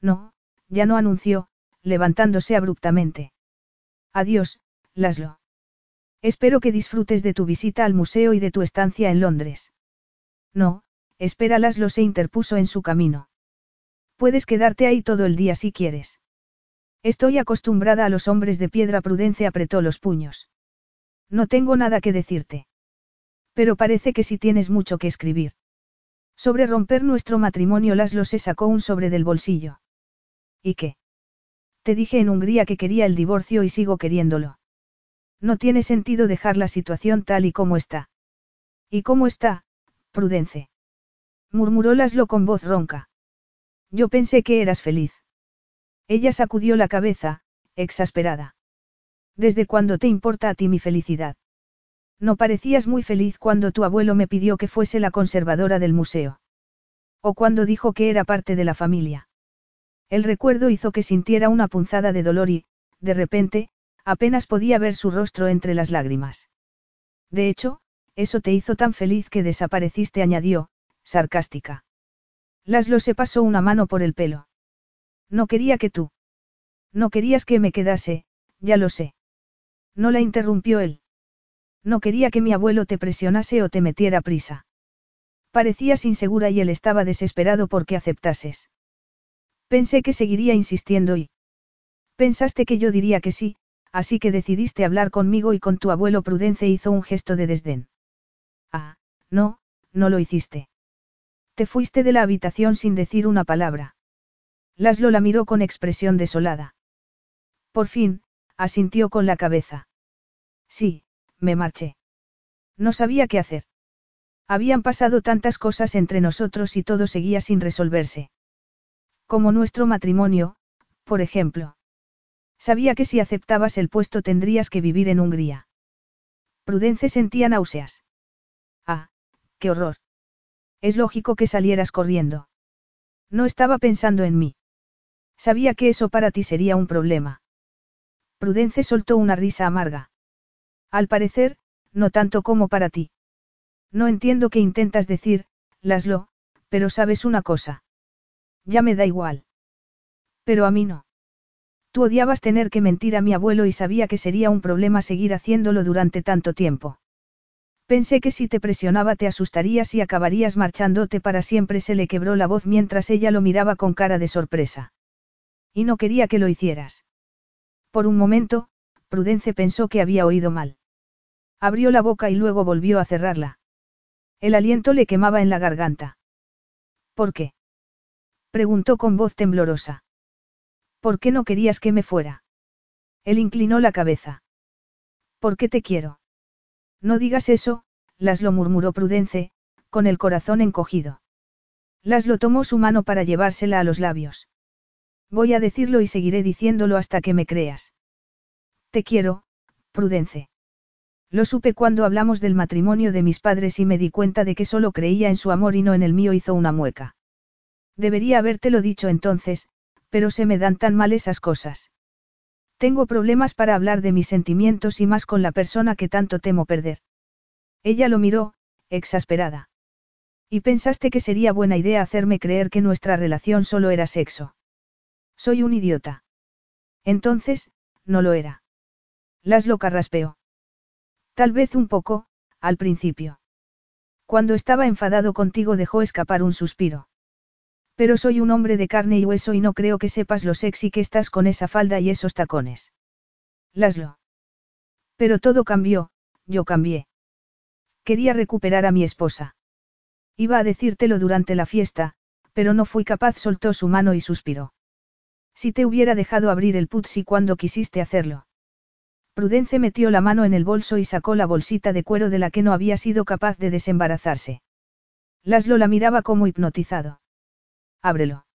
No, ya no anunció, levantándose abruptamente. Adiós, Laszlo. Espero que disfrutes de tu visita al museo y de tu estancia en Londres. No, espera Laszlo se interpuso en su camino. Puedes quedarte ahí todo el día si quieres. Estoy acostumbrada a los hombres de piedra. Prudence apretó los puños. No tengo nada que decirte. Pero parece que sí tienes mucho que escribir. Sobre romper nuestro matrimonio Laszlo se sacó un sobre del bolsillo. ¿Y qué? Te dije en Hungría que quería el divorcio y sigo queriéndolo. No tiene sentido dejar la situación tal y como está. ¿Y cómo está, Prudence? Murmuró Laszlo con voz ronca. Yo pensé que eras feliz. Ella sacudió la cabeza, exasperada. ¿Desde cuándo te importa a ti mi felicidad? No parecías muy feliz cuando tu abuelo me pidió que fuese la conservadora del museo. O cuando dijo que era parte de la familia. El recuerdo hizo que sintiera una punzada de dolor y, de repente, apenas podía ver su rostro entre las lágrimas. De hecho, eso te hizo tan feliz que desapareciste, añadió, sarcástica. Laszlo se pasó una mano por el pelo. No quería que tú. No querías que me quedase, ya lo sé. No la interrumpió él. No quería que mi abuelo te presionase o te metiera prisa. Parecías insegura y él estaba desesperado porque aceptases. Pensé que seguiría insistiendo y... Pensaste que yo diría que sí, así que decidiste hablar conmigo y con tu abuelo Prudence hizo un gesto de desdén. Ah, no, no lo hiciste. Te fuiste de la habitación sin decir una palabra. Laszlo la miró con expresión desolada. Por fin, asintió con la cabeza. Sí, me marché. No sabía qué hacer. Habían pasado tantas cosas entre nosotros y todo seguía sin resolverse. Como nuestro matrimonio, por ejemplo. Sabía que si aceptabas el puesto tendrías que vivir en Hungría. Prudence sentía náuseas. Ah, qué horror. Es lógico que salieras corriendo. No estaba pensando en mí. Sabía que eso para ti sería un problema. Prudence soltó una risa amarga. Al parecer, no tanto como para ti. No entiendo qué intentas decir, Laslo, pero sabes una cosa. Ya me da igual. Pero a mí no. Tú odiabas tener que mentir a mi abuelo y sabía que sería un problema seguir haciéndolo durante tanto tiempo. Pensé que si te presionaba te asustarías y acabarías marchándote para siempre. Se le quebró la voz mientras ella lo miraba con cara de sorpresa. Y no quería que lo hicieras. Por un momento, Prudence pensó que había oído mal. Abrió la boca y luego volvió a cerrarla. El aliento le quemaba en la garganta. ¿Por qué? preguntó con voz temblorosa. ¿Por qué no querías que me fuera? Él inclinó la cabeza. ¿Por qué te quiero? No digas eso, Laslo murmuró Prudence, con el corazón encogido. Laslo tomó su mano para llevársela a los labios. Voy a decirlo y seguiré diciéndolo hasta que me creas. Te quiero, Prudence. Lo supe cuando hablamos del matrimonio de mis padres y me di cuenta de que solo creía en su amor y no en el mío hizo una mueca. Debería habértelo dicho entonces, pero se me dan tan mal esas cosas. Tengo problemas para hablar de mis sentimientos y más con la persona que tanto temo perder. Ella lo miró, exasperada. Y pensaste que sería buena idea hacerme creer que nuestra relación solo era sexo. Soy un idiota. Entonces, no lo era. Laszlo carraspeó. Tal vez un poco, al principio. Cuando estaba enfadado contigo dejó escapar un suspiro. Pero soy un hombre de carne y hueso y no creo que sepas lo sexy que estás con esa falda y esos tacones. Laslo. Pero todo cambió, yo cambié. Quería recuperar a mi esposa. Iba a decírtelo durante la fiesta, pero no fui capaz, soltó su mano y suspiró. Si te hubiera dejado abrir el putsi cuando quisiste hacerlo. Prudence metió la mano en el bolso y sacó la bolsita de cuero de la que no había sido capaz de desembarazarse. Laslo la miraba como hipnotizado. Ábrelo.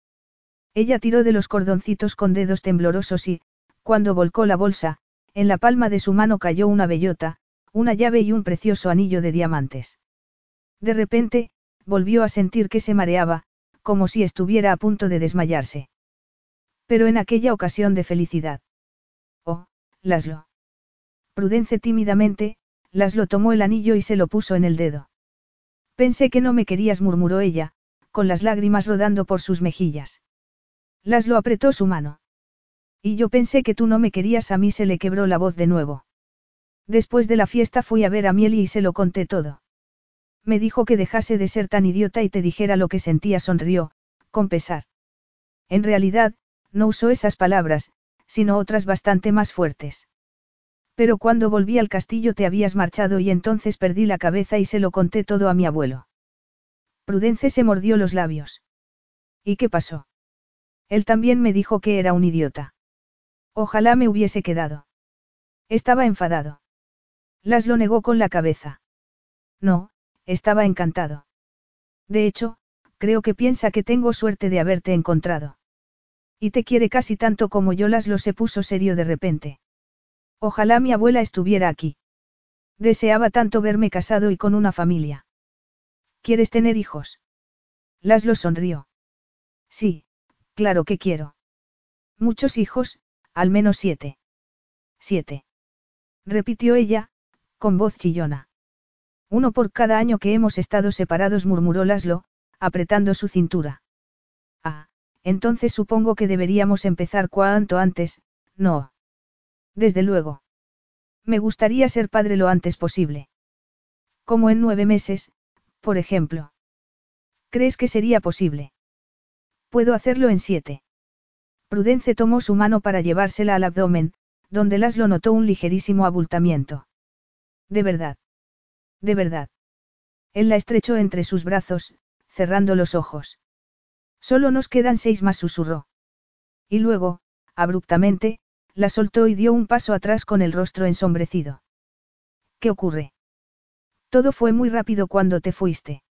Ella tiró de los cordoncitos con dedos temblorosos y, cuando volcó la bolsa, en la palma de su mano cayó una bellota, una llave y un precioso anillo de diamantes. De repente, volvió a sentir que se mareaba, como si estuviera a punto de desmayarse. Pero en aquella ocasión de felicidad. Oh, Laslo. Prudence tímidamente, Laslo tomó el anillo y se lo puso en el dedo. Pensé que no me querías, murmuró ella, con las lágrimas rodando por sus mejillas. Laslo apretó su mano. Y yo pensé que tú no me querías, a mí se le quebró la voz de nuevo. Después de la fiesta fui a ver a Mieli y se lo conté todo. Me dijo que dejase de ser tan idiota y te dijera lo que sentía, sonrió, con pesar. En realidad, no usó esas palabras, sino otras bastante más fuertes. Pero cuando volví al castillo te habías marchado y entonces perdí la cabeza y se lo conté todo a mi abuelo. Prudence se mordió los labios. ¿Y qué pasó? Él también me dijo que era un idiota. Ojalá me hubiese quedado. Estaba enfadado. Las lo negó con la cabeza. No, estaba encantado. De hecho, creo que piensa que tengo suerte de haberte encontrado. Y te quiere casi tanto como yo las lo se puso serio de repente. Ojalá mi abuela estuviera aquí. Deseaba tanto verme casado y con una familia. ¿Quieres tener hijos? Laszlo sonrió. Sí, claro que quiero. Muchos hijos, al menos siete. Siete. Repitió ella, con voz chillona. Uno por cada año que hemos estado separados, murmuró Laszlo, apretando su cintura. Entonces supongo que deberíamos empezar cuanto antes, no. Desde luego. Me gustaría ser padre lo antes posible. Como en nueve meses, por ejemplo. ¿Crees que sería posible? Puedo hacerlo en siete. Prudence tomó su mano para llevársela al abdomen, donde Laszlo notó un ligerísimo abultamiento. De verdad. De verdad. Él la estrechó entre sus brazos, cerrando los ojos. Solo nos quedan seis más, susurró. Y luego, abruptamente, la soltó y dio un paso atrás con el rostro ensombrecido. ¿Qué ocurre? Todo fue muy rápido cuando te fuiste.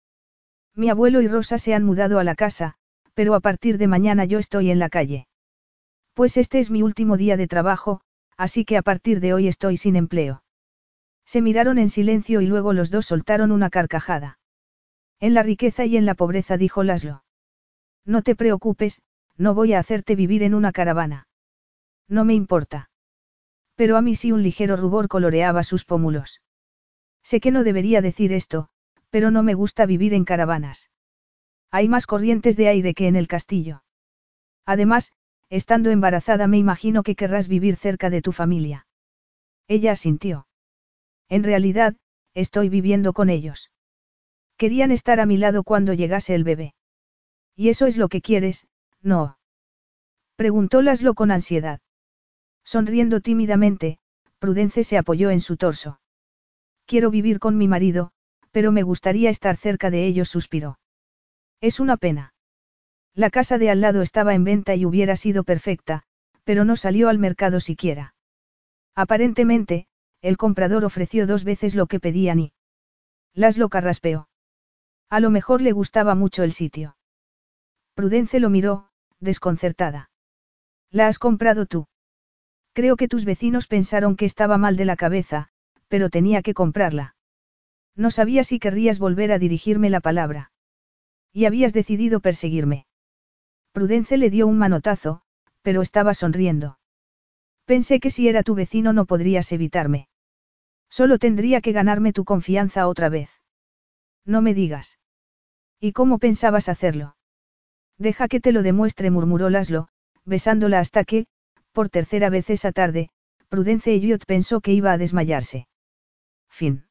Mi abuelo y Rosa se han mudado a la casa, pero a partir de mañana yo estoy en la calle. Pues este es mi último día de trabajo, así que a partir de hoy estoy sin empleo. Se miraron en silencio y luego los dos soltaron una carcajada. En la riqueza y en la pobreza dijo Laszlo. No te preocupes, no voy a hacerte vivir en una caravana. No me importa. Pero a mí sí un ligero rubor coloreaba sus pómulos. Sé que no debería decir esto, pero no me gusta vivir en caravanas. Hay más corrientes de aire que en el castillo. Además, estando embarazada me imagino que querrás vivir cerca de tu familia. Ella asintió. En realidad, estoy viviendo con ellos. Querían estar a mi lado cuando llegase el bebé. ¿Y eso es lo que quieres, no? Preguntó Laszlo con ansiedad. Sonriendo tímidamente, Prudence se apoyó en su torso. Quiero vivir con mi marido, pero me gustaría estar cerca de ellos, suspiró. Es una pena. La casa de al lado estaba en venta y hubiera sido perfecta, pero no salió al mercado siquiera. Aparentemente, el comprador ofreció dos veces lo que pedían y... Laszlo carraspeó. A lo mejor le gustaba mucho el sitio. Prudence lo miró, desconcertada. ¿La has comprado tú? Creo que tus vecinos pensaron que estaba mal de la cabeza, pero tenía que comprarla. No sabía si querrías volver a dirigirme la palabra. Y habías decidido perseguirme. Prudence le dio un manotazo, pero estaba sonriendo. Pensé que si era tu vecino no podrías evitarme. Solo tendría que ganarme tu confianza otra vez. No me digas. ¿Y cómo pensabas hacerlo? Deja que te lo demuestre, murmuró Laszlo, besándola hasta que, por tercera vez esa tarde, Prudence Elliot pensó que iba a desmayarse. Fin.